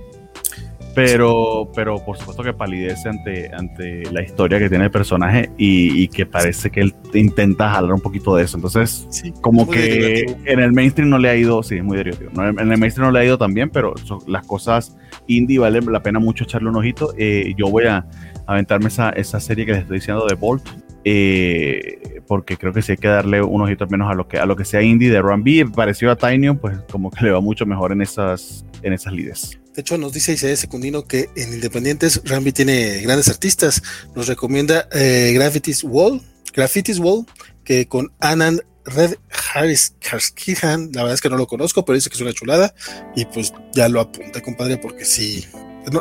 pero, pero por supuesto que palidece ante, ante la historia que tiene el personaje y, y que parece que él intenta jalar un poquito de eso. Entonces, sí, como que derivativo. en el mainstream no le ha ido, sí, es muy derivativo. No, en el mainstream no le ha ido también, pero son, las cosas indie vale la pena mucho echarle un ojito. Eh, yo voy a aventarme esa, esa serie que les estoy diciendo de Bolt. Eh, porque creo que sí hay que darle un ojito al menos a lo que a lo que sea indie de B parecido a Tiny, pues como que le va mucho mejor en esas en esas lides. De hecho, nos dice Isaías Secundino que en Independientes Rambi tiene grandes artistas. Nos recomienda eh, Graffitis Wall, Graffitis Wall, que con Anand Red Harris Karskihan, la verdad es que no lo conozco, pero dice que es una chulada. Y pues ya lo apunté, compadre, porque sí.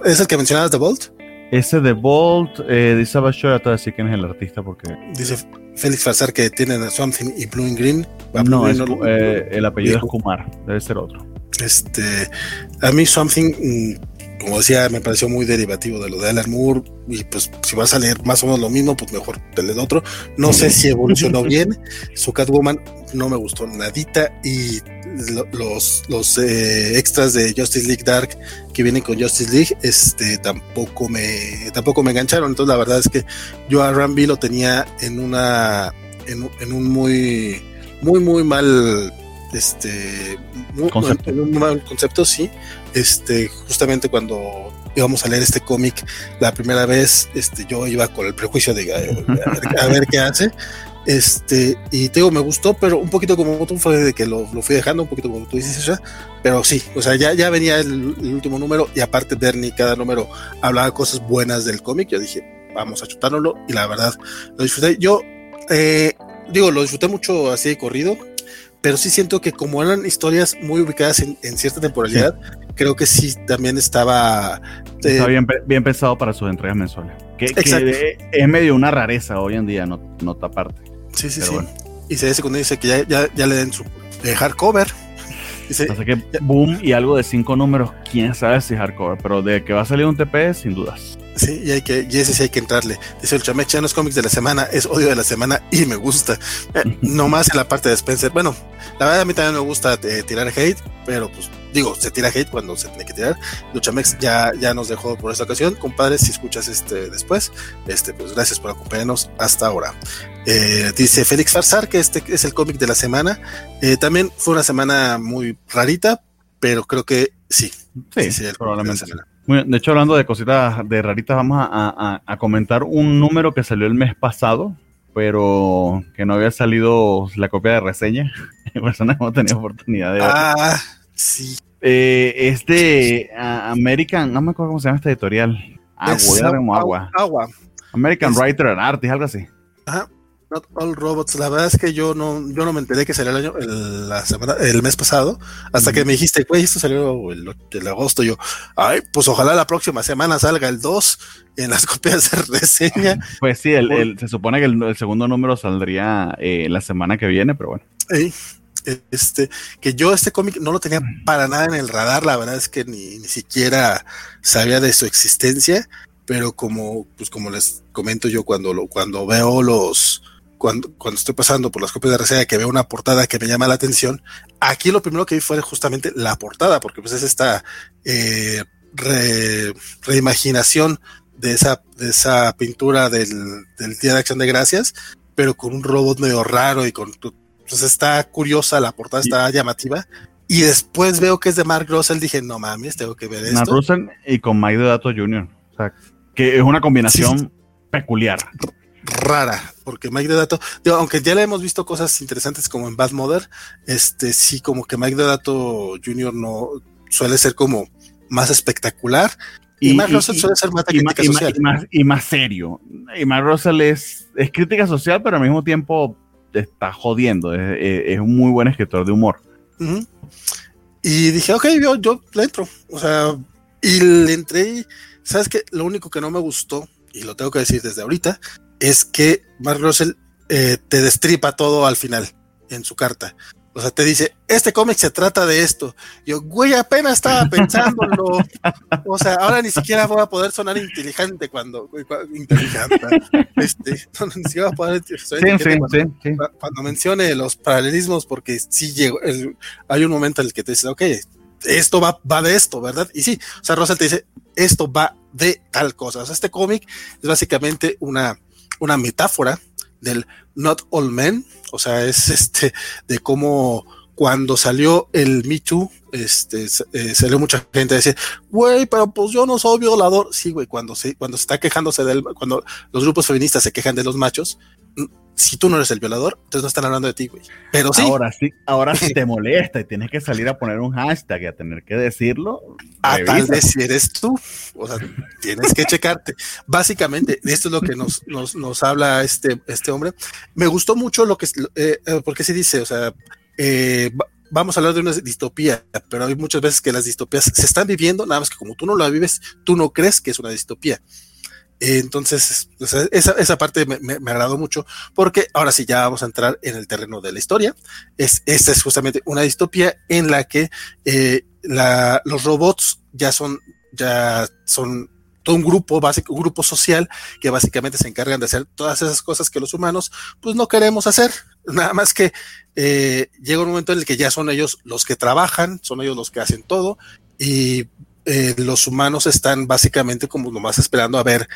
¿Es el que mencionabas de Bolt? Ese de Bolt, eh, dice Abasho, ya te voy a decir quién es el artista porque. Dice Félix Farsar que tienen Something y Blue and Green. No, Blue es, no eh, el apellido es Kumar, debe ser otro. Este, a mí Something, como decía, me pareció muy derivativo de lo de Alan Moore. Y pues, si va a salir más o menos lo mismo, pues mejor te le otro. No sé si evolucionó bien. Su Catwoman no me gustó nadita. Y lo, los, los eh, extras de Justice League Dark que vienen con Justice League, este tampoco me tampoco me engancharon. Entonces, la verdad es que yo a Rambi lo tenía en una en, en un muy muy muy mal este muy, concepto. En un mal concepto, sí. Este, justamente cuando íbamos a leer este cómic la primera vez, este, yo iba con el prejuicio de a ver, a ver qué hace. Este, y te digo, me gustó, pero un poquito como tú fue de que lo, lo, fui dejando, un poquito como tú dices, ya, pero sí, o sea, ya, ya venía el, el, último número y aparte Bernie, cada número hablaba cosas buenas del cómic. Yo dije, vamos a chutárnoslo y la verdad lo disfruté. Yo, eh, digo, lo disfruté mucho así de corrido, pero sí siento que como eran historias muy ubicadas en, en cierta temporalidad, sí. creo que sí también estaba... Eh, Está bien, bien, pensado para sus entregas mensuales. Que, que, es medio una rareza hoy en día, no, nota aparte. Sí, sí, pero sí. Bueno. Y se segundo dice que ya, ya, ya le den su de hardcover. Dice, Así que boom y algo de cinco números, quién sabe si hardcover, pero de que va a salir un TP, sin dudas. Sí, y, hay que, y ese sí hay que entrarle. Dice el Chamex, ya no es cómics de la semana, es odio de la semana y me gusta. Eh, no más en la parte de Spencer. Bueno, la verdad a mí también me gusta eh, tirar hate, pero pues digo, se tira hate cuando se tiene que tirar. Luchamex ya, ya nos dejó por esta ocasión. Compadre, si escuchas este después, este, pues gracias por acompañarnos hasta ahora. Eh, dice Félix Farsar que este es el cómic de la semana. También fue una semana muy rarita, pero creo que sí. Sí, sí probablemente. De, muy bien. de hecho, hablando de cositas de raritas, vamos a, a, a, comentar un número que salió el mes pasado, pero que no había salido la copia de reseña. Personas hemos tenido oportunidad de ver. Ah, sí. Eh, uh, American, no me acuerdo cómo se llama esta editorial. Agua, es, agua. agua. agua. American es, Writer and Artist, algo así. Ajá. Not All Robots. La verdad es que yo no, yo no me enteré que salió el año, el, la semana, el mes pasado, hasta mm. que me dijiste, güey, esto salió el, el, agosto. Yo, ay, pues ojalá la próxima semana salga el 2 en las copias de reseña. Pues sí, el, el, se supone que el, segundo número saldría eh, la semana que viene, pero bueno. Este, que yo este cómic no lo tenía para nada en el radar, la verdad es que ni, ni siquiera sabía de su existencia, pero como, pues como les comento yo cuando lo, cuando veo los, cuando, cuando estoy pasando por las copias de reseña que veo una portada que me llama la atención, aquí lo primero que vi fue justamente la portada, porque pues es esta eh, re, reimaginación de esa, de esa pintura del, del Día de Acción de Gracias, pero con un robot medio raro y con pues está curiosa, la portada está llamativa. Y después veo que es de Mark Russell, dije, no mames, tengo que ver esto. Mark Russell y con Mike Deodato Jr. O sea, que es una combinación sí, sí. peculiar. Rara, porque Mike Deodato, digo, aunque ya le hemos visto cosas interesantes como en Bad Mother, este sí, como que Mike Deodato Jr. no suele ser como más espectacular. Y, Mark Russell suele ser más crítica social. Y más, serio. Y Mark Russell es, es crítica social, pero al mismo tiempo está jodiendo. Es, un muy buen escritor de humor. Y dije, ok, yo, yo le entro. O sea, y le entré. ¿Sabes qué? Lo único que no me gustó, y lo tengo que decir desde ahorita, es que Mark Russell eh, te destripa todo al final en su carta. O sea, te dice, este cómic se trata de esto. Yo, güey, apenas estaba pensándolo. o sea, ahora ni siquiera voy a poder sonar inteligente cuando, inteligente, este, a poder cuando, mencione los paralelismos, porque sí llegó, hay un momento en el que te dice, ok, esto va, va de esto, ¿verdad? Y sí, o sea, Russell te dice, esto va de tal cosa. O sea, este cómic es básicamente una, una metáfora del Not All Men, o sea, es este de cómo cuando salió el Me Too, este, eh, salió mucha gente a decir, güey, pero pues yo no soy violador. Sí, güey, cuando se, cuando se está quejándose del, cuando los grupos feministas se quejan de los machos, si tú no eres el violador, entonces no están hablando de ti, güey. Pero sí. Ahora sí, ahora sí te molesta y tienes que salir a poner un hashtag y a tener que decirlo. A tal vez si eres tú, o sea, tienes que checarte. Básicamente, esto es lo que nos, nos, nos habla este, este hombre. Me gustó mucho lo que, eh, eh, porque se dice, o sea, eh, vamos a hablar de una distopía, pero hay muchas veces que las distopías se están viviendo, nada más que como tú no la vives, tú no crees que es una distopía. Entonces, esa, esa, parte me, me, agradó mucho porque ahora sí ya vamos a entrar en el terreno de la historia. Es, esta es justamente una distopía en la que eh, los robots ya son, ya son todo un grupo básico, un grupo social que básicamente se encargan de hacer todas esas cosas que los humanos pues no queremos hacer. Nada más que eh, llega un momento en el que ya son ellos los que trabajan, son ellos los que hacen todo y eh, los humanos están básicamente como nomás esperando a ver,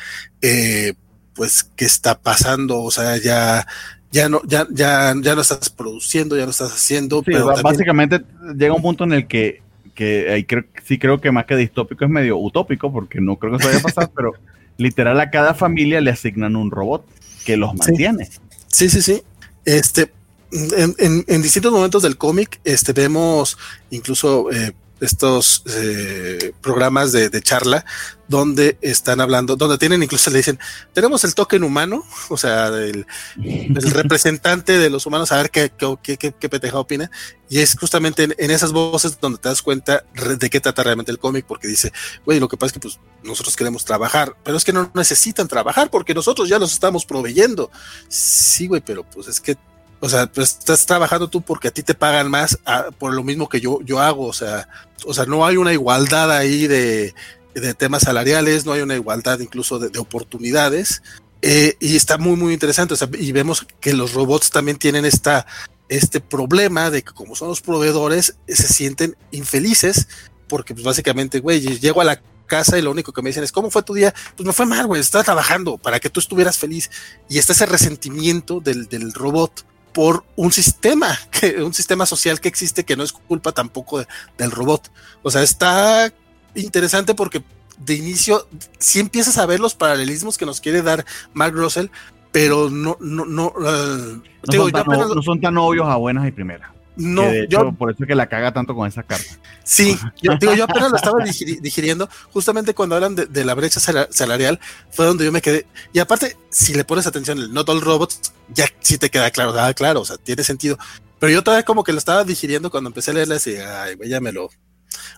eh, pues, qué está pasando, o sea, ya, ya no, ya, ya, ya no estás produciendo, ya no estás haciendo. pero básicamente llega un punto en el que, que ahí creo, sí creo que más que distópico es medio utópico, porque no creo que eso vaya a pasar, pero literal a cada familia le asignan un robot que los mantiene. Sí, sí, sí. Este, en, en, distintos momentos del cómic, este, vemos incluso eh, estos eh, programas de, charla donde están hablando, donde tienen incluso le dicen, tenemos el token humano, o sea, el, representante de los humanos, a ver qué, qué, qué, qué peteja opina, y es justamente en, esas voces donde te das cuenta de qué trata realmente el cómic, porque dice, güey, lo que pasa es que pues nosotros queremos trabajar, pero es que no necesitan trabajar porque nosotros ya los estamos proveyendo. Sí, güey, pero pues es que o sea, pues estás trabajando tú porque a ti te pagan más por lo mismo que yo, yo hago. O sea, o sea, no hay una igualdad ahí de, de temas salariales, no hay una igualdad incluso de, oportunidades. Eh, y está muy, muy interesante. O sea, y vemos que los robots también tienen esta, este problema de que como son los proveedores, se sienten infelices porque pues básicamente, güey, llego a la casa y lo único que me dicen es, ¿cómo fue tu día? Pues me fue mal, güey, estaba trabajando para que tú estuvieras feliz. Y está ese resentimiento del, del robot por un sistema, que, un sistema social que existe que no es culpa tampoco del robot. O sea, está interesante porque de inicio sí empiezas a ver los paralelismos que nos quiere dar Mark Russell, pero no, no, no, uh, no, son tan, obvios a buenas y primeras. No, yo, por eso es que la caga tanto con esa carta. Sí, yo, digo, yo apenas lo estaba digiriendo, justamente cuando hablan de, la brecha salarial, fue donde yo me quedé. Y aparte, si le pones atención, el Not All Robots, ya sí te queda claro, ah, claro, o sea, tiene sentido. Pero yo todavía como que lo estaba digiriendo cuando empecé a leerla y ay, güey, ya me lo.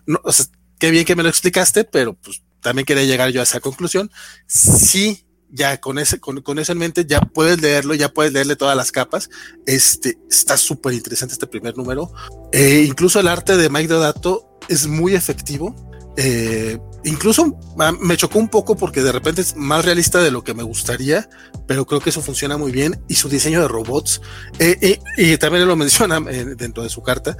No, o sea, qué bien que me lo explicaste, pero pues también quería llegar yo a esa conclusión. Sí, ya con ese, con, con, eso en mente, ya puedes leerlo, ya puedes leerle todas las capas. Este está súper interesante este primer número. Eh, incluso el arte de Mike Dodato es muy efectivo. Eh, incluso me chocó un poco porque de repente es más realista de lo que me gustaría, pero creo que eso funciona muy bien. Y su diseño de robots, eh, y también lo menciona dentro de su carta,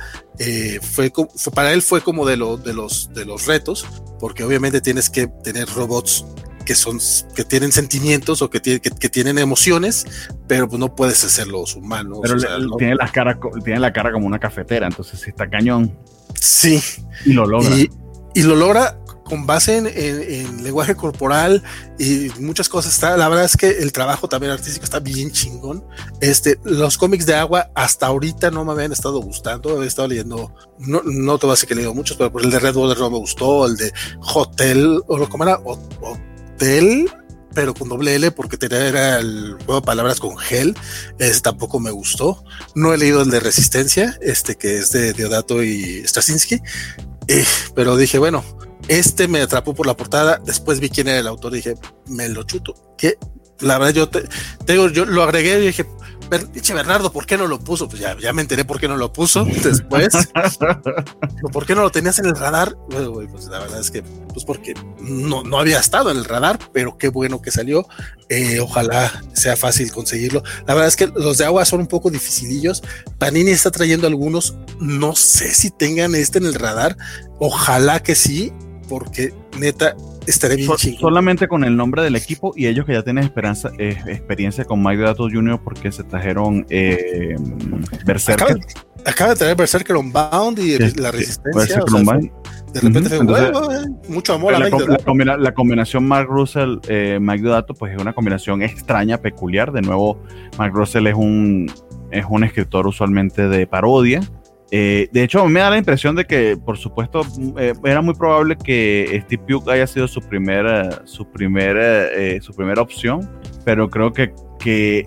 fue, fue, para él fue como de, lo, de, los, de los retos, porque obviamente tienes que tener robots que son que tienen sentimientos o que, tiene, que, tienen emociones, pero pues no puedes hacerlos humanos. Pero tiene, la cara, tiene la cara como una cafetera, entonces está cañón. Sí. Y lo logra. Y, lo logra con base en, lenguaje corporal y muchas cosas. Está, la verdad es que el trabajo también artístico está bien chingón. Este, los cómics de agua hasta ahorita no me habían estado gustando. He estado leyendo, no, no te voy a decir que he leído muchos, pero el de Red Water no me gustó, el de Hotel, o como era, Hotel, pero con doble L porque tenía era el juego de palabras con gel. Ese tampoco me gustó. No he leído el de Resistencia, este que es de Deodato y Straczynski. Eh, pero dije, bueno, este me atrapó por la portada. Después vi quién era el autor y dije, me lo chuto. Que la verdad, yo te, digo, yo lo agregué y dije, Dice Bernardo, ¿por qué no lo puso? Pues ya, ya me enteré por qué no lo puso después. ¿Por qué no lo tenías en el radar? pues la verdad es que, pues porque no, no había estado en el radar, pero qué bueno que salió. Eh, ojalá sea fácil conseguirlo. La verdad es que los de agua son un poco dificilillos. Panini está trayendo algunos. No sé si tengan este en el radar. Ojalá que sí, porque neta estaré bien Solamente con el nombre del equipo y ellos que ya tienen esperanza, eh, experiencia con Mike Dato Jr. porque se trajeron eh, Berserker. Acaba, de traer Berserker Unbound y la resistencia. de repente fue eh, mucho amor la, a la, combinación Mark Russell, eh, Mike Dato, pues es una combinación extraña, peculiar. De nuevo, Mark Russell es un, es un escritor usualmente de parodia eh, de hecho, me da la impresión de que, por supuesto, eh, era muy probable que Steve Pugh haya sido su primera, su primera, eh, su primera opción, pero creo que, que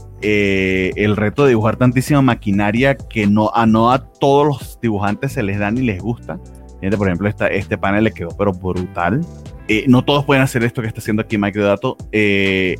el reto de dibujar tantísima maquinaria que no a, no a todos los dibujantes se les da ni les gusta. Por ejemplo, este panel le quedó pero brutal. no todos pueden hacer esto que está haciendo aquí Mike Deodato. Y,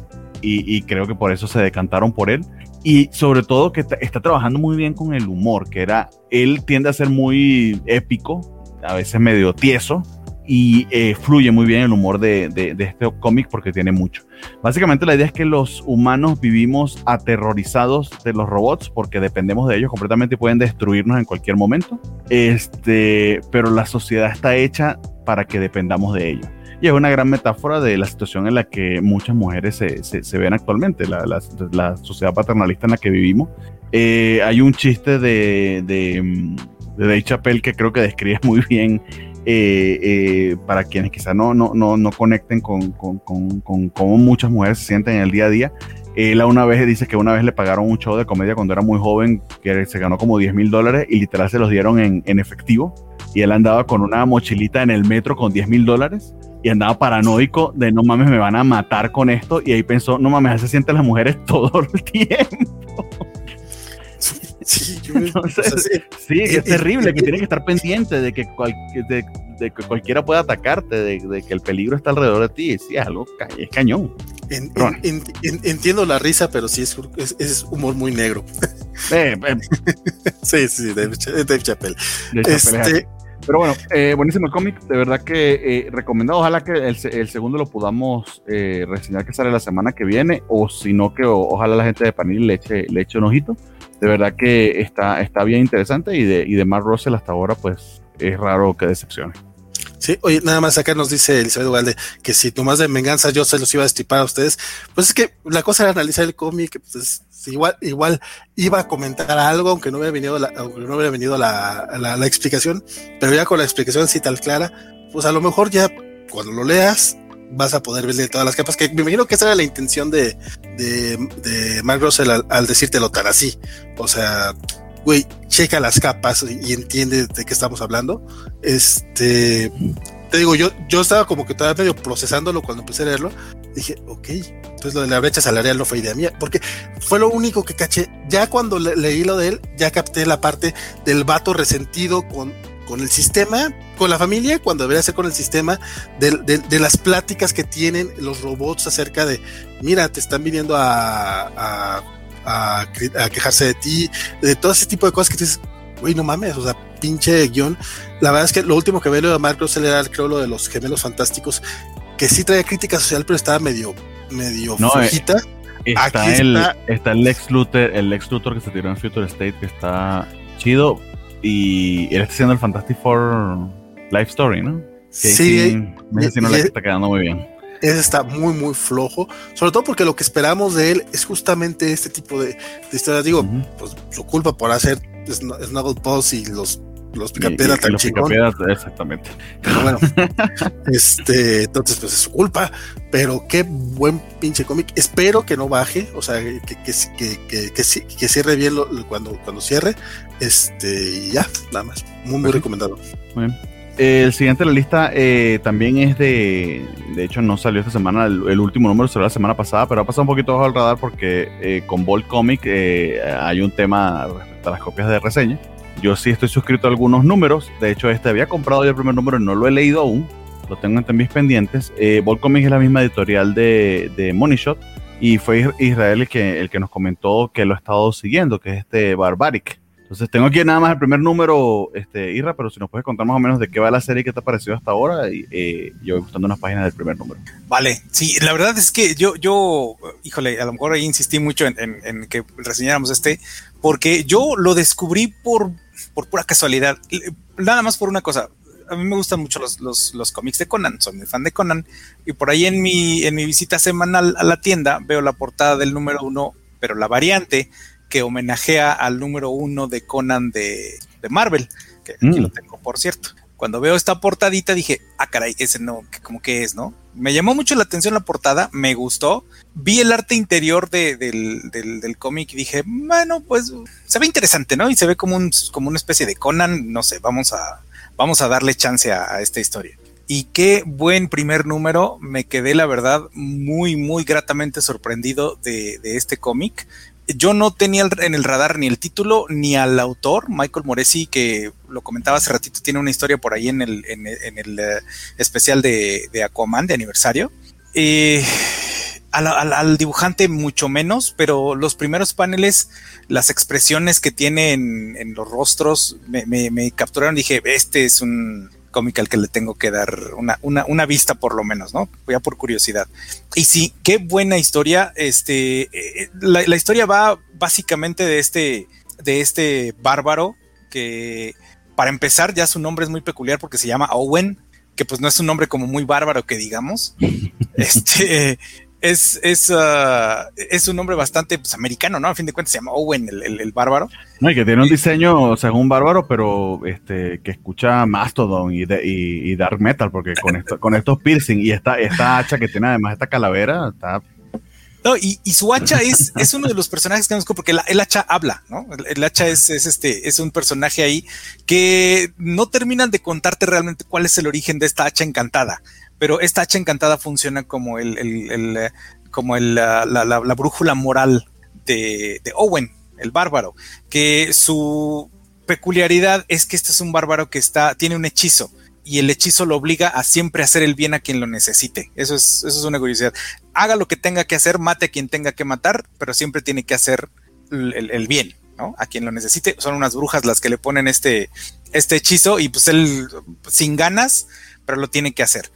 y, creo que por eso se decantaron por él y sobre todo que está, trabajando muy bien con el humor, que era, él tiende a ser muy épico, a veces medio tieso, y eh, fluye muy bien el humor de, de, este cómic porque tiene mucho. Básicamente la idea es que los humanos vivimos aterrorizados de los robots porque dependemos de ellos completamente y pueden destruirnos en cualquier momento, este, pero la sociedad está hecha para que dependamos de ellos. Y es una gran metáfora de la situación en la que muchas mujeres se, se, ven actualmente, la, la, sociedad paternalista en la que vivimos. Eh, hay un chiste de, de, mm, de Dave Chappelle que creo que describe muy bien eh, eh, para quienes quizás no, no, no, no conecten con, con, con, con, cómo muchas mujeres se sienten en el día a día. Él una vez dice que una vez le pagaron un show de comedia cuando era muy joven, que se ganó como 10 mil dólares y literal se los dieron en, en, efectivo. Y él andaba con una mochilita en el metro con 10 mil dólares y andaba paranoico de no mames, me van a matar con esto. Y ahí pensó, no mames, se sienten las mujeres todo el tiempo. Sí, sí, es terrible, que tienes que estar pendiente de que, de, que cualquiera pueda atacarte, de, que el peligro está alrededor de ti. Sí, es algo, es cañón. entiendo la risa, pero sí es, es, humor muy negro. Eh, eh. sí, sí, Dave, Chappelle. Este, pero bueno, eh, buenísimo el cómic, de verdad que eh, recomendado. Ojalá que el, segundo lo podamos eh, reseñar que sale la semana que viene, o si no, que ojalá la gente de Panini le eche, le eche un ojito. De verdad que está, está bien interesante y de, y de Mark Russell hasta ahora, pues es raro que decepcione. Sí, oye, nada más acá nos dice Elizabeth Ugalde que si nomás de venganza yo se los iba a estipar a ustedes, pues es que la cosa era analizar el cómic, pues igual, igual iba a comentar algo, aunque no hubiera venido la, aunque no hubiera venido la, la, explicación, pero ya con la explicación así tal clara, pues a lo mejor ya cuando lo leas vas a poder verle todas las capas, que me imagino que esa era la intención de, de, de Mark Russell al, al decírtelo tan así. O sea, güey, checa las capas y, entiende de qué estamos hablando. Este, te digo, yo, yo estaba como que todavía medio procesándolo cuando empecé a leerlo. Dije, ok, entonces lo de la brecha salarial no fue idea mía, porque fue lo único que caché. Ya cuando leí lo de él, ya capté la parte del vato resentido con, con el sistema, con la familia, cuando debería ser con el sistema, de, de, las pláticas que tienen los robots acerca de, mira, te están viniendo a, a a, quejarse de ti, de todo ese tipo de cosas que dices, güey, no mames, o sea, pinche guion. La verdad es que lo último que veo de Mark Russell era, creo, lo de los gemelos fantásticos, que sí traía crítica social, pero estaba medio, medio no, eh, está, el, está, el Lex Luthor, el Lex Luthor que se tiró en Future State, que está chido, y él está haciendo el Fantastic Four Life Story, ¿no? sí, sí, me no le está quedando muy bien ese está muy, muy flojo. Sobre todo porque lo que esperamos de él es justamente este tipo de, de historias. Digo, pues su culpa por hacer Snuggle Boss y los los picapiedra tan chingón. Exactamente. Pero bueno, este, entonces pues es su culpa, pero qué buen pinche cómic. Espero que no baje, o sea, que, que, que, que cierre bien cuando, cuando cierre. Este, y ya, nada más. Muy, muy recomendado. Muy bien. El siguiente de la lista eh, también es de. De hecho, no salió esta semana. El, último número salió la semana pasada, pero ha pasado un poquito bajo el radar porque eh, con Bolt Comic eh, hay un tema respecto a las copias de reseña. Yo sí estoy suscrito a algunos números. De hecho, este había comprado ya el primer número y no lo he leído aún. Lo tengo entre mis pendientes. Bolt Comic es la misma editorial de, de Money Shot. Y fue Israel el que, el que nos comentó que lo ha estado siguiendo, que es este Barbaric. Entonces tengo aquí nada más el primer número, este, Irra, pero si nos puedes contar más o menos de qué va la serie y qué te ha parecido hasta ahora, y, eh, yo voy gustando unas páginas del primer número. Vale, sí, la verdad es que yo, yo, híjole, a lo mejor ahí insistí mucho en, que reseñáramos este, porque yo lo descubrí por, por pura casualidad, nada más por una cosa. A mí me gustan mucho los, los, los cómics de Conan, soy muy fan de Conan, y por ahí en mi, en mi visita semanal a la tienda veo la portada del número uno, pero la variante, que homenajea al número uno de Conan de, Marvel, que aquí lo mm. tengo, por cierto. Cuando veo esta portadita dije, ah, caray, ese no, como que es, ¿no? Me llamó mucho la atención la portada, me gustó. Vi el arte interior del, del, cómic y dije, bueno, pues se ve interesante, ¿no? Y se ve como, un, como una especie de Conan, no sé, vamos a, vamos a darle chance a, esta historia. Y qué buen primer número. Me quedé, la verdad, muy, muy gratamente sorprendido de, de este cómic yo no tenía en el radar ni el título ni al autor, Michael Moresi, que lo comentaba hace ratito, tiene una historia por ahí en el, en, el eh, especial de, de, Aquaman de aniversario. Eh, al, dibujante mucho menos, pero los primeros paneles, las expresiones que tiene en, los rostros me, capturaron. Dije, este es un, cómic al que le tengo que dar una, una, una, vista por lo menos, ¿no? Ya por curiosidad. Y sí, qué buena historia. Este, eh, la, la, historia va básicamente de este, de este bárbaro que, para empezar, ya su nombre es muy peculiar porque se llama Owen, que pues no es un nombre como muy bárbaro que digamos. Este, es, es, uh, es un nombre bastante pues, americano, ¿no? A fin de cuentas se llama Owen, el, bárbaro. No, y que tiene un diseño según bárbaro, pero este que escucha Mastodon y, y, Dark Metal, porque con, esto, con estos piercing y esta, esta hacha que tiene además esta calavera, está no, y, y, su hacha es, es uno de los personajes que conozco porque el hacha habla, ¿no? El, hacha es, es, este, es un personaje ahí que no terminan de contarte realmente cuál es el origen de esta hacha encantada pero esta hacha encantada funciona como el, el, como la, brújula moral de, Owen, el bárbaro, que su peculiaridad es que este es un bárbaro que está, tiene un hechizo y el hechizo lo obliga a siempre hacer el bien a quien lo necesite. Eso es, eso es una curiosidad. Haga lo que tenga que hacer, mate a quien tenga que matar, pero siempre tiene que hacer el, el bien, ¿no? A quien lo necesite. Son unas brujas las que le ponen este, este hechizo y pues él sin ganas, pero lo tiene que hacer.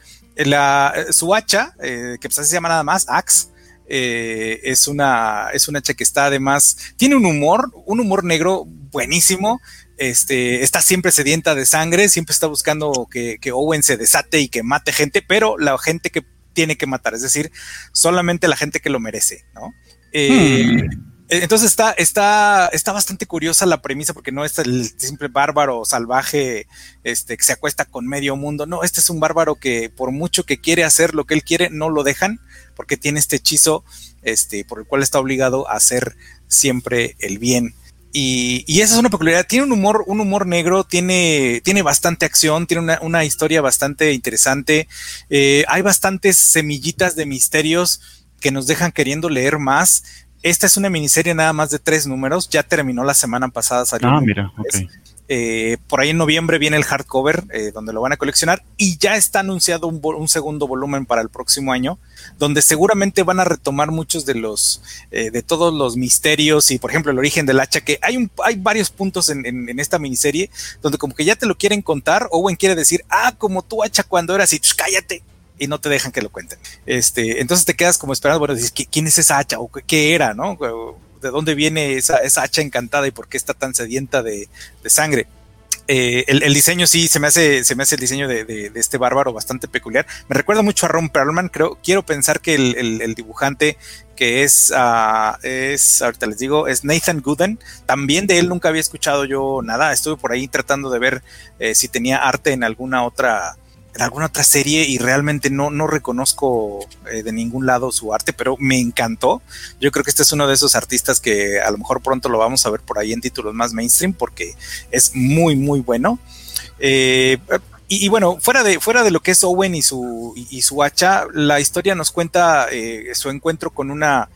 La, su hacha, eh, que pues se llama nada más, Axe, eh, es, una, es una hacha que está además, tiene un humor, un humor negro buenísimo. Este, está siempre sedienta de sangre, siempre está buscando que, que Owen se desate y que mate gente, pero la gente que tiene que matar, es decir, solamente la gente que lo merece, ¿no? Eh, hmm. Eh, entonces está, está, está bastante curiosa la premisa porque no es el simple bárbaro salvaje este, que se acuesta con medio mundo. No, este es un bárbaro que por mucho que quiere hacer lo que él quiere, no lo dejan porque tiene este hechizo este, por el cual está obligado a hacer siempre el bien. Y, y, esa es una peculiaridad. Tiene un humor, un humor negro, tiene, tiene bastante acción, tiene una, una historia bastante interesante. Eh, hay bastantes semillitas de misterios que nos dejan queriendo leer más. Esta es una miniserie nada más de tres números, ya terminó la semana pasada. Salió ah, mira, ok. Eh, por ahí en noviembre viene el hardcover eh, donde lo van a coleccionar y ya está anunciado un, segundo volumen para el próximo año donde seguramente van a retomar muchos de los eh, de todos los misterios y por ejemplo el origen del hacha que hay un, hay varios puntos en, en, esta miniserie donde como que ya te lo quieren contar Owen quiere decir ah como tu hacha cuando eras y cállate y no te dejan que lo cuenten. Este, entonces te quedas como esperando, bueno, dices, ¿quién es esa hacha? ¿O qué era, no? ¿De dónde viene esa, esa hacha encantada y por qué está tan sedienta de, sangre? Eh, el, diseño sí se me hace, se me hace el diseño de, este bárbaro bastante peculiar. Me recuerda mucho a Ron Perlman. Creo, quiero pensar que el, dibujante que es, uh, es, ahorita les digo, es Nathan Gooden. También de él nunca había escuchado yo nada. Estuve por ahí tratando de ver eh, si tenía arte en alguna otra alguna otra serie y realmente no, no reconozco eh, de ningún lado su arte, pero me encantó. Yo creo que este es uno de esos artistas que a lo mejor pronto lo vamos a ver por ahí en títulos más mainstream porque es muy, muy bueno. Eh, y, bueno, fuera de, fuera de lo que es Owen y su, y, su hacha, la historia nos cuenta eh, su encuentro con una,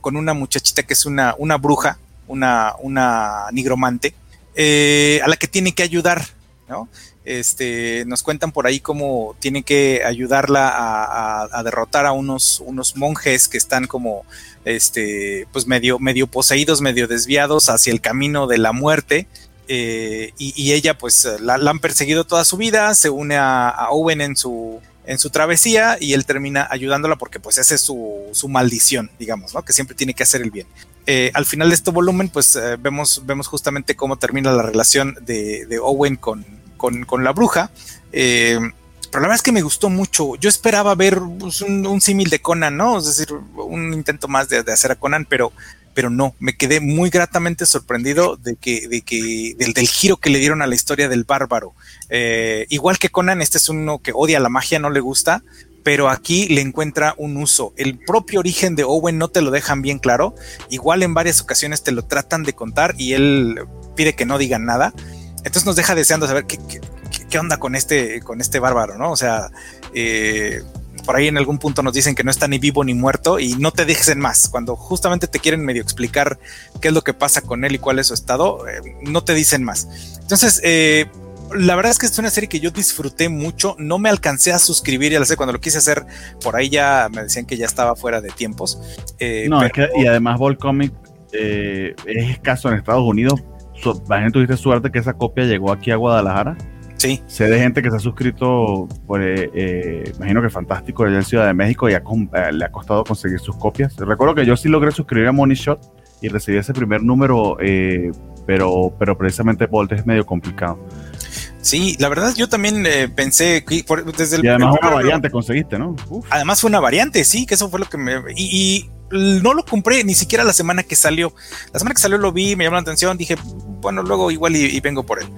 con una muchachita que es una, una bruja, una, una nigromante, a la que tiene que ayudar, ¿no? Este, nos cuentan por ahí cómo tiene que ayudarla a, derrotar a unos, unos monjes que están como este, pues medio, medio poseídos, medio desviados hacia el camino de la muerte. Eh, y, ella pues la, han perseguido toda su vida, se une a, Owen en su, en su travesía y él termina ayudándola porque pues esa es su, su maldición, digamos, ¿no? Que siempre tiene que hacer el bien. Eh, al final de este volumen pues eh, vemos, vemos justamente cómo termina la relación de, de Owen con, con, la bruja. Eh, pero la verdad es que me gustó mucho. Yo esperaba ver pues, un, símil de Conan, ¿no? Es decir, un intento más de, hacer a Conan, pero, pero no, me quedé muy gratamente sorprendido de que, de que, del, del giro que le dieron a la historia del bárbaro. Eh, igual que Conan, este es uno que odia la magia, no le gusta, pero aquí le encuentra un uso. El propio origen de Owen no te lo dejan bien claro. Igual en varias ocasiones te lo tratan de contar y él pide que no digan nada. Entonces nos deja deseando saber qué, qué, onda con este, con este bárbaro, ¿no? O sea, eh, por ahí en algún punto nos dicen que no está ni vivo ni muerto y no te dejen más. Cuando justamente te quieren medio explicar qué es lo que pasa con él y cuál es su estado, eh, no te dicen más. Entonces, eh, la verdad es que es una serie que yo disfruté mucho. No me alcancé a suscribir, ya lo sé, cuando lo quise hacer, por ahí ya me decían que ya estaba fuera de tiempos. no, es que, y además Ball Comic es escaso en Estados Unidos tuviste suerte que esa copia llegó aquí a Guadalajara. Sí. Sé de gente que se ha suscrito, por, eh, eh, imagino que fantástico, allá en Ciudad de México y eh, le ha costado conseguir sus copias. Recuerdo que yo sí logré suscribir a Money Shot y recibí ese primer número, pero, pero precisamente Bolt es medio complicado. Sí, la verdad yo también pensé que desde el y además una variante conseguiste, ¿no? Además fue una variante, sí, que eso fue lo que me y, no lo compré ni siquiera la semana que salió. La semana que salió lo vi, me llamó la atención, dije, bueno, luego igual y, vengo por él.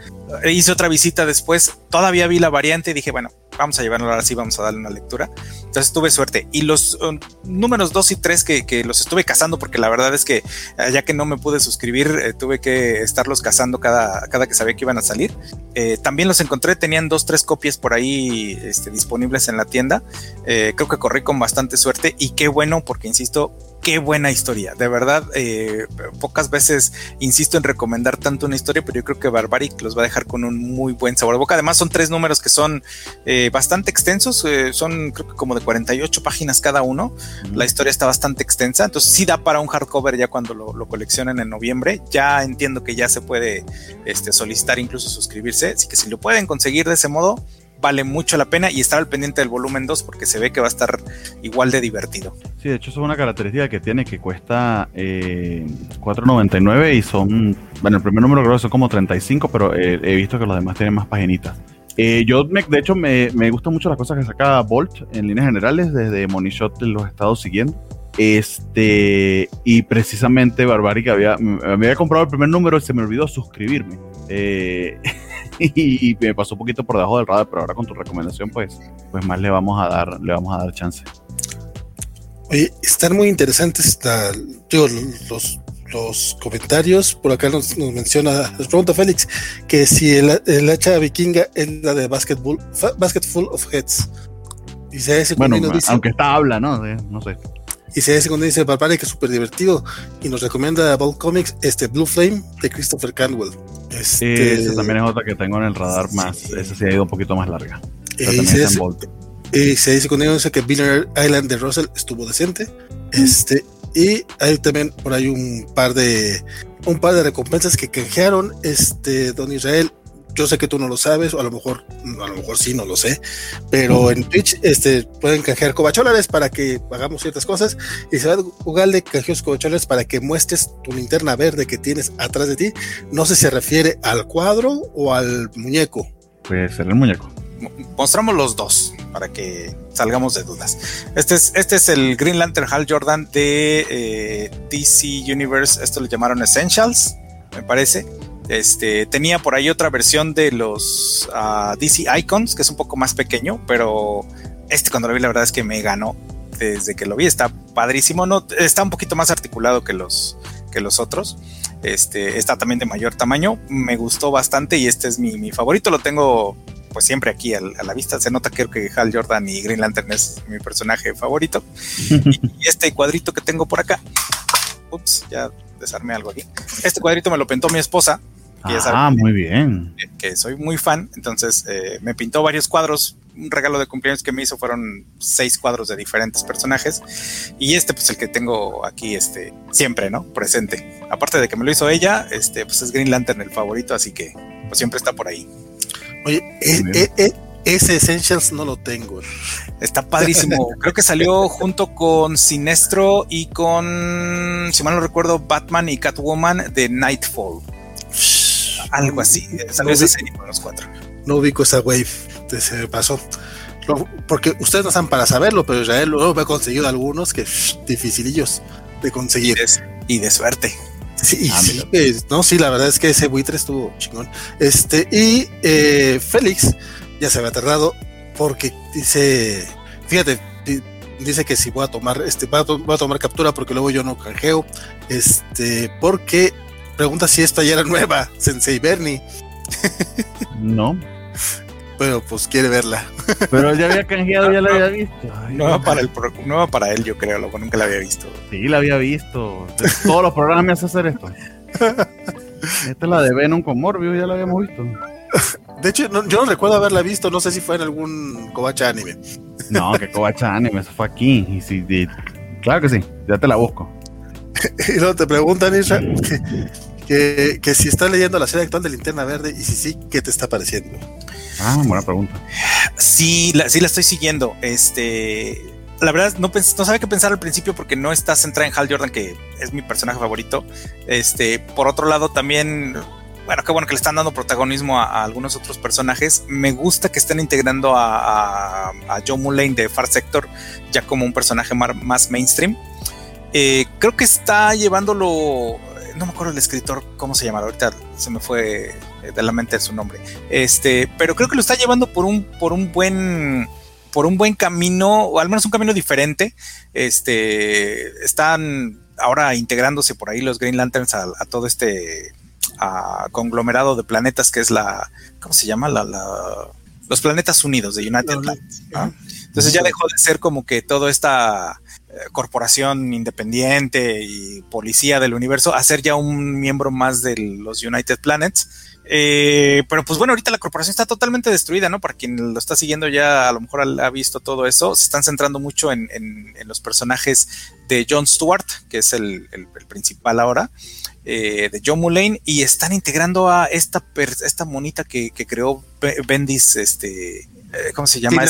Eh, hice otra visita después, todavía vi la variante dije, bueno, vamos a llevarlo ahora sí, vamos a darle una lectura. Entonces tuve suerte. Y los um, números 2 y 3 que, los estuve cazando, porque la verdad es que eh, ya que no me pude suscribir, eh, tuve que estarlos cazando cada, cada que sabía que iban a salir. también los encontré, tenían dos, tres copias por ahí este, disponibles en la tienda. creo que corrí con bastante suerte y qué bueno, porque insisto, qué buena historia. De verdad, eh, pocas veces insisto en recomendar tanto una historia, pero yo creo que Barbaric los va a dejar con un muy buen sabor de boca. Además, son tres números que son eh, bastante extensos, eh, son creo que como de 48 páginas cada uno. La historia está bastante extensa, entonces sí da para un hardcover ya cuando lo, coleccionen en noviembre. Ya entiendo que ya se puede este, solicitar incluso suscribirse, así que si lo pueden conseguir de ese modo, vale mucho la pena y estar al pendiente del volumen 2 porque se ve que va a estar igual de divertido. Sí, de hecho, eso es una característica que tiene que cuesta eh, 4.99 y son, bueno, el primer número creo que son como 35, pero eh, he visto que los demás tienen más paginitas. Eh, yo, me, de hecho, me, me gustan mucho las cosas que saca Bolt en líneas generales, desde Money Shot los he estado siguiendo. Este, y precisamente Barbaric había, me había comprado el primer número y se me olvidó suscribirme. Eh, y, me pasó un poquito por debajo del radar, pero ahora con tu recomendación, pues, pues más le vamos a dar, le vamos a dar chance. Oye, están muy interesantes los, los comentarios. Por acá nos, menciona, nos pregunta Félix, que si el, hacha vikinga es la de Basketball, Full of Heads. Y se bueno, aunque está habla, ¿no? No sé. Y se segundo dice Barbaric que es súper divertido. Y nos recomienda Ball Comics este Blue Flame de Christopher Cantwell. Este... esa también es otra que tengo en el radar más. Esa sí ha ido un poquito más larga. y, se dice, con ello que Billionaire Island de Russell estuvo decente. Este, y hay también por ahí un par de un par de recompensas que canjearon este Don Israel. Yo sé que tú no lo sabes, o a lo mejor, a lo mejor sí, no lo sé, pero en Twitch este, pueden canjear cobacholares para que hagamos ciertas cosas y se va a jugar de canjeos cobacholares para que muestres tu linterna verde que tienes atrás de ti. No sé si se refiere al cuadro o al muñeco. Puede ser el muñeco. Mostramos los dos para que salgamos de dudas. Este es, este es el Green Lantern Hal Jordan de eh, DC Universe. Esto lo llamaron Essentials, me parece. Este, tenía por ahí otra versión de los ah, DC Icons, que es un poco más pequeño, pero este cuando lo vi la verdad es que me ganó desde que lo vi. Está padrísimo, no, está un poquito más articulado que los, que los otros. Este, está también de mayor tamaño, me gustó bastante y este es mi, mi favorito. Lo tengo pues siempre aquí a, la vista. Se nota creo que Hal Jordan y Green Lantern es mi personaje favorito. y, y este cuadrito que tengo por acá, ups, ya desarmé algo aquí. Este cuadrito me lo pintó mi esposa ah, muy bien. Que, soy muy fan, entonces eh, me pintó varios cuadros. Un regalo de cumpleaños que me hizo fueron seis cuadros de diferentes personajes. Y este, pues el que tengo aquí, este, siempre, ¿no? Presente. Aparte de que me lo hizo ella, este, pues es Green Lantern el favorito, así que pues siempre está por ahí. Oye, eh, eh, ese Essentials no lo tengo. Está padrísimo. Creo que salió junto con Sinestro y con, si mal no recuerdo, Batman y Catwoman de Nightfall. Algo así. Salió esa serie con los cuatro. No ubico esa wave. Se me pasó. Porque ustedes no están para saberlo, pero Israel luego me ha conseguido algunos que dificilillos de conseguir. Y de, suerte. Sí, ah, sí pues, no, sí, la verdad es que ese buitre estuvo chingón. Este, y eh, Félix ya se había tardado porque dice, fíjate, dice que si voy a tomar, este, voy a, a, tomar captura porque luego yo no canjeo, este, porque Pregunta si esta ya era nueva, Sensei Bernie. No. Bueno, pues quiere verla. Pero ya había canjeado, ya la había visto. nueva, para el, nueva para él, yo creo, lo nunca la había visto. Sí, la había visto. Todos los programas me hacen hacer esto. Esta es la de Venom con Morbius, ya la habíamos visto. De hecho, yo no recuerdo haberla visto, no sé si fue en algún Kobacha anime. No, que Kobacha anime, eso fue aquí. Y si, claro que sí, ya te la busco. y luego te preguntan, Isra, que, si estás leyendo la serie actual de Linterna Verde y si sí, ¿qué te está pareciendo? Ah, buena pregunta. Sí, la, sí la estoy siguiendo. Este, la verdad no, no sabía qué pensar al principio porque no está centrada en Hal Jordan, que es mi personaje favorito. Este, por otro lado, también, bueno, qué bueno que le están dando protagonismo a, algunos otros personajes. Me gusta que estén integrando a, a, Joe Mulane de Far Sector ya como un personaje más mainstream. Eh, creo que está llevándolo no me acuerdo el escritor cómo se llama, ahorita se me fue eh, de la mente su nombre. Este, pero creo que lo está llevando por un, por un buen, por un buen camino, o al menos un camino diferente. Este, están ahora integrándose por ahí los Green Lanterns a, todo este conglomerado de planetas que es la, ¿cómo se llama? La, los planetas unidos de United Planets. Entonces ya dejó de ser como que todo esta corporación independiente y policía del universo a ser ya un miembro más de los United Planets. Eh, pero pues bueno, ahorita la corporación está totalmente destruida, ¿no? Para quien lo está siguiendo ya a lo mejor ha visto todo eso. Se están centrando mucho en, los personajes de John Stewart, que es el, principal ahora, eh, de John Mullane, y están integrando a esta, esta monita que, creó Bendis, este, eh, ¿cómo se llama?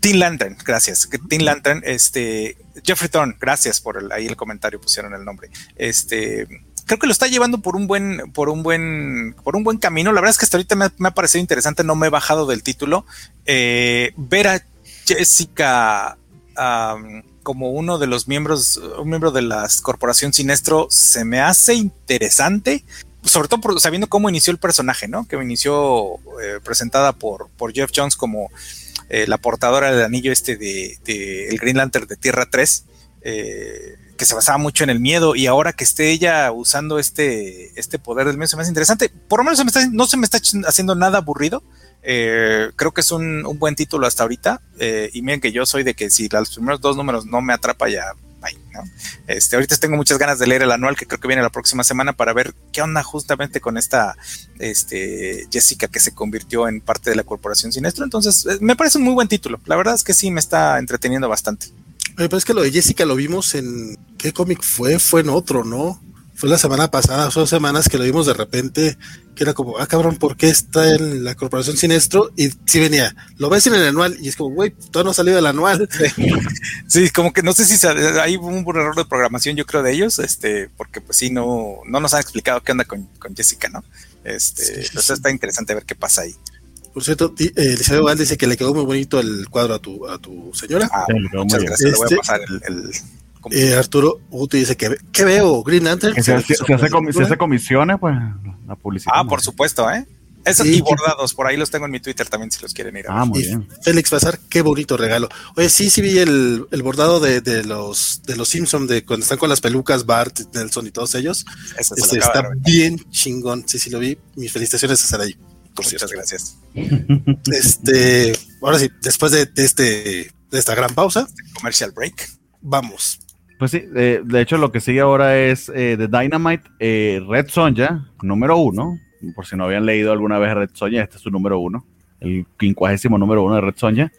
Teen Lantern, gracias. Teen Lantern, este, Jeffrey Thorne, gracias por ahí el comentario, pusieron el nombre. Este, creo que lo está llevando por un buen, por un buen, por un buen camino. La verdad es que hasta ahorita me, ha parecido interesante, no me he bajado del título. Eh, ver a Jessica como uno de los miembros, un miembro de la corporación Sinestro, se me hace interesante. Sobre todo sabiendo cómo inició el personaje, ¿no? Que inició eh, presentada por, por Jeff Jones como eh, la portadora del anillo este de, el Green Lantern de Tierra 3, eh, que se basaba mucho en el miedo y ahora que esté ella usando este, este poder del miedo se me hace interesante. Por lo menos no se me está haciendo nada aburrido. Eh, creo que es un, buen título hasta ahorita. y miren que yo soy de que si los primeros dos números no me atrapa ya este, ahorita tengo muchas ganas de leer el anual que creo que viene la próxima semana para ver qué onda justamente con esta este, Jessica que se convirtió en parte de la corporación Sinestro. Entonces, eh, me parece un muy buen título. La verdad es que sí me está entreteniendo bastante. Me parece que lo de Jessica lo vimos en. ¿Qué cómic fue? Fue en otro, ¿no? Fue la semana pasada, son semanas que lo vimos de repente, que era como, ah, cabrón, ¿por qué está en la Corporación Sinestro? Y sí venía, lo ves en el anual, y es como, güey, todavía no ha salido el anual. Sí, como que no sé si hay un error de programación, yo creo, de ellos, este, porque pues sí, no, no nos han explicado qué onda con, con Jessica, ¿no? Este, entonces está interesante ver qué pasa ahí. Por cierto, eh, Elizabeth Val dice que le quedó muy bonito el cuadro a tu, a tu señora. Ah, muchas gracias. le voy a este, pasar el, eh, Arturo Uti dice que ¿qué veo? Green Lantern. se, hace comisiones, pues la publicidad. Ah, por supuedo, ¿eh? Esos y bordados, por ahí los tengo en mi Twitter también si los quieren ir a ver. Ah, muy bien. Félix Bazar, qué bonito regalo. Oye, sí, sí vi el, el bordado de, de, los de los Simpson de cuando están con las pelucas Bart, Nelson y todos ellos. Este, está bien chingón. Sí, sí lo vi. Mis felicitaciones a estar ahí. Por Muchas gracias. Este, ahora sí, después de, de este de esta gran pausa, commercial break, vamos pues sí, de, hecho lo que sigue ahora es eh, The Dynamite eh, Red Sonja, número uno. Por si no habían leído alguna vez Red Sonja, este es su número uno, el quincuagésimo número uno de Red Sonja.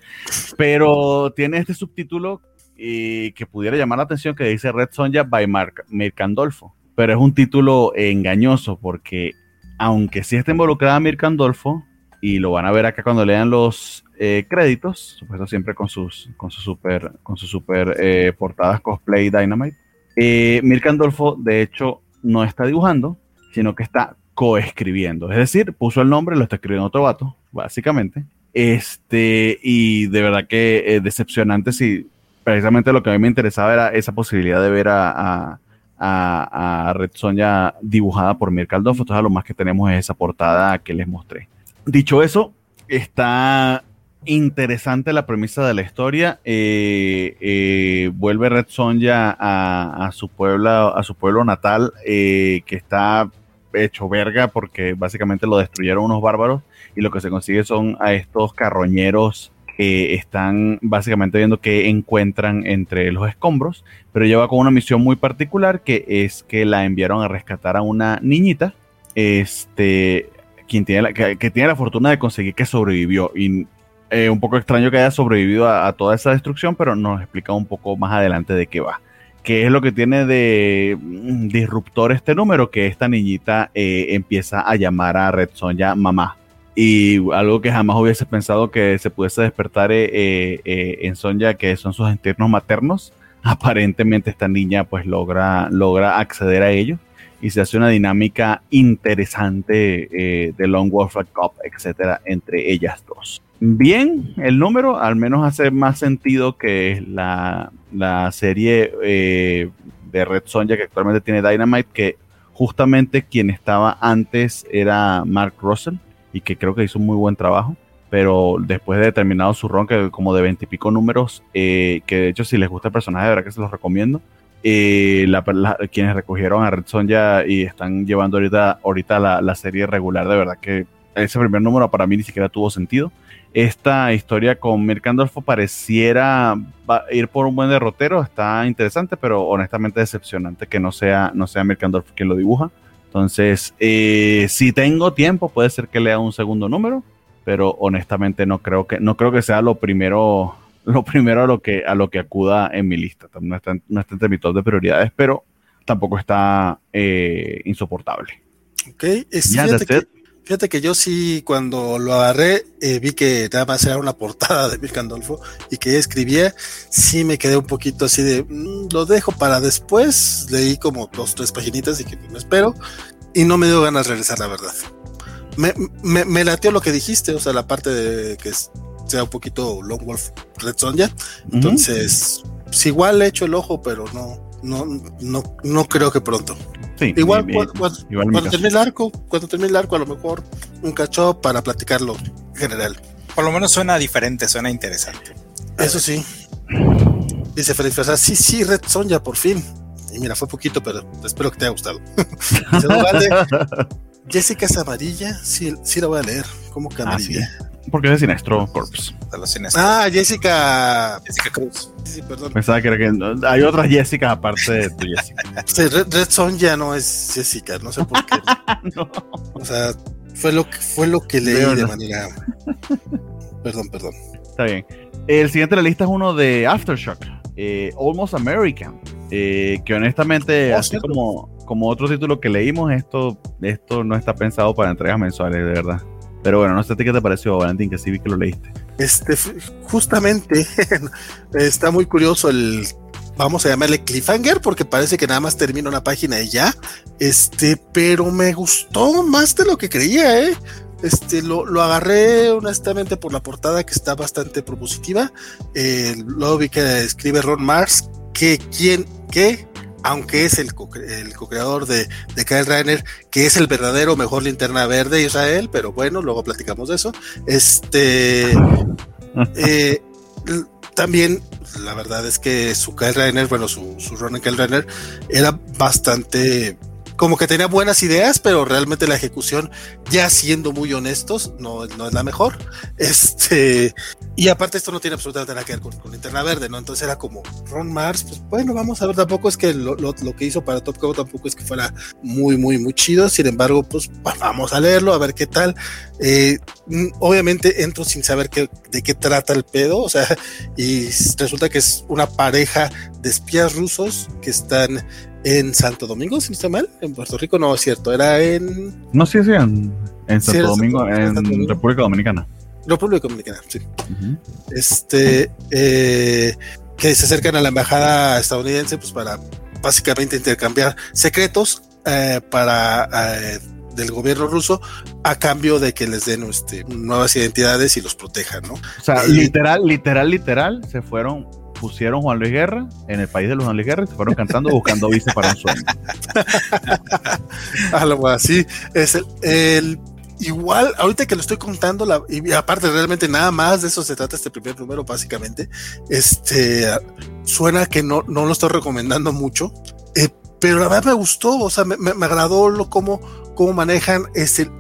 Pero tiene este subtítulo eh, que pudiera llamar la atención que dice Red Sonja by Mark, Mirkandolfo. Pero es un título engañoso porque aunque sí está involucrada Mirkandolfo, y lo van a ver acá cuando lean los eh, créditos, supuesto siempre con sus, con sus super, con sus super eh, portadas cosplay Dynamite. Eh, Mirka Andolfo, de hecho, no está dibujando, sino que está coescribiendo. Es decir, puso el nombre lo está escribiendo otro vato, básicamente. Este, y de verdad que es decepcionante si precisamente lo que a mí me interesaba era esa posibilidad de ver a, a, a, Red Sonja dibujada por Mirka Andolfo. Entonces, lo más que tenemos es esa portada que les mostré. Dicho eso, está interesante la premisa de la historia. Eh, eh, vuelve Red Sonja a, su pueblo, a su pueblo natal, eh, que está hecho verga porque básicamente lo destruyeron unos bárbaros y lo que se consigue son a estos carroñeros que están básicamente viendo qué encuentran entre los escombros, pero lleva con una misión muy particular que es que la enviaron a rescatar a una niñita, este, quien tiene la, que, tiene la fortuna de conseguir que sobrevivió y eh, un poco extraño que haya sobrevivido a, toda esa destrucción, pero nos explica un poco más adelante de qué va. ¿Qué es lo que tiene de mm, disruptor este número? Que esta niñita eh, empieza a llamar a Red Sonja mamá. Y algo que jamás hubiese pensado que se pudiese despertar eh, en Sonja, que son sus entornos maternos. Aparentemente esta niña pues logra, logra acceder a ellos y se hace una dinámica interesante de Long Wolf Cup, etcétera, entre ellas dos bien el número, al menos hace más sentido que la, la serie eh, de Red Sonja que actualmente tiene Dynamite, que justamente quien estaba antes era Mark Russell y que creo que hizo un muy buen trabajo. Pero después de terminado su ron, que como de veintipico números, eh, que de hecho si les gusta el personaje, de verdad que se los recomiendo. Eh, quienes recogieron a Red Sonja y están llevando ahorita, ahorita la, la serie regular, de verdad que ese primer número para mí ni siquiera tuvo sentido esta historia con Mirkandolfo pareciera ir por un buen derrotero, está interesante, pero honestamente decepcionante que no sea, no sea quien lo dibuja. Entonces, eh, si tengo tiempo, puede ser que lea un segundo número, pero honestamente no creo que, no creo que sea lo primero, lo primero a lo que, a lo que acuda en mi lista. No está, no está entre mi top de prioridades, pero tampoco está eh, insoportable. Ok, es Fíjate que yo sí, cuando lo agarré, eh, vi que nada más era una portada de Mirka Andolfo y que escribía, sí me quedé un poquito así de, mm, lo dejo para después, leí como dos, tres paginitas y que me espero, y no me dio ganas de regresar, la verdad. Me, me, me lateó lo que dijiste, o sea, la parte de que sea un poquito Long Wolf Red Sonja, entonces, pues igual he hecho el ojo, pero no, no, no, no creo que pronto igual, cuando, termine el arco, cuando termine el arco, a lo mejor un cacho para platicarlo general. Por lo menos suena diferente, suena interesante. Eso sí. Dice Félix sí, sí, Red Sonja, por fin. Y mira, fue poquito, pero espero que te haya gustado. Jessica es amarilla, sí, sí la voy a leer. ¿Cómo que ah, amarilla? Porque es de Sinestro Corps. Ah, Jessica. Jessica Cruz. Sí, perdón. Pensaba que era que hay otras Jessica aparte de tu Jessica. Sí, Red, Son ya no es Jessica, no sé por qué. no. O sea, fue lo que, fue lo que leí de manera. perdón, perdón. Está bien. El siguiente de la lista es uno de Aftershock, eh, Almost American, eh, que honestamente, oh, así como, como otro título que leímos, esto, esto no está pensado para entregas mensuales, de verdad. Pero bueno, no sé qué te pareció, Valentín, que sí vi que lo leíste. Este, justamente, está muy curioso el, vamos a llamarle cliffhanger, porque parece que nada más termina una página y ya. Este, pero me gustó más de lo que creía, ¿eh? Este, lo, lo agarré honestamente por la portada que está bastante propositiva. Eh, luego vi que escribe Ron Mars, que quien, que aunque es el, co el co-creador de, de Kyle Rainer, que es el verdadero mejor linterna verde de Israel, pero bueno, luego platicamos de eso. Este eh, también la verdad es que su Kyle Rainer, bueno, su, su run en Kyle Rainer era bastante como que tenía buenas ideas, pero realmente la ejecución, ya siendo muy honestos, no, no es la mejor. Este, y aparte esto no tiene absolutamente nada que ver con, con Linterna Verde, ¿no? Entonces era como Ron Mars, pues bueno, vamos a ver, tampoco es que lo, lo, lo que hizo para Top Cow tampoco es que fuera muy, muy, muy chido, sin embargo, pues vamos a leerlo, a ver qué tal. Eh, obviamente entro sin saber qué, de qué trata el pedo, o sea, y resulta que es una pareja de espías rusos que están en Santo Domingo, si no está mal, en Puerto Rico no es cierto, era en... No, sí, sí, en, en Santo, sí, Domingo, Santo, en Santo Domingo, República Dominicana. República Dominicana, sí. Uh -huh. Este, eh, que se acercan a la embajada estadounidense pues para básicamente intercambiar secretos eh, para eh, del gobierno ruso a cambio de que les den este, nuevas identidades y los protejan, ¿no? O sea, literal, literal, literal, se fueron pusieron Juan Luis Guerra en el país de los Juan Luis Guerra y se fueron cantando buscando vice para un sueño. Algo así. Es el, el, igual, ahorita que lo estoy contando, la, y aparte realmente nada más de eso se trata este primer número, básicamente. Este suena que no, no lo estoy recomendando mucho. Eh, pero la verdad me gustó, o sea, me, me, me agradó lo cómo, cómo manejan este,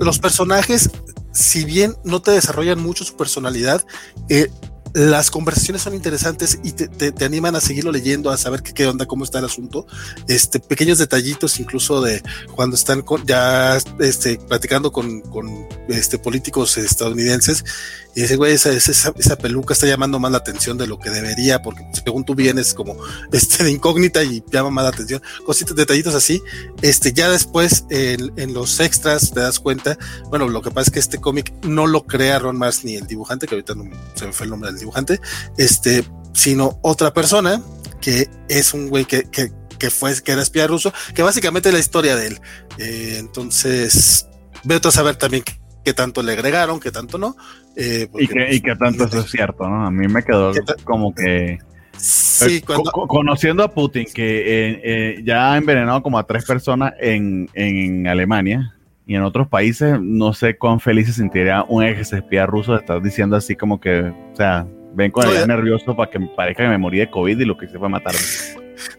los personajes, si bien no te desarrollan mucho su personalidad, eh, las conversaciones son interesantes y te, te, te, animan a seguirlo leyendo, a saber qué, qué onda, cómo está el asunto. Este, pequeños detallitos, incluso de cuando están con, ya este, platicando con, con este, políticos estadounidenses. Y dice, güey, esa, esa, peluca está llamando más la atención de lo que debería, porque según tú vienes como este, de incógnita y llama más la atención. Cositas, detallitos así. Este, ya después en, los extras te das cuenta. Bueno, lo que pasa es que este cómic no lo crea Ron Mars ni el dibujante, que ahorita no se me fue el nombre del dibujante, este, sino otra persona que es un güey que, que, que, fue, que era espía ruso, que básicamente es la historia de él. Eh, entonces, veo a saber también qué tanto le agregaron, qué tanto no. Eh, y, que, y que tanto eso es cierto, ¿no? A mí me quedó como que... Sí, cuando... Co conociendo a Putin, que eh, eh, ya ha envenenado como a tres personas en, en Alemania, y en otros países no sé cuán feliz se sentiría un ex espía ruso de estar diciendo así como que, o sea, ven con el nervioso para que me parezca que me morí de COVID y lo que se fue a matarme.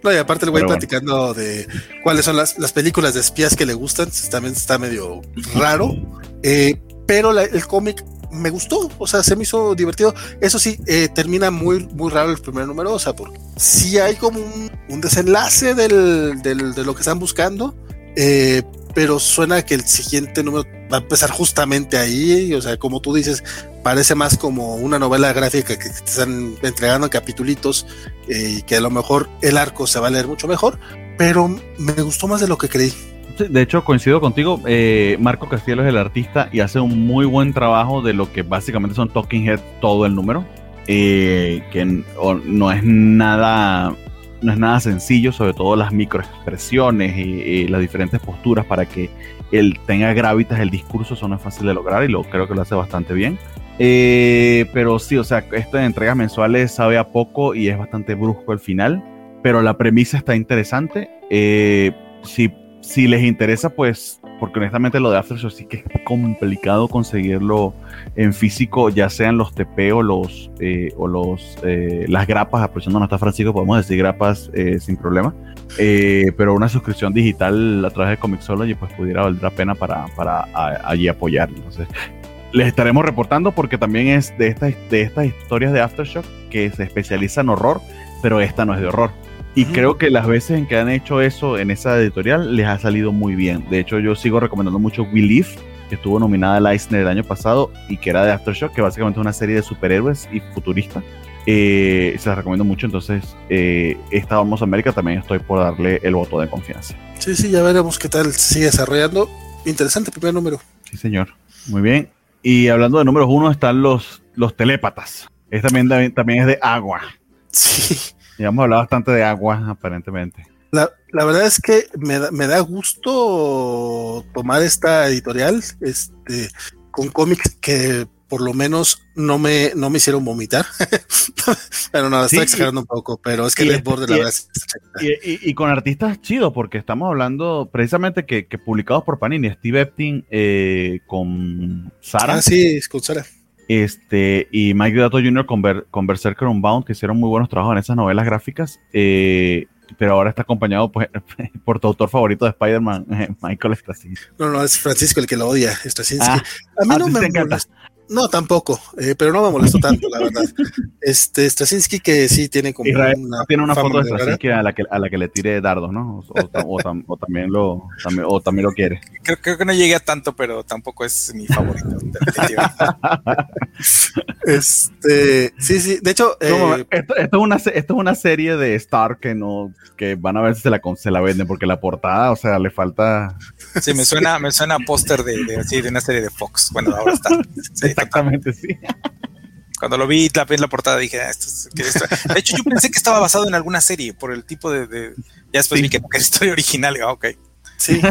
No, y aparte el güey platicando bueno. de cuáles son las, las, películas de espías que le gustan, también está medio raro, eh, pero la, el cómic me gustó, o sea, se me hizo divertido. Eso sí, eh, termina muy, muy raro el primer número, o sea, porque sí hay como un, desenlace del, del, de lo que están buscando, eh, pero suena que el siguiente número va a empezar justamente ahí, o sea, como tú dices, parece más como una novela gráfica que te están entregando en capitulitos eh, y que a lo mejor el arco se va a leer mucho mejor, pero me gustó más de lo que creí. De hecho, coincido contigo, eh, Marco Castillo es el artista y hace un muy buen trabajo de lo que básicamente son Talking Head todo el número, eh, que no es nada no es nada sencillo, sobre todo las microexpresiones y, y, las diferentes posturas para que él tenga gravitas el discurso, eso no es fácil de lograr y lo creo que lo hace bastante bien. Eh, pero sí, o sea, esto de entregas mensuales sabe a poco y es bastante brusco el final, pero la premisa está interesante. Eh, si, si les interesa, pues porque honestamente lo de Aftershock sí que es complicado conseguirlo en físico, ya sean los TP o los eh, o los eh, las grapas, aprovechando no está Francisco, podemos decir grapas eh, sin problema. Eh, pero una suscripción digital a través de Comixology pues pudiera valer la pena para, para allí apoyar. Entonces, les estaremos reportando porque también es de estas, de estas historias de Aftershock que se especializa en horror, pero esta no es de horror. Y creo que las veces en que han hecho eso en esa editorial les ha salido muy bien. De hecho, yo sigo recomendando mucho We Live, que estuvo nominada al Eisner el año pasado y que era de Aftershock, que básicamente es una serie de superhéroes y futurista. Eh, se las recomiendo mucho. Entonces, eh, esta Vamos a América también estoy por darle el voto de confianza. Sí, sí, ya veremos qué tal sigue desarrollando. Interesante primer número. Sí, señor. Muy bien. Y hablando de números uno, están los, los telépatas. Es también, también es de agua. Sí. Ya hemos hablado bastante de agua, aparentemente. La, la verdad es que me da, me da gusto tomar esta editorial este, con cómics que por lo menos no me, no me hicieron vomitar. pero no, Sí, estoy exagerando un poco, pero es que y- Dead Border, la y- verdad, es- Y, y- y con artistas chidos, porque estamos hablando precisamente que, que publicados por Panini, Steve Epting eh, con Sara Ah, sí, es con Sara. Este, y Mike Dato Jr. con, Ber- con Berserker Unbound, que hicieron muy buenos trabajos en esas novelas gráficas. eh, pero ahora está acompañado pues, por tu autor favorito de Spider-Man, Michael Straczynski. No, no, es Francisco el que lo odia, Straczynski. Ah, a mí a no me molestó. No, tampoco, eh, pero no me molestó tanto, la verdad. Este, Straczynski que sí tiene como Israel una, Tiene una foto de. Straczynski a la que, a la que le tire dardos, ¿no? O, o tam- o tam- o también lo, también, o también lo quiere. Creo, creo que no llegué a tanto, pero tampoco es mi favorito. Este, sí, sí, de hecho, No, eh, esto, esto es una, se- esto es una serie de Star que no, que van a ver si se la, con- se la venden, porque la portada, o sea, le falta Sí, me suena, me suena a póster de, de, sí, de una serie de Fox. Bueno, ahora está. Sí, exactamente, sí. Cuando lo vi, la vi en la portada, dije, ah, esto es, ¿qué es esto? De hecho, yo pensé que estaba basado en alguna serie por el tipo de. de- ya después Sí. vi que que era historia original. Y, ah, ok. Sí,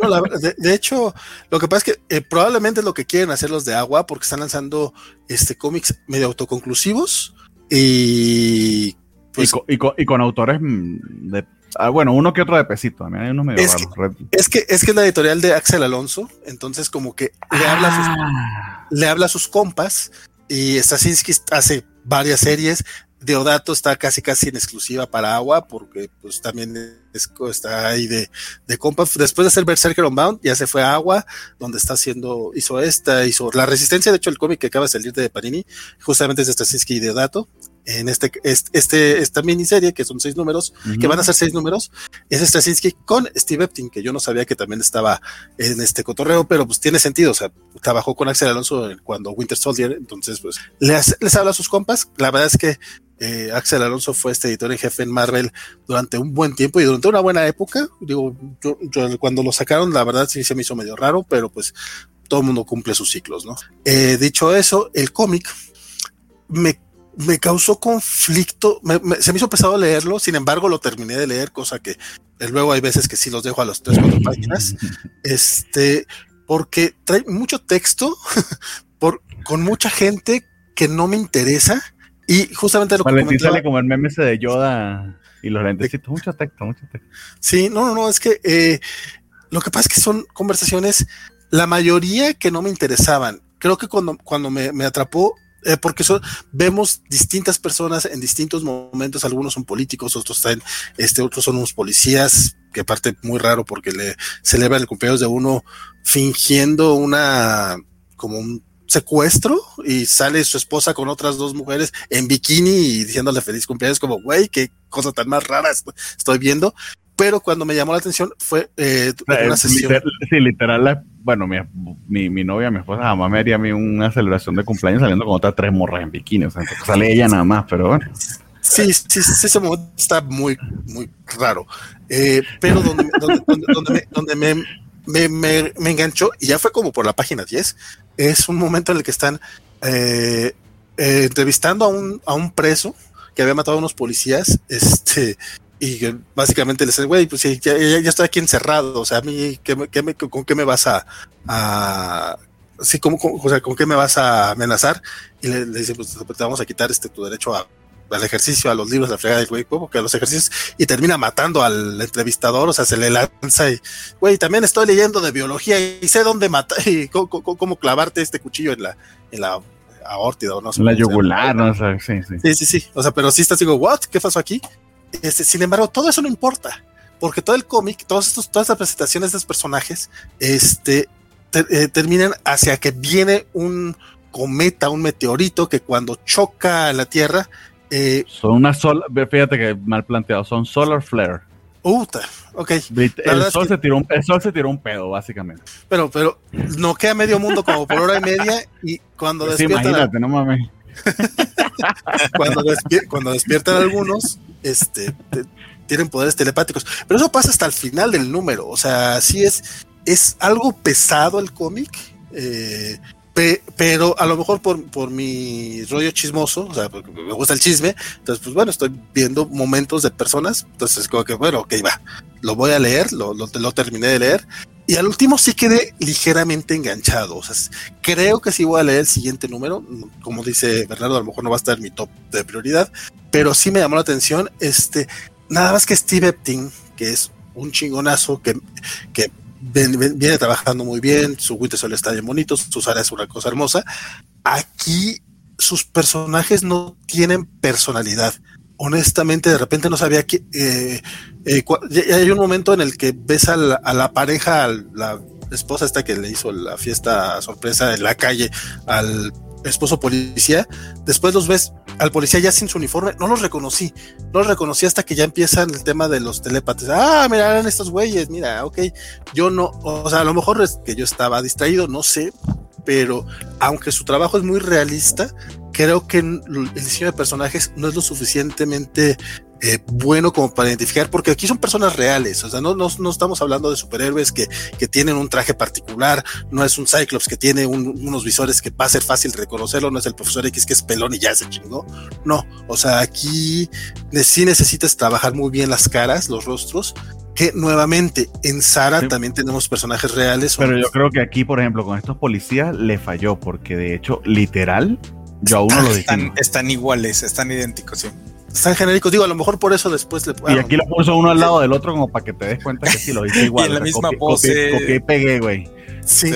no, la- de, de hecho, lo que pasa es que eh, probablemente es lo que quieren hacer los de agua, porque están lanzando este cómics medio autoconclusivos y pues y, con, y con- y con autores mm, de. ah, bueno, uno que otro de pesito. También hay unos medio Es raros. Red- es que es que es la editorial de Axel Alonso, entonces como que le habla a sus, Ah, le habla a sus compas y Straczynski hace varias series. Deodato está casi casi en exclusiva para agua porque pues también es- está ahí de, de compas. Después de hacer Berserker Unbound ya se fue a agua donde está haciendo, hizo esta, hizo la resistencia, de hecho el cómic que acaba de salir de Panini justamente es de Straczynski y Deodato. En este, este, este, esta miniserie, que son seis números, que van a ser seis números, es Straczynski con Steve Epting, que yo no sabía que también estaba en este cotorreo, pero pues tiene sentido, o sea, trabajó con Axel Alonso cuando Winter Soldier, entonces pues les, les habla a sus compas, la verdad es que eh, Axel Alonso fue este editor en jefe en Marvel durante un buen tiempo y durante una buena época, digo, yo, yo cuando lo sacaron, la verdad sí se me hizo medio raro, pero pues todo el mundo cumple sus ciclos, ¿no? Eh, dicho eso, el cómic me me causó conflicto, me- me- se me hizo pesado leerlo, sin embargo lo terminé de leer, cosa que eh, luego hay veces que sí los dejo a las tres, cuatro páginas, este, porque trae mucho texto por, con mucha gente que no me interesa y justamente lo que Valentín comentaba, sale como el meme ese de Yoda y los lentecitos. Mucho texto, mucho texto. Sí, no, no, no, es que eh, lo que pasa es que son conversaciones, la mayoría que no me interesaban. Creo que cuando, cuando me, me atrapó, eh, porque son, vemos distintas personas en distintos momentos, algunos son políticos, otros están, este, otros son unos policías, que aparte muy raro porque le celebran el cumpleaños de uno fingiendo una, como un secuestro y sale su esposa con otras dos mujeres en bikini y diciéndole feliz cumpleaños, como, güey, qué cosa tan más rara est- estoy viendo. Pero cuando me llamó la atención fue eh, una es sesión. sí, literal, bueno, mi, mi, mi novia, mi esposa jamás me haría a mí una celebración de cumpleaños saliendo con otras tres morras en bikini. O sea, sale ella nada más, pero bueno. Sí, sí, sí, ese momento está muy, muy raro. Eh, pero donde, donde, donde, donde me, donde me, me, me- me enganchó, y ya fue como por la página 10, es un momento en el que están eh, eh, entrevistando a un, a un preso que había matado a unos policías, este, y básicamente le dicen, güey, pues ya, ya- ya estoy aquí encerrado, o sea, a mí, ¿qué me- qué me- ¿con qué me vas a, a sí, ¿cómo, cómo- o sea, ¿con qué me vas a amenazar? Y le, le dice, pues te vamos a quitar este tu derecho a, al ejercicio, a los libros, a la fregada del güey, porque a los ejercicios, y termina matando al entrevistador, o sea, se le lanza y, güey, también estoy leyendo de biología y sé dónde matar y cómo, cómo- cómo clavarte este cuchillo en la, en la aórtida o no sé. La yugular, ¿no? O sea, sí, sí. Sí, sí, sí. O sea, pero sí estás digo, ¿what? ¿Qué pasó aquí? Este, sin embargo, todo eso no importa, porque todo el cómic, todas estas presentaciones de estos personajes, este, ter- eh, terminan hacia que viene un cometa, un meteorito que cuando choca en la Tierra, eh, Son una sola, fíjate que mal planteado, son solar flare. puta, ok, Brit- La verdad El es sol, que- se tiró un, el sol se tiró un pedo, básicamente. pero, pero no queda medio mundo como por hora y media y cuando Pues Sí, despiertan, a- imagínate, no mames. cuando, despiertan algunos, este, tienen poderes telepáticos. Pero eso pasa hasta el final del número. O sea, sí es, es algo pesado el cómic. Eh, pero a lo mejor por, por mi rollo chismoso, o sea, porque me gusta el chisme, entonces, pues bueno, estoy viendo momentos de personas, entonces como que, bueno, ok, va, lo voy a leer, lo, lo terminé de leer, y al último sí quedé ligeramente enganchado. O sea, creo que sí voy a leer el siguiente número. Como dice Bernardo, a lo mejor no va a estar en mi top de prioridad, pero sí me llamó la atención. Este, nada más que Steve Epting, que es un chingonazo que, que viene trabajando muy bien, su Winter está bien bonito, su Sara es una cosa hermosa. Aquí sus personajes no tienen personalidad. Honestamente, de repente no sabía que eh, eh, hay un momento en el que ves a la, pareja, a la esposa esta que le hizo la fiesta sorpresa en la calle al esposo policía, después los ves al policía ya sin su uniforme, no los reconocí, no los reconocí hasta que ya empiezan el tema de los telépatas. Ah, mira, eran estos güeyes, mira, ok, yo no, o sea, a lo mejor es que yo estaba distraído, no sé, pero aunque su trabajo es muy realista, creo que el diseño de personajes no es lo suficientemente eh, bueno como para identificar, porque aquí son personas reales, o sea, no, no, no estamos hablando de superhéroes que, que, tienen un traje particular, no es un Cyclops que tiene unos visores que va a ser fácil reconocerlo, no es el profesor X que es pelón y ya se chingó, no, o sea, aquí sí necesitas trabajar muy bien las caras, los rostros, que nuevamente en Sara también tenemos personajes reales. Pero yo creo que aquí, por ejemplo, con estos policías le falló, porque de hecho, literal, yo a uno lo están, están iguales, están idénticos, sí están genéricos. Digo, a lo mejor por eso después le Y aquí lo puso uno al lado del otro como para que te des cuenta que sí lo hice igual. y en la misma pose. Copié, pegué, güey. Sí.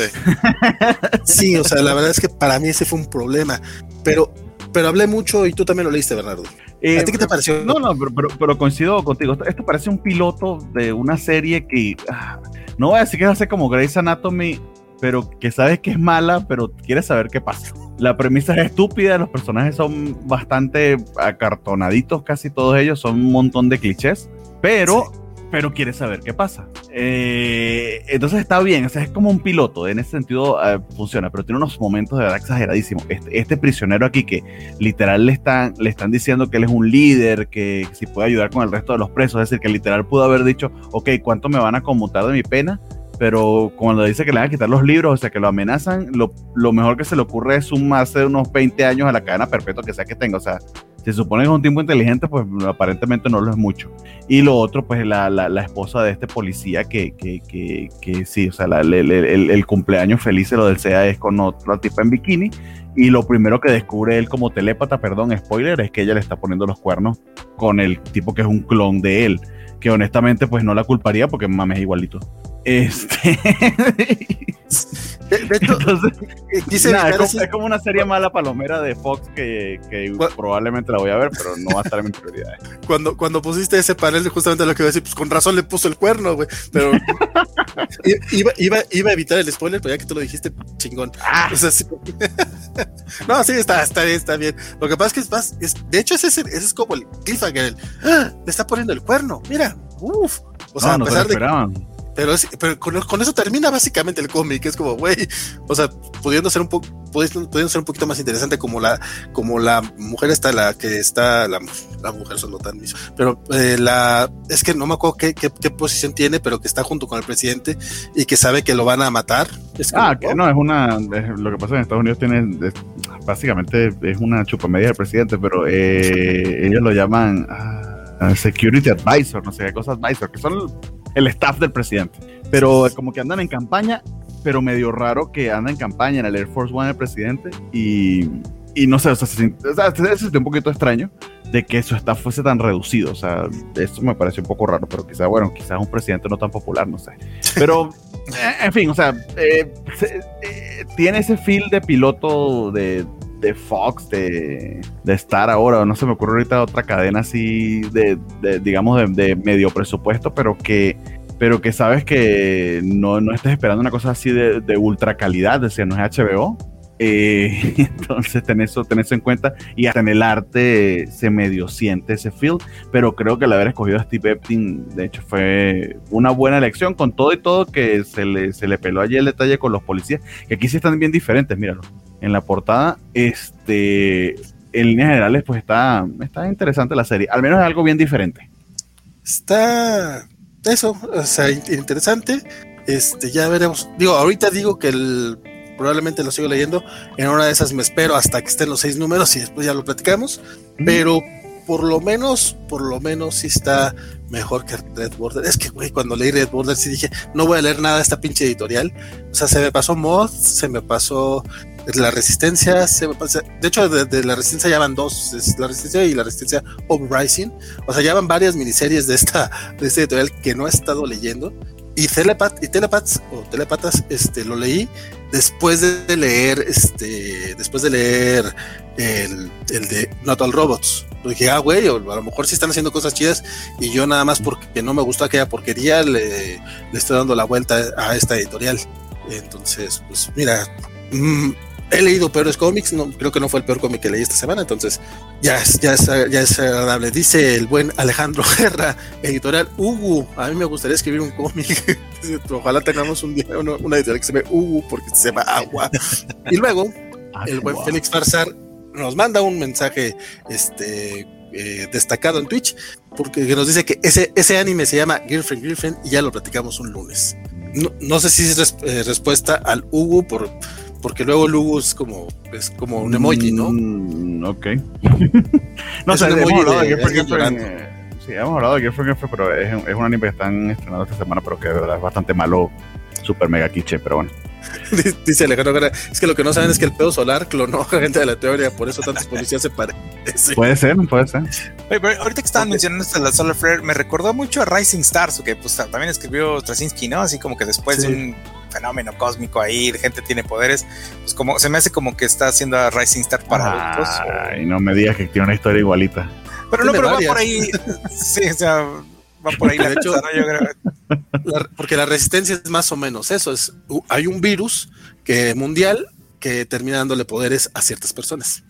sí. o sea, la verdad es que para mí ese fue un problema. Pero, pero hablé mucho y tú también lo leíste, Bernardo. Eh, ¿A ti qué te pareció? No, no, pero, pero, coincido contigo. Esto, parece un piloto de una serie que. Ah, no voy a decir que es hace como Grey's Anatomy, pero que sabes que es mala, pero quieres saber qué pasa. La premisa es estúpida, los personajes son bastante acartonaditos, casi todos ellos, son un montón de clichés, pero, pero quieres saber qué pasa. Eh, entonces está bien, o sea, es como un piloto, en ese sentido eh, funciona, pero tiene unos momentos de verdad exageradísimos. Este, este, prisionero aquí que literal le están, le están diciendo que él es un líder, que si puede ayudar con el resto de los presos, es decir, que literal pudo haber dicho, ok, ¿cuánto me van a conmutar de mi pena? pero cuando dice que le van a quitar los libros, o sea, que lo amenazan, lo, lo mejor que se le ocurre es sumarse unos 20 años a la cadena perpetua que sea que tenga, o sea, se supone que es un tiempo inteligente, pues aparentemente no lo es mucho. Y lo otro, pues la, la, la esposa de este policía que, que, que, que sí, o sea, la, el, el, cumpleaños feliz de lo del SEA es con otra tipa en bikini. Y lo primero que descubre él como telépata, perdón, spoiler, es que ella le está poniendo los cuernos con el tipo que es un clon de él. Que honestamente, pues no la culparía porque mames es igualito. Este. De, hecho, es, como, una serie mala palomera de Fox que, que probablemente la voy a ver, pero no va a estar en mi prioridad. Cuando, cuando pusiste ese panel, justamente lo que iba a decir, pues con razón le puso el cuerno, güey. Pero iba, iba, iba, a evitar el spoiler, pero ya que tú lo dijiste, chingón. Ah. no, sí, está, está bien, está bien. Lo que pasa es que es más, es, de hecho, ese, ese es como el cliffhanger. ¡Ah! Le está poniendo el cuerno, mira, uff. O sea, a pesar de. Pero, pero con, eso termina básicamente el cómic, es como, güey, o sea, pudiendo ser un poco, pudiendo, ser un poquito más interesante como la, como la mujer está, la que está, la, la mujer solo tan mismo, pero eh, la, es que no me acuerdo qué, qué, posición tiene, pero que está junto con el presidente y que sabe que lo van a matar. ah, que no, es una, lo que pasa en Estados Unidos tiene, básicamente es una chupamedia del presidente, pero eh, ellos lo llaman... Ah, Security Advisor, no sé qué cosas Advisor, que son el staff del presidente. Pero como que andan en campaña, pero medio raro que anda en campaña en el Air Force One el presidente y, y no sé, o sea, se, o un poquito extraño de que su staff fuese tan reducido. O sea, eso me pareció un poco raro, pero quizás, bueno, quizás un presidente no tan popular, no sé. Pero, eh, en fin, o sea, eh, eh, tiene ese feel de piloto de, de Fox, de, de Star ahora, no se me ocurre ahorita otra cadena así de, digamos, de, medio presupuesto, pero que pero que sabes que no, no estés esperando una cosa así de, ultra calidad, decir, no es HBO. Eh, entonces, ten eso, ten eso en cuenta. Y hasta en el arte se medio siente ese feel. Pero creo que el haber escogido a Steve Epstein, de hecho, fue una buena elección. Con todo y todo, que se le, se le peló allí el detalle con los policías, que aquí sí están bien diferentes, míralo en la portada, este, en líneas generales, pues está, está interesante la serie. Al menos es algo bien diferente. Está eso, o sea, interesante. Este, ya veremos. Digo, ahorita digo que el, probablemente lo sigo leyendo. En una de esas me espero hasta que estén los seis números y después ya lo platicamos. Pero por lo menos, por lo menos sí está mejor que Red Border. Es que, güey, cuando leí Red Border sí dije, no voy a leer nada de esta pinche editorial. O sea, se me pasó Moth, se me pasó la Resistencia, se de hecho, de, la Resistencia ya van dos, la Resistencia y la Resistencia Uprising. O sea, ya van varias miniseries de esta, de esta editorial que no he estado leyendo. Y, Telepat, y Telepats o Telepatas, este, lo leí después de leer, este, después de leer el, el de Not All Robots. Dije, ah, güey, a lo mejor sí están haciendo cosas chidas y yo nada más porque no me gustó aquella porquería le, le estoy dando la vuelta a esta editorial. Entonces, pues mira, mmm, he leído peores cómics, no, creo que no fue el peor cómic que leí esta semana, entonces ya es, ya es, ya es agradable. Dice el buen Alejandro Guerra, editorial Ugu, a mí me gustaría escribir un cómic, ojalá tengamos un día una, editorial que se ve Ugu porque se llama agua. Y luego, el buen Félix Farsar nos manda un mensaje este, eh, destacado en Twitch porque nos dice que ese, ese anime se llama Girlfriend Girlfriend y ya lo platicamos un lunes. No, no sé si es eh, respuesta al Ugu por porque luego Lugo es como, es como un emoji, ¿no? Mm, ok. no sé, hemos hablado de Girlfriend, eh, sí, hemos hablado de Girlfriend, pero es, es un anime que están estrenando esta semana, pero que de verdad es bastante malo, super mega quiche, pero bueno. Dice Alejandro es que lo que no saben es que el pedo solar clonó a gente de la teoría, por eso tantos policías se parecen. Puede ser, puede ser. ahorita que estaban mencionando esto de la Solar Flare, me recordó mucho a Rising Stars, que pues también escribió Straczynski, ¿no? Así como que después de un fenómeno cósmico ahí, gente tiene poderes, pues como se me hace como que está haciendo a Rising Star para adultos. Ay, no me digas que tiene una historia igualita. Pero no, pero va por ahí. sí, o sea, va por ahí la hecho, yo creo. porque la resistencia es más o menos eso, es hay un virus que mundial que termina dándole poderes a ciertas personas.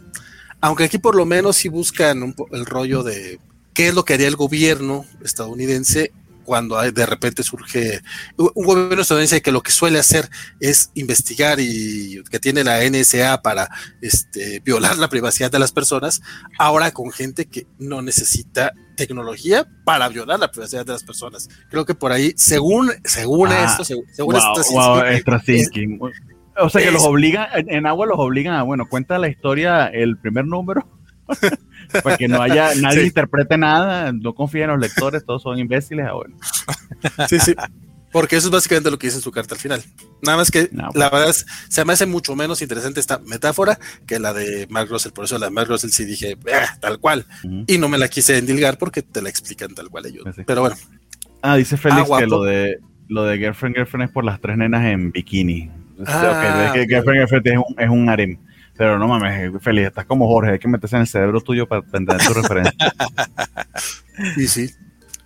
Aunque aquí por lo menos sí buscan el rollo de qué es lo que haría el gobierno estadounidense cuando de repente surge un gobierno estadounidense que lo que suele hacer es investigar y que tiene la NSA para este, violar la privacidad de las personas, ahora con gente que no necesita tecnología para violar la privacidad de las personas. Creo que por ahí, según, según ah, esto, según, o sea que los obligan, en agua los obligan a, bueno, cuenta la historia, el primer número. para que no haya, nadie interprete nada, no confíe en los lectores, todos son imbéciles. Ah, bueno. Sí, sí. Porque eso es básicamente lo que dice en su carta al final. Nada más que la pues. verdad es, se me hace mucho menos interesante esta metáfora que la de Mark Russell. Por eso la de Mark Russell sí dije, ah, tal cual. Y no me la quise endilgar porque te la explican tal cual ellos. Pues Pero bueno. Ah, dice Félix que lo de, lo de Girlfriend Girlfriend es por las tres nenas en bikini. Ah, que Girlfriend Girlfriend es un, es un harem. Pero no mames, Feliz, estás como Jorge, hay que meterse en el cerebro tuyo para entender tu referencia. Sí, sí.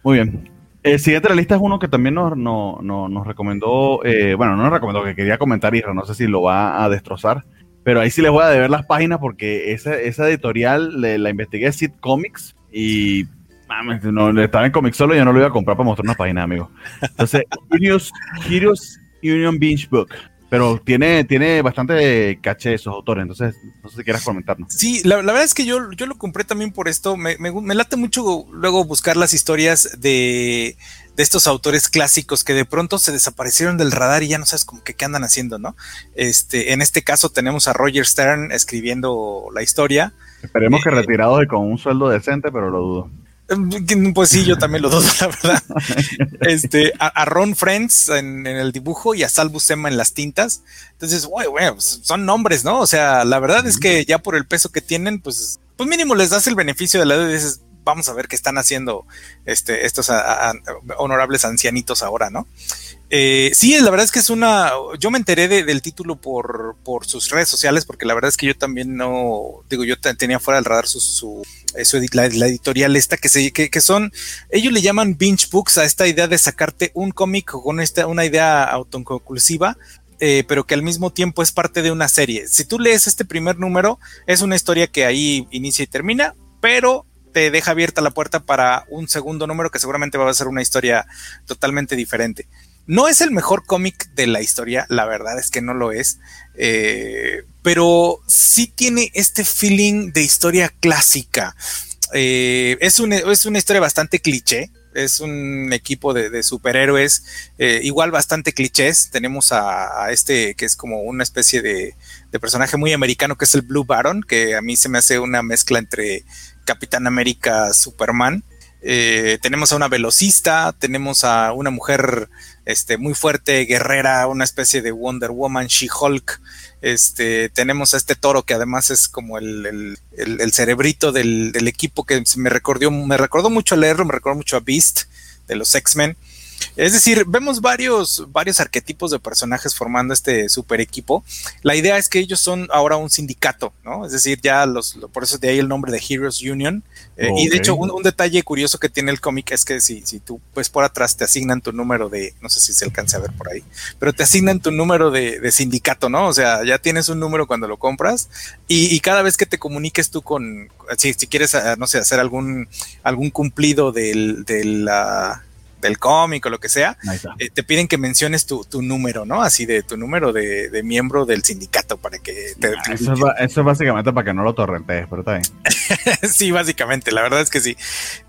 Muy bien. El siguiente de la lista es uno que también nos, nos recomendó, eh, bueno, no nos recomendó, que quería comentar Isra, no sé si lo va a destrozar, pero ahí sí les voy a deber las páginas porque esa, esa editorial la investigué Sid Comics y mames, no, estaba en Comics solo y yo no lo iba a comprar para mostrar una página, amigo. Entonces, Heroes Union Binge Book pero tiene, tiene bastante caché esos autores, entonces no sé si quieras comentarnos. Sí, la, verdad es que yo, yo lo compré también por esto, me, me, late mucho luego buscar las historias de, de, estos autores clásicos que de pronto se desaparecieron del radar y ya no sabes como que qué andan haciendo, ¿no? Este, en este caso tenemos a Roger Stern escribiendo la historia. Esperemos que eh, retirado y con un sueldo decente, pero lo dudo. Pues sí, yo también lo dudo, la verdad. Este, a, Ron Friends en, el dibujo y a Sal Buscema en las tintas. Entonces, güey, güey, pues, son nombres, ¿no? O sea, la verdad es que ya por el peso que tienen, pues, pues mínimo les das el beneficio de la edad y dices, vamos a ver qué están haciendo este, estos honorables ancianitos ahora, ¿no? Eh, sí, la verdad es que es una. Yo me enteré del título por, por sus redes sociales, porque la verdad es que yo también no. Digo, yo tenía fuera del radar su, su, la, editorial esta, que, se, que, son. Ellos le llaman binge books a esta idea de sacarte un cómic con esta, una idea autoconclusiva. Eh, pero que al mismo tiempo es parte de una serie. Si tú lees este primer número, es una historia que ahí inicia y termina, pero te deja abierta la puerta para un segundo número que seguramente va a ser una historia totalmente diferente. No es el mejor cómic de la historia, la verdad es que no lo es, eh, pero sí tiene este feeling de historia clásica. Eh, es, es una historia bastante cliché, es un equipo de, superhéroes, eh, igual bastante clichés. Tenemos a, este que es como una especie de, personaje muy americano, que es el Blue Baron, que a mí se me hace una mezcla entre Capitán América, Superman. Tenemos a una velocista, tenemos a una mujer este, muy fuerte, guerrera, una especie de Wonder Woman, She-Hulk. Este, tenemos a este toro que además es como el, cerebrito del, equipo que me recordó, me recordó mucho a me recordó mucho a Beast de los X-Men. Es decir, vemos varios, varios arquetipos de personajes formando este super equipo. La idea es que ellos son ahora un sindicato, ¿no? Es decir, ya los, por eso de ahí el nombre de Heroes Union. Eh, y de hecho, un, detalle curioso que tiene el cómic es que si, si tú pues por atrás te asignan tu número de, no sé si se alcance a ver por ahí, pero te asignan tu número de, sindicato, ¿no? O sea, ya tienes un número cuando lo compras y, cada vez que te comuniques tú con, si, si quieres, ah, no sé, hacer algún, algún cumplido del, de la del cómic o lo que sea, eh, te piden que menciones tu, número, ¿no? Así de tu número de, miembro del sindicato para que te... eso, es, básicamente para que no lo torrentes, pero está bien. sí, básicamente, la verdad es que sí.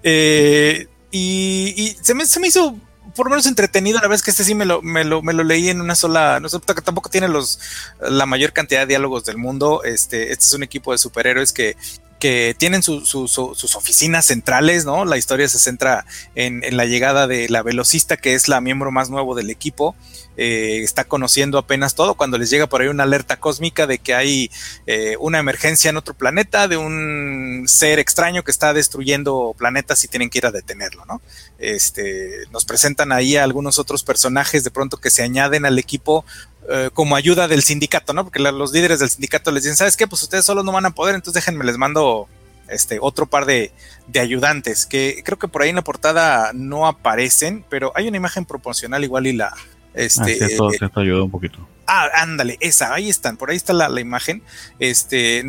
Eh, y, se, me, se me hizo por lo menos entretenido. La vez que este sí me lo, me lo, me lo leí en una sola. No sé, tampoco tiene los la mayor cantidad de diálogos del mundo. Este, este es un equipo de superhéroes que que tienen sus oficinas centrales, ¿no? La historia se centra en, la llegada de la velocista, que es la miembro más nuevo del equipo. Eh, está conociendo apenas todo cuando les llega por ahí una alerta cósmica de que hay eh, una emergencia en otro planeta, de un ser extraño que está destruyendo planetas y tienen que ir a detenerlo, ¿no? Este, nos presentan ahí a algunos otros personajes de pronto que se añaden al equipo eh, como ayuda del sindicato, ¿no? Porque los líderes del sindicato les dicen, ¿sabes qué? Pues ustedes solo no van a poder, entonces déjenme, les mando este otro par de, ayudantes, que creo que por ahí en la portada no aparecen, pero hay una imagen proporcional igual y la... Este, ah, esto, esto ayuda un poquito. Ah, ándale, esa, ahí están, por ahí está la, imagen. Este,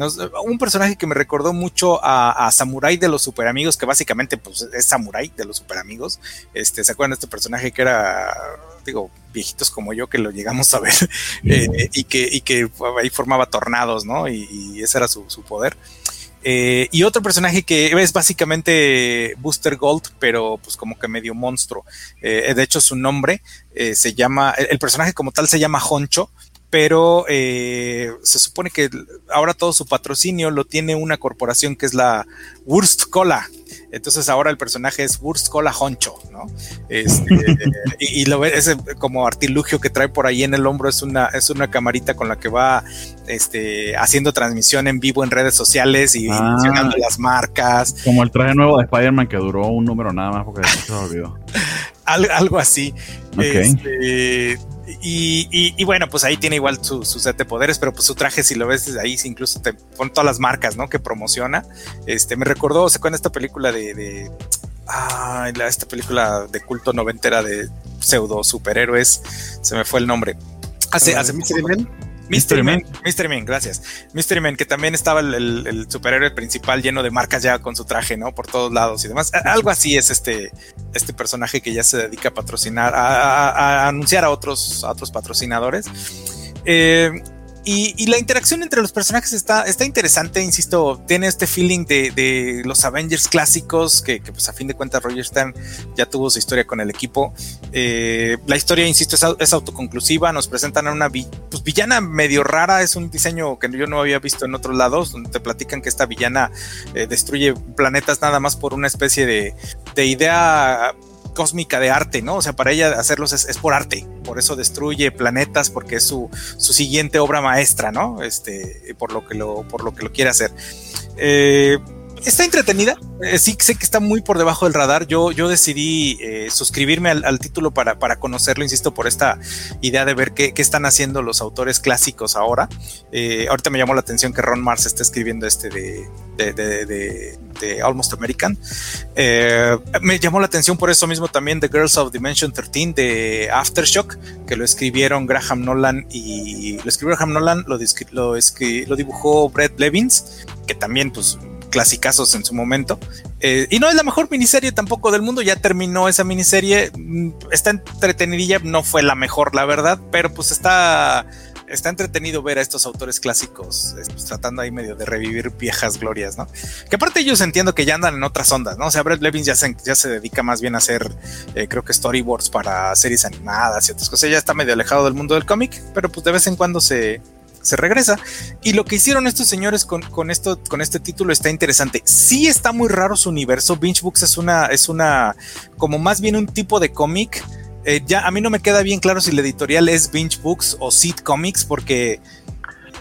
un personaje que me recordó mucho a, Samurai de los Super Amigos, que básicamente pues, es Samurai de los Super Amigos. Este, ¿se acuerdan de este personaje que era, digo, viejitos como yo que lo llegamos a ver eh, y, que, y que ahí formaba tornados, ¿no? Y, ese era su, poder. Eh, y otro personaje que es básicamente Booster Gold, pero pues como que medio monstruo. Eh, de hecho, su nombre se llama, el, personaje como tal se llama Honcho, pero se supone que ahora todo su patrocinio lo tiene una corporación que es la Wurst Cola, entonces ahora el personaje es Wurst Cola Honcho, ¿no? Este, y, lo ve, ese como artilugio que trae por ahí en el hombro es una, es una camarita con la que va este, haciendo transmisión en vivo en redes sociales y ah. mencionando las marcas. Como el traje nuevo de Spider-Man que duró un número nada más porque se olvidó. algo así. Este, y, bueno, pues ahí tiene igual su, set de poderes, pero pues su traje, si lo ves desde ahí, incluso te pone todas las marcas, ¿no? Que promociona. Este, me recordó, ¿se acuerdan esta película de, de ah, esta película de culto noventera de pseudo superhéroes? Se me fue el nombre. Hace, hace Mystery Man. Mystery Man, gracias. Mystery Man, que también estaba el, superhéroe principal lleno de marcas ya con su traje, ¿no? Por todos lados y demás. Algo así es este, este personaje que ya se dedica a patrocinar, a, anunciar a otros, a otros patrocinadores. Eh, y, la interacción entre los personajes está, está interesante, insisto, tiene este feeling de, los Avengers clásicos, que, pues a fin de cuentas Roger Stern ya tuvo su historia con el equipo. Eh, la historia, insisto, es, autoconclusiva, nos presentan a una pues, villana medio rara, es un diseño que yo no había visto en otros lados, donde te platican que esta villana eh, destruye planetas nada más por una especie de, de idea cósmica de arte, ¿no? O sea, para ella hacerlos es, por arte, por eso destruye planetas, porque es su, su, siguiente obra maestra, ¿no? Este, por lo que lo, por lo que lo quiere hacer. Eh, está entretenida. Eh, sí sé que está muy por debajo del radar. Yo, yo decidí eh, suscribirme al, título para, para, conocerlo, insisto, por esta idea de ver qué, qué están haciendo los autores clásicos ahora. Eh, ahorita me llamó la atención que Ron Mars está escribiendo este de, de, de, de Almost American. me llamó la atención por eso mismo también The Girls of Dimension 13 de Aftershock, que lo escribieron Graham Nolan y lo escribió Graham Nolan, lo, lo, lo dibujó Brett Levins, que también pues clasicazos en su momento. Eh, y no es la mejor miniserie tampoco del mundo, ya terminó esa miniserie, mm, está entretenidilla, no fue la mejor, la verdad, pero pues está está entretenido ver a estos autores clásicos pues, tratando ahí medio de revivir viejas glorias, ¿no? Que aparte ellos entiendo que ya andan en otras ondas, ¿no? O sea, Brett Levins ya se, ya se dedica más bien a hacer, eh, creo que storyboards para series animadas y otras cosas. Ya está medio alejado del mundo del cómic, pero pues de vez en cuando se, se regresa. Y lo que hicieron estos señores con, con, esto, con este título está interesante. Sí está muy raro su universo. Binge Books es una, es una, como más bien un tipo de cómic eh, ya a mí no me queda bien claro si la editorial es Binge Books o Seed Comics, porque.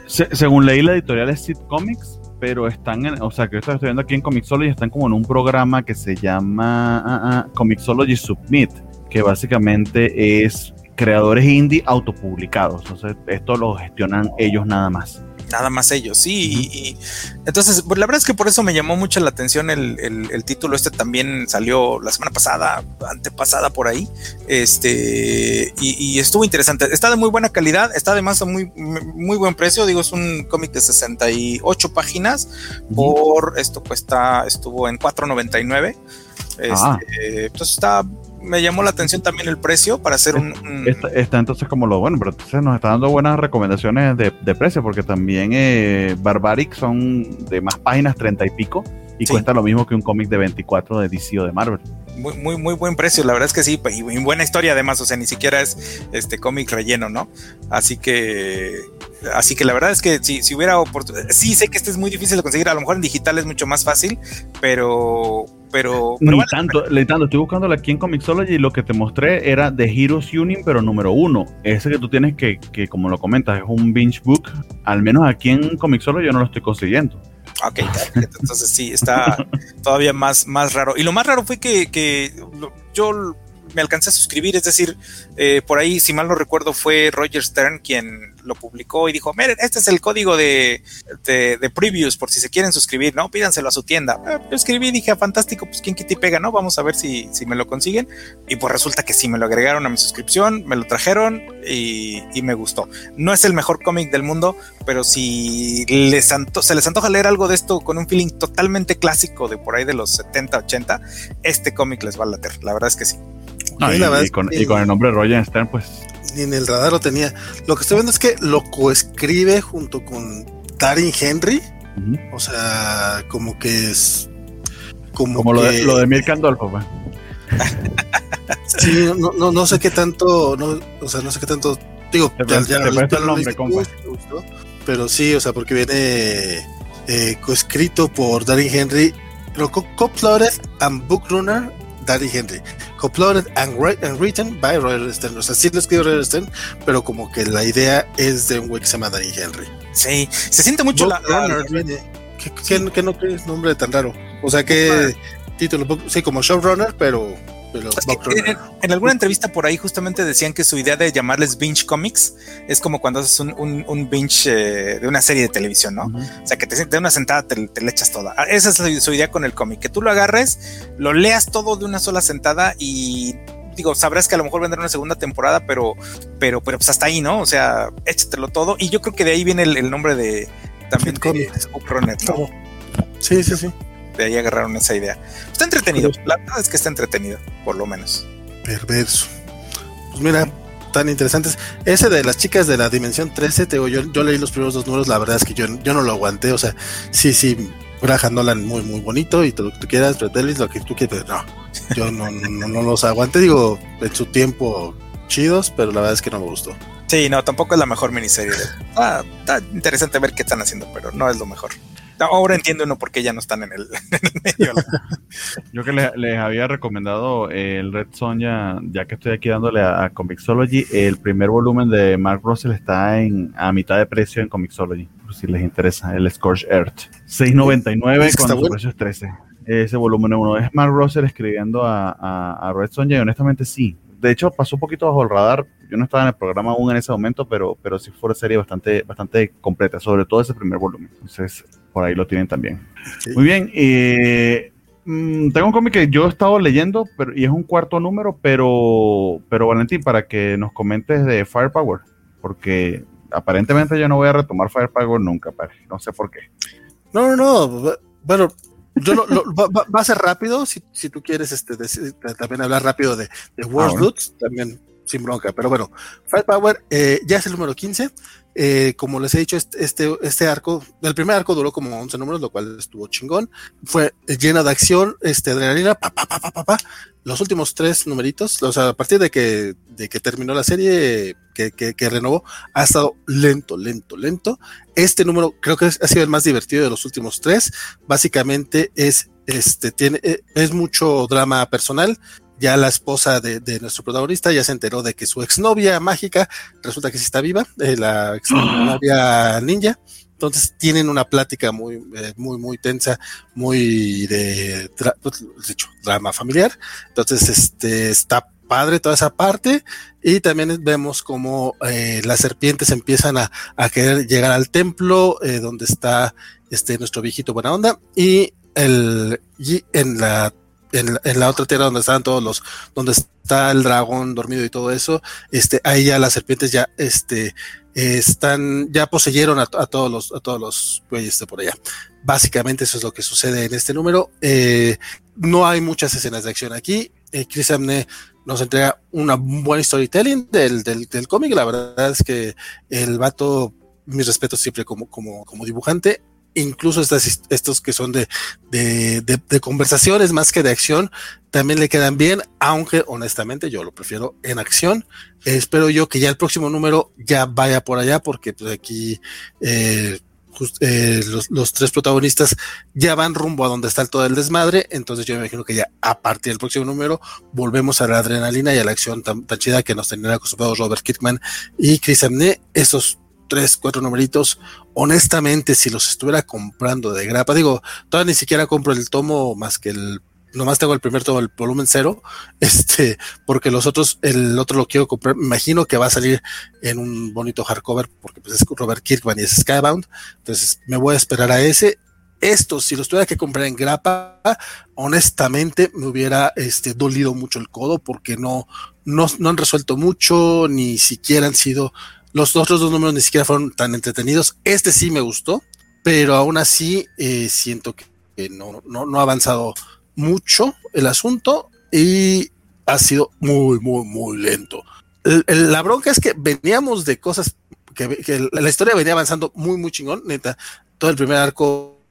según leí, la editorial es Seed Comics, pero están en. O sea, que estoy viendo aquí en Comixology, están como en un programa que se llama uh, uh, Comixology Submit, que básicamente es creadores indie autopublicados. Entonces, esto lo gestionan ellos nada más nada más ellos, sí. y, entonces, pues la verdad es que por eso me llamó mucho la atención el, el, título. Este también salió la semana pasada, antepasada por ahí. Este, y, estuvo interesante. Está de muy buena calidad, está además a muy, muy buen precio. Digo, es un cómic de 68 páginas. Por esto cuesta, estuvo en 4.99. Ah. Este, entonces está me llamó la atención también el precio para hacer un... Está, entonces como lo bueno, pero entonces nos está dando buenas recomendaciones de, precio, porque también eh, Barbaric son de más páginas, 30 y pico, y cuesta lo mismo que un cómic de 24 de DC o de Marvel. Muy, muy, muy buen precio, la verdad es que sí, y buena historia además, o sea, ni siquiera es este cómic relleno, ¿no? Así que así que la verdad es que si, si hubiera oportunidad, sí sé que este es muy difícil de conseguir, a lo mejor en digital es mucho más fácil, pero pero, ni tanto, le tanto, estoy buscándolo aquí en Comixology y lo que te mostré era de Heroes Union, pero número uno. Ese que tú tienes que, que, como lo comentas, es un binge book. Al menos aquí en Comixology yo no lo estoy consiguiendo. Ok, entonces sí, está todavía más, más raro. Y lo más raro fue que, que yo me alcancé a suscribir, es decir, eh, por ahí, si mal no recuerdo, fue Roger Stern quien lo publicó y dijo, miren, este es el código de, de, previews por si se quieren suscribir, ¿no? Pídanselo a su tienda. Eh, yo escribí dije, ah, fantástico, pues quién quita y pega, ¿no? Vamos a ver si, si me lo consiguen. Y pues resulta que sí, me lo agregaron a mi suscripción, me lo trajeron y, y me gustó. No es el mejor cómic del mundo, pero si les se les antoja leer algo de esto con un feeling totalmente clásico de por ahí de los 70, 80, este cómic les va a later. La verdad es que sí. Y, con, y, con, el nombre de Roger Stern, pues ni en el radar lo tenía. Lo que estoy viendo es que lo coescribe junto con Darin Henry. O sea, como que es. Como, lo, de, lo de Mirka Andolfo, pues. sí, no, no, no, sé qué tanto. No, o sea, no sé qué tanto. Digo, ya, ya, el nombre, pero sí, o sea, porque viene eh, coescrito por Darin Henry, pero co-plotted and bookrunner Daddy Henry. Uploaded and, written by Roger Stern. O sea, sí lo escribió Roger Stern, pero como que la idea es de un güey que se llama Daddy Henry. Sí, se siente mucho la, ¿Qué, no crees nombre tan raro? O sea, que título, sí, como showrunner, pero en, alguna entrevista por ahí justamente decían que su idea de llamarles binge comics es como cuando haces un, un, binge eh, de una serie de televisión, ¿no? O sea, que te de una sentada te, le echas toda. Ah, esa es su, idea con el cómic, que tú lo agarres, lo leas todo de una sola sentada y digo, sabrás que a lo mejor vendrá una segunda temporada, pero, pero, pero pues hasta ahí, ¿no? O sea, échatelo todo. Y yo creo que de ahí viene el, nombre de también de Runner, ¿no? Sí, sí, sí de ahí agarraron esa idea. Está entretenido, la verdad es que está entretenido, por lo menos. Perverso. Pues mira, tan interesantes. Ese de las chicas de la dimensión 13, te, yo, yo leí los primeros dos números, la verdad es que yo, yo no lo aguanté, o sea, sí, sí, Graham Nolan muy, muy bonito y todo lo que tú quieras, pero Ellis lo que tú quieras, no, yo no, no, no, los aguanté, digo, en su tiempo chidos, pero la verdad es que no me gustó. Sí, no, tampoco es la mejor miniserie. Ah, está interesante ver qué están haciendo, pero no es lo mejor. Ahora entiendo uno por qué ya no están en el, medio. Yo que les, había recomendado el Red Sonja, ya que estoy aquí dándole a, Comixology, el primer volumen de Mark Russell está en a mitad de precio en Comixology, por si les interesa, el Scorch Earth. 6.99 con su precio es 13. Ese volumen 1 es Mark Russell escribiendo a, a, Red Sonja y honestamente sí. De hecho, pasó un poquito bajo el radar. Yo no estaba en el programa aún en ese momento, pero, pero sí fue una serie bastante, bastante completa, sobre todo ese primer volumen. Entonces, por ahí lo tienen también. Muy bien. Eh, mm, tengo un cómic que yo he estado leyendo pero, y es un cuarto número, pero, pero Valentín, para que nos comentes de Firepower, porque aparentemente yo no voy a retomar Firepower nunca, padre. no sé por qué. No, no, no. Bueno, yo lo, lo- va, va- a ser rápido, si, si tú quieres este, decir- también hablar rápido de, de World Ah, bueno. También sin bronca, pero bueno, Firepower eh, ya es el número 15, eh, como les he dicho, este, este, este arco, el primer arco duró como 11 números, lo cual estuvo chingón, fue lleno de acción, este, adrenalina, pa, pa, pa, pa, pa, pa. los últimos tres numeritos, o sea, a partir de que, de que terminó la serie, que, que, que renovó, ha estado lento, lento, lento, este número creo que ha sido el más divertido de los últimos tres, básicamente es este tiene eh, es mucho drama personal ya la esposa de, de nuestro protagonista ya se enteró de que su exnovia mágica resulta que sí está viva eh, la exnovia ninja. Entonces tienen una plática muy eh, muy muy tensa muy de, pues, de hecho drama familiar. Entonces este está padre toda esa parte. Y también vemos como eh, las serpientes empiezan a, a querer llegar al templo eh, donde está este nuestro viejito buena onda. Y el y en la en, la- otra tierra donde estaban todos los donde está el dragón dormido y todo eso este ahí ya las serpientes ya este están ya poseyeron a, todos los a todos los güeyes de por allá. Básicamente eso es lo que sucede en este número. Eh, no hay muchas escenas de acción aquí. Eh, Chris Amney nos entrega una buena storytelling del, del, del cómic. La verdad es que el vato mis respetos siempre como como como dibujante incluso estas, estos que son de, de, de, conversaciones más que de acción, también le quedan bien, aunque honestamente yo lo prefiero en acción. Espero yo que ya el próximo número ya vaya por allá, porque pues aquí eh, eh, los, los, tres protagonistas ya van rumbo a donde está todo el desmadre, entonces yo me imagino que ya a partir del próximo número volvemos a la adrenalina y a la acción tan, tan chida que nos tenían acostumbrados Robert Kirkman y Chris Amney, esos tres, cuatro numeritos. Honestamente, si los estuviera comprando de grapa, digo, todavía ni siquiera compro el tomo más que el, nomás tengo el primer tomo, el volumen cero, este, porque los otros, el otro lo quiero comprar, me imagino que va a salir en un bonito hardcover, porque pues es Robert Kirkman y es Skybound, entonces me voy a esperar a ese. Esto, si los tuviera que comprar en grapa, honestamente me hubiera este, dolido mucho el codo porque no, no, no han resuelto mucho, ni siquiera han sido los otros dos números ni siquiera fueron tan entretenidos. Este sí me gustó, pero aún así eh, siento que, no, no, no, ha avanzado mucho el asunto y ha sido muy, muy, muy lento. La bronca es que veníamos de cosas que, que, la historia venía avanzando muy, muy chingón. Neta, todo el primer arco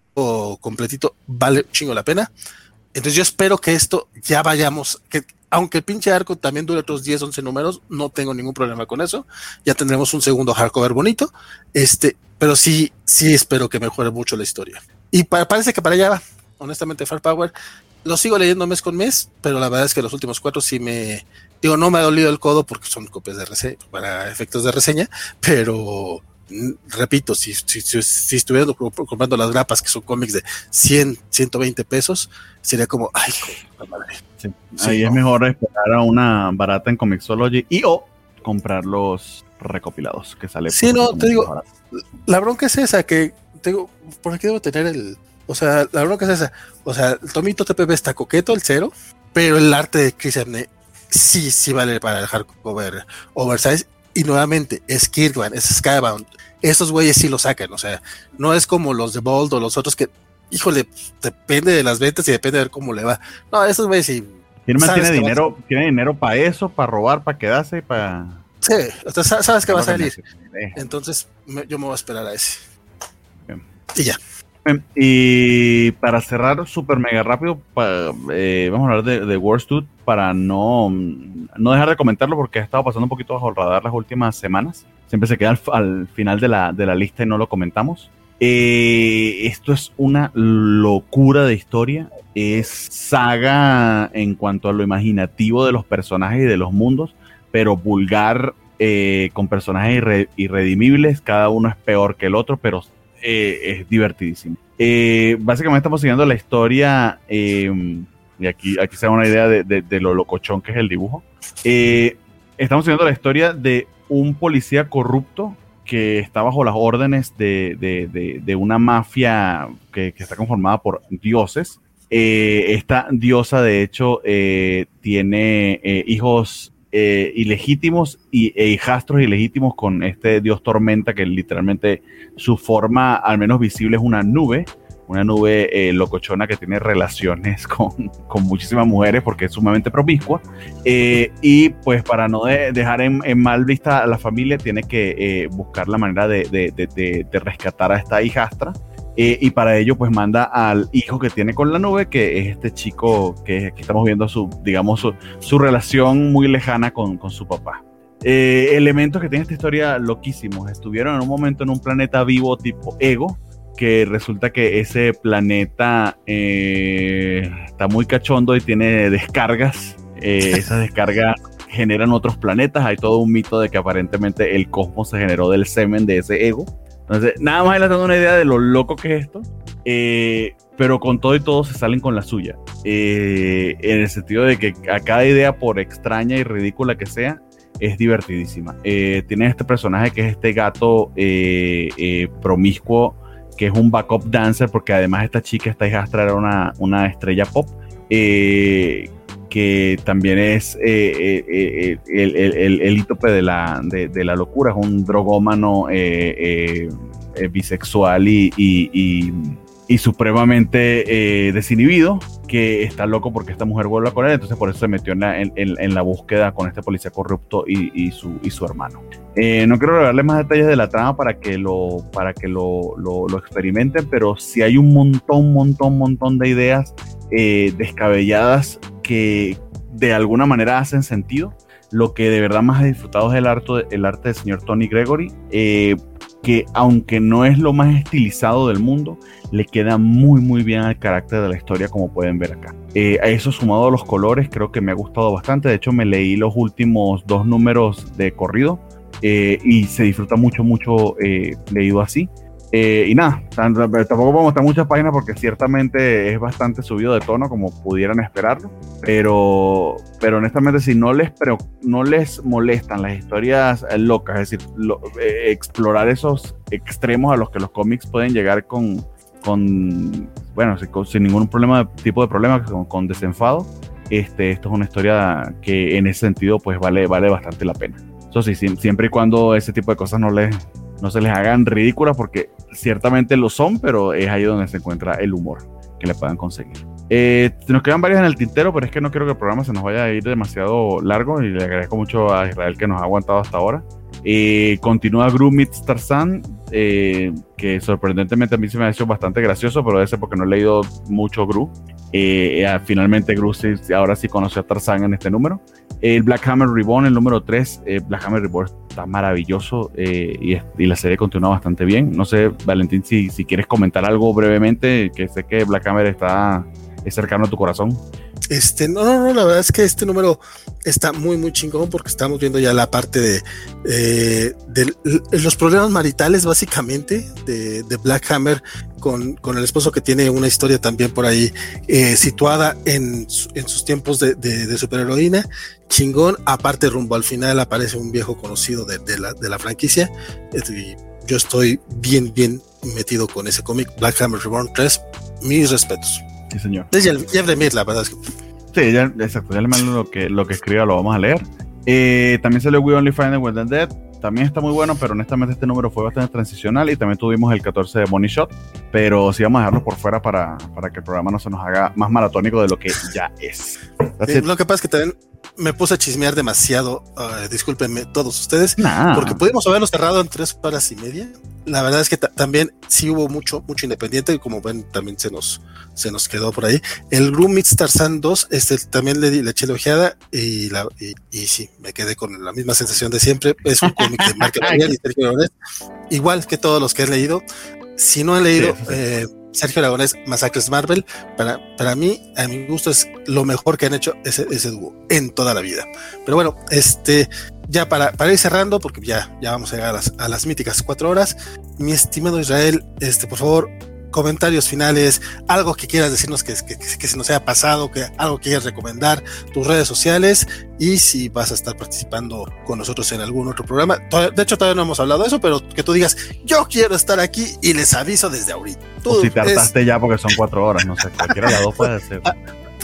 completito vale chingo la pena. Entonces yo espero que esto ya vayamos, que aunque el pinche arco también dure otros 10, 11 números, no tengo ningún problema con eso. Ya tendremos un segundo hardcover bonito. Este, pero sí, sí espero que mejore mucho la historia. Y pa parece que para allá va. Honestamente, Firepower lo sigo leyendo mes con mes, pero la verdad es que los últimos cuatro sí me. Digo, no me ha dolido el codo porque son copias de reseña, para efectos de reseña, pero repito, si, si, si, comprando las grapas, que son cómics de 100, 120 pesos, sería como, ay, madre. Sí. Sí, Ahí no. es mejor esperar a una barata en Comixology y o comprar los recopilados que sale. Sí, no, te digo, barato. la bronca es esa, que tengo, por aquí debo tener el, o sea, la bronca es esa, o sea, el tomito TPP está coqueto, el cero, pero el arte de Chris Amney sí, sí vale para el hardcover oversize y nuevamente es Kirkman, es Skybound. Esos güeyes sí lo sacan, o sea, no es como los de Bold o los otros que, híjole, depende de las ventas y depende de ver cómo le va. No, esos güeyes sí. Kirkman tiene dinero, tiene dinero para eso, para robar, para quedarse, para. Sí, o sea, sabes que va a salir. Entonces, me, yo me voy a esperar a ese. Bien. Y ya. Y para cerrar súper mega rápido, eh, vamos a hablar de, de Worst Dude para no, no dejar de comentarlo porque ha estado pasando un poquito bajo el radar las últimas semanas. Siempre se queda al, al final de la, de la, lista y no lo comentamos. Eh, esto es una locura de historia. Es saga en cuanto a lo imaginativo de los personajes y de los mundos, pero vulgar eh, con personajes irre, irredimibles. Cada uno es peor que el otro, pero eh, es divertidísimo. Eh, básicamente estamos siguiendo la historia, eh, y aquí, aquí se da una idea de, de, de, lo locochón que es el dibujo. Eh, estamos siguiendo la historia de un policía corrupto que está bajo las órdenes de, de una mafia que, que, está conformada por dioses. Esta diosa, de hecho, tiene hijos eh, ilegítimos y, e hijastros ilegítimos con este dios tormenta que literalmente su forma al menos visible es una nube, una nube eh, locochona que tiene relaciones con, con, muchísimas mujeres porque es sumamente promiscua. Eh, y pues para no dejar en, mal vista a la familia, tiene que eh, buscar la manera de, de, de, rescatar a esta hijastra. Y para ello, pues manda al hijo que tiene con la nube, que es este chico que aquí estamos viendo su, digamos, su, su relación muy lejana con, con su papá. elementos que tiene esta historia loquísimos. Estuvieron en un momento en un planeta vivo tipo Ego, que resulta que ese planeta eh, está muy cachondo y tiene descargas. Eh, esas descargas generan otros planetas. Hay todo un mito de que aparentemente el cosmos se generó del semen de ese ego. Entonces, nada más les una idea de lo loco que es esto. Eh, pero con todo y todo se salen con la suya. en el sentido de que a cada idea, por extraña y ridícula que sea, es divertidísima. tiene este personaje que es este gato promiscuo que es un backup dancer, porque además esta chica, esta hijastra era una, una estrella pop, eh, que también es eh, eh, el, el, el, ítope de la, de, la locura, es un drogómano bisexual y y supremamente eh, desinhibido, que está loco porque esta mujer vuelve a Corea, entonces por eso se metió en la, en, la búsqueda con este policía corrupto y, su, y su hermano. Eh, no quiero revelarles más detalles de la trama para que, lo, para que lo, lo, experimenten, pero sí hay un montón, montón, montón de ideas eh, descabelladas que de alguna manera hacen sentido. Lo que de verdad más he disfrutado es el arte, el arte del señor Tony Gregory que aunque no es lo más estilizado del mundo, le queda muy muy bien al carácter de la historia como pueden ver acá. Eh, a eso sumado a los colores, creo que me ha gustado bastante. De hecho, me leí los últimos dos números de corrido eh, y se disfruta mucho, mucho eh, leído así. Eh, y nada, tampoco a mostrar muchas páginas porque ciertamente es bastante subido de tono como pudieran esperarlo, pero, pero honestamente si no les, pero no les molestan las historias eh, locas, es decir, eh, explorar esos extremos a los que los cómics pueden llegar con, con bueno, sin, ningún problema, tipo de problema, con, con desenfado, este, esto es una historia que en ese sentido pues vale, vale bastante la pena. Eso sí, siempre y cuando ese tipo de cosas no les, no se les hagan ridículas porque ciertamente lo son, pero es ahí donde se encuentra el humor que le puedan conseguir. Eh, nos quedan varias en el tintero, pero es que no quiero que el programa se nos vaya a ir demasiado largo y le agradezco mucho a Israel que nos ha aguantado hasta ahora. Eh, continúa Gru Meets Tarzan, eh, que sorprendentemente a mí se me ha hecho bastante gracioso, pero debe ser porque no he leído mucho Gru. Eh, finalmente Gru ahora sí conoció a Tarzan en este número. El Black Hammer Reborn, el número 3, Black Hammer Reborn está maravilloso y, la serie continúa bastante bien. No sé, Valentín, si, si quieres comentar algo brevemente, que sé que Black Hammer está cercano a tu corazón. Este, no, no, no, la verdad es que este número está muy, muy chingón porque estamos viendo ya la parte de, eh, los problemas maritales, básicamente, de, Black Hammer con, con, el esposo que tiene una historia también por ahí eh, situada en, en, sus tiempos de, de, superheroína. Chingón, aparte, rumbo al final aparece un viejo conocido de, la, de la franquicia. Y yo estoy bien, bien metido con ese cómic, Black Hammer Reborn 3. Mis respetos. Sí, señor. El Jeff Lemire, la verdad es que. Sí, ya, exacto. Ya le mando lo que, lo que escriba, lo vamos a leer. Eh, también salió We Only Find the Wild and Dead. También está muy bueno, pero honestamente este número fue bastante transicional. Y también tuvimos el 14 de Money Shot. Pero sí vamos a dejarlo por fuera para, para que el programa no se nos haga más maratónico de lo que ya es. lo que pasa es que también me puse a chismear demasiado. Uh, discúlpenme todos ustedes. Porque pudimos haberlo cerrado en tres horas y media la verdad es que también sí hubo mucho, mucho independiente, y como ven, también se nos, se nos quedó por ahí. El Room Meets Tarzan 2, este, también le, le eché la ojeada y, la, y, y, sí, me quedé con la misma sensación de siempre. Es un cómic de Mark y Sergio igual que todos los que he leído. Si no he leído eh, Sergio Aragonés, Masacres Marvel, para, para mí, a mi gusto, es lo mejor que han hecho ese, ese dúo en toda la vida. Pero bueno, este, ya para, para ir cerrando, porque ya, ya vamos a llegar a las, a las míticas cuatro horas, mi estimado Israel, este, por favor, comentarios finales, algo que quieras decirnos que, que, que, se nos haya pasado, que algo que quieras recomendar, tus redes sociales y si vas a estar participando con nosotros en algún otro programa. De hecho, todavía no hemos hablado de eso, pero que tú digas, yo quiero estar aquí y les aviso desde ahorita. Tú, o si te hartaste ya porque son cuatro horas, no sé, cualquiera de las dos puede ser.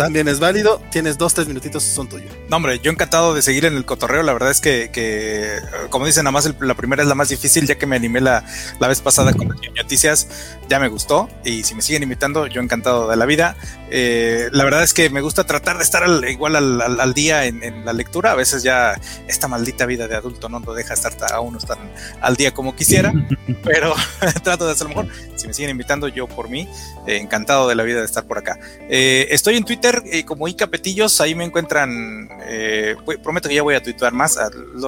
También es válido. Tienes dos, tres minutitos, son tuyos. No, hombre, yo encantado de seguir en el cotorreo. La verdad es que, que como dicen, nada más el, la primera es la más difícil, ya que me animé la, la vez pasada con las noticias. Ya me gustó. Y si me siguen invitando, yo encantado de la vida. Eh, la verdad es que me gusta tratar de estar al, igual al, al, al día en, en, la lectura. A veces ya esta maldita vida de adulto no lo deja estar a uno tan al día como quisiera, pero trato de hacerlo mejor. Si me siguen invitando, yo por mí, eh, encantado de la vida de estar por acá. Eh, estoy en Twitter eh, como Ica Petillos, ahí me encuentran. Eh, prometo que ya voy a tuitear más.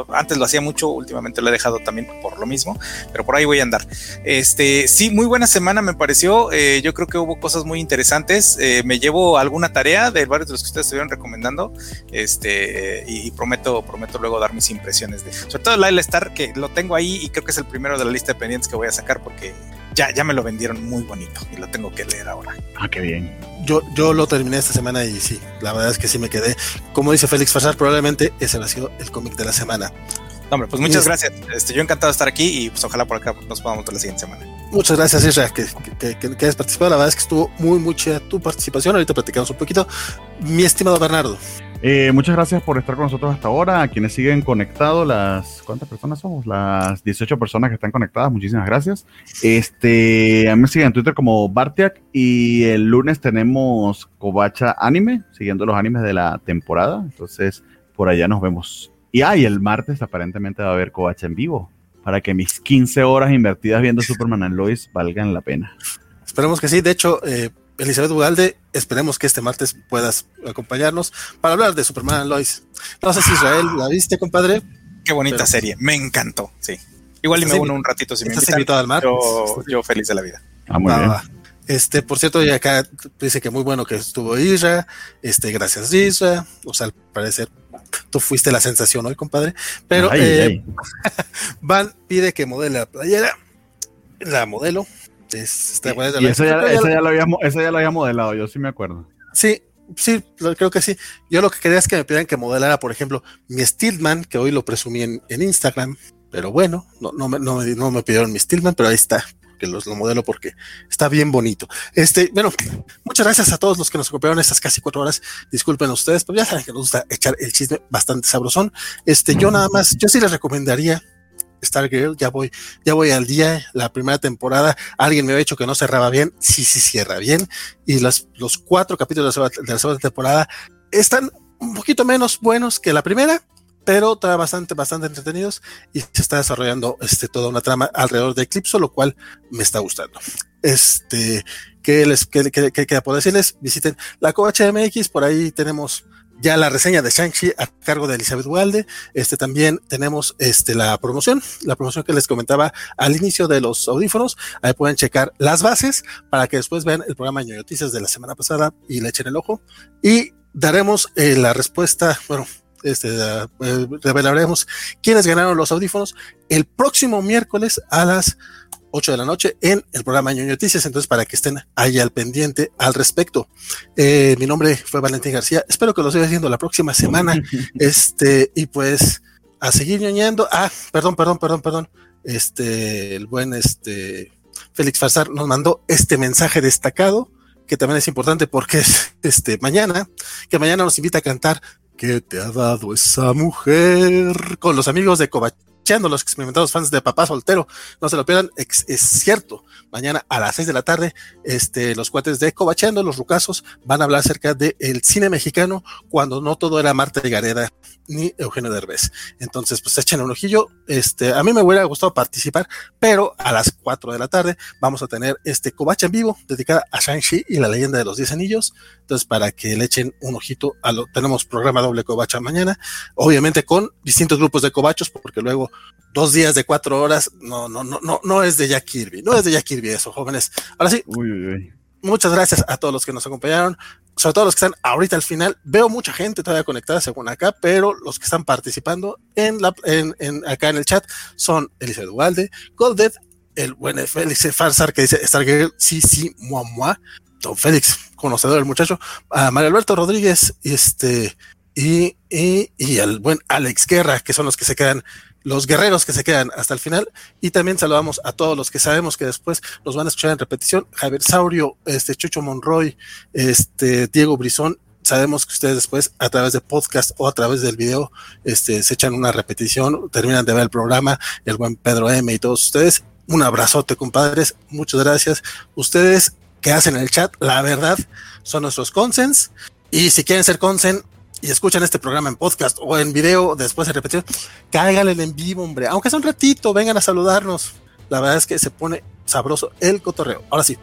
Antes lo hacía mucho, últimamente lo he dejado también por lo mismo, pero por ahí voy a andar. Este, sí, muy buena semana me pareció. yo creo que hubo cosas muy interesantes. me llevo alguna tarea de varios de los que ustedes estuvieron recomendando. Este, y, prometo, prometo luego dar mis impresiones de, sobre todo Lyle Star, que lo tengo ahí y creo que es el primero de la lista de pendientes que voy a sacar porque ya, ya me lo vendieron muy bonito y lo tengo que leer ahora. Ah, qué bien. Yo, yo lo terminé esta semana y sí, la verdad es que sí me quedé. Como dice Félix Farsar, probablemente ese ha sido el cómic de la semana. No, hombre, pues muchas gracias. Este, yo encantado de estar aquí y pues ojalá por acá nos podamos ver la siguiente semana. Muchas gracias, Isra, que, que, que, que, has participado. La verdad es que estuvo muy, muy chida tu participación. Ahorita platicamos un poquito. Mi estimado Bernardo. Eh, muchas gracias por estar con nosotros hasta ahora. A quienes siguen conectados, las ¿cuántas personas somos? Las 18 personas que están conectadas, muchísimas gracias. Este, a mí me siguen en Twitter como Bartiak y el lunes tenemos Kobacha Anime, siguiendo los animes de la temporada. Entonces, por allá nos vemos. Y ah, y el martes aparentemente va a haber Kobacha en vivo para que mis 15 horas invertidas viendo Superman and Lois valgan la pena. Esperemos que sí. De hecho, eh, Elizabeth Ugalde, esperemos que este martes puedas acompañarnos para hablar de Superman Lois. No sé si Israel la viste, compadre. Qué bonita pero, serie, me encantó, sí. Igual y me uno un ratito si me invitan. invitado al mar? Yo, yo, feliz de la vida. Ah, muy bien. Este, por cierto, y acá dice que muy bueno que estuvo Isra. Este, gracias Isra. O sea, al parecer tú fuiste la sensación hoy, compadre. Pero ay, eh, ay. Van pide que modele la playera. La modelo. Es, y, y eso, ya, eso, ya lo habíamos, eso ya lo había modelado, yo sí me acuerdo. Sí, sí, creo que sí. Yo lo que quería es que me pidieran que modelara, por ejemplo, mi Steelman, que hoy lo presumí en, en Instagram, pero bueno, no, no, me, no, me, no me pidieron mi Steelman, pero ahí está, que los, lo modelo porque está bien bonito. Este, bueno, muchas gracias a todos los que nos acompañaron estas casi cuatro horas. Disculpen a ustedes, pero ya saben que nos gusta echar el chisme bastante sabrosón. Este, yo nada más, yo sí les recomendaría Stargirl, ya voy, ya voy al día, la primera temporada, alguien me había dicho que no cerraba bien, sí, sí cierra bien, y los, los cuatro capítulos de la segunda temporada están un poquito menos buenos que la primera, pero está bastante, bastante entretenidos y se está desarrollando este, toda una trama alrededor de Eclipso, lo cual me está gustando. Este, ¿qué les qué, qué, qué, queda por decirles? Visiten la Covacha MX, por ahí tenemos ya la reseña de Shang-Chi a cargo de Elizabeth Walde. Este también tenemos este la promoción, la promoción que les comentaba al inicio de los audífonos. Ahí pueden checar las bases para que después vean el programa de Noticias de la semana pasada y le echen el ojo. Y daremos eh, la respuesta, bueno, este, eh, revelaremos quiénes ganaron los audífonos el próximo miércoles a las 8 de la noche en el programa Ñoño Noticias, entonces para que estén ahí al pendiente al respecto. Eh, mi nombre fue Valentín García, espero que lo siga haciendo la próxima semana, este, y pues a seguir ñoñando. Ah, perdón, perdón, perdón, perdón. Este, el buen este Félix Farsar nos mandó este mensaje destacado, que también es importante porque es este mañana, que mañana nos invita a cantar ¿Qué te ha dado esa mujer? Con los amigos de Covach los experimentados fans de Papá Soltero. No se lo pierdan, es, cierto. Mañana a las 6 de la tarde, este, los cuates de Cobachando, los rucasos, van a hablar acerca del el cine mexicano cuando no todo era Marta de Gareda ni Eugenio Derbez. Entonces, pues echen un ojillo. Este, a mí me hubiera gustado participar, pero a las 4 de la tarde vamos a tener este Covacha en vivo dedicada a Shang-Chi y la leyenda de los 10 anillos. Entonces, para que le echen un ojito a lo, tenemos programa doble Covacha mañana, obviamente con distintos grupos de cobachos, porque luego dos días de cuatro horas no, no, no, no, no es de Jack Kirby, no es de Jack Kirby eso, jóvenes. Ahora sí. Uy, uy, uy. Muchas gracias a todos los que nos acompañaron, sobre todo los que están ahorita al final. Veo mucha gente todavía conectada según acá, pero los que están participando en la, en, en acá en el chat son Elisa Duvalde, Goldet, el buen Félix Farsar que dice Stargirl, sí, sí, mua, mua. Don Félix, conocedor del muchacho, a Mario Alberto Rodríguez, este, y, y, y el buen Alex Guerra, que son los que se quedan los guerreros que se quedan hasta el final y también saludamos a todos los que sabemos que después nos van a escuchar en repetición, Javier Saurio, este Chucho Monroy, este Diego Brizón sabemos que ustedes después a través de podcast o a través del video este, se echan una repetición, terminan de ver el programa, el buen Pedro M y todos ustedes. Un abrazote, compadres. Muchas gracias. Ustedes que hacen el chat, la verdad, son nuestros consens. Y si quieren ser consen y escuchan este programa en podcast o en video después de repetición, cáiganle en vivo, hombre. Aunque sea un ratito, vengan a saludarnos. La verdad es que se pone sabroso el cotorreo. Ahora sí,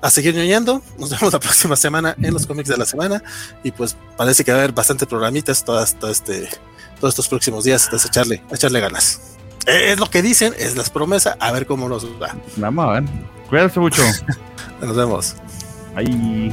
a seguir ñoñando. Nos vemos la próxima semana en los cómics de la semana. Y pues parece que va a haber bastante programitas todas, todo este, todos estos próximos días. Entonces, echarle, echarle ganas. Es lo que dicen, es las promesas. A ver cómo nos va. Vamos a ver. Cuídense mucho. Nos vemos. Ahí.